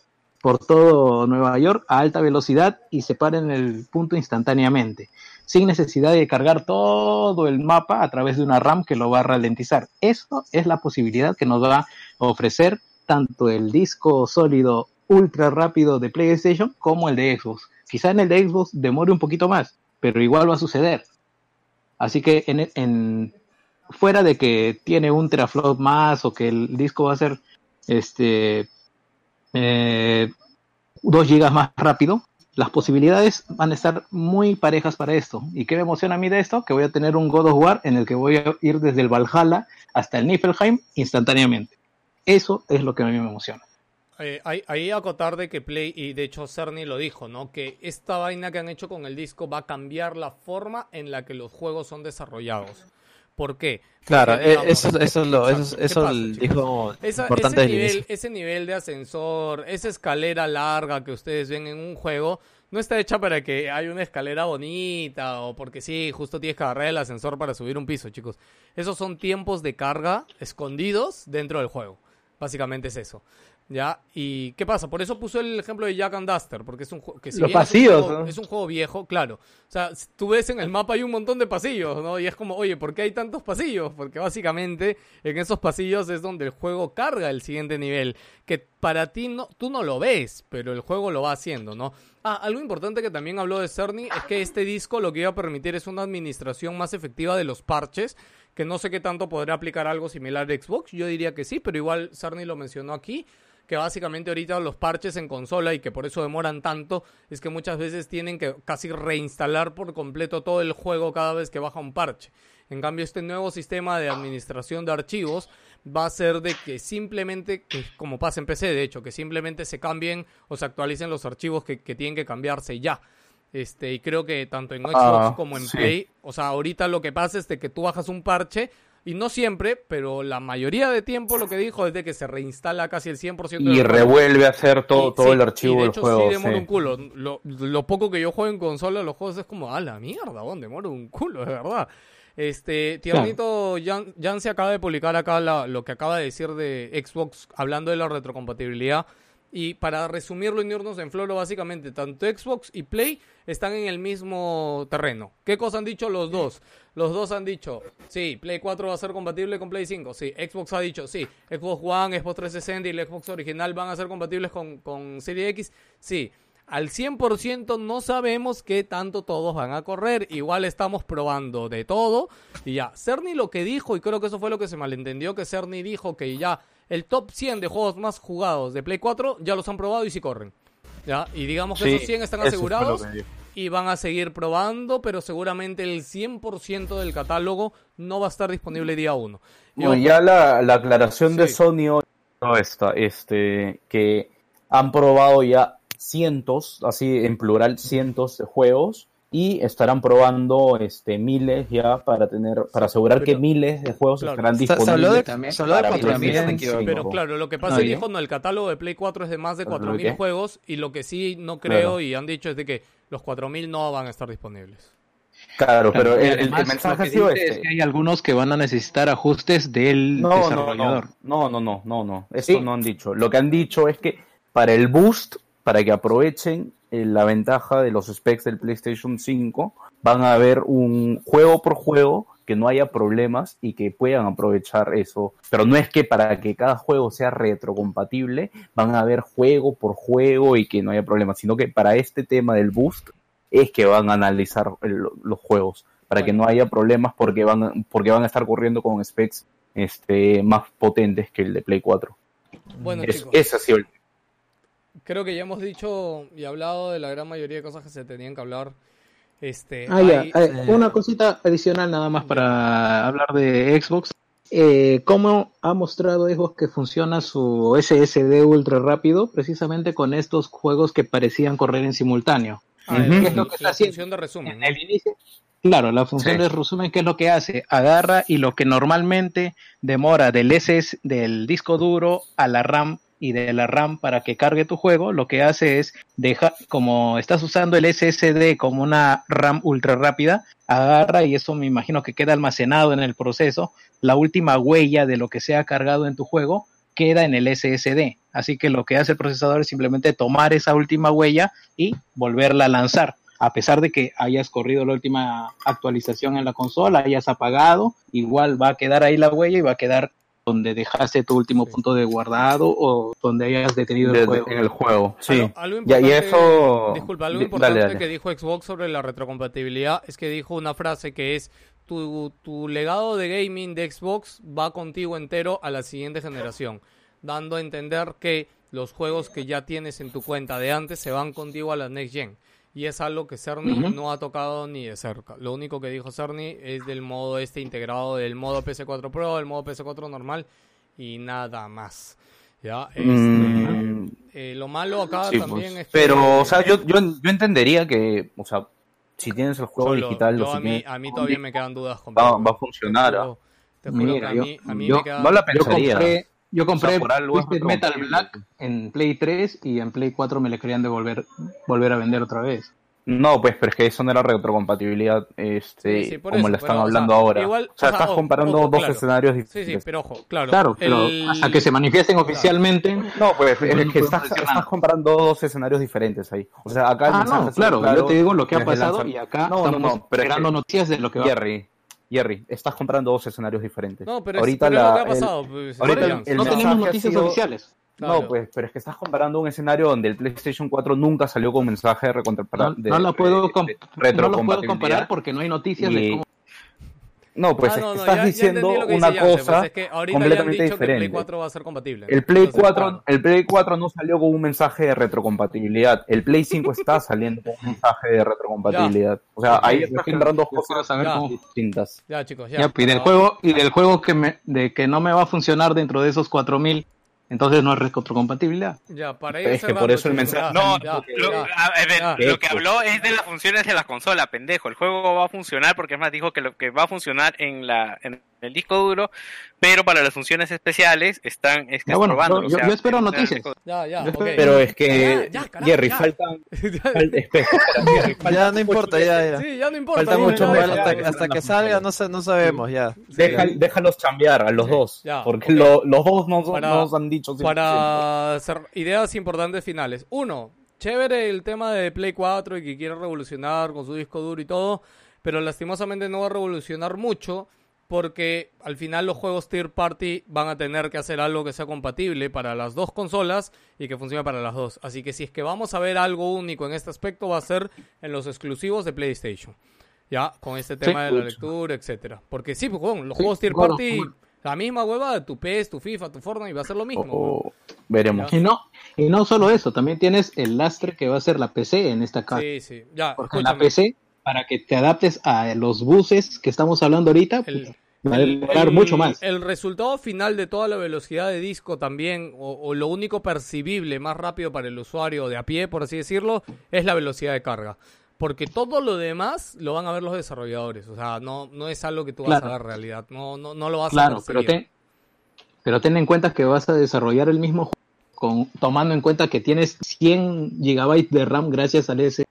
por todo Nueva York a alta velocidad y se para en el punto instantáneamente, sin necesidad de cargar todo el mapa a través de una RAM que lo va a ralentizar. Eso es la posibilidad que nos va a ofrecer tanto el disco sólido ultra rápido de PlayStation como el de Xbox. Quizá en el de Xbox demore un poquito más, pero igual va a suceder. Así que en, fuera de que tiene un teraflop más o que el disco va a ser este eh, 2 gigas más rápido, las posibilidades van a estar muy parejas para esto. ¿Y qué me emociona a mí de esto? Que voy a tener un God of War en el que voy a ir desde el Valhalla hasta el Niflheim instantáneamente. Eso es lo que a mí me emociona. Eh, ahí, ahí acotar de que Play, y de hecho Cerny lo dijo, ¿no? Que esta vaina que han hecho con el disco va a cambiar la forma en la que los juegos son desarrollados. ¿Por qué? Claro, Porque, eh, digamos, eso, eso, es lo, dijo Esa- importante ese, nivel, ese nivel de ascensor, esa escalera larga que ustedes ven en un juego, no está hecha para que haya una escalera bonita o porque sí, justo tienes que agarrar el ascensor para subir un piso, chicos. Esos son tiempos de carga escondidos dentro del juego. Básicamente es eso. ¿Ya? ¿Y qué pasa? Por eso puso el ejemplo de Jack and Duster, porque es un juego que si Los bien es un pasillos, juego- ¿no? es un juego viejo, claro. O sea, tú ves en el mapa hay un montón de pasillos, ¿no? Y es como, oye, ¿por qué hay tantos pasillos? Porque básicamente en esos pasillos es donde el juego carga el siguiente nivel. Que para ti no, tú no lo ves, pero el juego lo va haciendo, ¿no? Ah, algo importante que también habló de Cerny es que este disco lo que iba a permitir es una administración más efectiva de los parches. Que no sé qué tanto podrá aplicar algo similar de Xbox. Yo diría que sí, pero igual Cerny lo mencionó aquí que básicamente ahorita los parches en consola y que por eso demoran tanto es que muchas veces tienen que casi reinstalar por completo todo el juego cada vez que baja un parche. En cambio, este nuevo sistema de administración de archivos va a ser de que simplemente, que como pasa en PC, de hecho, que simplemente se cambien o se actualicen los archivos que, que tienen que cambiarse ya. Este, y creo que tanto en Xbox Ah, como en sí. Play, o sea, ahorita lo que pasa es de que tú bajas un parche y no siempre, pero la mayoría de tiempo lo que dijo es de que se reinstala casi el 100% del Y juego. revuelve a hacer todo, Y- todo sí, el y archivo de del hecho, juego. Sí, demora sí. un culo. Lo, lo poco que yo juego en consola, los juegos es como, a la mierda, ¿dónde demora un culo, de verdad. Este, Tiernito Jan, Jan se acaba de publicar acá la- lo que acaba de decir de Xbox hablando de la retrocompatibilidad. Y para resumirlo y no irnos en floro, básicamente, tanto Xbox y Play están en el mismo terreno. ¿Qué cosa han dicho los dos? Los dos han dicho, sí, Play 4 va a ser compatible con Play 5. Sí, Xbox ha dicho, sí, Xbox One, Xbox 360 y el Xbox original van a ser compatibles con, con Serie X. Sí, al 100% no sabemos qué tanto todos van a correr. Igual estamos probando de todo. Y ya, Cerny lo que dijo, y creo que eso fue lo que se malentendió, que Cerny dijo que ya el top 100 de juegos más jugados de Play 4 ya los han probado y sí corren. ¿ya? Y digamos que Sí, esos 100 están asegurados y van a seguir probando, pero seguramente el 100% del catálogo no va a estar disponible día 1. Bueno, ya la, la aclaración de Sony hoy no está, este, que han probado ya cientos, así en plural, cientos de juegos y estarán probando este miles ya para tener para asegurar que miles de juegos Claro. estarán Se- se disponibles habló de- también se habló de para 4.000, PlayStation Pero 5. claro, lo que pasa No, es no, el catálogo de Play 4 es de más de ¿Pero 4.000 qué? juegos y lo que sí no Claro. creo y han dicho es de que los 4.000 no van a estar disponibles. Claro, pero el, el- el además, mensaje ha sido este. es que hay algunos que van a necesitar ajustes del No, no, desarrollador. no, no, no, no, no, esto no han dicho. Lo que han dicho es que para el boost, para que aprovechen la ventaja de los specs del PlayStation 5, van a haber un juego por juego que no haya problemas y que puedan aprovechar eso. Pero no es que para que cada juego sea retrocompatible, van a haber juego por juego y que no haya problemas, sino que para este tema del boost es que van a analizar el- los juegos para que no haya problemas porque van a- porque van a estar corriendo con specs este más potentes que el de Play 4. Bueno, Es- chicos. ese ha sido el Creo que ya hemos dicho y hablado de la gran mayoría de cosas que se tenían que hablar. Este, Ah, ya. hay- eh, una cosita adicional nada más para hablar de Xbox. Eh, ¿Cómo ha mostrado Xbox que funciona su SSD ultra rápido? Precisamente con estos juegos que parecían correr en simultáneo. Ah, ¿Qué el- es lo que está la haciendo? función de resumen. En el inicio, Claro, la función Sí. de resumen, ¿qué es lo que hace? Agarra y lo que normalmente demora del SS, del disco duro a la RAM y de la RAM para que cargue tu juego, lo que hace es dejar, como estás usando el SSD como una RAM ultra rápida, agarra y eso me imagino que queda almacenado en el proceso, la última huella de lo que se ha cargado en tu juego queda en el SSD. Así que lo que hace el procesador es simplemente tomar esa última huella y volverla a lanzar. A pesar de que hayas corrido la última actualización en la consola, hayas apagado, igual va a quedar ahí la huella y va a quedar donde dejaste tu último punto de guardado o donde hayas detenido de- el juego. en el juego. Sí. Algo, algo Ya, y eso disculpa, algo importante dale, dale. que dijo Xbox sobre la retrocompatibilidad es que dijo una frase que es tu, tu legado de gaming de Xbox va contigo entero a la siguiente generación, dando a entender que los juegos que ya tienes en tu cuenta de antes se van contigo a la next gen. Y es algo que Cerny no ha tocado ni de cerca. Lo único que dijo Cerny es del modo este integrado del modo PS4 Pro, del modo PS4 normal y nada más. Ya, este, Mm, eh, lo malo acá sí, también pues. es que... Pero, o sea, yo, yo, yo entendería que, o sea, si tienes el juego Solo, digital, yo si a, mí, tienes- a mí todavía me quedan dudas va, va a funcionar. Te ah. juro, te juro Mira, que a yo, mí, a mí yo- me quedan... no la yo pensaría. compré, yo O sea, compré algo Twisted Metal. Black en Play 3 y en Play 4 me le querían devolver, volver a vender otra vez. No, pues, pero es que eso no era retrocompatibilidad, este, Sí, sí, como eso, la están pero, o hablando sea, ahora. igual, o sea, o estás ojo, comparando ojo, dos claro. escenarios Sí, diferentes. sí, pero ojo, claro. Claro, pero el- hasta que se manifiesten oficialmente. No, pues es que estás, comparando dos escenarios diferentes ahí. O sea, acá Ah, no, sido claro, yo te digo lo que ha pasado y acá no, estamos no, pero es esperando que- noticias de lo que va Jerry, Jerry, estás comprando dos escenarios diferentes. No, pero es- ahorita pero es la, lo que ha el- pasado, pues, ahorita el No tenemos noticias sido- oficiales. Claro. No, pues, pero es que estás comparando un escenario donde el PlayStation 4 nunca salió con mensaje de, recontra- No, de- no la puedo, com- de no lo puedo retrocompatibilidad. comparar porque no hay noticias de cómo. No, pues Ah, no, no, estás ya- diciendo una cosa pues es que ahorita ya han completamente dicho que el Play diferente. 4 va a ser compatible. El Play Entonces, 4, claro. el Play 4 no salió con un mensaje de retrocompatibilidad. El Play 5 está saliendo con un mensaje de retrocompatibilidad. O sea, ahí estás comparando dos cosas distintas. Ya, chicos, ya. Ya, y del juego, y del juego que me, de que no me va a funcionar dentro de esos 4000, entonces no es retrocompatibilidad. Ya, para ir Es que por eso el mensaje- No, ya, lo, ya. a- a ver, ya. lo que habló es de las funciones de la consola, pendejo. El juego va a funcionar porque es más dijo que lo que va a funcionar en la en el disco duro, pero para las funciones especiales están es que Ya, bueno, probando, yo- o yo- sea, yo espero noticias. Ya, ya, Pero es que, Ya, ya, carajo, Jerry, ya. faltan... Ya no importa, ya, ya. Sí, ya no importa. Falta mucho Hasta, ya. hasta que salga no, no sabemos, ya. Deja- déjalos chambear a los dos. Ya, porque lo- los dos no, son- Para- no nos han dicho 100%. Para hacer ideas importantes finales. Uno, chévere el tema de Play 4 y que quiere revolucionar con su disco duro y todo, pero lastimosamente no va a revolucionar mucho porque al final los juegos tier party van a tener que hacer algo que sea compatible para las dos consolas y que funcione para las dos. Así que si es que vamos a ver algo único en este aspecto va a ser en los exclusivos de PlayStation. Ya, con este tema de la lectura, etcétera. Porque sí, pues, bueno, los Sí, juegos of party. La misma hueva de tu PES, tu FIFA, tu Fortnite va a ser lo mismo. O- veremos. Y no, y no solo eso, también tienes el lastre que va a ser la PC en esta casa. Sí, sí. Ya, Porque la. PC, para que te adaptes a los buses que estamos hablando ahorita, pues, va a demorar el- mucho más. El resultado final de toda la velocidad de disco también, o, o lo único percibible más rápido para el usuario de a pie, por así decirlo, es la velocidad de carga. Porque todo lo demás lo van a ver los desarrolladores. O sea, no, no es algo que tú vas Claro. a ver realidad. No, no, no lo vas a Claro, pero ten, pero ten en cuenta que vas a desarrollar el mismo juego con, tomando en cuenta que tienes 100 gigabytes de RAM gracias al S.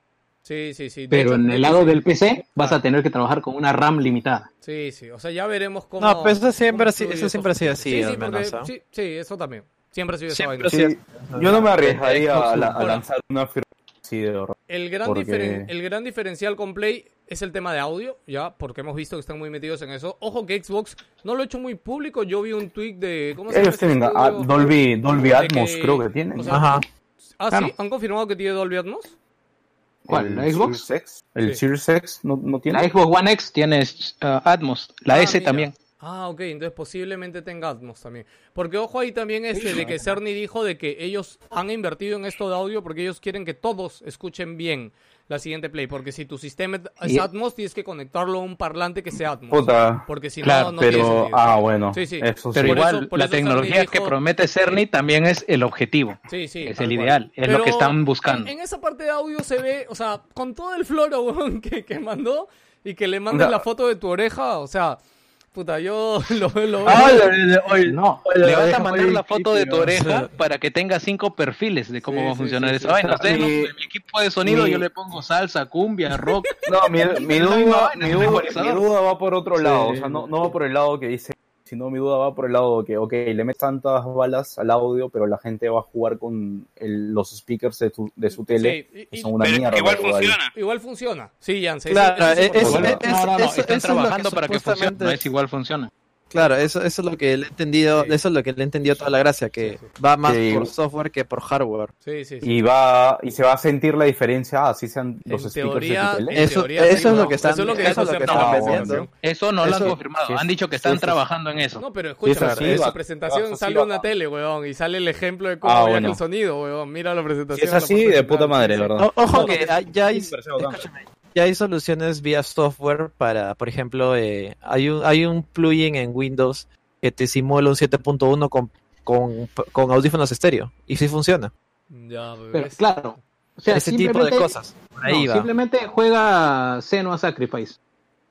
Sí, sí, sí. De Pero hecho, en el lado sí. del PC vas a tener que trabajar con una RAM limitada. Sí, sí. O sea, ya veremos cómo. No, pues eso siempre, eso siempre ha sido Sí, así, sí, al porque- menos. ¿ah? sí, sí, eso también. Siempre ha sido esa Siempre vaina. ha sido Sí, yo no me arriesgaría a, la- a Ahora, lanzar una firma así de horror. El gran, porque- diferen- el gran diferencial con Play es el tema de audio, ya, porque hemos visto que están muy metidos en eso. Ojo que Xbox no lo ha hecho muy público. Yo vi un tweet de. ¿Cómo se llama? Ellos este tienen Dolby, Dolby Atmos, que- creo que tienen. o sea, Ajá. Ah, Claro. sí, han confirmado que tiene Dolby Atmos. ¿Cuál? ¿La Xbox? Series X? ¿El Sí. Series X no, no tiene? La Xbox One X tiene uh, Atmos, la Ah, S mira. también. Ah, ok, entonces posiblemente tenga Atmos también. Porque ojo ahí también este de que Cerny dijo de que ellos han invertido en esto de audio porque ellos quieren que todos escuchen bien la siguiente play. Porque si tu sistema es Y- Atmos, tienes que conectarlo a un parlante que sea Atmos. Puta. Porque si Claro, no, no tiene pero, sentido. ah, bueno, Sí, sí. eso Pero sí. Igual, eso- por la tecnología que promete Cerny también es el objetivo. Sí, sí. Es el cual. ideal, es lo que están buscando. En, en esa parte de audio se ve, o sea, con todo el floro que, que mandó y que le mandes No. la foto de tu oreja, o sea, puta, yo lo, lo veo. Ah, No, le vas a mandar la foto de tu oreja para que tenga cinco perfiles de cómo Sí, va a funcionar sí, esa sí. vaina. Ustedes no, Mi- en mi equipo de sonido mi- yo le pongo salsa, cumbia, rock. No, mi, mi duda, duda, duda va por otro lado. O sea, no, no va por el lado que dice, sino mi duda va por el lado que, ok, le metes tantas balas al audio, pero la gente va a jugar con el- los speakers de, tu- de su tele, Sí, y- que son una Pero mierda. igual funciona. Igual funciona. Sí, Janse. Claro, es- importante. es- no, no, no, están es lo que trabajando para que funcione, no es igual funciona. Claro, eso, eso es lo que le he entendido, Sí. eso es lo que le he entendido toda la gracia, que Sí, va más Sí. por software que por hardware. Sí, sí, sí. Y va y se va a sentir la diferencia así sean los En speakers teoría, de tu en tele. Eso- teoría, eso sí, es lo que están- Eso es lo que eso dijo es lo que Cerny están. Eso no lo han confirmado. sí, Han dicho que están trabajando en eso. No, pero sí, en su presentación sale una tele, weón, y sale el ejemplo de cómo Ah, viaja bueno. el sonido, weón. Mira la Si presentación. es así, de puta madre. ¿verdad? Ojo que ya hay, Ya hay soluciones vía software para, por ejemplo, eh, hay un hay un plugin en Windows que te simula un 7.1 con, con, con audífonos estéreo y sí funciona. Ya, Pero claro, o sea, Ese tipo de cosas. Por ahí no, va. simplemente juega Senua Sacrifice.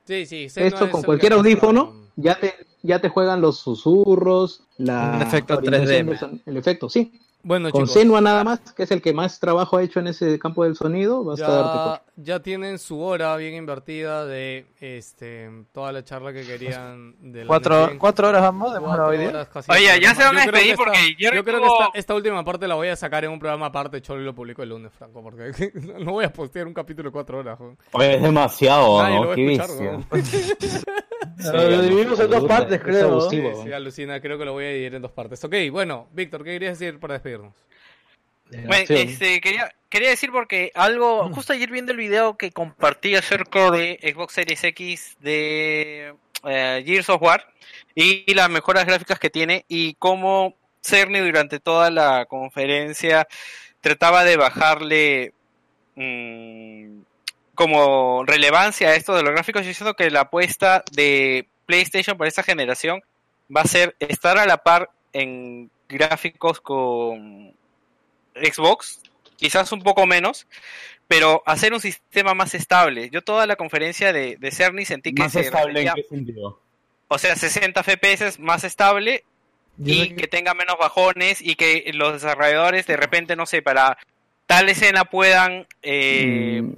Sí, sí. Senua Esto es con cualquier audífono ya te, ya te juegan los susurros, la Un efecto orientación 3D. del son- el efecto, sí. Bueno, Con chicos. Senua nada más, que es el que más trabajo ha hecho en ese campo del sonido, vas a darte Ya, ya tienen su hora bien invertida de este toda la charla que querían de la Cuatro, horas vamos, de Cuatro hoy día. Oye, ya se van a despedir esta- porque Jerry Yo creo que esta, esta última parte la voy a sacar en un programa aparte, Cholo, y lo publico el lunes, Franco, porque no voy a postear un capítulo de cuatro horas. joder. Oye, es demasiado, Nadie lo ¿no? va a Qué escuchar, bestia. Lo dividimos en dos partes, creo. Sí, sí, alucina, creo que lo voy a dividir en dos partes. Ok, bueno, Víctor, ¿qué querías decir para despedirnos? Bueno, este, quería, quería decir porque algo, justo ayer viendo el video que compartí acerca de Xbox Series X de eh, Gears of War y las mejoras gráficas que tiene y cómo Cerny durante toda la conferencia trataba de bajarle mm, como relevancia a esto de los gráficos, yo siento que la apuesta de PlayStation para esta generación va a ser estar a la par en gráficos con Xbox, quizás un poco menos, pero hacer un sistema más estable. Yo toda la conferencia de, de Cerny sentí que Más se estable en qué sentido. o sea, 60 FPS más estable y que tenga menos bajones y que los desarrolladores de repente, no sé, para tal escena puedan eh, Mm,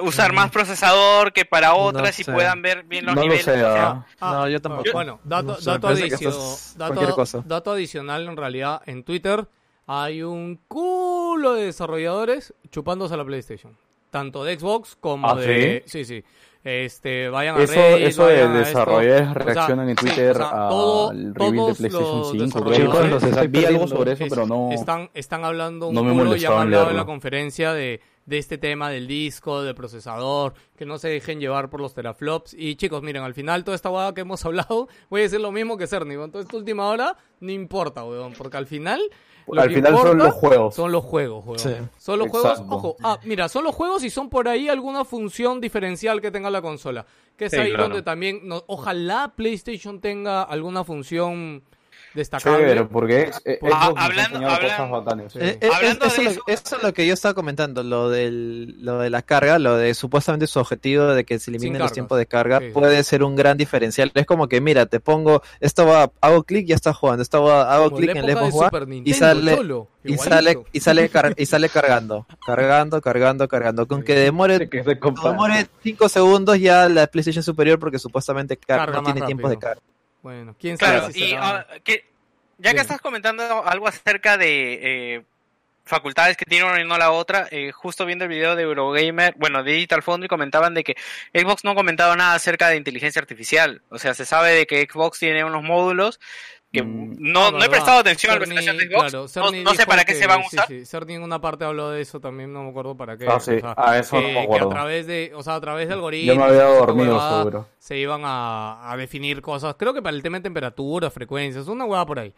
usar más procesador que para otras y sé. puedan ver bien los No lo niveles. sé, o sea, ¿ah? No, yo tampoco. Bueno, dato, No sé, dato, adicio- dato- cualquier cosa. dato adicional, en realidad, en Twitter hay un culo de desarrolladores chupándose a la PlayStation. Tanto de Xbox como ¿Ah, de... Sí, sí. Este, vayan a Eso, Reddit, eso de a desarrolladores O sea, reaccionan en sí, Twitter o sea, todo- al reveal de todos PlayStation los 5. desarrolladores creo. Vi algo sobre eso, es- pero no. Están, están hablando un no me culo y han en hablado en la conferencia de, de este tema del disco, del procesador, que no se dejen llevar por los teraflops. Y chicos, miren, al final toda esta guada que hemos hablado, voy a decir lo mismo que Cerny. Toda esta última hora, no importa, weón, porque al final... lo Al final son los juegos. Son los juegos, weón. Sí. Son los Exacto. juegos, ojo, ah, mira, son los juegos y son por ahí alguna función diferencial que tenga la consola. Que es Sí, ahí claro. donde también, no- ojalá PlayStation tenga alguna función destacable. Chévere, porque es, es, hablando-. Eh, eh, Hablando es- eso, de es lo, eso es lo que yo estaba comentando, lo, del, lo de la carga, lo de supuestamente su objetivo de que se eliminen los tiempos de carga, Sí. puede ser un gran diferencial. Es como que, mira, te pongo, esto va, hago clic, ya está jugando, esto va, hago clic en de Xbox y sale, y sale, y sale, car- y sale cargando, cargando, cargando, cargando. Con que demore, Que se compara. demore 5 segundos ya la PlayStation superior porque supuestamente car- Carga no tiene tiempos de rápido. carga. Bueno, quién sabe Claro, si y será- ah, que, ya que estás comentando algo acerca de eh, facultades que tiene una y no la otra, eh, justo viendo el video de Eurogamer, bueno, de Digital Foundry comentaban de que Xbox no comentaba nada acerca de inteligencia artificial. O sea, se sabe de que Xbox tiene unos módulos que Mm. no, no he prestado atención a la presentación de Xbox. claro, no, Cerny no sé para qué que- se van a sí, usar. Sí, Cerny en una parte habló de eso también, no me acuerdo para qué. Ah, sí. o sea, Ah, eso no que, me que acuerdo. a través de, o sea, a través de algoritmos. Yo me había esa dormido, huevada, seguro. Se iban a, a definir cosas, creo que para el tema de temperatura, frecuencias, una hueá por ahí.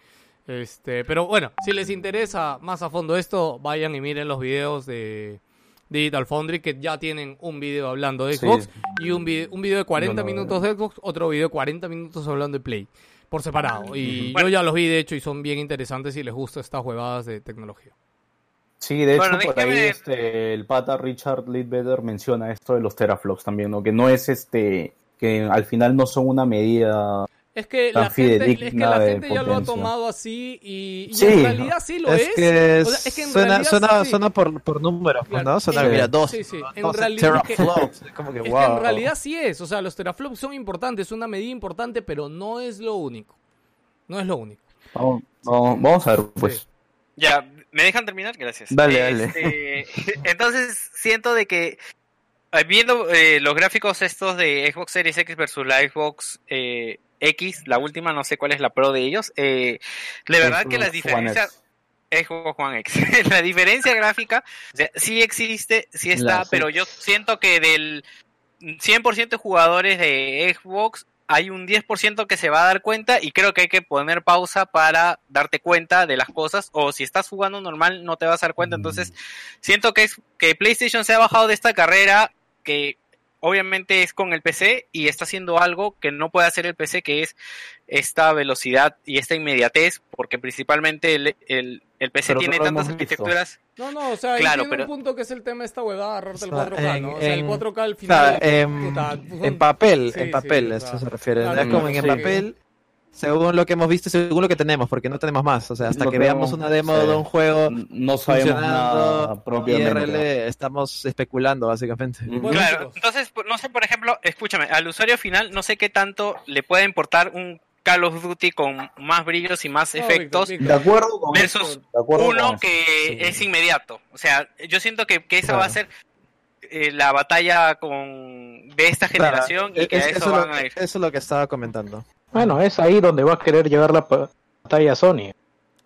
Este, pero bueno, si les interesa más a fondo esto, vayan y miren los videos de Digital Foundry que ya tienen un video hablando de Sí. Xbox y un video, un video de 40 Yo lo minutos de Xbox, otro video de 40 minutos hablando de Play por separado. Y Bueno. yo ya los vi de hecho y son bien interesantes si les gusta estas huevadas de tecnología. Sí, de hecho, Bueno, por ahí este, el pata Richard Leadbetter menciona esto de los teraflops también, ¿no? Que no es este, que al final no son una medida Es que la gente, es que la gente ya lo ha tomado así y, y Sí. en realidad sí lo es. es que, O sea, es que en suena, suena, sí. suena por, por números, Claro. ¿no? Suena, Sí. mira, dos. Sí, sí. En 12 realidad teraflops. Es como que, Es que wow. en realidad sí es, o sea, los teraflops son importantes, es una medida importante, pero no es lo único. No es lo único. Vamos, vamos, vamos a ver, pues. Ya, ¿me dejan terminar? Gracias. Dale, dale. Este, entonces, siento de que eh, viendo eh, los gráficos estos de Xbox Series X versus la Xbox eh, X, la última, no sé cuál es la pro de ellos, eh, de verdad que las diferencias... Xbox One X. la diferencia gráfica, o sea, sí existe, sí está, La- sí. pero yo siento que del 100% de jugadores de Xbox hay un 10% que se va a dar cuenta y creo que hay que poner pausa para darte cuenta de las cosas o si estás jugando normal no te vas a dar cuenta. Entonces, siento que es que PlayStation se ha bajado de esta carrera que obviamente es con el PC y está haciendo algo que no puede hacer el PC que es esta velocidad y esta inmediatez porque principalmente el, el, el PC Pero tiene tantas arquitecturas No, no, o sea, ahí Claro, tiene pero- un punto que es el tema de esta huevada, agarrarte el O sea, 4K, ¿no? O sea, el en- 4K al O final... sea, en, puta, son- en papel, sí, en sí, papel, o eso sea, se refiere. claro, es como en sí. el papel, según lo que hemos visto, según lo que tenemos, porque no tenemos más. O sea, hasta No que veamos una demo sí. de un juego No sabemos nada funcionando propiamente. IRL, estamos especulando, básicamente. Bueno, Claro, chicos. entonces, no sé, por ejemplo, escúchame, al usuario final no sé qué tanto le puede importar un Call of Duty con más brillos y más No, efectos De acuerdo con versus eso, de acuerdo uno con que es inmediato. O sea, yo siento que, que esa Claro. va a ser eh, la batalla con de esta Claro, generación y es- que a es- eso eso, es van lo, a ir. eso es lo que estaba comentando. Bueno, es ahí donde va a querer llevar la pa- batalla Sony.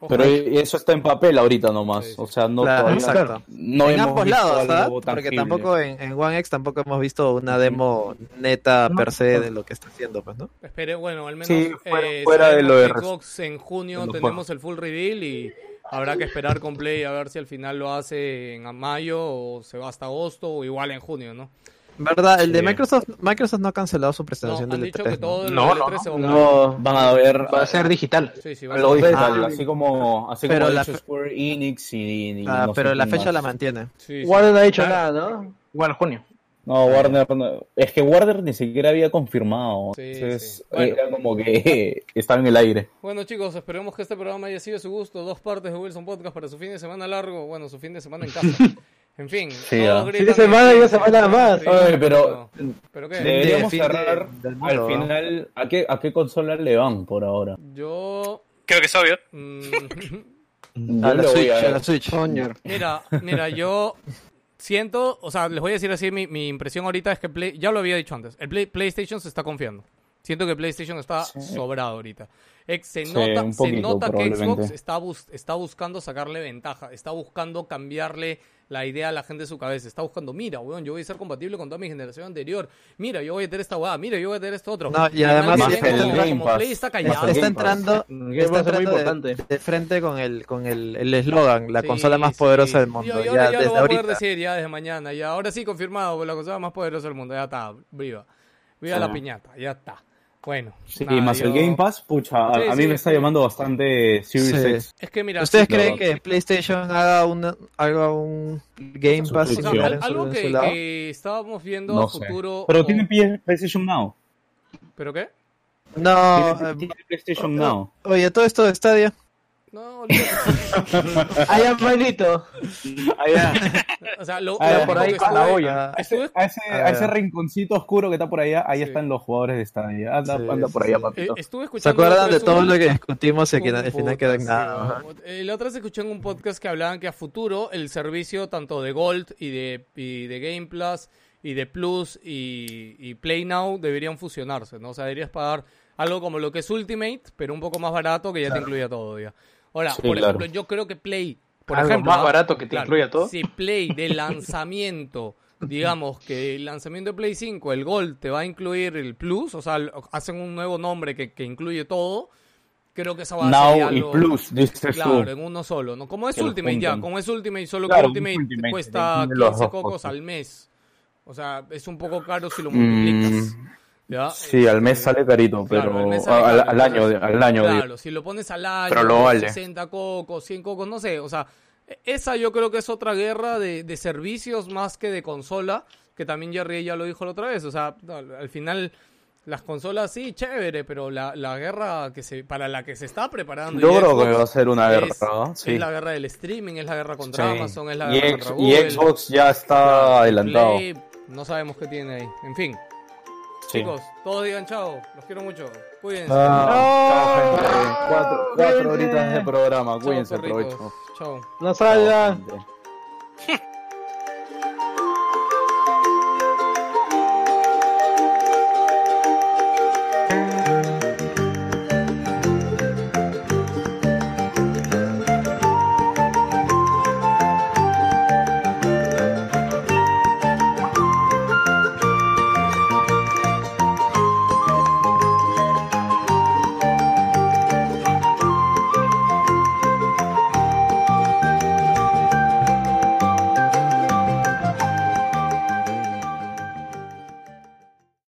Pero eso está en papel ahorita nomás. Sí, sí. O sea, no Claro, todavía exacto. no en hemos ambos visto lados, ¿ah? algo Porque tampoco en, en One X tampoco hemos visto una demo neta per se de lo que está haciendo, pues, ¿no? Espere, bueno, al menos Sí, fuera- eh, fuera de lo de Xbox en junio los tenemos el full reveal y habrá que esperar con Play a ver si al final lo hace en mayo o se va hasta agosto o igual en junio, ¿no? ¿Verdad? El de Sí. Microsoft, Microsoft no ha cancelado su No, presentación han del dicho E3, que todo ¿no? el No, el no, E3 se va a No, Van a ver Va a ser digital. Sí, sí, va a ser- digital, Ah. así como, así Pero como la ha Square Enix y, y Ah, no pero la fecha más. la mantiene. Warner no ha dicho Claro. nada, ¿no? Igual junio. No, Warner, no. es que Warner ni siquiera había confirmado. Sí, entonces, sí. Bueno. era como que estaba en el aire. Bueno chicos, esperemos que este programa haya sido de su gusto. Dos partes de Wilson Podcast para su fin de semana largo. Bueno, su fin de semana en casa. En fin. Sí, ah. Fin de semana que- y una semana más. Sí, Oye, pero- ¿Pero qué? Deberíamos de- cerrar al ¿no? final. ¿a qué, ¿A qué consola le van por ahora? Yo... Creo que es obvio. mm, A la Switch, a la Switch. Mira, mira, yo siento, o sea, les voy a decir así, mi, mi impresión ahorita es que Play, ya lo había dicho antes, el Play- PlayStation se está confiando. Siento que PlayStation está sobrado ahorita. Se Sí, nota, se nota que. Xbox está, bus- está buscando sacarle ventaja, está buscando cambiarle la idea a la gente de su cabeza. Está buscando, mira, weón, yo voy a ser compatible con toda mi generación anterior. Mira, yo voy a tener esta weá, mira, yo voy a tener esto otro. No, y al además ven como- entrando- como Play está callado. está entrando, Game está entrando de, importante. de frente con el con el el eslogan, la Sí, consola más sí. poderosa del mundo. Yo, yo ya ya lo desde voy a poder ahorita. decir ya desde mañana. Ya, ahora sí confirmado, la consola más poderosa del mundo. Ya está, viva. Viva Sí. la piñata, ya está. Bueno. Sí, nada, más el Game Pass, pucha, a, Sí, a mí sí, me está llamando bastante Series Sí. X. Es que mira, ¿Ustedes creen no- que PlayStation haga una, haga un Game Pass o sea, similar al- en su- algo en que, su lado? que estábamos viendo No a sé. futuro. Pero o- tiene PlayStation Now. ¿Pero qué? No, Tiene, eh, tiene PlayStation Now. oye, todo esto de Stadia. No, olvídate. Allá, Mailito. Allá, o sea, lo, allá lo por ahí con la olla. A ese, estuve- a ese, a ese rinconcito oscuro que está por allá, ahí Sí. están los jugadores de Stadia. Anda, Sí, anda por sí, allá, sí. papito. eh, estuve ¿Se acuerdan de todo un- lo que discutimos y que al final quedó en sí, nada? El otra vez escuché en un podcast que hablaban que a futuro el servicio tanto de Gold y de, y de Game Plus y de Plus y, y Play Now deberían fusionarse, ¿no? O sea, deberías pagar algo como lo que es Ultimate, pero un poco más barato que ya te incluya todo, ya. Ahora, Sí, por claro. ejemplo, yo creo que Play, por Algo ejemplo, más barato que te Claro, incluya todo. Si Play de lanzamiento, digamos que el lanzamiento de Play 5, el Gold te va a incluir el Plus, o sea, hacen un nuevo nombre que, que incluye todo, creo que esa va a Now ser y algo- Plus, dices Claro, tú. en uno solo, ¿no? Como es Que Ultimate ya, como es Ultimate, solo Claro, que Ultimate, cuesta incluye las 15 dos cocos al mes. O sea, es un poco caro si lo multiplicas. Mm, ¿ya? Sí, al mes sale carito, claro, pero al mes sale al, caro, al año, al año. digo. Claro, si lo pones al año, Pero lo vale. 60 cocos, 100 cocos, no sé, o sea, e- esa yo creo que es otra guerra de, de servicios más que de consola, que también Jerry ya lo dijo la otra vez, o sea, al final las consolas sí, chévere, pero la, la guerra que se para la que se está preparando Yo y creo que va a ser una es- guerra, ¿no? Sí. Es la guerra del streaming, es la guerra contra Sí. Amazon, es la y, guerra contra y Google. Xbox ya está adelantado. Play, no sabemos qué tiene ahí. En fin, Sí. chicos, todos digan chao, los quiero mucho, cuídense. Ah, chao, gente. Cuatro, cuatro horitas de programa, Chao, cuídense, aprovecho. Chao. No salgan. Chao.